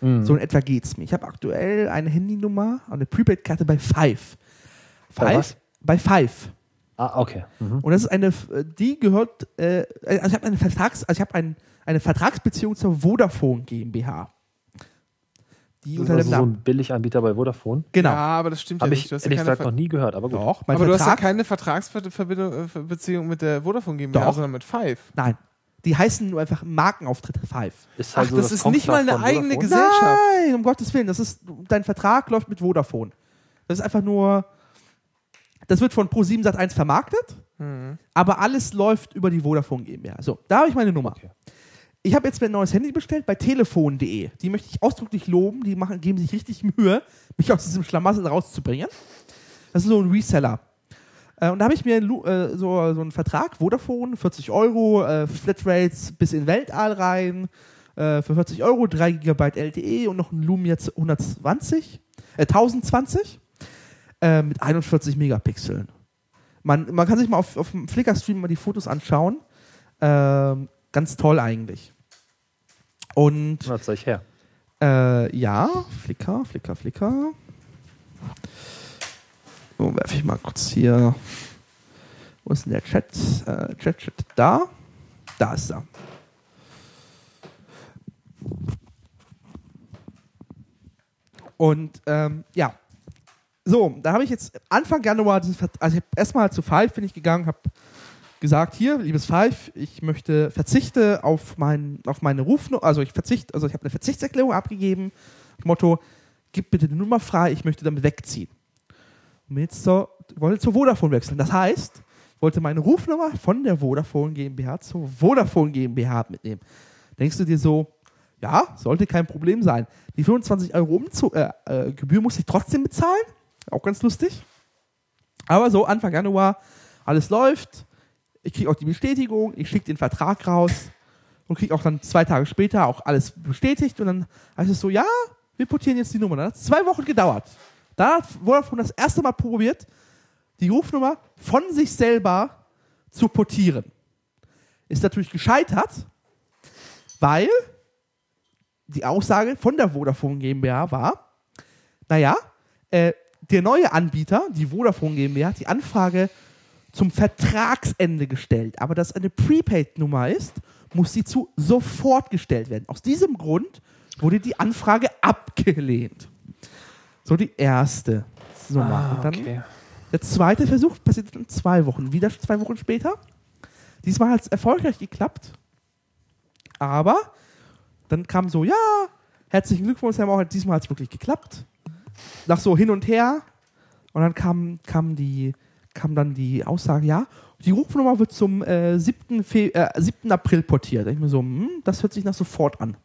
[SPEAKER 3] Mhm.
[SPEAKER 5] So in etwa geht's mir. Ich habe aktuell eine Handynummer, eine Prepaid-Karte bei Five.
[SPEAKER 3] Bei
[SPEAKER 5] Five?
[SPEAKER 3] was?
[SPEAKER 5] Bei Five.
[SPEAKER 3] Ah, okay. Mhm.
[SPEAKER 5] Und das ist eine, die gehört, äh, also ich habe eine Vertrags, also ich habe ein, eine Vertragsbeziehung zur Vodafone GmbH. Die
[SPEAKER 3] Das
[SPEAKER 5] unter
[SPEAKER 3] ist
[SPEAKER 5] dem
[SPEAKER 3] also so
[SPEAKER 5] Namen.
[SPEAKER 3] ein Billiganbieter bei Vodafone.
[SPEAKER 5] Genau.
[SPEAKER 2] Ja, aber das stimmt ja
[SPEAKER 3] Habe
[SPEAKER 2] nicht.
[SPEAKER 3] ich
[SPEAKER 2] Du hast ja
[SPEAKER 3] ehrlich gesagt
[SPEAKER 2] Ver-
[SPEAKER 3] noch nie gehört, aber gut.
[SPEAKER 5] Doch, mein
[SPEAKER 2] aber du hast ja
[SPEAKER 5] Vertrag,
[SPEAKER 2] keine Vertragsbeziehung mit der Vodafone GmbH,
[SPEAKER 5] Doch.
[SPEAKER 2] sondern mit Five.
[SPEAKER 5] Nein. Die heißen nur einfach Markenauftritt Five.
[SPEAKER 3] Ist
[SPEAKER 2] Ach,
[SPEAKER 3] halt so
[SPEAKER 2] das ist nicht mal eine eigene
[SPEAKER 3] Vodafone.
[SPEAKER 2] Gesellschaft.
[SPEAKER 5] Nein, um Gottes Willen. Das ist, dein Vertrag läuft mit Vodafone. Das ist einfach nur. Das wird von Pro7 Sat1 vermarktet,
[SPEAKER 2] Mhm.
[SPEAKER 5] aber alles läuft über die Vodafone GmbH. So, da habe ich meine Nummer.
[SPEAKER 3] Okay.
[SPEAKER 5] Ich habe jetzt mir ein neues Handy bestellt bei telefon.de. Die möchte ich ausdrücklich loben. Die machen, geben sich richtig Mühe, mich aus diesem Schlamassel rauszubringen. Das ist so ein Reseller. Äh, und da habe ich mir äh, so, so einen Vertrag, Vodafone, 40 Euro, äh, Flatrates bis in Weltall rein, für 40 Euro, 3 GB LTE und noch ein Lumia 120, äh, 1020 äh, mit 41 Megapixeln. Man, man kann sich mal auf, auf dem Flickr-Stream mal die Fotos anschauen. Ähm, ganz toll eigentlich. Und
[SPEAKER 3] Na, zeig her.
[SPEAKER 5] äh, ja, Flickr, Flickr, Flickr. So, werfe ich mal kurz hier. Wo ist denn der Chat? Äh, Chat, Chat, da. Da ist er. Und ähm, ja, so, da habe ich jetzt Anfang Januar, also ich habe erstmal zu Five bin ich gegangen, habe gesagt, hier, liebes Five, ich möchte verzichte auf, mein, auf meine Rufnummer, also ich verzichte, also ich habe eine Verzichtserklärung abgegeben, Motto, gib bitte die Nummer frei, ich möchte damit wegziehen. Und jetzt zur, wollte zur Vodafone wechseln. Das heißt, ich wollte meine Rufnummer von der Vodafone GmbH zur Vodafone GmbH mitnehmen. Denkst du dir so, ja, sollte kein Problem sein. Die 25 Euro Umzu äh, äh, Gebühr muss ich trotzdem bezahlen. Auch ganz lustig. Aber so, Anfang Januar, alles läuft. Ich kriege auch die Bestätigung, ich schicke den Vertrag raus und kriege auch dann zwei Tage später auch alles bestätigt. Und dann heißt es so, ja, wir portieren jetzt die Nummer. Dann hat es zwei Wochen gedauert. Da hat Vodafone das erste Mal probiert, die Rufnummer von sich selber zu portieren. Ist natürlich gescheitert, weil die Aussage von der Vodafone GmbH war, naja, äh, der neue Anbieter, die Vodafone GmbH, hat die Anfrage zum Vertragsende gestellt. Aber dass eine Prepaid-Nummer ist, muss sie zu sofort gestellt werden. Aus diesem Grund wurde die Anfrage abgelehnt. So die erste Nummer.
[SPEAKER 3] Ah, okay.
[SPEAKER 5] der zweite Versuch passiert in zwei Wochen. Wieder zwei Wochen später. Diesmal hat es erfolgreich geklappt. Aber dann kam so, ja, herzlichen Glückwunsch, Herr Mauer, diesmal hat es wirklich geklappt. Nach so hin und her. Und dann kam, kam, die, kam dann die Aussage, ja, die Rufnummer wird zum äh, 7. Fe äh, 7. April portiert. Da ich mir so, hm, das hört sich nach sofort an.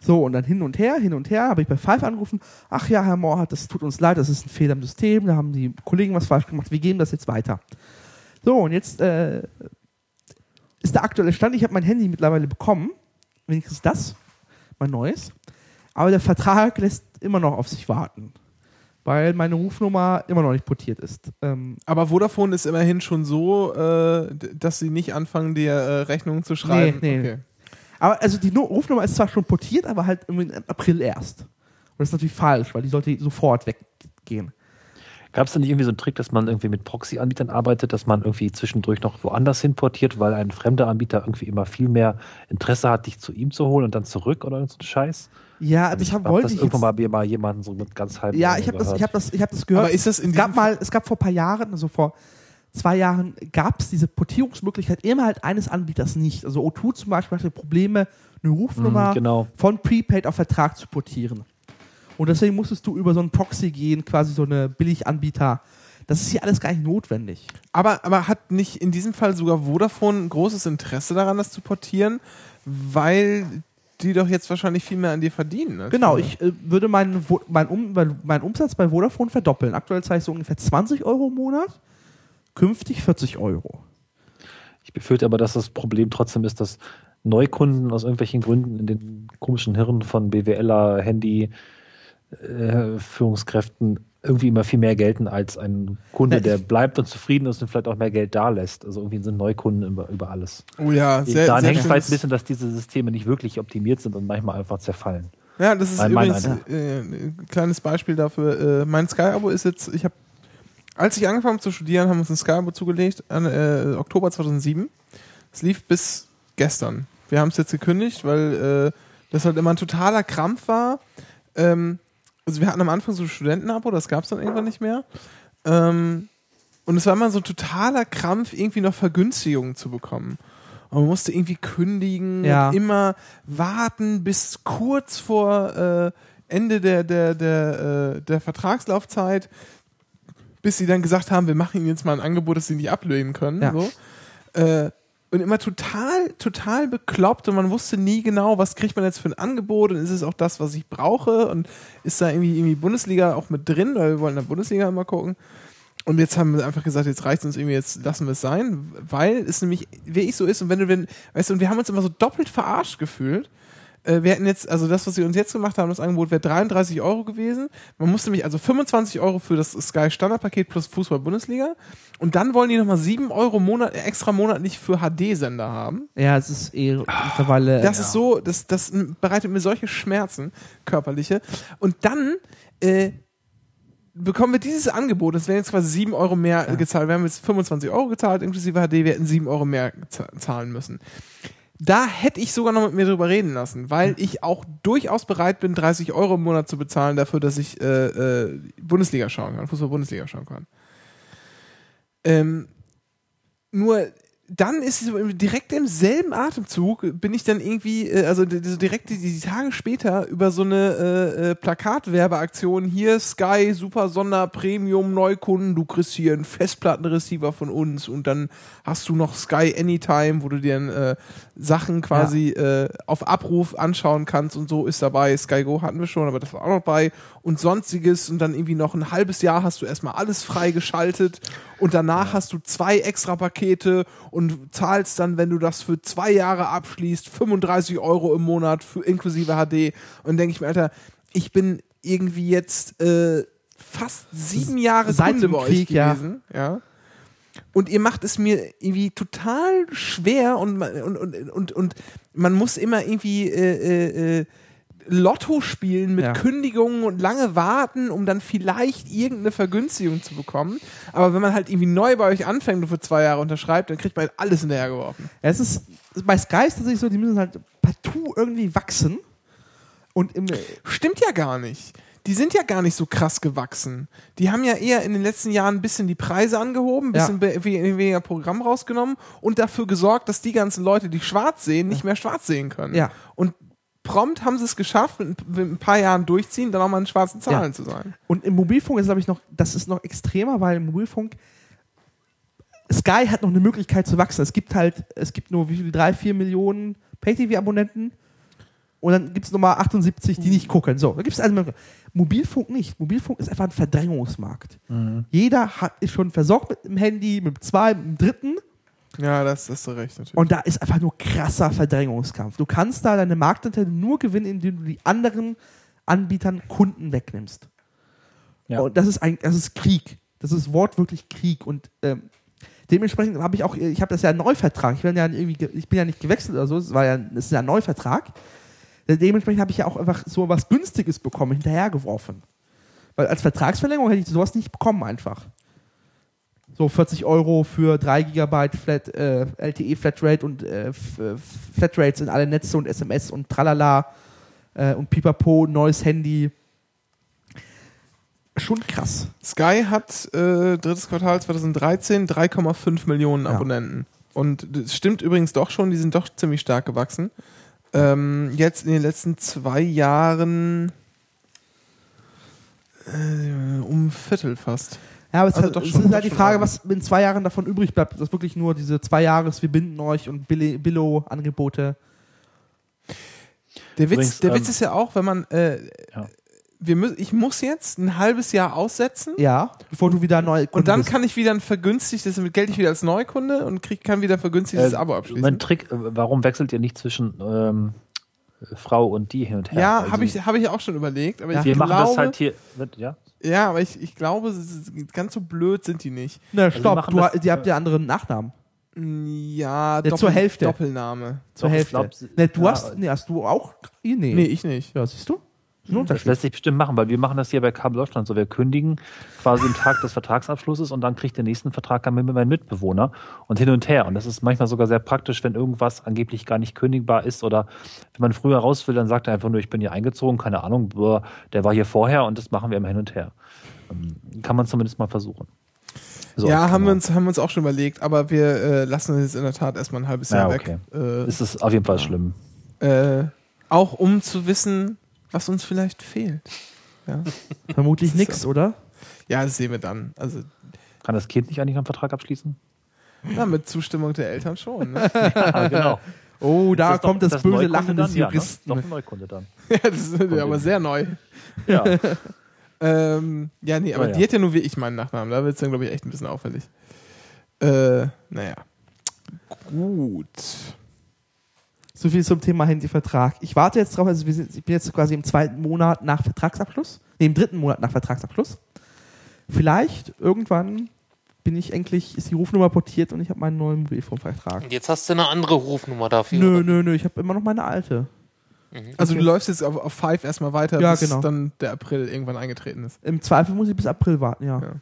[SPEAKER 5] So, und dann hin und her, hin und her, habe ich bei Five angerufen. Ach ja, Herr Mohrhardt, das tut uns leid, das ist ein Fehler im System, da haben die Kollegen was falsch gemacht, wir geben das jetzt weiter. So, und jetzt äh, ist der aktuelle Stand, ich habe mein Handy mittlerweile bekommen, wenigstens das, mein neues. Aber der Vertrag lässt immer noch auf sich warten, weil meine Rufnummer immer noch nicht portiert ist. Ähm,
[SPEAKER 2] Aber Vodafone ist immerhin schon so, äh, dass sie nicht anfangen, dir äh, Rechnungen zu schreiben.
[SPEAKER 5] Nee, nee.
[SPEAKER 2] Okay.
[SPEAKER 5] aber also die Nu- Rufnummer ist zwar schon portiert, aber halt im April erst. Und das ist natürlich falsch, weil die sollte sofort weggehen.
[SPEAKER 3] Gab es da nicht irgendwie so einen Trick, dass man irgendwie mit Proxy-Anbietern arbeitet, dass man irgendwie zwischendurch noch woanders hinportiert, weil ein fremder Anbieter irgendwie immer viel mehr Interesse hat, dich zu ihm zu holen und dann zurück oder irgend so ein Scheiß?
[SPEAKER 5] Ja,
[SPEAKER 3] Also ich
[SPEAKER 5] hab,
[SPEAKER 3] habe
[SPEAKER 5] wollte
[SPEAKER 3] das
[SPEAKER 5] ich
[SPEAKER 3] irgendwann
[SPEAKER 5] jetzt,
[SPEAKER 3] mal, mal jemanden so mit ganz halb
[SPEAKER 5] Ja, ich habe das, ich hab das, ich hab das gehört.
[SPEAKER 2] Aber ist das in
[SPEAKER 5] es gab mal, es gab vor ein paar Jahren, also vor zwei Jahren, gab es diese Portierungsmöglichkeit immer halt eines Anbieters nicht. Also O2 zum Beispiel hatte Probleme, eine Rufnummer
[SPEAKER 3] Mhm, genau.
[SPEAKER 5] von Prepaid auf Vertrag zu portieren. Und deswegen musstest du über so einen Proxy gehen, quasi so eine Billiganbieter. Das ist hier alles gar nicht notwendig.
[SPEAKER 2] Aber, aber hat nicht in diesem Fall sogar Vodafone ein großes Interesse daran, das zu portieren, weil die doch jetzt wahrscheinlich viel mehr an dir verdienen.
[SPEAKER 5] Genau, ich äh, würde meinen mein um, mein, meinen Umsatz bei Vodafone verdoppeln. Aktuell zahle ich so ungefähr 20 Euro im Monat, künftig 40 Euro.
[SPEAKER 3] Ich befürchte aber, dass das Problem trotzdem ist, dass Neukunden aus irgendwelchen Gründen in den komischen Hirnen von BWLer, Handy, äh, Führungskräften irgendwie immer viel mehr gelten als ein Kunde, der bleibt und zufrieden ist und vielleicht auch mehr Geld da lässt. Also irgendwie sind Neukunden über, über alles.
[SPEAKER 2] Oh ja, sehr,
[SPEAKER 3] Daran
[SPEAKER 2] sehr
[SPEAKER 3] hängt es halt ein bisschen, dass diese Systeme nicht wirklich optimiert sind und manchmal einfach zerfallen.
[SPEAKER 2] Ja, das ist übrigens äh, ein kleines Beispiel dafür. Äh, mein Sky-Abo ist jetzt, ich habe, als ich angefangen habe zu studieren, haben wir uns ein Sky-Abo zugelegt, an, äh, Oktober 2007. Es lief bis gestern. Wir haben es jetzt gekündigt, weil äh, das halt immer ein totaler Krampf war. Ähm, also wir hatten am Anfang so ein Studentenabo, das gab es dann irgendwann nicht mehr. Ähm, und es war immer so ein totaler Krampf, irgendwie noch Vergünstigungen zu bekommen. Und man musste irgendwie kündigen,
[SPEAKER 5] Ja.
[SPEAKER 2] und immer warten bis kurz vor äh, Ende der, der, der, äh, der Vertragslaufzeit, bis sie dann gesagt haben, wir machen ihnen jetzt mal ein Angebot, das sie nicht ablehnen können.
[SPEAKER 5] Ja.
[SPEAKER 2] So. Äh, und immer total, total bekloppt und man wusste nie genau, was kriegt man jetzt für ein Angebot und ist es auch das, was ich brauche und ist da irgendwie, irgendwie Bundesliga auch mit drin, weil wir wollen in der Bundesliga immer gucken. Und jetzt haben wir einfach gesagt, jetzt reicht uns irgendwie, jetzt lassen wir es sein, weil es nämlich wirklich so ist und wenn du, wenn, weißt du, und wir haben uns immer so doppelt verarscht gefühlt. Äh, wir hätten jetzt, also das, was sie uns jetzt gemacht haben, das Angebot wäre 33 Euro gewesen. Man musste nämlich also 25 Euro für das Sky Standardpaket plus Fußball Bundesliga. Und dann wollen die nochmal 7 Euro Monat, äh, extra monatlich für HD-Sender haben.
[SPEAKER 5] Ja, es ist eh mittlerweile.
[SPEAKER 2] Das ist so, das, das bereitet mir solche Schmerzen, körperliche. Und dann äh, bekommen wir dieses Angebot, das wären jetzt quasi 7 Euro mehr gezahlt. Wir haben jetzt 25 Euro gezahlt, inklusive HD, wir hätten 7 Euro mehr zahlen müssen. Da hätte ich sogar noch mit mir drüber reden lassen, weil ich auch durchaus bereit bin, 30 Euro im Monat zu bezahlen dafür, dass ich äh, äh, Bundesliga schauen kann, Fußball-Bundesliga schauen kann. Ähm, nur dann ist direkt im selben Atemzug bin ich dann irgendwie, äh, also direkt die, Tage später über so eine äh, äh, Plakatwerbeaktion. Hier Sky Super Sonder Premium Neukunden, du kriegst hier einen Festplattenreceiver von uns. Und dann hast du noch Sky Anytime, wo du dir äh, Sachen quasi äh, auf Abruf anschauen kannst und so ist dabei. Sky Go hatten wir schon, aber das war auch noch bei. Und sonstiges. Und dann irgendwie noch ein halbes Jahr hast du erstmal alles freigeschaltet. Und danach hast du zwei extra Pakete. und zahlst dann, wenn du das für zwei Jahre abschließt, 35 Euro im Monat für inklusive HD. Und denke ich mir, Alter, ich bin irgendwie jetzt äh, fast sieben Jahre
[SPEAKER 5] Seit
[SPEAKER 2] Kunde
[SPEAKER 5] dem
[SPEAKER 2] bei euch
[SPEAKER 5] Krieg, ja.
[SPEAKER 2] gewesen. Ja. Und ihr macht es mir irgendwie total schwer und, man- und, und, und, und man muss immer irgendwie äh, äh, äh, Lotto spielen mit
[SPEAKER 5] Ja.
[SPEAKER 2] Kündigungen und lange warten, um dann vielleicht irgendeine Vergünstigung zu bekommen. Aber wenn man halt irgendwie neu bei euch anfängt und für zwei Jahre unterschreibt, dann kriegt man halt alles hinterhergeworfen.
[SPEAKER 5] Es ist bei Sky ist tatsächlich so, die müssen halt partout irgendwie wachsen. Und im,
[SPEAKER 2] Stimmt ja gar nicht. Die sind ja gar nicht so krass gewachsen. Die haben ja eher in den letzten Jahren ein bisschen die Preise angehoben, ein bisschen we- weniger Programm rausgenommen und dafür gesorgt, dass die ganzen Leute, die schwarz sehen, nicht mehr schwarz sehen können.
[SPEAKER 5] Ja.
[SPEAKER 2] Und prompt haben sie es geschafft, mit, ein- mit ein paar Jahren durchziehen, dann auch mal in schwarzen Zahlen
[SPEAKER 5] Ja.
[SPEAKER 2] zu sein.
[SPEAKER 5] Und im Mobilfunk ist, glaube ich, noch, das ist noch extremer, weil im Mobilfunk Sky hat noch eine Möglichkeit zu wachsen. Es gibt halt, es gibt nur wie viel, drei, vier Millionen Pay-TV-Abonnenten und dann gibt es nochmal 78, die nicht gucken. So, da gibt es also Mobilfunk nicht. Mobilfunk ist einfach ein Verdrängungsmarkt. Jeder hat, ist schon versorgt mit dem Handy, mit dem zwei, mit dem dritten
[SPEAKER 2] Ja, das hast du recht natürlich.
[SPEAKER 5] und da ist einfach nur krasser Verdrängungskampf. Du kannst da deine Marktanteile nur gewinnen, indem du die anderen Anbietern Kunden wegnimmst.
[SPEAKER 3] Ja.
[SPEAKER 5] Und das ist ein, das ist Krieg. Das ist wortwörtlich Krieg. Und ähm, dementsprechend habe ich auch, ich habe das ja einen Neuvertrag. Ich bin ja irgendwie, ge- ich bin ja nicht gewechselt oder so. Es war ja, das ist ja ein Neuvertrag. Dementsprechend habe ich ja auch einfach so was Günstiges bekommen, hinterhergeworfen. Weil als Vertragsverlängerung hätte ich sowas nicht bekommen einfach. So 40 Euro für 3 GB Flat, äh, LTE Flatrate und äh, Flatrates in alle Netze und SMS und tralala äh, und pipapo, neues Handy. Schon krass.
[SPEAKER 2] Sky hat äh, drittes Quartal 2013 3,5 Millionen
[SPEAKER 5] Ja.
[SPEAKER 2] Abonnenten. Und das stimmt übrigens doch schon, die sind doch ziemlich stark gewachsen. Ähm, jetzt in den letzten zwei Jahren äh, um Viertel fast.
[SPEAKER 5] Ja, aber es,
[SPEAKER 2] Also
[SPEAKER 5] ist
[SPEAKER 2] doch
[SPEAKER 5] halt, es
[SPEAKER 2] schon-
[SPEAKER 5] ist halt die Frage, was in zwei Jahren davon übrig bleibt. Das wirklich nur diese zwei Jahres, wir binden euch und Billo-Angebote.
[SPEAKER 2] Der Witz,
[SPEAKER 3] Übrigens,
[SPEAKER 2] der
[SPEAKER 3] ähm,
[SPEAKER 2] Witz ist ja auch, wenn man, äh,
[SPEAKER 3] Ja.
[SPEAKER 2] wir mü ich muss jetzt ein halbes Jahr aussetzen
[SPEAKER 5] Ja, bevor du wieder neu
[SPEAKER 2] und dann
[SPEAKER 5] bist.
[SPEAKER 2] kann ich wieder ein vergünstigtes, damit gelte ich wieder als Neukunde und krieg, kann wieder vergünstigtes
[SPEAKER 3] Äh,
[SPEAKER 2] Abo abschließen.
[SPEAKER 3] Mein Trick, äh, warum wechselt ihr nicht zwischen ähm, Frau und die hin und her?
[SPEAKER 2] ja,
[SPEAKER 3] Also,
[SPEAKER 2] habe ich, hab ich auch schon überlegt, aber
[SPEAKER 5] Ja.
[SPEAKER 2] ich
[SPEAKER 3] Wir
[SPEAKER 2] glaube,
[SPEAKER 3] machen das halt hier. wird- Ja,
[SPEAKER 2] Ja, aber ich, ich glaube, ganz so blöd sind die nicht.
[SPEAKER 5] Na,
[SPEAKER 3] Also
[SPEAKER 5] stopp,
[SPEAKER 3] machen
[SPEAKER 5] du,
[SPEAKER 3] das-
[SPEAKER 5] ha- ihr habt ja anderen Nachnamen.
[SPEAKER 2] Ja,
[SPEAKER 5] Ja, zur Hälfte.
[SPEAKER 2] Doppelname.
[SPEAKER 5] Zur Hälfte.
[SPEAKER 3] glaub,
[SPEAKER 5] ne, du
[SPEAKER 3] ja,
[SPEAKER 5] hast, nee, hast du auch? Nee.
[SPEAKER 2] Nee, ich nicht.
[SPEAKER 5] Ja, siehst du? Ein
[SPEAKER 3] Das lässt sich bestimmt machen, weil wir machen das hier bei Kabel Deutschland so. Wir kündigen quasi am Tag des Vertragsabschlusses und dann kriegt der nächsten Vertrag dann mit meinem Mitbewohner und hin und her. Und das ist manchmal sogar sehr praktisch, wenn irgendwas angeblich gar nicht kündigbar ist oder wenn man früher raus will, dann sagt er einfach nur, ich bin hier eingezogen, keine Ahnung, der war hier vorher und das machen wir immer hin und her. Ähm, Kann man zumindest mal versuchen. So,
[SPEAKER 2] ja, haben wir,
[SPEAKER 3] Klammer.
[SPEAKER 2] uns, haben wir uns auch schon überlegt, aber wir äh, lassen es jetzt in der Tat erstmal ein halbes Jahr
[SPEAKER 3] Ja,
[SPEAKER 2] weg.
[SPEAKER 3] okay.
[SPEAKER 2] Äh,
[SPEAKER 3] Es ist auf jeden Fall schlimm.
[SPEAKER 2] äh, auch um zu wissen, was uns vielleicht fehlt. Ja,
[SPEAKER 5] Vermutlich
[SPEAKER 2] Das so.
[SPEAKER 5] oder?
[SPEAKER 2] ja das sehen wir dann. Also
[SPEAKER 3] Kann das Kind nicht eigentlich einen Vertrag abschließen?
[SPEAKER 2] na, mit Zustimmung der Eltern schon. Ne?
[SPEAKER 3] Ja, genau.
[SPEAKER 5] Oh, da
[SPEAKER 3] doch-
[SPEAKER 5] kommt
[SPEAKER 3] ist
[SPEAKER 5] das, böse
[SPEAKER 3] Neukunde
[SPEAKER 5] Lachen
[SPEAKER 3] dann?
[SPEAKER 5] des
[SPEAKER 3] Ja, ne?
[SPEAKER 5] Juristen.
[SPEAKER 3] Doch ein Neukunde dann.
[SPEAKER 2] ja, das ist ja, aber sehr neu.
[SPEAKER 3] Ja.
[SPEAKER 2] Ähm, ja, nee, aber
[SPEAKER 3] Ja, ja.
[SPEAKER 2] die hat ja nur wie ich meinen Nachnamen. Da wird es dann, glaube ich, echt ein bisschen auffällig. Äh, naja. Gut.
[SPEAKER 5] So viel zum Thema Handyvertrag. Ich warte jetzt drauf, also sind, ich bin jetzt quasi im zweiten Monat nach Vertragsabschluss, nee, im dritten Monat nach Vertragsabschluss. Vielleicht irgendwann bin ich endlich, ist die Rufnummer portiert und ich habe meinen neuen Mobilfunkvertrag.
[SPEAKER 4] Und jetzt hast du eine andere Rufnummer dafür.
[SPEAKER 5] Nö,
[SPEAKER 4] oder?
[SPEAKER 5] nö, nö, ich habe immer noch meine alte.
[SPEAKER 2] Also
[SPEAKER 5] Okay.
[SPEAKER 2] du läufst jetzt auf, auf Five erstmal weiter,
[SPEAKER 5] Ja,
[SPEAKER 2] bis
[SPEAKER 5] genau.
[SPEAKER 2] dann der April irgendwann eingetreten ist.
[SPEAKER 5] Im Zweifel muss ich bis April warten, ja.
[SPEAKER 2] Ja.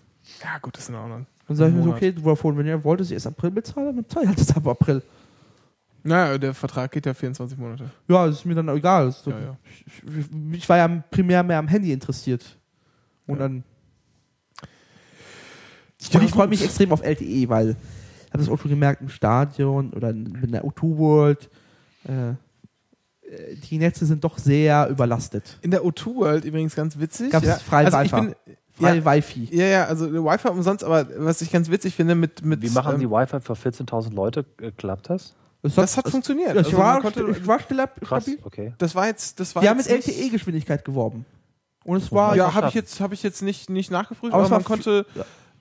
[SPEAKER 2] Ja, gut, das ist in Ordnung.
[SPEAKER 5] Dann sage ich mir so, okay, Vodafone, wenn ihr wollt, dass ich erst April bezahle, dann zahle ich halt jetzt ab April.
[SPEAKER 2] Naja, der Vertrag geht ja 24 Monate.
[SPEAKER 5] Ja, das ist mir dann egal. So-
[SPEAKER 2] Ja, ja.
[SPEAKER 5] Ich, ich war ja primär mehr am Handy interessiert. Und
[SPEAKER 2] Ja.
[SPEAKER 5] dann.
[SPEAKER 2] Ja,
[SPEAKER 5] und ich freue mich extrem auf LTE, weil ich habe das auch schon gemerkt im Stadion oder mit der O2 World. Äh, äh, die Netze sind doch sehr überlastet.
[SPEAKER 2] In der O2 World übrigens ganz witzig.
[SPEAKER 5] Gab's
[SPEAKER 2] ja.
[SPEAKER 5] frei
[SPEAKER 2] also ich
[SPEAKER 5] Wi-Fi.
[SPEAKER 2] bin,
[SPEAKER 5] Freie
[SPEAKER 2] ja,
[SPEAKER 5] Wi-Fi.
[SPEAKER 2] ja, ja, also Wi-Fi umsonst, aber was ich ganz witzig finde mit. mit
[SPEAKER 3] Wie machen
[SPEAKER 2] ähm,
[SPEAKER 3] die Wi-Fi für 14.000 Leute? Äh, Klappt das?
[SPEAKER 2] Das hat funktioniert.
[SPEAKER 5] Das
[SPEAKER 2] Also
[SPEAKER 5] war,
[SPEAKER 2] konnte-
[SPEAKER 5] ich war still,
[SPEAKER 3] Krass,
[SPEAKER 5] stabil.
[SPEAKER 3] okay.
[SPEAKER 2] Das war jetzt. Das war
[SPEAKER 5] Die haben mit LTE-Geschwindigkeit geworben. Und es war.
[SPEAKER 2] Ja,
[SPEAKER 3] das
[SPEAKER 2] habe ich jetzt, hab ich jetzt nicht, nicht nachgeprüft,
[SPEAKER 5] Aber
[SPEAKER 2] aber, man konnte.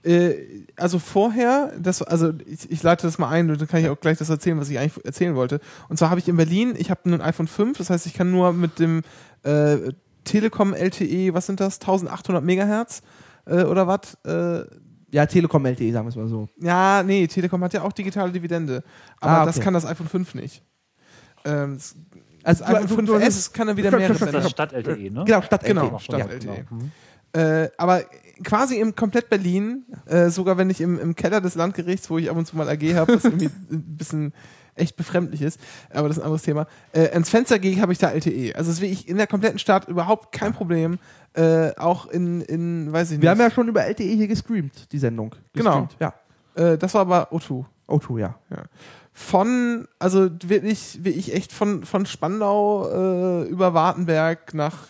[SPEAKER 2] Äh, also vorher, das, also ich, ich leite das mal ein, dann kann ich auch gleich das erzählen, was ich eigentlich erzählen wollte. Und zwar habe ich in Berlin, ich habe ein iPhone 5, das heißt, ich kann nur mit dem äh, Telekom LTE, was sind das, 1800 Megahertz äh, oder was?
[SPEAKER 5] Ja, Telekom LTE, sagen wir es mal so.
[SPEAKER 2] ja, nee, Telekom hat ja auch digitale Dividende, aber
[SPEAKER 5] Ah, okay.
[SPEAKER 2] das kann das iPhone 5 nicht. Ähm, das
[SPEAKER 5] Also,
[SPEAKER 2] das iPhone 5S kann dann wieder mehr
[SPEAKER 3] Das ist das Stadt-LTE, ne?
[SPEAKER 5] Genau, Stadt
[SPEAKER 2] Genau,
[SPEAKER 5] LTE.
[SPEAKER 2] Stadt
[SPEAKER 5] ja.
[SPEAKER 2] LTE.
[SPEAKER 3] Mhm.
[SPEAKER 2] Äh, aber quasi im komplett Berlin, äh, sogar wenn ich im, im Keller des Landgerichts, wo ich ab und zu mal AG habe, was irgendwie ein bisschen echt befremdlich ist, aber das ist ein anderes Thema, äh, ins Fenster gehe, habe ich da LTE. Also das will ich in der kompletten Stadt überhaupt kein Problem. Äh, auch in, in, weiß ich nicht.
[SPEAKER 5] Wir haben ja schon über LTE hier gestreamt, die Sendung.
[SPEAKER 2] Genau.
[SPEAKER 5] Gestreamt, Ja.
[SPEAKER 2] äh, das war aber O2.
[SPEAKER 5] O2, ja.
[SPEAKER 2] Von, also wirklich, wie ich echt von, von Spandau äh, über Wartenberg nach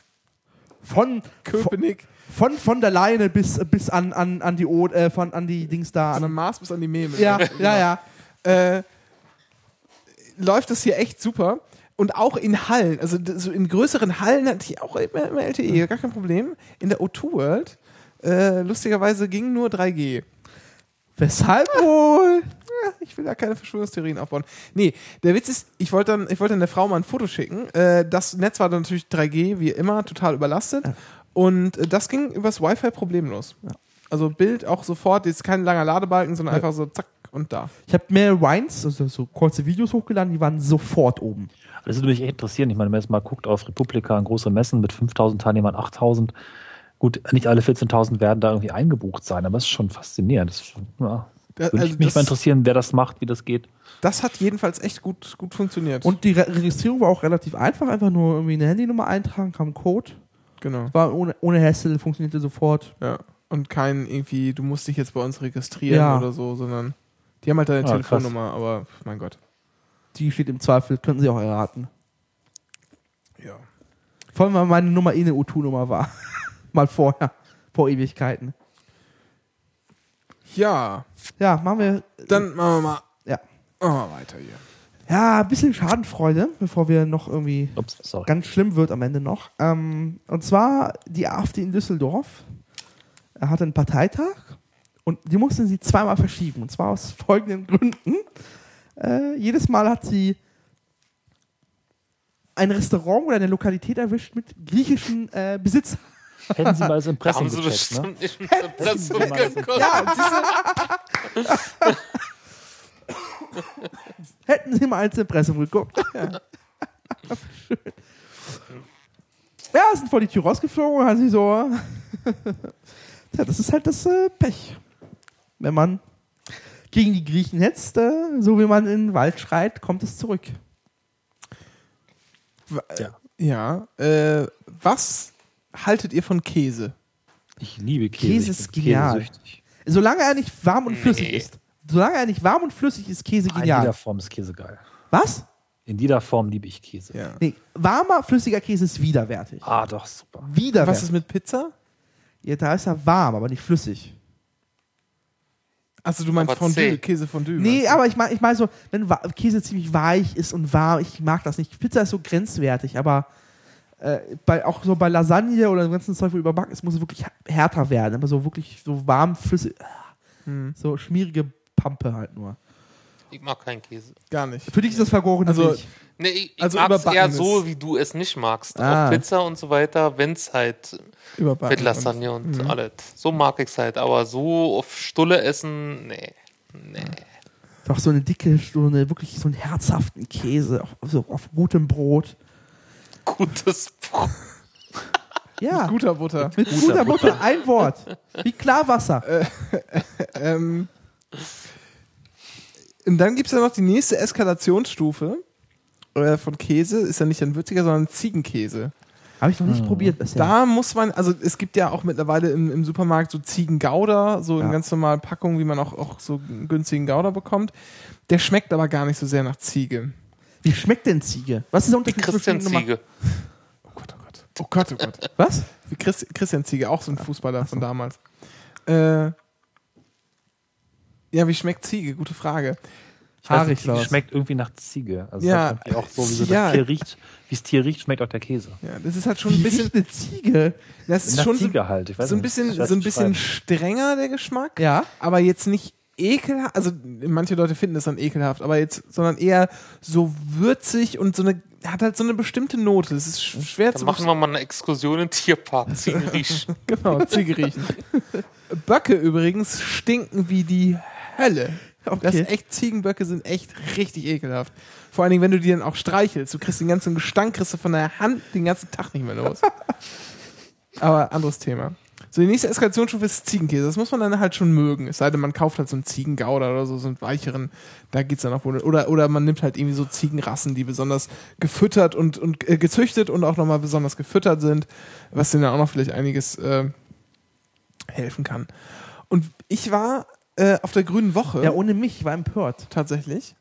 [SPEAKER 5] Von, von,
[SPEAKER 2] Köpenick,
[SPEAKER 5] von, von der Leine bis, bis an, an, an die O, äh, von, an die Dings da.
[SPEAKER 2] an der
[SPEAKER 5] An,
[SPEAKER 2] Mars bis an die Memel.
[SPEAKER 5] ja, ja, ja.
[SPEAKER 2] äh, läuft das hier echt super. Und auch in Hallen, also so in größeren Hallen hatte ich auch immer, immer LTE, gar kein Problem. In der O2 World, äh, lustigerweise ging nur 3G.
[SPEAKER 5] Weshalb wohl?
[SPEAKER 2] Ja, ich will da keine Verschwörungstheorien aufbauen. Nee, der Witz ist, ich wollte dann, ich wollte dann der Frau mal ein Foto schicken. Äh, das Netz war dann natürlich 3G, wie immer, total überlastet. Und äh, das ging übers Wi-Fi problemlos. Also Bild auch sofort, jetzt kein langer Ladebalken, sondern einfach so zack und da.
[SPEAKER 5] Ich habe mehr Wines, also so kurze Videos hochgeladen, die waren sofort oben.
[SPEAKER 3] Das würde mich echt interessieren. Ich meine, wenn man jetzt mal guckt auf Republika, große Messen mit 5000 Teilnehmern, 8000. Gut, nicht alle 14.000 werden da irgendwie eingebucht sein, aber es ist schon faszinierend. Das, ja, würde
[SPEAKER 2] also
[SPEAKER 3] ich mich
[SPEAKER 2] das-
[SPEAKER 3] mal interessieren, wer das macht, wie das geht.
[SPEAKER 2] Das hat jedenfalls echt gut, gut funktioniert.
[SPEAKER 5] Und die Re Registrierung war auch relativ einfach, einfach nur irgendwie eine Handynummer eintragen, kam ein Code.
[SPEAKER 2] genau.
[SPEAKER 5] War ohne, ohne Hassel, funktionierte sofort.
[SPEAKER 2] Ja. Und kein irgendwie, du musst dich jetzt bei uns registrieren
[SPEAKER 5] Ja.
[SPEAKER 2] oder so, sondern die haben halt deine
[SPEAKER 3] Ah,
[SPEAKER 2] Telefonnummer, aber mein Gott.
[SPEAKER 5] Die steht im Zweifel, könnten Sie auch erraten.
[SPEAKER 2] Ja.
[SPEAKER 5] Vor allem, weil meine Nummer eh eine U2-Nummer war. Mal vorher, vor Ewigkeiten.
[SPEAKER 2] Ja,
[SPEAKER 5] Ja, machen wir.
[SPEAKER 2] dann machen wir mal,
[SPEAKER 5] Ja.
[SPEAKER 2] machen wir weiter hier.
[SPEAKER 5] Ja, ein bisschen Schadenfreude, bevor wir noch irgendwie
[SPEAKER 3] Ups, sorry.
[SPEAKER 5] ganz schlimm wird am Ende noch. Ähm, und zwar die AfD in Düsseldorf. Er hatte einen Parteitag und die mussten sie zweimal verschieben. Und zwar aus folgenden Gründen. Äh, jedes Mal hat sie ein Restaurant oder eine Lokalität erwischt mit griechischen äh, Besitz.
[SPEAKER 3] Hätten Sie mal das
[SPEAKER 4] Da
[SPEAKER 3] Impressum
[SPEAKER 4] haben sie
[SPEAKER 3] gecheckt, ne?
[SPEAKER 4] bestimmt nicht mit dem
[SPEAKER 3] Sie mal das
[SPEAKER 4] geguckt.
[SPEAKER 2] Ja, siehst
[SPEAKER 5] Hätten sie mal ins Impressum geguckt. Ja, sind vor die Tür rausgeflogen und haben sie so. Tja, das ist halt das äh, Pech. Wenn man gegen die Griechen hetzt, äh, so wie man in den Wald schreit, kommt es zurück.
[SPEAKER 3] Ja.
[SPEAKER 2] Ja. Äh, was haltet ihr von Käse?
[SPEAKER 3] Ich liebe Käse.
[SPEAKER 5] Käse ist genial.
[SPEAKER 3] käsesüchtig.
[SPEAKER 5] Solange er nicht warm und
[SPEAKER 4] Nee.
[SPEAKER 5] flüssig ist. Solange er nicht warm und flüssig ist, Käse
[SPEAKER 3] In jeder
[SPEAKER 5] genial.
[SPEAKER 3] Form ist Käse geil.
[SPEAKER 5] Was?
[SPEAKER 3] In jeder Form liebe ich Käse.
[SPEAKER 2] Ja.
[SPEAKER 5] Nee, warmer, flüssiger Käse ist widerwärtig.
[SPEAKER 3] Ah, doch, super.
[SPEAKER 5] Widerwärtig.
[SPEAKER 2] Was ist mit Pizza?
[SPEAKER 5] ja, da ist er warm, aber nicht flüssig.
[SPEAKER 2] Achso, du meinst
[SPEAKER 4] Aber
[SPEAKER 2] Fondue,
[SPEAKER 4] zäh.
[SPEAKER 2] Käse Fondue.
[SPEAKER 5] Nee, aber ich meine ich mein so, wenn Käse ziemlich weich ist und warm, ich mag das nicht. Pizza ist so grenzwertig, aber äh, bei, auch so bei Lasagne oder dem ganzen Zeug, wo überbacken ist, muss es wirklich härter werden. Aber so wirklich so warm, flüssig,
[SPEAKER 2] Hm,
[SPEAKER 5] so schmierige Pampe halt nur.
[SPEAKER 4] Ich mag keinen Käse.
[SPEAKER 2] gar nicht.
[SPEAKER 5] Für dich ist das vergorene
[SPEAKER 2] Also,
[SPEAKER 5] Milch.
[SPEAKER 4] Nee, ich, ich
[SPEAKER 2] Also
[SPEAKER 4] mag's eher so, wie du es nicht magst.
[SPEAKER 5] Ah.
[SPEAKER 4] Auf Pizza und so weiter, wenn's halt
[SPEAKER 2] Überbacken.
[SPEAKER 4] mit Lasagne und, alles. So mag ich's halt. Aber so auf Stulle essen, nee. Nee.
[SPEAKER 5] Doch so eine dicke, so eine wirklich so einen herzhaften Käse, auf, so auf gutem Brot.
[SPEAKER 4] Gutes Brot.
[SPEAKER 5] Ja,
[SPEAKER 2] Und guter Butter.
[SPEAKER 5] mit guter Butter, ein Wort. Wie Klarwasser.
[SPEAKER 2] Ähm, und dann gibt es ja noch die nächste Eskalationsstufe äh, von Käse. Ist ja nicht ein würziger, sondern Ziegenkäse.
[SPEAKER 5] Habe ich noch nicht probiert bisher.
[SPEAKER 2] Da muss man, also es gibt ja auch mittlerweile im, im Supermarkt so Ziegengouda, so in
[SPEAKER 5] Ja.
[SPEAKER 2] ganz normalen Packungen, wie man auch, auch so einen günstigen Gouda bekommt. Der schmeckt aber gar nicht so sehr nach Ziege.
[SPEAKER 5] Wie schmeckt denn Ziege? Was ist der
[SPEAKER 4] Die
[SPEAKER 5] Unterschied
[SPEAKER 4] Christian Ziege.
[SPEAKER 2] Oh Gott, oh Gott. Oh Gott, oh Gott.
[SPEAKER 5] Was?
[SPEAKER 2] Wie Chris, Christian Ziege, auch so ein Fußballer von damals. Äh, ja, wie schmeckt Ziege? Gute Frage.
[SPEAKER 3] Ich weiß
[SPEAKER 5] Haarig
[SPEAKER 3] Ziege
[SPEAKER 5] was?
[SPEAKER 3] schmeckt irgendwie nach Ziege. Also
[SPEAKER 2] Ja,
[SPEAKER 3] das ist irgendwie auch so, wie so
[SPEAKER 2] ja.
[SPEAKER 3] das Tier riecht. Wie das Tier riecht, schmeckt auch der Käse.
[SPEAKER 2] Ja, das ist halt schon ein bisschen,
[SPEAKER 5] eine Ziege?
[SPEAKER 2] das ist
[SPEAKER 3] nach
[SPEAKER 2] schon so,
[SPEAKER 3] Ziege halt. Ich weiß
[SPEAKER 2] so ein bisschen, so ein bisschen strenger der Geschmack.
[SPEAKER 5] Ja.
[SPEAKER 2] aber jetzt nicht ekelhaft, also manche Leute finden das dann ekelhaft, aber jetzt, sondern eher so würzig und so eine, hat halt so eine bestimmte Note. Es ist sch- schwer
[SPEAKER 4] Dann
[SPEAKER 2] zu
[SPEAKER 4] machen wir mal eine Exkursion in Tierpark. Ziegenriech.
[SPEAKER 2] Genau, Ziege riechen. Böcke übrigens stinken wie die Hölle. Das
[SPEAKER 5] Okay.
[SPEAKER 2] ist echt, Ziegenböcke sind echt richtig ekelhaft. Vor allen Dingen, wenn du die dann auch streichelst. Du kriegst den ganzen Gestank, kriegst du von der Hand den ganzen Tag nicht mehr los. Aber anderes Thema. So, die nächste Eskalationsstufe ist Ziegenkäse. Das muss man dann halt schon mögen. Es sei denn, man kauft halt so einen Ziegengouda oder so, so einen weicheren. Da geht's dann auch wohl. Oder, oder man nimmt halt irgendwie so Ziegenrassen, die besonders gefüttert und, und äh, gezüchtet und auch nochmal besonders gefüttert sind, was denen dann auch noch vielleicht einiges äh, helfen kann. Und ich war äh, auf der Grünen Woche
[SPEAKER 5] Ja, ohne mich, ich war empört.
[SPEAKER 2] tatsächlich.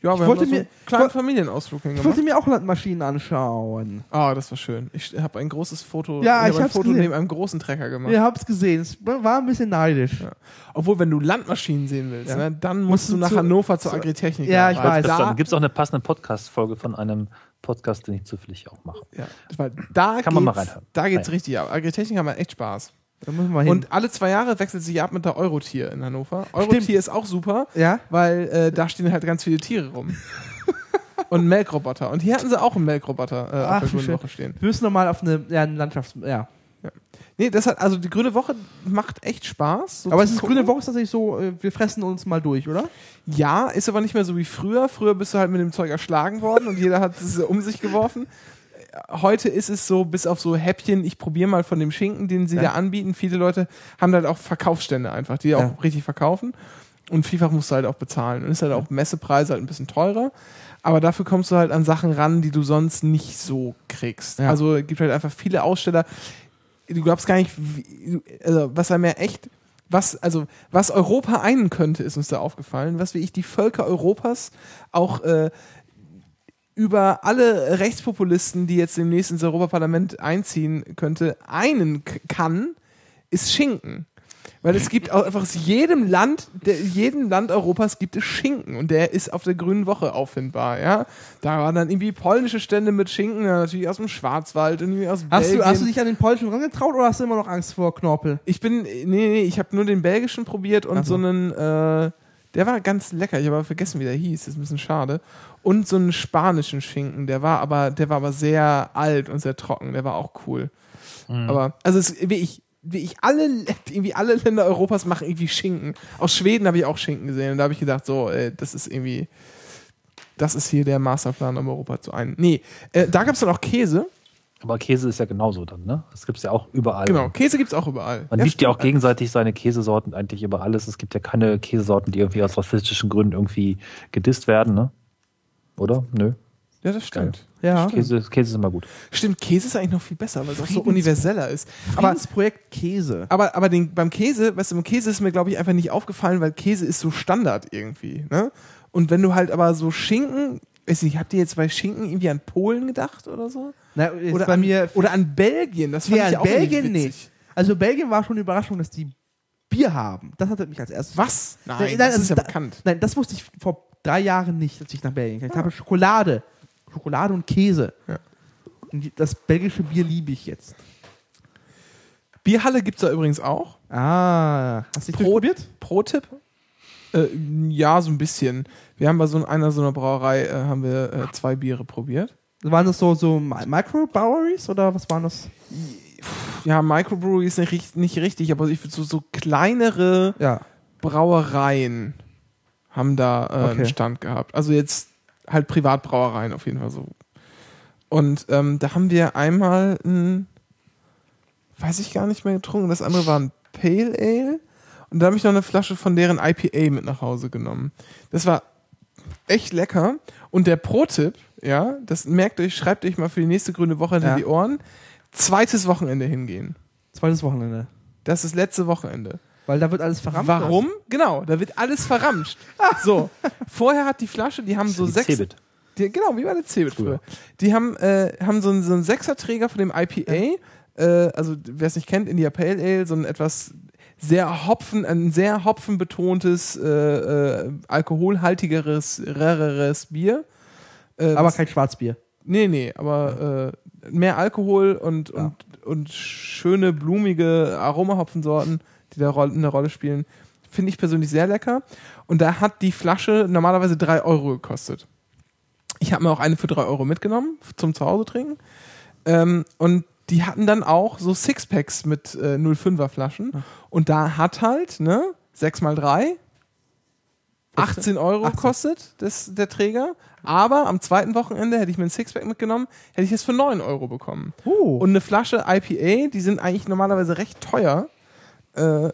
[SPEAKER 2] Ja,
[SPEAKER 5] Ich
[SPEAKER 2] wir
[SPEAKER 5] wollte
[SPEAKER 2] haben da so
[SPEAKER 5] mir-
[SPEAKER 2] einen kleinen
[SPEAKER 5] ich
[SPEAKER 2] Familienausflug
[SPEAKER 5] Ich
[SPEAKER 2] hingemacht.
[SPEAKER 5] wollte mir auch Landmaschinen anschauen.
[SPEAKER 2] Ah, das war schön. Ich habe ein großes Foto,
[SPEAKER 5] Ja,
[SPEAKER 2] hab
[SPEAKER 5] ich
[SPEAKER 2] ein
[SPEAKER 5] hab's
[SPEAKER 2] Foto
[SPEAKER 5] gesehen.
[SPEAKER 2] neben einem großen Trecker gemacht.
[SPEAKER 5] Ihr habt's gesehen, es war ein bisschen neidisch.
[SPEAKER 2] Ja. Obwohl, wenn du Landmaschinen sehen willst,
[SPEAKER 5] Ja.
[SPEAKER 2] ne, dann musst
[SPEAKER 5] Musst
[SPEAKER 2] du nach
[SPEAKER 5] zu-
[SPEAKER 2] Hannover zur
[SPEAKER 5] zu-
[SPEAKER 2] Agritechnik.
[SPEAKER 5] Ja, ich weiß.
[SPEAKER 3] Da gibt es auch eine passende Podcast-Folge von einem Podcast, den ich zufällig auch mache.
[SPEAKER 2] ja, weil da
[SPEAKER 3] Kann man mal
[SPEAKER 2] geht's-
[SPEAKER 3] reinhören.
[SPEAKER 2] Da geht's
[SPEAKER 3] Nein.
[SPEAKER 2] richtig ab. Agritechnik haben wir echt Spaß. Und alle zwei Jahre wechselt sich ab mit der Eurotier in Hannover. Eurotier ist auch super,
[SPEAKER 5] ja?
[SPEAKER 2] weil äh, da stehen halt ganz viele Tiere rum. Und einen Melkroboter. Und hier hatten sie auch einen Melkroboter äh,
[SPEAKER 5] Ach,
[SPEAKER 2] auf der Grünen. Woche stehen.
[SPEAKER 5] Wir müssen nochmal auf eine, ja, eine Landschafts... Ja.
[SPEAKER 2] Nee, das hat, also die Grüne Woche macht echt Spaß. so
[SPEAKER 5] Aber es ist
[SPEAKER 2] gucken.
[SPEAKER 5] grüne Woche ist tatsächlich so, äh, wir fressen uns mal durch, oder?
[SPEAKER 2] Ja, ist aber nicht mehr so wie früher. Früher bist du halt mit dem Zeug erschlagen worden und jeder hat es um sich geworfen. Heute ist es so, bis auf so Häppchen, ich probiere mal von dem Schinken, den sie
[SPEAKER 5] Ja.
[SPEAKER 2] da anbieten. Viele Leute haben halt auch Verkaufsstände einfach, die auch
[SPEAKER 5] Ja.
[SPEAKER 2] richtig verkaufen. Und vielfach musst du halt auch bezahlen. Und ist halt auch Messepreise halt ein bisschen teurer. Aber dafür kommst du halt an Sachen ran, die du sonst nicht so kriegst.
[SPEAKER 5] Ja.
[SPEAKER 2] Also es gibt halt einfach viele Aussteller. Du glaubst gar nicht, wie, also was er mir echt was, also, was Europa einen könnte, ist uns da aufgefallen, was wie ich die Völker Europas auch äh, über alle Rechtspopulisten, die jetzt demnächst ins Europaparlament einziehen könnte, einen kann, ist Schinken. Weil es gibt auch einfach aus jedem Land, der, jedem Land Europas gibt es Schinken und der ist auf der Grünen Woche auffindbar, ja. Da waren dann irgendwie polnische Stände mit Schinken, natürlich aus dem Schwarzwald und irgendwie aus
[SPEAKER 5] Hast
[SPEAKER 2] Belgien.
[SPEAKER 5] du, hast du dich an den polnischen rangetraut oder hast du immer noch Angst vor Knorpel?
[SPEAKER 2] Ich bin, nee, nee, ich habe nur den belgischen probiert und
[SPEAKER 5] Ach
[SPEAKER 2] so
[SPEAKER 5] so.
[SPEAKER 2] einen, äh, der war ganz lecker, ich habe aber vergessen, wie der hieß, das ist ein bisschen schade. Und so einen spanischen Schinken, der war aber, der war aber sehr alt und sehr trocken, der war auch cool. Aber, also es, wie ich, wie ich alle, irgendwie alle Länder Europas machen irgendwie Schinken. Aus Schweden habe ich auch Schinken gesehen und da habe ich gedacht, so, äh, das ist irgendwie, das ist hier der Masterplan, um Europa zu ein. Nee, äh, da gab es dann auch Käse.
[SPEAKER 3] Aber Käse ist ja genauso dann, ne? Das gibt es ja auch überall.
[SPEAKER 2] Genau, Käse gibt es auch überall.
[SPEAKER 3] Man
[SPEAKER 2] ja,
[SPEAKER 3] liebt ja auch gegenseitig seine Käsesorten eigentlich über alles. Es gibt ja keine Käsesorten, die irgendwie aus rassistischen Gründen irgendwie gedisst werden, ne? Oder? Nö.
[SPEAKER 2] Ja, das stimmt.
[SPEAKER 5] Ja.
[SPEAKER 3] Käse, Käse ist immer gut.
[SPEAKER 2] Stimmt, Käse ist eigentlich noch viel besser, weil es auch so universeller ist. Aber,
[SPEAKER 5] Friedensprojekt Käse.
[SPEAKER 2] aber, aber den, beim Käse, weißt du, beim Käse ist mir, glaube ich, einfach nicht aufgefallen, weil Käse ist so Standard irgendwie. Ne? Und wenn du halt aber so Schinken, weiß nicht, habt ihr jetzt bei Schinken irgendwie an Polen gedacht oder so?
[SPEAKER 5] Na,
[SPEAKER 2] Oder,
[SPEAKER 5] bei
[SPEAKER 2] an,
[SPEAKER 5] mir
[SPEAKER 2] oder an Belgien, das fand
[SPEAKER 5] ja,
[SPEAKER 2] ich
[SPEAKER 5] in
[SPEAKER 2] auch
[SPEAKER 5] Belgien nicht. Also Belgien war schon eine Überraschung, dass die Bier haben. Das hatte mich als erstes.
[SPEAKER 2] Was? Nein,
[SPEAKER 5] Nein,
[SPEAKER 2] das
[SPEAKER 5] nein,
[SPEAKER 2] ist ja
[SPEAKER 5] da-
[SPEAKER 2] bekannt.
[SPEAKER 5] Nein, das wusste ich vor drei Jahren nicht, als ich nach Belgien kam. Ich habe Schokolade. Schokolade und Käse.
[SPEAKER 2] Ja.
[SPEAKER 5] Und das belgische Bier liebe ich jetzt.
[SPEAKER 2] Bierhalle gibt es da übrigens auch.
[SPEAKER 5] Ah, hast du dich
[SPEAKER 2] Pro-
[SPEAKER 5] durchprobiert?
[SPEAKER 2] Pro-Tipp? Äh, ja, so ein bisschen. Wir haben bei so einer so einer Brauerei äh, haben wir äh, zwei Biere probiert.
[SPEAKER 5] Waren das so, so Mi- Microbreweries oder was waren das?
[SPEAKER 2] Ja, Microbrewery ist nicht, nicht richtig, aber ich würde so, so kleinere
[SPEAKER 5] Ja.
[SPEAKER 2] Brauereien haben da äh, einen
[SPEAKER 5] Okay.
[SPEAKER 2] Stand gehabt. Also jetzt halt Privatbrauereien auf jeden Fall so. Und ähm, da haben wir einmal ein, weiß ich gar nicht mehr getrunken, das andere war ein Pale Ale. Und da habe ich noch eine Flasche von deren IPA mit nach Hause genommen. Das war echt lecker. Und der Pro-Tipp, ja, das merkt euch, schreibt euch mal für die nächste grüne Woche hinter
[SPEAKER 5] Ja.
[SPEAKER 2] die Ohren. Zweites Wochenende hingehen.
[SPEAKER 5] Zweites Wochenende.
[SPEAKER 2] Das ist letzte Wochenende.
[SPEAKER 5] Weil da wird alles verrammt.
[SPEAKER 2] Warum? Genau, da wird alles verramscht. so, vorher hat die Flasche, die haben so
[SPEAKER 3] Die
[SPEAKER 2] sechs.
[SPEAKER 3] Cebit.
[SPEAKER 2] Die, genau, wie bei der Cebit früher. Die haben, äh, haben so einen, so einen Sechserträger von dem IPA. Äh, also, wer es nicht kennt, India Pale Ale, so ein etwas sehr Hopfen, ein sehr hopfenbetontes, äh, äh, alkoholhaltigeres, rareres Bier. Äh,
[SPEAKER 5] Aber kein Schwarzbier.
[SPEAKER 2] Nee, nee, aber äh, mehr Alkohol und,
[SPEAKER 5] Ja.
[SPEAKER 2] und, und schöne, blumige Aromahopfensorten, die da eine Rolle spielen. Finde ich persönlich sehr lecker. Und da hat die Flasche normalerweise 3 Euro gekostet. Ich habe mir auch eine für 3 Euro mitgenommen zum Zuhause trinken. Ähm, und die hatten dann auch so Sixpacks mit äh, 05er Flaschen. Und da hat halt, ne, 6 mal 3, 18 Euro
[SPEAKER 5] 18.
[SPEAKER 2] kostet das, der Träger. Aber am zweiten Wochenende hätte ich mir ein Sixpack mitgenommen, hätte ich es für 9 Euro bekommen.
[SPEAKER 5] Oh.
[SPEAKER 2] Und eine Flasche IPA, die sind eigentlich normalerweise recht teuer. Äh,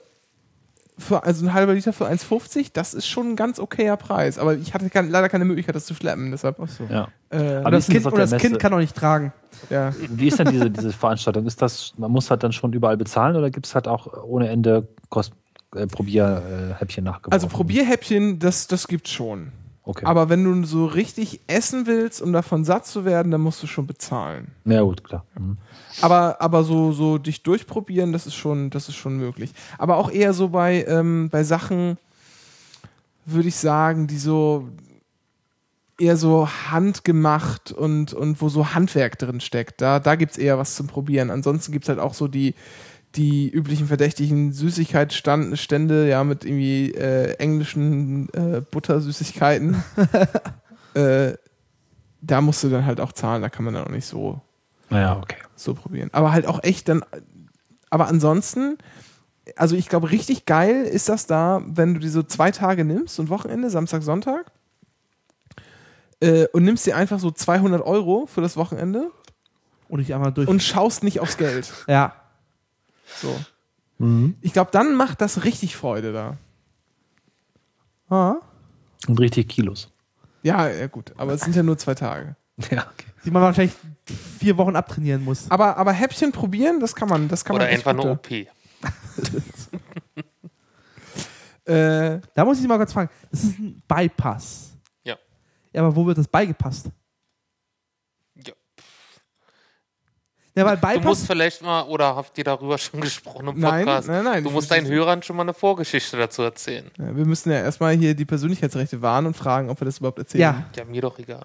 [SPEAKER 2] für, also ein halber Liter für 1,50, das ist schon ein ganz okayer Preis. Aber ich hatte kein, leider keine Möglichkeit, das zu schleppen. Deshalb,
[SPEAKER 5] Achso.
[SPEAKER 3] Ja.
[SPEAKER 2] äh,
[SPEAKER 3] Aber
[SPEAKER 5] das,
[SPEAKER 3] wie ist denn
[SPEAKER 5] kind, das kind kann auch nicht tragen.
[SPEAKER 2] ja.
[SPEAKER 3] Wie ist denn diese, diese Veranstaltung? Ist das, man muss halt dann schon überall bezahlen oder gibt es halt auch ohne Ende Kost, äh, Probierhäppchen nachgeworfen?
[SPEAKER 2] Also Probierhäppchen, das, das gibt's schon.
[SPEAKER 3] Okay.
[SPEAKER 2] Aber wenn du so richtig essen willst, um davon satt zu werden, dann musst du schon bezahlen.
[SPEAKER 3] ja, gut, klar. Mhm.
[SPEAKER 2] Aber, aber so, so dich durchprobieren, das ist schon, das ist schon möglich. Aber auch eher so bei, ähm, bei Sachen, würde ich sagen, die so eher so handgemacht und, und wo so Handwerk drin steckt. Da, da gibt es eher was zum Probieren. Ansonsten gibt es halt auch so die, die üblichen verdächtigen Süßigkeitsstände, ja, mit irgendwie äh, englischen äh, Buttersüßigkeiten. äh, da musst du dann halt auch zahlen, da kann man dann auch nicht so,
[SPEAKER 3] Naja, okay.
[SPEAKER 2] so probieren. Aber halt auch echt dann. Aber ansonsten, also ich glaube, richtig geil ist das da, wenn du die so zwei Tage nimmst, so ein Wochenende, Samstag, Sonntag, äh, und nimmst dir einfach so 200 Euro für das Wochenende
[SPEAKER 5] Und ich einmal durch.
[SPEAKER 2] und schaust nicht aufs Geld.
[SPEAKER 5] ja.
[SPEAKER 2] So. Ich glaube, dann macht das richtig Freude da.
[SPEAKER 5] Ah.
[SPEAKER 3] Und richtig Kilos.
[SPEAKER 2] Ja, ja gut, aber es sind ja nur zwei Tage.
[SPEAKER 3] Ja, okay.
[SPEAKER 5] Die man wahrscheinlich vier Wochen abtrainieren muss.
[SPEAKER 2] Aber, aber Häppchen probieren, das kann man, das kann
[SPEAKER 4] Oder
[SPEAKER 2] man
[SPEAKER 4] einfach eine
[SPEAKER 2] da.
[SPEAKER 4] OP.
[SPEAKER 2] Äh,
[SPEAKER 5] Da muss ich mal kurz fragen. Das ist ein Bypass.
[SPEAKER 4] Ja.
[SPEAKER 5] Ja, aber wo wird das beigepasst?
[SPEAKER 4] Ja,
[SPEAKER 5] weil
[SPEAKER 4] Du
[SPEAKER 5] Bypass.
[SPEAKER 4] musst vielleicht mal, oder habt ihr darüber schon gesprochen im
[SPEAKER 2] Nein,
[SPEAKER 4] Podcast?
[SPEAKER 2] nein, nein,
[SPEAKER 4] Du
[SPEAKER 2] ich
[SPEAKER 4] musst deinen Hörern schon mal eine Vorgeschichte dazu erzählen.
[SPEAKER 2] ja, wir müssen ja erstmal hier die Persönlichkeitsrechte wahren und fragen, ob wir das überhaupt erzählen.
[SPEAKER 5] ja.
[SPEAKER 4] Ja, mir doch egal.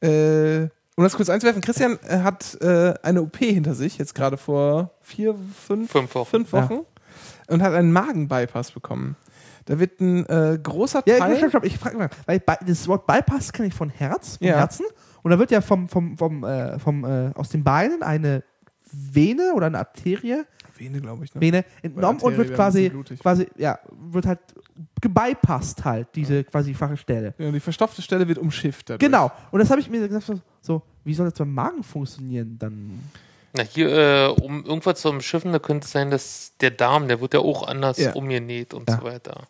[SPEAKER 2] Äh, um das kurz einzuwerfen, Christian äh, hat äh, eine OP hinter sich, jetzt gerade vor vier, fünf,
[SPEAKER 4] Fünf Wochen.
[SPEAKER 2] fünf Wochen und hat einen Magenbypass bekommen. Da wird ein äh, großer
[SPEAKER 5] Ja,
[SPEAKER 2] Teil.
[SPEAKER 5] stopp, stopp, ich frage mal, weil das Wort Bypass kenne ich von Herz, vom
[SPEAKER 2] Ja.
[SPEAKER 5] Herzen. Und da wird ja vom, vom, vom, äh, vom, äh, aus den Beinen eine Vene oder eine Arterie
[SPEAKER 2] Vene, glaube ich. Ne?
[SPEAKER 5] Vene entnommen und wird quasi, quasi, ja, wird halt gebypasst halt, diese quasi schwache Stelle.
[SPEAKER 2] Ja, die verstopfte Stelle wird umschifft. dadurch.
[SPEAKER 5] Genau. Und das habe ich mir gesagt, so, so, wie soll das beim Magen funktionieren dann?
[SPEAKER 4] Na, hier, äh, um irgendwas zu umschiffen, da könnte es sein, dass der Darm, der wird ja auch anders
[SPEAKER 2] Ja.
[SPEAKER 4] umgenäht und
[SPEAKER 5] Ja.
[SPEAKER 4] so weiter.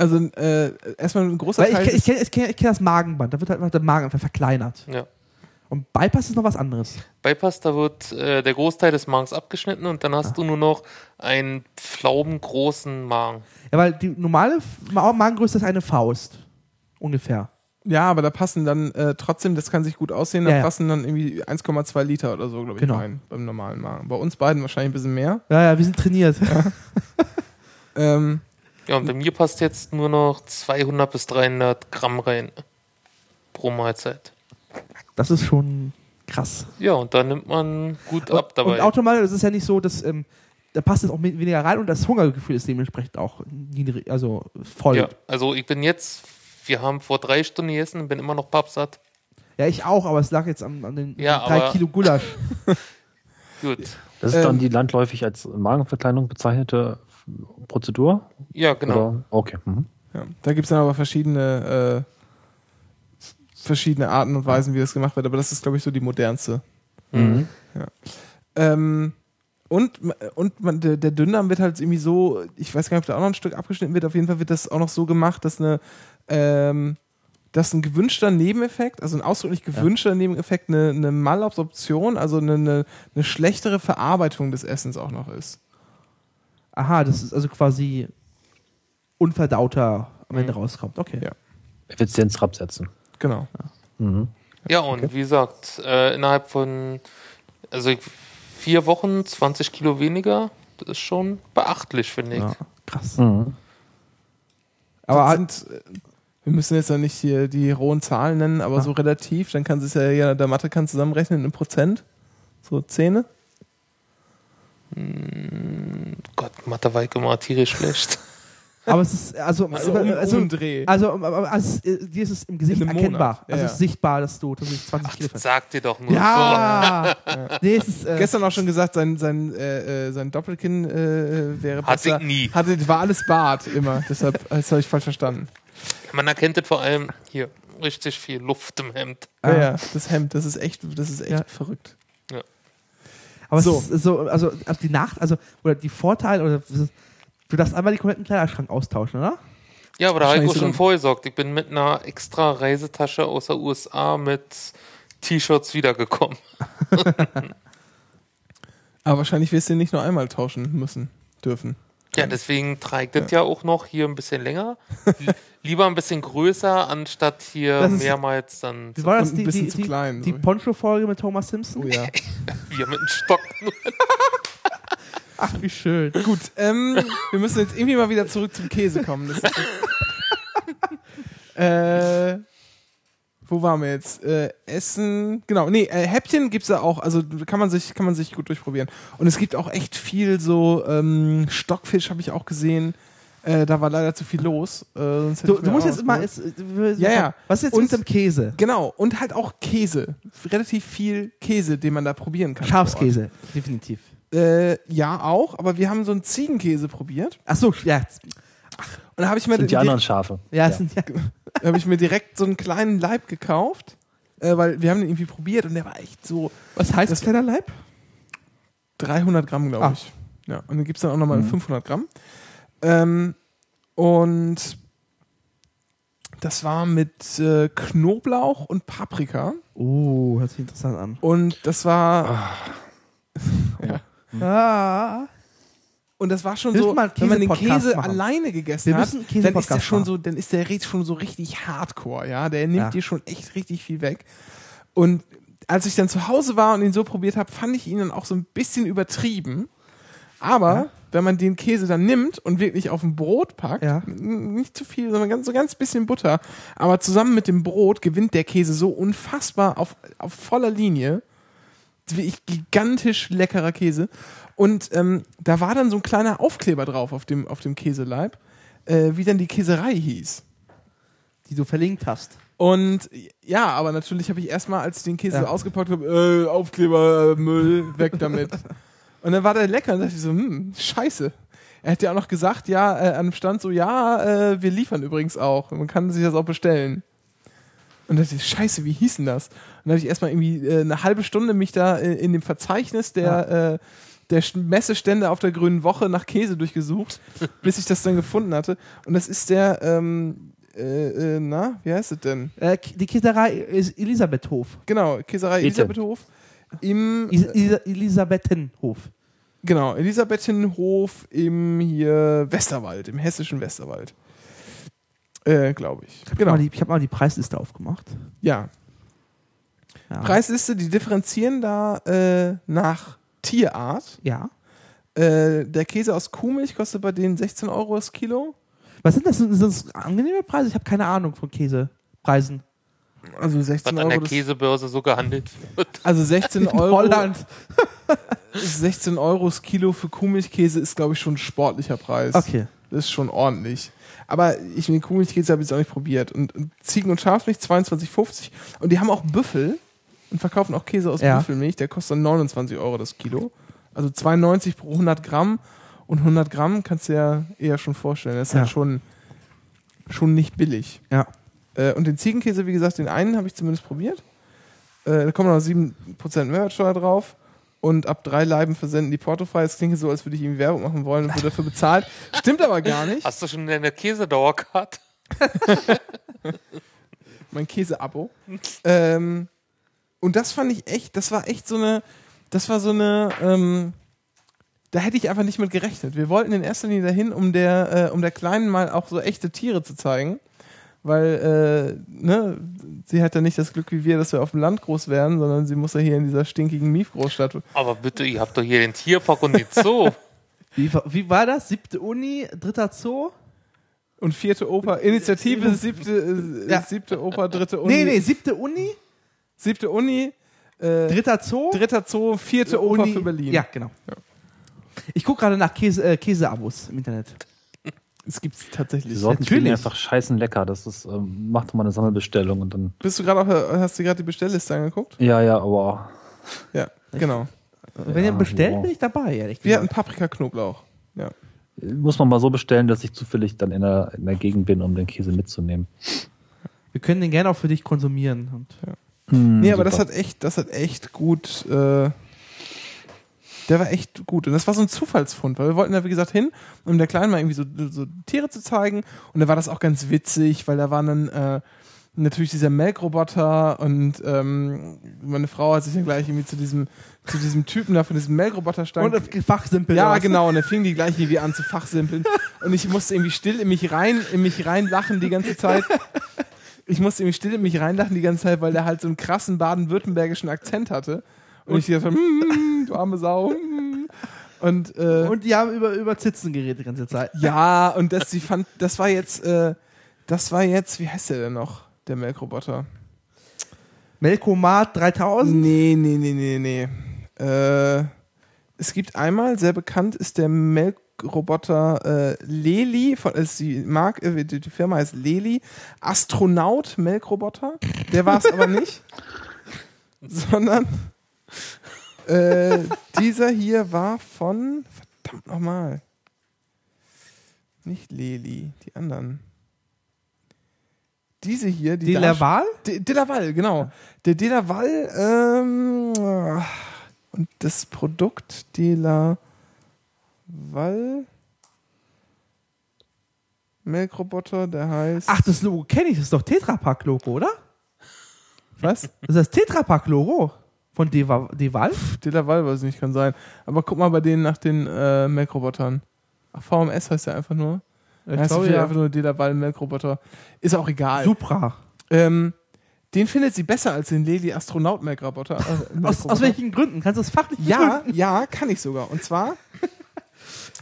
[SPEAKER 2] Also äh, erstmal ein großer
[SPEAKER 5] Weil ich,
[SPEAKER 2] Teil.
[SPEAKER 5] ich
[SPEAKER 2] ist-
[SPEAKER 5] kenne ich kenn, ich kenn das Magenband, da wird halt einfach der Magen einfach verkleinert.
[SPEAKER 4] Ja.
[SPEAKER 5] Und Bypass ist noch was anderes.
[SPEAKER 4] Bypass, da wird äh, der Großteil des Magens abgeschnitten und dann hast du nur noch einen pflaumengroßen Magen.
[SPEAKER 5] Ja, weil die normale Magengröße ist eine Faust. Ungefähr.
[SPEAKER 2] ja, aber da passen dann äh, trotzdem, das kann sich gut aussehen, da
[SPEAKER 5] Ja, ja.
[SPEAKER 2] passen dann irgendwie 1,2 Liter oder so, glaube ich,
[SPEAKER 5] Genau.
[SPEAKER 2] rein beim normalen Magen. Bei uns beiden wahrscheinlich ein bisschen mehr.
[SPEAKER 5] Ja, ja, wir sind trainiert.
[SPEAKER 2] Ähm,
[SPEAKER 4] Ja, und bei mir passt jetzt nur noch 200 bis 300 Gramm rein pro Mahlzeit.
[SPEAKER 5] Das ist schon krass.
[SPEAKER 4] Ja, und da nimmt man gut ab
[SPEAKER 5] Und
[SPEAKER 4] dabei.
[SPEAKER 5] automatisch ist es ja nicht so, dass ähm, da passt es auch mit- weniger rein und das Hungergefühl ist dementsprechend auch niedrig, also voll.
[SPEAKER 4] Ja,
[SPEAKER 5] Ja.
[SPEAKER 4] also ich bin jetzt, wir haben vor drei Stunden gegessen und bin immer noch pappsatt.
[SPEAKER 5] ich auch, aber es lag jetzt an, an den
[SPEAKER 4] Ja,
[SPEAKER 5] drei Kilo Gulasch.
[SPEAKER 4] Gut.
[SPEAKER 3] Das ist
[SPEAKER 2] Ähm,
[SPEAKER 3] dann die landläufig als Magenverkleinerung bezeichnete Prozedur?
[SPEAKER 4] Ja, genau.
[SPEAKER 3] Oder? Okay. Mhm.
[SPEAKER 2] ja. Da gibt es dann aber verschiedene, äh, verschiedene Arten und Weisen, wie das gemacht wird, aber das ist, glaube ich, so die modernste.
[SPEAKER 4] Mhm.
[SPEAKER 2] Ähm, und und man, der, der Dünndarm wird halt irgendwie so, ich weiß gar nicht, ob da auch noch ein Stück abgeschnitten wird, auf jeden Fall wird das auch noch so gemacht, dass eine ähm, dass ein gewünschter Nebeneffekt, also ein ausdrücklich gewünschter Nebeneffekt, eine, eine Malabsorption, also eine, eine, eine schlechtere Verarbeitung des Essens auch noch ist.
[SPEAKER 5] Aha, das ist also quasi unverdauter am Ende
[SPEAKER 4] Mhm.
[SPEAKER 5] rauskommt. Okay.
[SPEAKER 2] Ja.
[SPEAKER 3] Effizienz absetzen.
[SPEAKER 2] Genau.
[SPEAKER 3] Mhm.
[SPEAKER 4] Ja, und wie gesagt, äh, innerhalb von also vier Wochen 20 Kilo weniger, das ist schon beachtlich, finde ich.
[SPEAKER 5] Ja, krass.
[SPEAKER 3] Mhm.
[SPEAKER 5] Aber
[SPEAKER 2] sind, äh, wir müssen jetzt ja nicht hier die rohen Zahlen nennen, aber
[SPEAKER 5] Ah.
[SPEAKER 2] so relativ, dann kann es ja, ja, der Mathe kann zusammenrechnen in Prozent. So Zähne.
[SPEAKER 4] Gott, Mathe war ich immer tierisch schlecht.
[SPEAKER 5] aber es ist also
[SPEAKER 2] Also,
[SPEAKER 5] also,
[SPEAKER 2] um,
[SPEAKER 5] also,
[SPEAKER 2] Umdreh.
[SPEAKER 5] also, also äh, dir ist es im Gesicht erkennbar. Also
[SPEAKER 2] ja.
[SPEAKER 5] es ist sichtbar, dass du tatsächlich 20 Kilo
[SPEAKER 4] Das sagt dir doch nur
[SPEAKER 5] Ja! Nee, es ist, äh,
[SPEAKER 2] Gestern auch schon gesagt, sein, sein, äh, äh, sein Doppelkinn äh, wäre
[SPEAKER 4] Hatte
[SPEAKER 2] besser.
[SPEAKER 4] ich nie.
[SPEAKER 2] Hatte, war alles Bart immer. Deshalb das habe ich falsch verstanden.
[SPEAKER 4] so. Man erkennt es vor allem hier richtig viel Luft im Hemd.
[SPEAKER 2] Ja,
[SPEAKER 5] Ah.
[SPEAKER 2] ja, das Hemd, das ist echt, das ist echt
[SPEAKER 5] Ja.
[SPEAKER 2] verrückt.
[SPEAKER 5] Aber
[SPEAKER 2] so.
[SPEAKER 5] es ist so, also, also die Nacht, also, oder die Vorteile, oder du darfst einmal die kompletten Kleiderschrank austauschen, oder?
[SPEAKER 4] Ja, aber da habe ich schon vorgesorgt. Ich bin mit einer extra Reisetasche aus der USA mit T-Shirts wiedergekommen.
[SPEAKER 2] Aber wahrscheinlich wirst du ihn nicht nur einmal tauschen müssen, dürfen.
[SPEAKER 4] Ja, deswegen trage ich das ja. auch noch hier ein bisschen länger. Lieber ein bisschen größer, anstatt hier
[SPEAKER 5] ist-
[SPEAKER 4] mehrmals dann
[SPEAKER 5] Wie war das? Die,
[SPEAKER 2] bisschen
[SPEAKER 5] die,
[SPEAKER 2] zu
[SPEAKER 5] die,
[SPEAKER 2] klein,
[SPEAKER 5] die. Poncho-Folge mit Thomas Simpson?
[SPEAKER 2] Oh ja.
[SPEAKER 4] wir mit dem Stock.
[SPEAKER 5] Ach, wie schön.
[SPEAKER 2] Gut, ähm, wir müssen jetzt irgendwie mal wieder zurück zum Käse kommen. Äh, wo waren wir jetzt? Äh, Essen, genau, nee, äh, Häppchen gibt's ja auch, also kann man sich, kann man sich gut durchprobieren. Und es gibt auch echt viel so, ähm, Stockfisch habe ich auch gesehen. Äh, da war leider zu viel los. Äh,
[SPEAKER 5] Du,
[SPEAKER 2] mir
[SPEAKER 5] du musst jetzt
[SPEAKER 2] geholt.
[SPEAKER 5] Jetzt,
[SPEAKER 2] Ja, ja.
[SPEAKER 5] Was ist jetzt
[SPEAKER 2] Und-
[SPEAKER 5] mit dem Käse?
[SPEAKER 2] Genau, und halt auch Käse. Relativ viel Käse, den man da probieren kann.
[SPEAKER 5] Schafskäse, definitiv.
[SPEAKER 2] Äh, ja, auch, aber wir haben so einen Ziegenkäse probiert.
[SPEAKER 5] Ach so, ja.
[SPEAKER 2] Und da habe ich mir
[SPEAKER 3] Sind die anderen Schafe.
[SPEAKER 5] Ja, es sind ja.
[SPEAKER 2] Da habe ich mir direkt so einen kleinen Leib gekauft, äh, weil wir haben den irgendwie probiert und der war echt so
[SPEAKER 5] Was heißt
[SPEAKER 2] Das-
[SPEAKER 5] das kleiner Leib?
[SPEAKER 2] 300 Gramm, glaube
[SPEAKER 5] Ah.
[SPEAKER 2] ich. Ja, und dann gibt es dann auch nochmal
[SPEAKER 3] Mhm.
[SPEAKER 2] 500 Gramm. Ähm, und das war mit äh, Knoblauch und Paprika.
[SPEAKER 5] Oh, hört sich interessant an.
[SPEAKER 2] Und das war. ja.
[SPEAKER 5] Ah.
[SPEAKER 2] Und das war schon so, wenn man den Käse
[SPEAKER 5] machen.
[SPEAKER 2] alleine gegessen hat, dann ist der schon
[SPEAKER 5] machen.
[SPEAKER 2] so, dann ist der schon so richtig hardcore, ja. Der nimmt
[SPEAKER 5] Ja.
[SPEAKER 2] dir schon echt richtig viel weg. Und als ich dann zu Hause war und ihn so probiert habe, fand ich ihn dann auch so ein bisschen übertrieben. Aber wenn man den Käse dann nimmt und wirklich auf ein Brot packt,
[SPEAKER 5] Ja.
[SPEAKER 2] nicht zu viel, sondern ganz, so ganz bisschen Butter, aber zusammen mit dem Brot gewinnt der Käse so unfassbar auf, auf voller Linie. Wirklich gigantisch leckerer Käse. Und ähm, da war dann so ein kleiner Aufkleber drauf auf dem, auf dem Käseleib, äh, wie dann die Käserei hieß.
[SPEAKER 5] Die du verlinkt hast.
[SPEAKER 2] Und ja, aber natürlich habe ich erstmal, als ich den Käse
[SPEAKER 5] Ja.
[SPEAKER 2] ausgepackt habe, äh, Aufkleber, äh, Müll, weg damit. Und dann war der lecker und dachte ich so, hm, scheiße. Er hat ja auch noch gesagt, ja, äh, an dem Stand so, ja, äh, wir liefern übrigens auch. Man kann sich das auch bestellen. Und dachte ich, scheiße, wie hieß denn das? Und dann habe ich erstmal irgendwie äh, eine halbe Stunde mich da äh, in dem Verzeichnis der, äh, der Messestände auf der Grünen Woche nach Käse durchgesucht, bis ich das dann gefunden hatte. Und das ist der, ähm, äh, äh, na, wie heißt es denn?
[SPEAKER 5] Äh, die Käserei ist Elisabethhof.
[SPEAKER 2] Genau, Käserei. Elisabethhof. Im,
[SPEAKER 5] Is Is Elisabethenhof.
[SPEAKER 2] genau, Elisabethenhof im hier Westerwald, im hessischen Westerwald. Äh, glaube ich.
[SPEAKER 5] Genau.
[SPEAKER 2] Genau.
[SPEAKER 5] Ich habe mal die Preisliste aufgemacht.
[SPEAKER 2] Ja.
[SPEAKER 5] Ja.
[SPEAKER 2] Preisliste, die differenzieren da äh, nach Tierart.
[SPEAKER 5] Ja.
[SPEAKER 2] Äh, der Käse aus Kuhmilch kostet bei denen 16 Euro das Kilo.
[SPEAKER 5] Was sind das? Sind das angenehme Preise? Ich habe keine Ahnung von Käsepreisen.
[SPEAKER 2] Also
[SPEAKER 4] Was
[SPEAKER 2] 16
[SPEAKER 4] an
[SPEAKER 2] Euro.
[SPEAKER 4] der
[SPEAKER 2] Das,
[SPEAKER 4] Käsebörse so gehandelt wird.
[SPEAKER 2] also 16
[SPEAKER 5] In
[SPEAKER 2] Euro.
[SPEAKER 5] Holland.
[SPEAKER 2] 16 Euro das Kilo für Kuhmilchkäse ist, glaube ich, schon ein sportlicher Preis.
[SPEAKER 5] Okay.
[SPEAKER 2] Das ist schon ordentlich. Aber ich den Kuhmilchkäse habe ich jetzt auch nicht probiert. Und, und Ziegen- und Schafmilch 22,50. Und die haben auch Büffel und verkaufen auch Käse aus
[SPEAKER 5] Ja.
[SPEAKER 2] Büffelmilch. Der kostet dann 29 Euro das Kilo. Also 92 pro 100 Gramm. Und 100 Gramm kannst du ja eher schon vorstellen. Das ist
[SPEAKER 5] Ja.
[SPEAKER 2] halt schon, schon nicht billig.
[SPEAKER 5] Ja.
[SPEAKER 2] Äh, und den Ziegenkäse, wie gesagt, den einen habe ich zumindest probiert. Äh, da kommen noch 7% Mehrwertsteuer drauf. Und ab drei Leiben versenden die portofrei. Das klingt so, als würde ich ihm Werbung machen wollen und würde dafür bezahlt. Stimmt aber gar nicht.
[SPEAKER 4] Hast du schon deine Käsedauerkarte?
[SPEAKER 2] mein Käse-Abo. ähm, und das fand ich echt, das war echt so eine, das war so eine, ähm, da hätte ich einfach nicht mit gerechnet. Wir wollten in erster Linie dahin, um der, äh, um der Kleinen mal auch so echte Tiere zu zeigen. Weil, äh, ne, sie hat ja nicht das Glück wie wir, dass wir auf dem Land groß werden, sondern sie muss ja hier in dieser stinkigen Mief-Großstadt.
[SPEAKER 4] Aber bitte, ihr habt doch hier den Tierpark und den Zoo.
[SPEAKER 5] Wie, wie war das? Siebte Uni, dritter Zoo?
[SPEAKER 2] Und vierte Oper, Initiative, siebte, äh,
[SPEAKER 5] Ja.
[SPEAKER 2] siebte Oper, dritte Uni.
[SPEAKER 5] Nee, nee, siebte Uni,
[SPEAKER 2] Siebte Uni, äh,
[SPEAKER 5] dritter Zoo,
[SPEAKER 2] dritter Zoo, vierte Oper
[SPEAKER 5] Uni.
[SPEAKER 2] für Berlin.
[SPEAKER 5] Ja, genau. Ich gucke gerade nach Käse, äh, Käseabos im Internet.
[SPEAKER 2] Es gibt tatsächlich.
[SPEAKER 3] Die Sorten
[SPEAKER 5] Natürlich.
[SPEAKER 3] einfach scheißen lecker. Das ist, ähm, mach doch mal eine Sammelbestellung und dann.
[SPEAKER 2] Bist du gerade auch, hast du gerade die Bestellliste angeguckt?
[SPEAKER 3] Ja, ja, aber
[SPEAKER 2] Ja, genau.
[SPEAKER 5] Wenn ihr
[SPEAKER 3] Ja,
[SPEAKER 5] bestellt,
[SPEAKER 3] wow.
[SPEAKER 5] bin ich dabei, ehrlich
[SPEAKER 2] Wir hatten. Paprika-Knoblauch. Ja.
[SPEAKER 3] muss man mal so bestellen, dass ich zufällig dann in der, in der Gegend bin, um den Käse mitzunehmen.
[SPEAKER 5] Wir können den gerne auch für dich konsumieren. Und
[SPEAKER 3] Hm,
[SPEAKER 2] Nee, aber das
[SPEAKER 3] super.
[SPEAKER 2] hat echt, das hat echt gut, äh, der war echt gut. Und das war so ein Zufallsfund, weil wir wollten da, wie gesagt, hin, um der Kleinen mal irgendwie so, so Tiere zu zeigen. Und da war das auch ganz witzig, weil da waren dann, äh, natürlich dieser Melkroboter und ähm, meine Frau hat sich dann gleich irgendwie zu diesem, zu diesem Typen da von diesem Melkroboter stand.
[SPEAKER 5] das Fachsimpel.
[SPEAKER 2] Ja,
[SPEAKER 5] was?
[SPEAKER 2] genau. Und dann fing die gleich irgendwie an zu fachsimpeln. Und ich musste irgendwie still in mich rein, in mich reinlachen die ganze Zeit. Ich musste irgendwie still in mich reinlachen die ganze Zeit, weil der halt so einen krassen baden-württembergischen Akzent hatte. Und, ich dachte, mm, du arme Sau. mm. Und, äh,
[SPEAKER 5] Und die haben über, über Zitzen geredet die ganze Zeit.
[SPEAKER 2] ja, und das, sie fand, das war jetzt, äh, das war jetzt, wie heißt der denn noch, der Melkroboter?
[SPEAKER 5] Melkomat 3000.
[SPEAKER 2] Nee, nee, nee, nee, nee. Äh, es gibt einmal, sehr bekannt ist der Melkroboter äh, Leli, von, ist die, Mark, äh, die, die Firma heißt Leli, Astronaut Melkroboter. Der war es aber nicht, sondern äh, dieser hier war von, verdammt nochmal, nicht Leli, die anderen. Diese hier, die
[SPEAKER 5] Die
[SPEAKER 2] da-
[SPEAKER 5] Laval?
[SPEAKER 2] De, De La Val, genau. Der De La Val ähm, und das Produkt De Val Melkroboter, der heißt.
[SPEAKER 5] Ach, das Logo kenne ich. Das ist doch Tetra Pak Logo, oder?
[SPEAKER 2] was?
[SPEAKER 5] Das ist das Tetra Pak Logo von Deva- Deval.
[SPEAKER 2] De La Val weiß ich nicht, kann sein. Aber guck mal bei denen nach den äh, Melkrobotern. Ach, VMS heißt der einfach nur.
[SPEAKER 5] Ich
[SPEAKER 2] heißt
[SPEAKER 5] glaube, ja.
[SPEAKER 2] einfach nur De La Val Melkroboter. Ist auch egal.
[SPEAKER 5] Supra.
[SPEAKER 2] Ähm, den findet sie besser als den Leli Astronaut Melkroboter. Äh,
[SPEAKER 5] Aus, aus welchen Gründen? Kannst du das fachlich
[SPEAKER 2] Ja,
[SPEAKER 5] begründen?
[SPEAKER 2] ja, kann ich sogar. Und zwar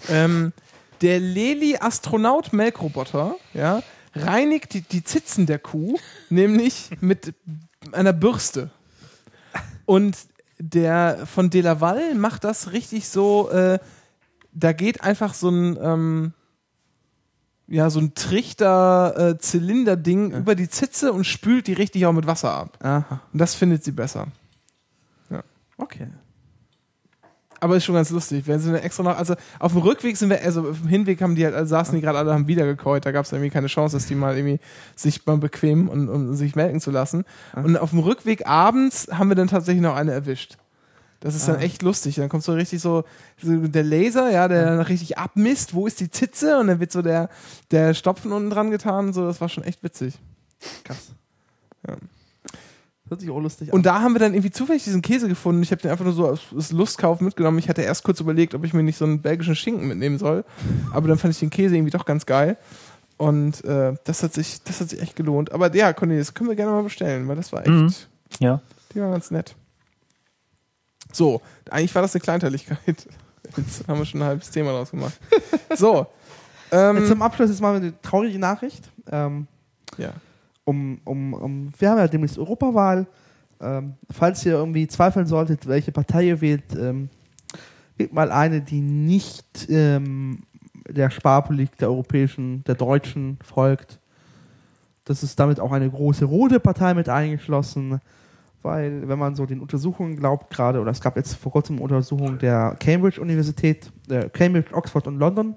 [SPEAKER 2] ähm, der Leli Astronaut Melkroboter, ja, reinigt die, die Zitzen der Kuh, nämlich mit einer Bürste. Und der von De La Val macht das richtig so, äh, da geht einfach so ein, ähm, ja, so ein Trichter-Zylinder-Ding über die Zitze und spült die richtig auch mit Wasser ab.
[SPEAKER 5] Aha.
[SPEAKER 2] Und das findet sie besser.
[SPEAKER 5] Okay.
[SPEAKER 2] Aber ist schon ganz lustig. Wenn sie extra noch, also auf dem Rückweg sind wir, also auf dem Hinweg haben die halt, also saßen die gerade alle, haben wieder. Da gab es irgendwie keine Chance, dass die mal irgendwie sich mal bequemen und um sich melken zu lassen. Und auf dem Rückweg abends haben wir dann tatsächlich noch eine erwischt. Das ist dann echt lustig. Dann kommt so richtig so, so der Laser, ja, der dann richtig abmisst, wo ist die Zitze und dann wird so der, der Stopfen unten dran getan. So, das war schon echt witzig.
[SPEAKER 5] Krass. Hört sich auch lustig
[SPEAKER 2] Und da haben wir dann irgendwie zufällig diesen Käse gefunden. Ich habe den einfach nur so aus, aus Lustkauf mitgenommen. Ich hatte erst kurz überlegt, ob ich mir nicht so einen belgischen Schinken mitnehmen soll. Aber dann fand ich den Käse irgendwie doch ganz geil. Und äh, das, hat sich, das hat sich echt gelohnt. Aber ja, Cornelius, können wir gerne mal bestellen, weil das war echt,
[SPEAKER 3] Mhm. Ja.
[SPEAKER 2] die war ganz nett. So, eigentlich war das eine Kleinteiligkeit. Jetzt haben wir schon ein halbes Thema draus gemacht. So. Ähm,
[SPEAKER 5] Zum Abschluss jetzt mal eine traurige Nachricht. Ähm,
[SPEAKER 2] ja.
[SPEAKER 5] Um, um, um, wir haben ja demnächst Europawahl. Ähm, falls ihr irgendwie zweifeln solltet, welche Partei ihr wählt, ähm, wählt mal eine, die nicht ähm, der Sparpolitik der europäischen, der deutschen folgt. Das ist damit auch eine große rote Partei mit eingeschlossen, weil, wenn man so den Untersuchungen glaubt, gerade, oder es gab jetzt vor kurzem eine Untersuchung der Cambridge-Universität, äh, Cambridge, Oxford und London,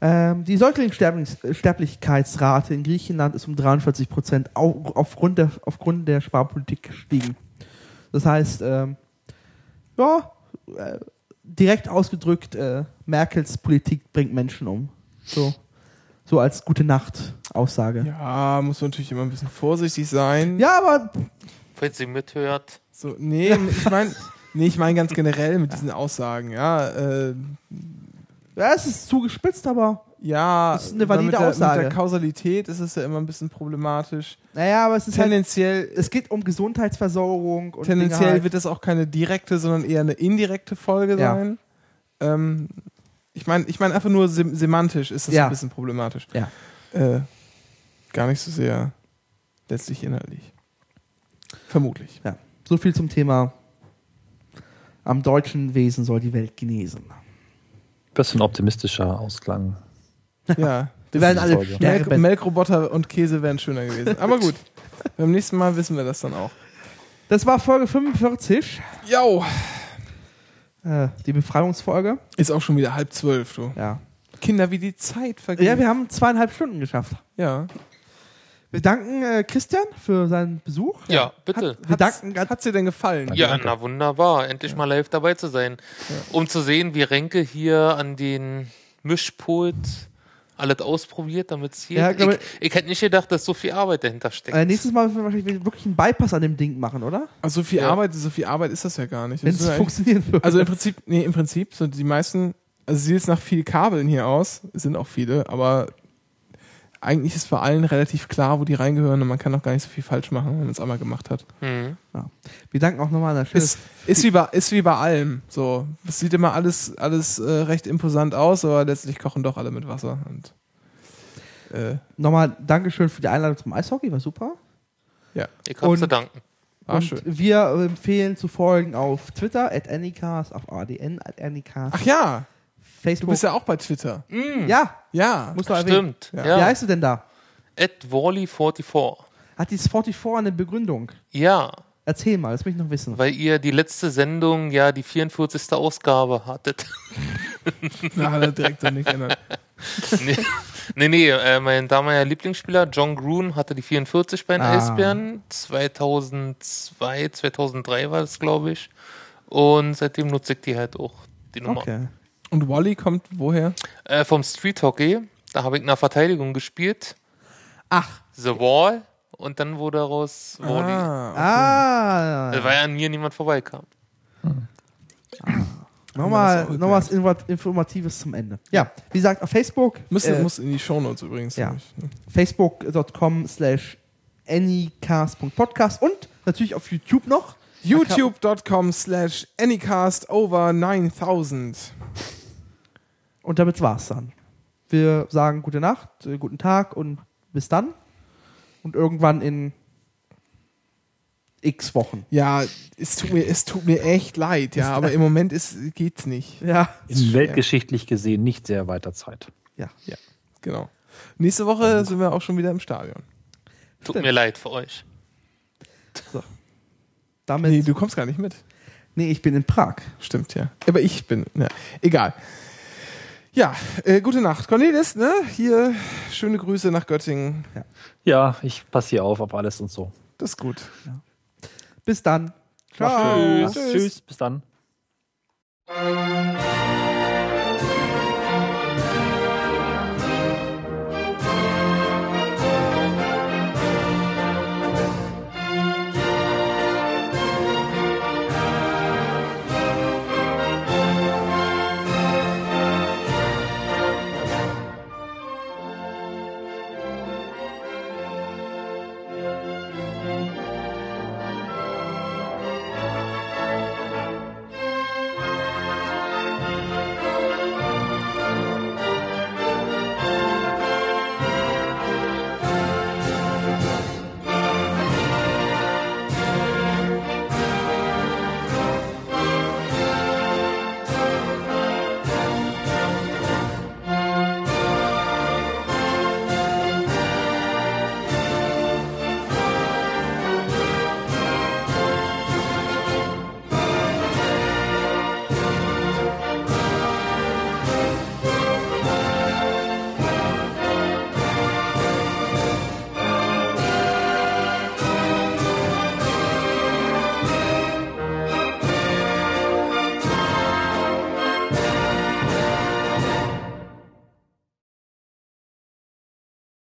[SPEAKER 5] ähm, die Säuglingssterblichkeitsrate in Griechenland ist um 43 Prozent au- aufgrund der, aufgrund der Sparpolitik gestiegen. Das heißt, ähm, ja, äh, direkt ausgedrückt, äh, Merkels Politik bringt Menschen um. So, so als gute Nacht Aussage. Ja,
[SPEAKER 2] ja, muss man natürlich immer ein bisschen vorsichtig sein.
[SPEAKER 5] aber
[SPEAKER 4] Falls sie mithört.
[SPEAKER 2] So, nee, ich meine, nee, ich meine ganz generell mit diesen Aussagen, ja. Äh,
[SPEAKER 5] ja, es ist zugespitzt, aber
[SPEAKER 2] ja,
[SPEAKER 5] Das ist eine valide
[SPEAKER 2] mit der,
[SPEAKER 5] Aussage.
[SPEAKER 2] Mit der Kausalität ist es ja immer ein bisschen problematisch.
[SPEAKER 5] naja, aber es ist halt,
[SPEAKER 2] Tendenziell,
[SPEAKER 5] es geht um Gesundheitsversorgung und
[SPEAKER 2] tendenziell
[SPEAKER 5] halt.
[SPEAKER 2] wird das auch keine direkte, sondern eher eine indirekte Folge
[SPEAKER 5] Ja.
[SPEAKER 2] sein. Ähm, ich meine, ich meine einfach nur sem semantisch ist das
[SPEAKER 5] Ja.
[SPEAKER 2] ein bisschen problematisch.
[SPEAKER 5] Ja.
[SPEAKER 2] Äh, gar nicht so sehr letztlich inhaltlich. Vermutlich.
[SPEAKER 5] Ja, so viel zum Thema. Am deutschen Wesen soll die Welt genesen.
[SPEAKER 3] Das ist ein optimistischer Ausklang.
[SPEAKER 2] Ja.
[SPEAKER 5] Wir werden alle.
[SPEAKER 2] Melk. Melkroboter und Käse wären schöner gewesen. Aber gut. Beim nächsten Mal wissen wir das dann auch.
[SPEAKER 5] Das war Folge 45,
[SPEAKER 2] Jo.
[SPEAKER 5] äh, die Befreiungsfolge.
[SPEAKER 2] Ist auch schon wieder halb zwölf, du.
[SPEAKER 5] Ja.
[SPEAKER 2] Kinder, wie die Zeit vergeht.
[SPEAKER 5] ja, wir haben zweieinhalb Stunden geschafft.
[SPEAKER 2] ja.
[SPEAKER 5] Wir danken äh, Christian für seinen Besuch.
[SPEAKER 4] Ja, bitte.
[SPEAKER 5] Wir danken ganz
[SPEAKER 2] Hat's dir denn gefallen?
[SPEAKER 4] Ja,
[SPEAKER 3] danke.
[SPEAKER 4] na wunderbar. Endlich mal live dabei zu sein. Um zu sehen, wie Renke hier an den Mischpult alles ausprobiert, damit es hier.
[SPEAKER 5] Ja, glaub
[SPEAKER 4] ich, ich hätte nicht gedacht, dass so viel Arbeit dahinter steckt.
[SPEAKER 5] äh, nächstes Mal müssen wir wahrscheinlich wirklich einen Bypass an dem Ding machen, oder?
[SPEAKER 2] Also so viel
[SPEAKER 4] Ja.
[SPEAKER 2] Arbeit, so viel Arbeit ist das ja gar nicht.
[SPEAKER 5] Wenn
[SPEAKER 2] Das
[SPEAKER 5] es
[SPEAKER 2] ja
[SPEAKER 5] funktionieren würde.
[SPEAKER 2] also im Prinzip, nee, im Prinzip sind die meisten, also sieht es nach viel Kabeln hier aus, es sind auch viele, aber eigentlich ist bei allen relativ klar, wo die reingehören und man kann auch gar nicht so viel falsch machen, wenn man es einmal gemacht hat.
[SPEAKER 4] Mhm.
[SPEAKER 5] wir danken auch nochmal an.
[SPEAKER 2] Ist, ist, wie bei, ist wie bei allem. So, es sieht immer alles, alles äh, recht imposant aus, aber letztlich kochen doch alle mit Wasser. Und, äh,
[SPEAKER 5] Nochmal Dankeschön für die Einladung zum Eishockey, war super.
[SPEAKER 2] ja,
[SPEAKER 4] Ich habe
[SPEAKER 5] Und-
[SPEAKER 4] zu danken.
[SPEAKER 2] war
[SPEAKER 5] und
[SPEAKER 2] schön.
[SPEAKER 5] wir empfehlen zu folgen auf Twitter, at Anycast, auf ADN, at Anycast,
[SPEAKER 2] Ach ja, du
[SPEAKER 5] Facebook.
[SPEAKER 2] bist ja auch bei Twitter.
[SPEAKER 5] ja,
[SPEAKER 2] Ja.
[SPEAKER 5] muss erwähnen.
[SPEAKER 4] Stimmt.
[SPEAKER 2] Ja.
[SPEAKER 5] Wie heißt du denn da?
[SPEAKER 4] At Wally44.
[SPEAKER 5] Hat dieses 44 eine Begründung?
[SPEAKER 4] Ja,
[SPEAKER 5] Erzähl mal, das will ich noch wissen.
[SPEAKER 4] weil ihr die letzte Sendung ja die 44. Ausgabe hattet.
[SPEAKER 2] Na, hat er direkt so nicht geändert.
[SPEAKER 4] nee, nee, nee äh, mein damaliger Lieblingsspieler John Grun hatte die 44 bei den
[SPEAKER 5] Ah.
[SPEAKER 4] Eisbären. 2002, 2003 war das, glaube ich. Und seitdem nutze ich die halt auch, die Nummer.
[SPEAKER 5] Okay.
[SPEAKER 2] Und Wally kommt woher?
[SPEAKER 4] Äh, vom Street Hockey, da habe ich in der Verteidigung gespielt.
[SPEAKER 5] Ach,
[SPEAKER 4] The Wall. Und dann wurde daraus Wally.
[SPEAKER 2] Ah,
[SPEAKER 5] ah.
[SPEAKER 4] Weil ja an mir niemand vorbeikam.
[SPEAKER 5] Nochmal,
[SPEAKER 2] das auch
[SPEAKER 5] noch was Infor- Informatives zum Ende. Ja, wie gesagt, auf Facebook.
[SPEAKER 2] muss,
[SPEAKER 5] äh,
[SPEAKER 2] muss in die Shownotes übrigens.
[SPEAKER 5] ja.
[SPEAKER 2] ne?
[SPEAKER 5] Facebook.com slash anycast.podcast und natürlich auf YouTube noch.
[SPEAKER 2] YouTube.com slash anycast over 9000.
[SPEAKER 5] Und damit war's dann. Wir sagen gute Nacht, äh, guten Tag und bis dann. Und irgendwann in x Wochen.
[SPEAKER 2] Ja, es tut mir, es tut mir echt leid, ja, aber im Moment ist, geht's nicht.
[SPEAKER 5] Ja.
[SPEAKER 3] In weltgeschichtlich gesehen nicht sehr weiter Zeit.
[SPEAKER 5] Ja.
[SPEAKER 2] Genau. Nächste Woche sind wir auch schon wieder im Stadion.
[SPEAKER 4] Tut mir leid für euch.
[SPEAKER 5] Damit
[SPEAKER 2] nee, du kommst gar nicht mit.
[SPEAKER 5] Nee, ich bin in Prag.
[SPEAKER 2] Stimmt, ja. Aber ich bin, ja. egal. Ja, äh, gute Nacht. Cornelis, ne? Hier, schöne Grüße nach Göttingen.
[SPEAKER 3] Ja, ja ich passe hier auf, auf alles und so.
[SPEAKER 2] Das ist gut. Ja.
[SPEAKER 5] Bis dann.
[SPEAKER 3] Ciao. Tschüss.
[SPEAKER 2] Tschüss.
[SPEAKER 3] Tschüss. Bis dann.